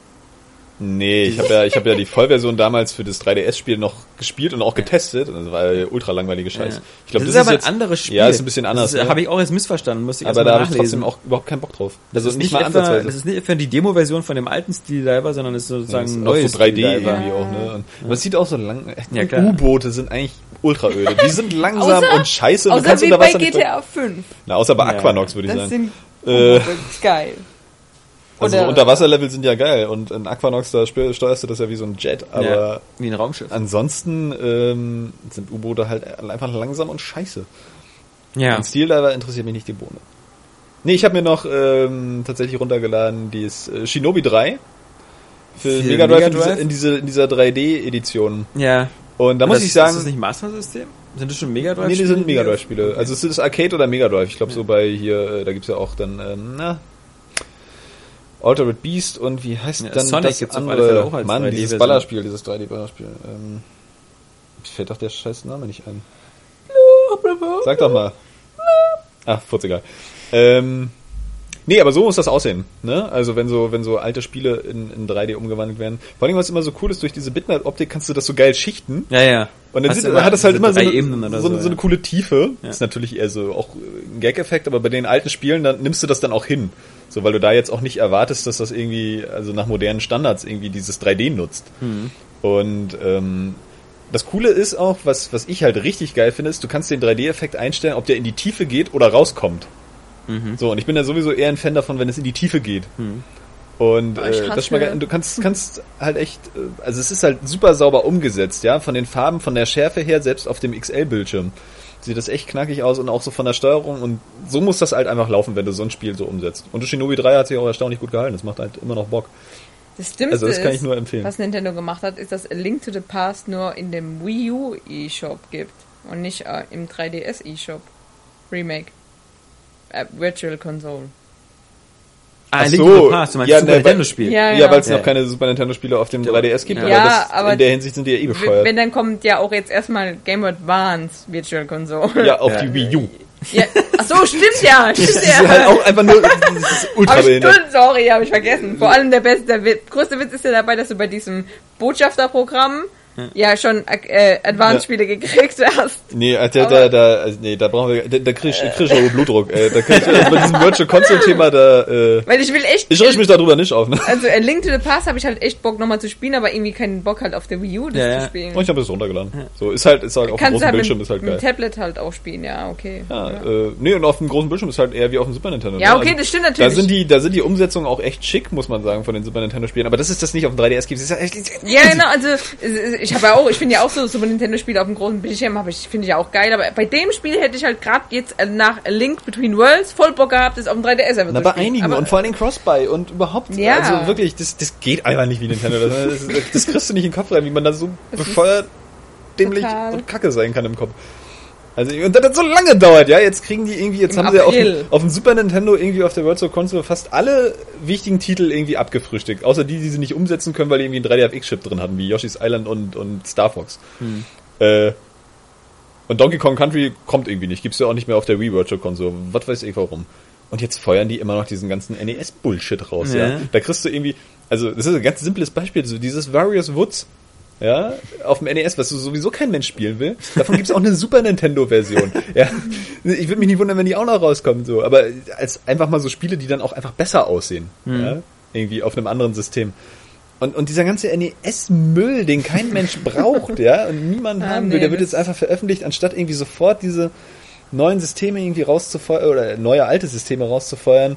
Nee, ich habe ja, ich habe ja die Vollversion damals für das 3DS-Spiel noch gespielt und auch getestet. Und das war ja ultra langweilige Scheiß. Ja. Ich glaube, das, das, ist aber jetzt, ein anderes Spiel. Ja, ist ein bisschen anders. Das ne? habe ich auch jetzt missverstanden, musste ich aber erst da mal habe ich trotzdem auch überhaupt keinen Bock drauf. das Also ist nicht, etwa, ansatzweise. das ist nicht etwa die Demo-Version von dem alten Steel Diver, sondern ist sozusagen Das ein auch neues so 3D Steel Diver. irgendwie auch, ne? Und, aber es sieht auch so lang. Ja. U-Boote sind eigentlich ultra öde. Die sind langsam Außer- und scheiße. und Außer kannst wie bei Wasser nicht GTA 5. Na, außer bei Ja. Aquanox würde ich Das sagen. sind Äh, geil. Also Oder- Unterwasserlevel sind ja geil und in Aquanox da steu- steuerst du das ja wie so ein Jet, aber ja, wie ein Raumschiff. ansonsten ähm, sind U-Boote halt einfach langsam und scheiße. Ja. Ein Stildiver interessiert mich nicht die Bohne. Nee, ich habe mir noch ähm, tatsächlich runtergeladen, die ist äh, Shinobi 3 für, Für Mega Drive, Mega in, diese, Drive? in, diese, in dieser 3D-Edition. Ja. Und da muss das, ich sagen, Ist das nicht Master System? Sind das schon Mega Drive? nee, die sind Mega auf- Drive-Spiele. Also es ist Arcade oder Mega Drive. Ich glaube so bei hier, äh, da gibt's ja auch dann, ähm, na, Altered Beast und wie heißt Ja, dann Sonic das Fälle andere? auch Mann, 3D dieses. Ballerspiel, dieses 3D-Ballerspiel. Ähm, mir fällt doch der scheiß Name nicht ein. Sag doch mal. Ach, furz egal. Ähm, nee, aber so muss das aussehen. Ne? Also wenn so, wenn so alte Spiele in, in 3D umgewandelt werden. Vor allem, was immer so cool ist, durch diese Bitmap-Optik kannst du das so geil schichten. Ja, ja. Und dann sieht, hat das halt immer so eine, so, so, so eine coole Tiefe. Ja. Ist natürlich eher so auch ein Gag-Effekt, aber bei den alten Spielen, dann nimmst du das dann auch hin. So, weil du da jetzt auch nicht erwartest, dass das irgendwie, also nach modernen Standards irgendwie dieses 3D nutzt. Mhm. Und ähm, das Coole ist auch, was, was ich halt richtig geil finde, ist, du kannst den 3D-Effekt einstellen, ob der in die Tiefe geht oder rauskommt. Mhm. So, und ich bin ja sowieso eher ein Fan davon, wenn es in die Tiefe geht. Und Oh, ich äh, das ist mal. Und du kannst, kannst halt echt, äh, also es ist halt super sauber umgesetzt, ja, von den Farben, von der Schärfe her, selbst auf dem XL-Bildschirm. Sieht das echt knackig aus und auch so von der Steuerung und so muss das halt einfach laufen, wenn du so ein Spiel so umsetzt. Und Shinobi 3 hat sich auch erstaunlich gut gehalten, das macht halt immer noch Bock. Das Stimmste Also das kann ist, ich nur empfehlen. was Nintendo gemacht hat, ist, dass A Link to the Past nur in dem Wii U eShop gibt und nicht äh, im 3DS eShop. Remake. Äh, Virtual Console. Ah, Ach so, du meinst ja, Super ne, Nintendo-Spiel. Ja, Ja, weil es Ja. noch keine Super Nintendo-Spiele auf dem 3DS gibt, Ja. aber, Ja, das, aber- in der Hinsicht sind die ja eh bescheuert. Wenn dann kommt ja auch jetzt erstmal Game Boy Advance Virtual Console. ja, auf Ja. die Wii U. ja. Ach so, stimmt ja. Stimmt Das ist ja. halt auch einfach nur, ultra Hab ich, behindert. sorry, habe ich vergessen. Vor allem der beste, der größte Witz ist ja dabei, dass du bei diesem Botschafterprogramm ja schon äh, Advanced-Spiele gekriegt hast. Nee, äh, da, da, da, also, nee, da brauchen wir, da, da krieg ich, krieg ich auch Blutdruck. Äh, da krieg ich, also bei diesem Virtual Console Thema, da, äh, Weil ich will echt. ich richte mich darüber nicht auf, ne? also A Link to the Past habe ich halt echt Bock nochmal zu spielen, aber irgendwie keinen Bock halt auf der Wii U das Ja, zu ja. spielen. Und ich habe es runtergeladen. So, ist halt, ist halt auf dem großen halt Bildschirm, mit, ist halt mit geil. Tablet halt auch spielen, ja, okay. Ja, Äh, nee, und auf dem großen Bildschirm ist halt eher wie auf dem Super Nintendo. Ja, ne? okay, das stimmt Da natürlich. sind die, da sind die Umsetzungen auch echt schick, muss man sagen, von den Super Nintendo Spielen. Aber das ist das nicht auf dem 3DS gibt. Das ja echt, Ja, genau, also ich habe ja auch, ich finde ja auch so Super Nintendo Spiele auf dem großen Bildschirm, habe ich finde ich ja auch geil, aber bei dem Spiel hätte ich halt gerade jetzt äh, nach Link Between Worlds voll Bock gehabt, das auf dem 3DS einfach Na, zu bei spielen. einigen aber, und vor allem Crossbuy und überhaupt, Ja. also wirklich, das, das geht einfach nicht wie Nintendo. Das, das, das kriegst du nicht in den Kopf rein, wie man da so befeuert, dämlich und kacke sein kann im Kopf. Also, und das hat so lange dauert, ja. Jetzt kriegen die irgendwie, jetzt Im haben sie auf, April. dem- auf dem Super Nintendo irgendwie auf der Virtual Console fast alle wichtigen Titel irgendwie abgefrühstückt. Außer die, die sie nicht umsetzen können, weil die irgendwie einen 3DFX-Chip drin hatten, wie Yoshi's Island und, und Star Fox. Äh, und Donkey Kong Country kommt irgendwie nicht. Gibt's ja auch nicht mehr auf der Wii Virtual Console. Was weiß ich warum. Und jetzt feuern die immer noch diesen ganzen NES-Bullshit raus, ja. Ja. Da kriegst du irgendwie, also das ist ein ganz simples Beispiel, so dieses Various Woods, ja, auf dem NES, was so sowieso kein Mensch spielen will. Davon gibt's auch eine Super Nintendo-Version. Ja. Ich würde mich nicht wundern, wenn die auch noch rauskommen, so. Aber als einfach mal so Spiele, die dann auch einfach besser aussehen. Ja. Irgendwie auf einem anderen System. Und, und dieser ganze NES-Müll, den kein Mensch braucht, ja, und niemand Ah, haben nee, will, der wird jetzt einfach veröffentlicht, anstatt irgendwie sofort diese neuen Systeme irgendwie rauszufeuern, oder neue alte Systeme rauszufeuern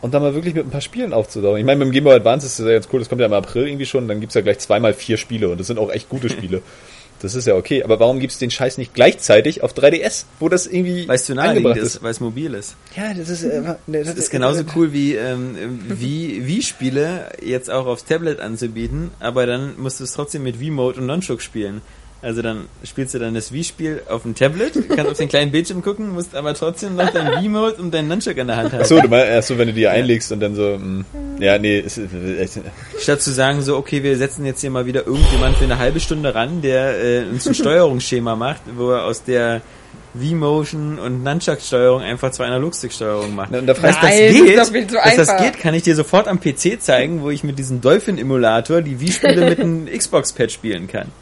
und dann mal wirklich mit ein paar Spielen aufzudauern. Ich meine, mit dem Game Boy Advance ist das ja ganz cool, das kommt ja im April irgendwie schon, dann gibt's ja gleich zweimal vier Spiele und das sind auch echt gute Spiele. Das ist ja okay, aber warum gibt's den Scheiß nicht gleichzeitig auf 3DS, wo das irgendwie Weil es zu naheliegend eingebracht ist, weil es mobil ist. Ja, das ist, äh, das Das ist genauso cool wie ähm, wie Wii-Spiele jetzt auch aufs Tablet anzubieten, aber dann musst du es trotzdem mit Wii-Mode und Nunchuk spielen. Also dann spielst du dann das Wii-Spiel auf dem Tablet, kannst auf den kleinen Bildschirm gucken, musst aber trotzdem noch dein Wii-Mode und deinen Nunchuk in der Hand haben. Achso, du meinst, erst so, wenn du die einlegst und dann so, mh, ja, nee, ist, ist, ist, Statt zu sagen, so, okay, wir setzen jetzt hier mal wieder irgendjemand für eine halbe Stunde ran, der äh, uns ein Steuerungsschema macht, wo er aus der V-Motion und Nunchuck-Steuerung einfach zwei Analogstick-Steuerung macht. Und da fragst das Nein, das geht, ist doch viel zu dass das geht, kann ich dir sofort am PC zeigen, wo ich mit diesem Dolphin-Emulator die Wii-Spiele mit einem Xbox-Pad spielen kann.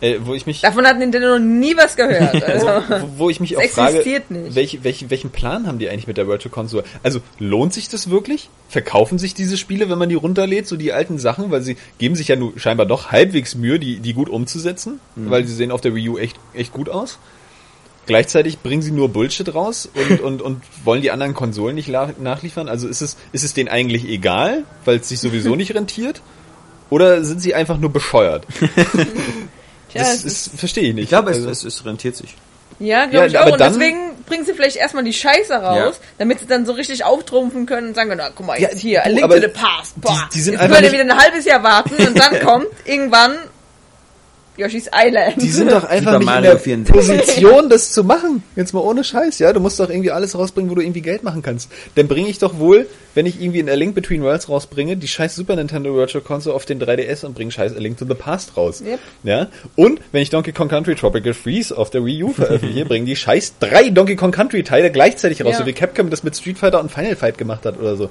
Äh, wo ich mich, Davon hat Nintendo noch nie was gehört. Also, wo, wo ich mich auch frage, existiert nicht. welche, welche, welchen Plan haben die eigentlich mit der Virtual Console? Also lohnt sich das wirklich? Verkaufen sich diese Spiele, wenn man die runterlädt, so die alten Sachen, weil sie geben sich ja nur scheinbar doch halbwegs Mühe, die, die gut umzusetzen, weil sie sehen auf der Wii U echt, echt gut aus. Gleichzeitig bringen sie nur Bullshit raus und, und, und wollen die anderen Konsolen nicht nachliefern. Also ist es, ist es denen eigentlich egal, weil es sich sowieso nicht rentiert? Oder sind sie einfach nur bescheuert? tja, Das ist, verstehe ich nicht. Ich glaube, es, Also- es, es rentiert sich. ja, glaube Ja, ich auch. aber Und dann- deswegen bringen sie vielleicht erstmal die Scheiße raus, Ja. damit sie dann so richtig auftrumpfen können und sagen, na, guck mal, Ja, jetzt hier, A du, Link to the Past. Boah. die sind jetzt ihr nicht- wieder ein halbes Jahr warten und dann kommt irgendwann Yoshi's Island. Die sind doch einfach Super nicht Mario in der 64. Position, das zu machen. Jetzt mal ohne Scheiß, ja. Du musst doch irgendwie alles rausbringen, wo du irgendwie Geld machen kannst. Dann bringe ich doch wohl, wenn ich irgendwie ein A Link Between Worlds rausbringe, die scheiß Super Nintendo Virtual Console auf den 3DS und bringe scheiß A Link to the Past raus. Yep. Ja. Und wenn ich Donkey Kong Country Tropical Freeze auf der Wii U veröffentliche, bringen die scheiß drei Donkey Kong Country Teile gleichzeitig raus, Ja. so wie Capcom das mit Street Fighter und Final Fight gemacht hat oder so.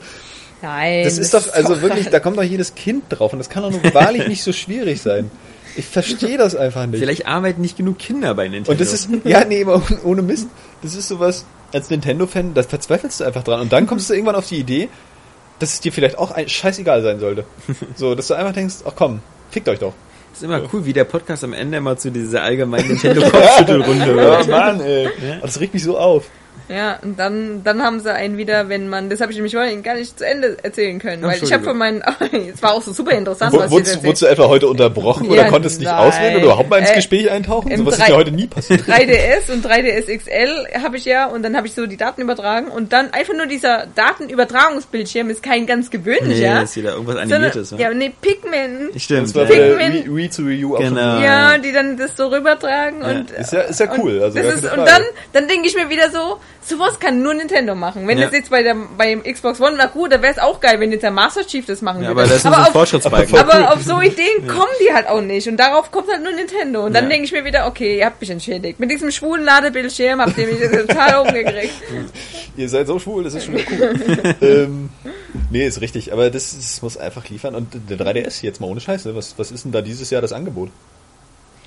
Nein. Das ist doch, also wirklich, da kommt doch jedes Kind drauf und das kann doch nur wahrlich nicht so schwierig sein. Ich verstehe das einfach nicht. Vielleicht arbeiten nicht genug Kinder bei Nintendo. Und das ist, ja, nee, aber ohne Mist, das ist sowas, als Nintendo-Fan, da verzweifelst du einfach dran. Und dann kommst du irgendwann auf die Idee, dass es dir vielleicht auch ein scheißegal sein sollte. So, dass du einfach denkst, ach komm, fickt euch doch. ist immer cool, wie der Podcast am Ende immer zu dieser allgemeinen Nintendo-Kopfschüttelrunde wird. Mann, ey. Das regt mich so auf. Ja, und dann, dann haben sie einen wieder, wenn man, das habe ich nämlich vorhin gar nicht zu Ende erzählen können, weil ich habe von meinen, es war auch so super interessant, Wo, was ich wurdest, wurdest du etwa heute unterbrochen oder Ja, konntest nicht nein. ausreden oder überhaupt mal ins Äh, Gespräch eintauchen? So was ist ja heute nie passiert. 3DS und 3DS XL habe ich ja und dann habe ich so die Daten übertragen und dann einfach nur dieser Datenübertragungsbildschirm ist kein ganz Nee, gewöhnlicher. ist wieder irgendwas sondern, Animiertes. ja, nee, Pikmin. Stimmt. Das war ja. Pikmin. Wii, Wii zu Wii U auch Genau. Ja, die dann das so rübertragen und Ist ja, ist ja cool. Also ist, und dann, dann denke ich mir wieder so, sowas kann nur Nintendo machen. Wenn Ja. das jetzt bei der, beim Xbox One war gut, da wäre es auch geil, wenn jetzt der Master Chief das machen Ja, würde. aber das ist aber ein auf, Fortschrittsbalken. aber auf so Ideen kommen die halt auch nicht. Und darauf kommt halt nur Nintendo. Und dann Ja. denke ich mir wieder, okay, ihr habt mich entschädigt. Mit diesem schwulen Ladebildschirm habt ihr mich total umgekriegt. Ihr seid so schwul, das ist schon wieder cool. ähm, nee, ist richtig, aber das, das muss einfach liefern. Und der 3DS, jetzt mal ohne Scheiße, was, was ist denn da dieses Jahr das Angebot?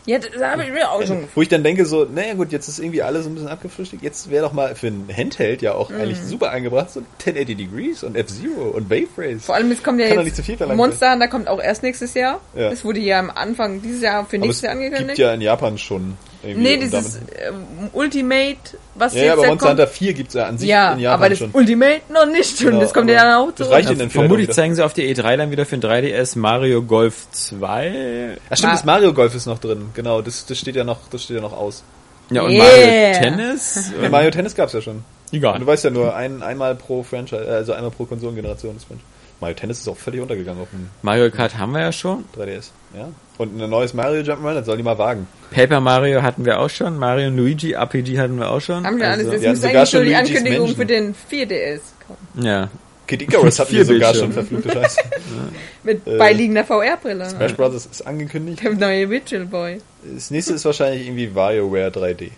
Ja, das habe ich mir auch schon Wo ich dann denke so, naja gut, jetzt ist irgendwie alles so ein bisschen abgefrühstückt. Jetzt wäre doch mal für ein Handheld ja auch eigentlich super eingebracht, so 1080 Degrees und F-Zero und Wave Race. Vor allem, es kommt ja Kann nicht jetzt verlangt Monster Hunter kommt auch erst nächstes Jahr. Ja. Das wurde ja am Anfang dieses Jahr für es nächstes Jahr gibt angekündigt. ja in Japan schon. Irgendwie nee, dieses ähm, Ultimate, was Ja, ja, jetzt aber da Monster kommt. Hunter 4 gibt's ja an sich Ja, in Japan aber das schon. Ultimate noch nicht. Und Genau, das kommt ja aber dann auch das zurück. reicht Ja, vermutlich zeigen sie auf der E3 dann wieder für den 3DS Mario Golf 2. Ach stimmt, Ma- das Mario Golf ist noch drin. Genau, das, das steht ja noch, das steht ja noch aus. Ja, und Yeah. Mario Tennis. Ja, Mario Tennis gab's ja schon. Egal. Und du weißt ja nur ein, einmal pro Franchise, äh, also einmal pro Konsolengeneration ist Franchise. Mario Tennis ist auch völlig untergegangen auf dem Mario Kart haben wir ja schon. 3DS. Ja. Und ein neues Mario Jump'n'Run, das soll die mal wagen. Paper Mario hatten wir auch schon. Mario und Luigi RPG hatten wir auch schon. Haben wir alles. Also, Jetzt muss hatten sogar eigentlich schon die Luigi's Ankündigung Mansion. für den 4DS kommen. ja. Kid Icarus hatten wir sogar schon, verfluchte Scheiße. Mit Äh, beiliegender VR-Brille. Smash Bros. ist angekündigt. Der neue Virtual Boy. Das nächste ist wahrscheinlich irgendwie WarioWare 3D.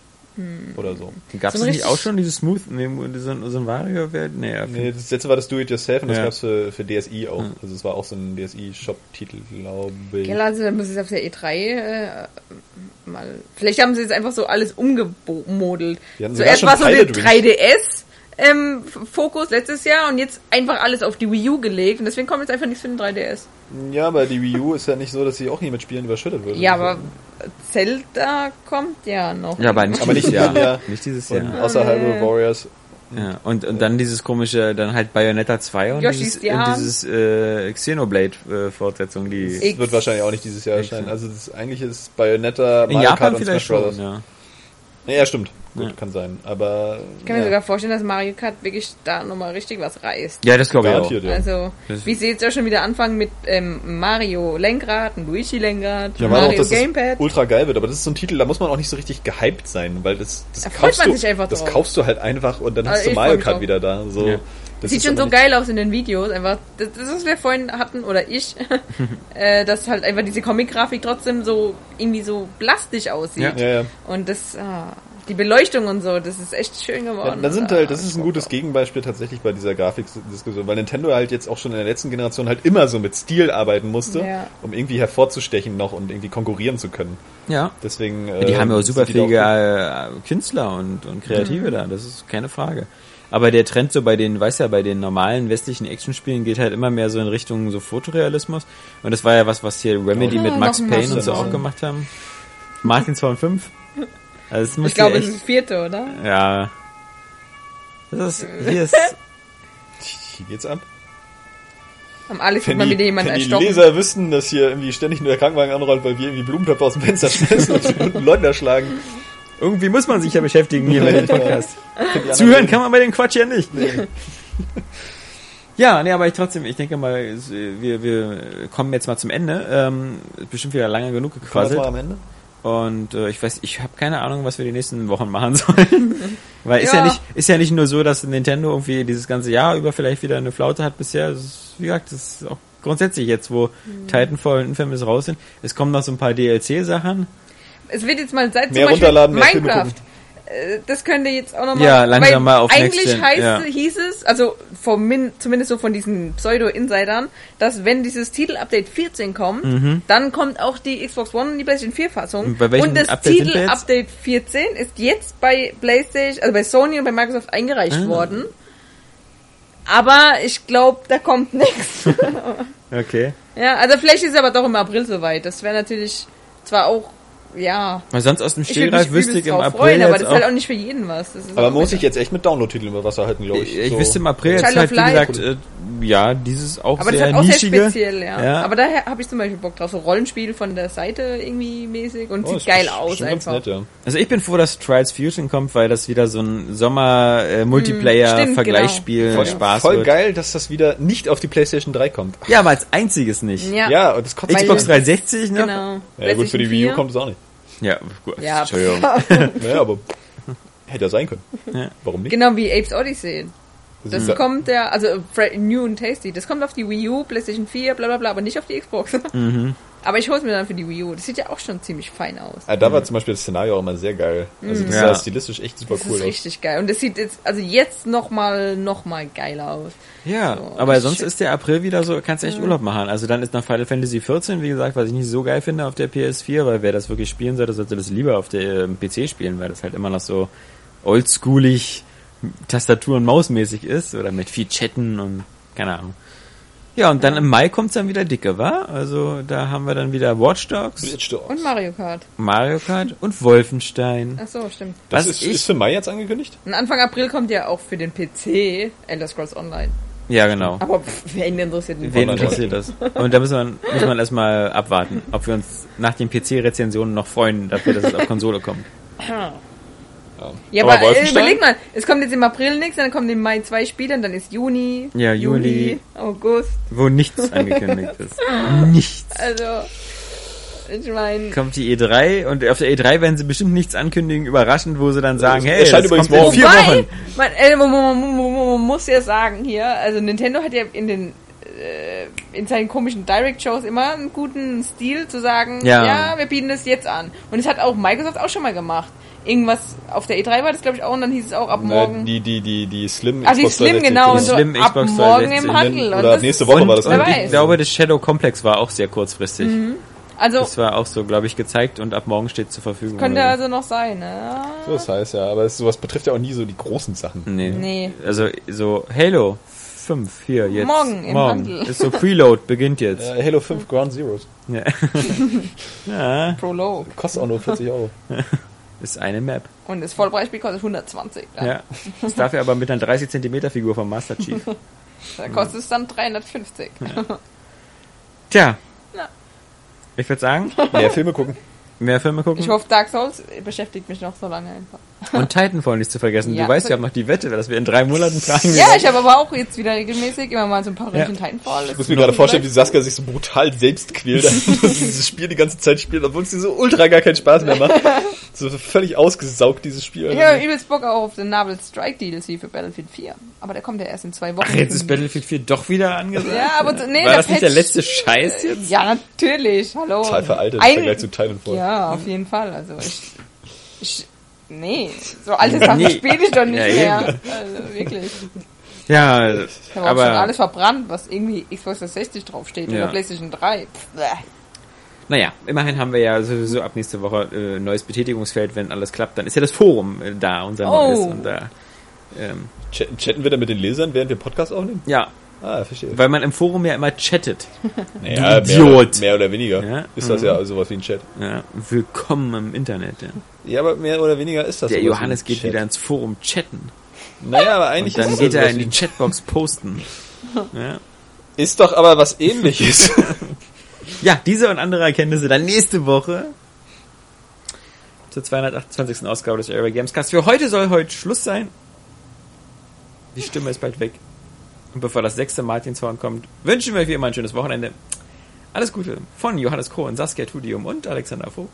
Oder so. Gab es So nicht auch schon dieses Smooth, nee, so, ein- so ein Wario? Nee, ja, Nee, das letzte war das Do-It-Yourself und das Ja. gab's für, für DSi auch. Also es war auch so ein DSi-Shop-Titel, glaube ich. Gell, also da muss es auf der E3 äh, mal. Vielleicht haben sie jetzt einfach so alles umgemodelt. Zuerst war so der Pilot Wings. 3DS ähm, Fokus letztes Jahr und jetzt einfach alles auf die Wii U gelegt und deswegen kommt jetzt einfach nichts für den 3DS. Ja, aber die Wii U ist ja nicht so, dass sie auch nie mit Spielen überschüttet wird. Ja, aber Zelda kommt ja noch. ja, aber nicht Aber dieses nicht Jahr. dieses Jahr. Nicht dieses Und Jahr. außer nee. Hyrule Warriors. Ja. Und, und dann dieses komische, dann halt Bayonetta 2 und Yoshi's dieses, und dieses äh, Xenoblade-Fortsetzung, die Das wird wahrscheinlich auch nicht dieses Jahr erscheinen. Also das ist, eigentlich ist Bayonetta, in Mario Japan Kart und vielleicht Smash Bros. schon, ja. Ja, ja, stimmt. Gut, Ja. kann sein. Aber Ich kann mir ja, sogar vorstellen, dass Mario Kart wirklich da nochmal richtig was reißt. Ja, das glaube ich auch. ja. Also, wie sie jetzt ja schon wieder anfangen mit ähm, Mario Lenkrad, ein Luigi Lenkrad, Ja, man auch, Mario dass Gamepad. das ultra geil wird, aber das ist so ein Titel, da muss man auch nicht so richtig gehypt sein, weil das, das Da freut kaufst man du, sich einfach das drauf. kaufst du halt einfach und dann Also hast du Mario Kart wieder da. So, Ja. Das Sieht schon so geil aus in den Videos, einfach, das, das was wir vorhin hatten, oder ich, äh, dass halt einfach diese Comic-Grafik trotzdem so, irgendwie so plastisch aussieht. Ja. Ja, ja. Und das, ah, die Beleuchtung und so, das ist echt schön geworden. Ja, da sind halt, das ist ein gutes Gegenbeispiel tatsächlich bei dieser Grafikdiskussion, weil Nintendo halt jetzt auch schon in der letzten Generation halt immer so mit Stil arbeiten musste, ja. um irgendwie hervorzustechen noch und irgendwie konkurrieren zu können. Ja. Deswegen. Ja, äh, die äh, haben ja auch superfähige auch äh, Künstler und, und Kreative mhm. da, das ist keine Frage. Aber der Trend so bei den, weiß ja, bei den normalen westlichen Actionspielen geht halt immer mehr so in Richtung so Fotorealismus. Und das war ja was, was hier Remedy ja, mit Max Payne und so auch gemacht haben. Martin 2 5. Also ich glaube, echt... es ist vierte, oder? Ja. Das ist, hier ist. hier geht's ab. Am Alex wenn wird mal wieder jemand wenn erstochen. Wenn die Leser wüssten, dass hier irgendwie ständig nur der Krankenwagen anrollt, weil wir irgendwie Blumentöpfe aus dem Fenster schmeißen und unten Leute erschlagen. Irgendwie muss man sich ja beschäftigen hier bei dem Podcast. Zuhören kann man bei dem Quatsch ja nicht. Nee. Ja, nee, aber ich trotzdem, ich denke mal, wir, wir kommen jetzt mal zum Ende. Ähm, bestimmt wieder lange genug gequasselt. Kommen wir am Ende? Und äh, ich weiß, ich habe keine Ahnung, was wir die nächsten Wochen machen sollen. Weil ist ja Ja. nicht, ist ja nicht nur so, dass Nintendo irgendwie dieses ganze Jahr über vielleicht wieder eine Flaute hat bisher. Ist, wie gesagt, das ist auch grundsätzlich jetzt, wo Mhm. Titanfall und Infamous raus sind. Es kommen noch so ein paar DLC-Sachen. Es wird jetzt mal seit Mehr zum Beispiel runterladen, Minecraft. Äh, Das könnte jetzt auch nochmal. Ja, langsam mal auf Eigentlich Next heißt, ja. hieß es, also vom Min, zumindest so von diesen Pseudo-Insidern, dass wenn dieses Titel-Update 14 kommt, dann kommt auch die Xbox One und die PlayStation 4-Fassung. Und das? Titel-Update 14 ist jetzt bei PlayStation, also bei Sony und bei Microsoft eingereicht Ah. worden. Aber ich glaube, da kommt nichts. Okay. Ja, also vielleicht ist es aber doch im April soweit. Das wäre natürlich zwar auch, ja, Weil sonst aus dem ich mich wüsste übelst ich im April freuen, aber das ist halt auch, nicht für jeden was. Das ist Aber man muss sich jetzt echt mit Download-Titeln über Wasser halten, glaube ich. ich, ich So. wüsste im April jetzt halt, wie gesagt, äh, ja, dieses auch Aber das sehr ist halt auch nischige. sehr speziell, ja. Ja. Aber daher habe ich zum Beispiel Bock drauf. So Rollenspiel von der Seite irgendwie mäßig und Oh, sieht geil aus einfach. Nett, ja. Also ich bin froh, dass Trials Fusion kommt, weil das wieder so ein Sommer äh, Vergleichsspiel genau. Spaß Voll wird. geil, dass das wieder nicht auf die PlayStation 3 kommt. Ja, aber als einziges nicht. Ja, Ja, und das kotzt Xbox Weil- 360, ne? genau. Ja, gut, für die Wii U kommt es auch nicht. Ja, gut. Ja, Entschuldigung. Naja, aber hätte ja sein können. Ja. Warum nicht? Genau wie Apes Odyssey. Das ja- kommt ja, also New and Tasty, das kommt auf die Wii U, PlayStation 4, bla bla bla, aber nicht auf die Xbox. Mhm. Aber ich hol's mir dann für die Wii U. Das sieht ja auch schon ziemlich fein aus. Ah, da war zum Beispiel das Szenario auch immer sehr geil. Also das Ja. sah stilistisch echt super Das cool ist aus. richtig geil. Und das sieht jetzt, also jetzt nochmal, noch mal geiler aus. Ja, So, aber das sonst ist- ist der April wieder so, kannst du echt Urlaub machen. Also dann ist noch Final Fantasy 14, wie gesagt, was ich nicht so geil finde auf der PS4, weil wer das wirklich spielen sollte, sollte das lieber auf der ähm, PC spielen, weil das halt immer noch so oldschoolig Tastatur- und Mausmäßig ist oder mit viel Chatten und keine Ahnung. Ja, und dann im Mai kommt's dann wieder dicke, wa? Also da haben wir dann wieder Watch Dogs, Jetzt doch. Und Mario Kart. Mario Kart und Wolfenstein. Ach so, stimmt. Das Was ist, ist für Mai jetzt angekündigt? Und Anfang April kommt ja auch für den PC Elder Scrolls Online. Ja, genau. Aber pff, wen interessiert den Wen interessiert das? Und da muss man, muss man erstmal abwarten, ob wir uns nach den PC-Rezensionen noch freuen, dafür, dass es auf Konsole kommt. Ja, Aber aber, äh, überleg mal, es kommt jetzt im April nichts, dann kommen im Mai zwei Spiele und dann ist Juni, Ja, Juli. August. Wo nichts angekündigt ist. Nichts. Also, ich meine, Kommt die E3 und auf der E3 werden sie bestimmt nichts ankündigen, überraschend, wo sie dann sagen, hey, übrigens kommt in vier Wochen. man, äh, man, man, man, man, man muss ja sagen hier, also Nintendo hat ja in den äh, in seinen komischen Direct-Shows immer einen guten Stil zu sagen, Ja. ja. wir bieten das jetzt an. Und das hat auch Microsoft auch schon mal gemacht. Irgendwas auf der E3 war das, glaube ich, auch, und dann hieß es auch ab Na, morgen. Ne, die, die, die, die Slim Ah, die Slim, 360, genau, die Slim ab Xbox morgen 360 im Handel. Und Oder das nächste Woche Und, war das und ich glaube, das Shadow Complex war auch sehr kurzfristig. Also, Das war auch so, glaube ich, gezeigt und ab morgen steht zur Verfügung. könnte oder also noch sein, ne? So, das heißt ja, aber es, sowas betrifft ja auch nie so die großen Sachen. Nee. Nee. Also so Halo 5 hier jetzt. Morgen im Handel. Ist so Preload, beginnt jetzt. Äh, Halo 5 Ground Zeroes. Ja. ja, Prologue. Kostet auch nur 40 Euro. ist eine Map. Und das Vollpreisspiel kostet 120. Dann. Ja. Das darf ja aber mit einer 30 Zentimeter Figur vom Master Chief. Da kostet es dann 350. Tja. Ja. Ich würde sagen, Mehr Filme gucken. mehr Filme gucken Ich hoffe, Dark Souls beschäftigt mich noch so lange einfach. und Titanfall nicht zu vergessen. Ja. Du weißt ja noch die Wette, dass wir in drei Monaten fragen. Ja, ich habe aber auch jetzt wieder regelmäßig immer mal so ein paar Röntgen Titanfall. Ich muss mir gerade vorstellen, wie Saskia sich so brutal selbst quält, dass sie dieses Spiel die ganze Zeit spielt, obwohl es dir so ultra gar keinen Spaß mehr macht. So völlig ausgesaugt, dieses Spiel. Ich habe übelst Bock auch auf den Marvel Strike DLC für Battlefield 4. Aber der kommt ja erst in zwei Wochen. Ach, jetzt ist Battlefield 4 doch wieder angesagt. Ja, aber so- nee, War das nicht der letzte Scheiß jetzt? Ja, natürlich. Hallo. Total veraltet im Ein- Vergleich zu Titanfall. Ja, auf jeden Fall. Also ich, ich nee, so alte Sachen Nee. spiele ich doch nicht Ja, mehr. eben. Also wirklich. Ja, Ich habe auch schon aber alles verbrannt, was irgendwie Xbox 360 draufsteht Ja. oder PlayStation 3. Pff, bäh. naja, immerhin haben wir ja sowieso ab nächste Woche äh, neues Betätigungsfeld, wenn alles klappt. Dann ist ja das Forum äh, da, unser Oh. neues. Und da, ähm, Chatten, chatten wir dann mit den Lesern, während wir Podcast aufnehmen? ja, Ah, verstehe. weil man im Forum ja immer chattet. Naja, du mehr, oder, Idiot. mehr oder weniger Ja. ist das ja sowas wie ein Chat. Ja, willkommen im Internet. Ja. Ja, aber mehr oder weniger ist das Der Johannes geht Chat. wieder ins Forum chatten. Naja, aber eigentlich Und dann ist geht er in die Chatbox posten. Ja. Ist doch aber was ähnliches. ja, diese und andere Erkenntnisse dann nächste Woche. zur 228. Ausgabe des Area Gamescast. Für heute soll heute Schluss sein. Die Stimme ist bald weg. Und bevor das sechste Martinshorn kommt, wünschen wir euch wie immer ein schönes Wochenende. Alles Gute von Johannes Kroh Saskia Tudium und Alexander Vogt.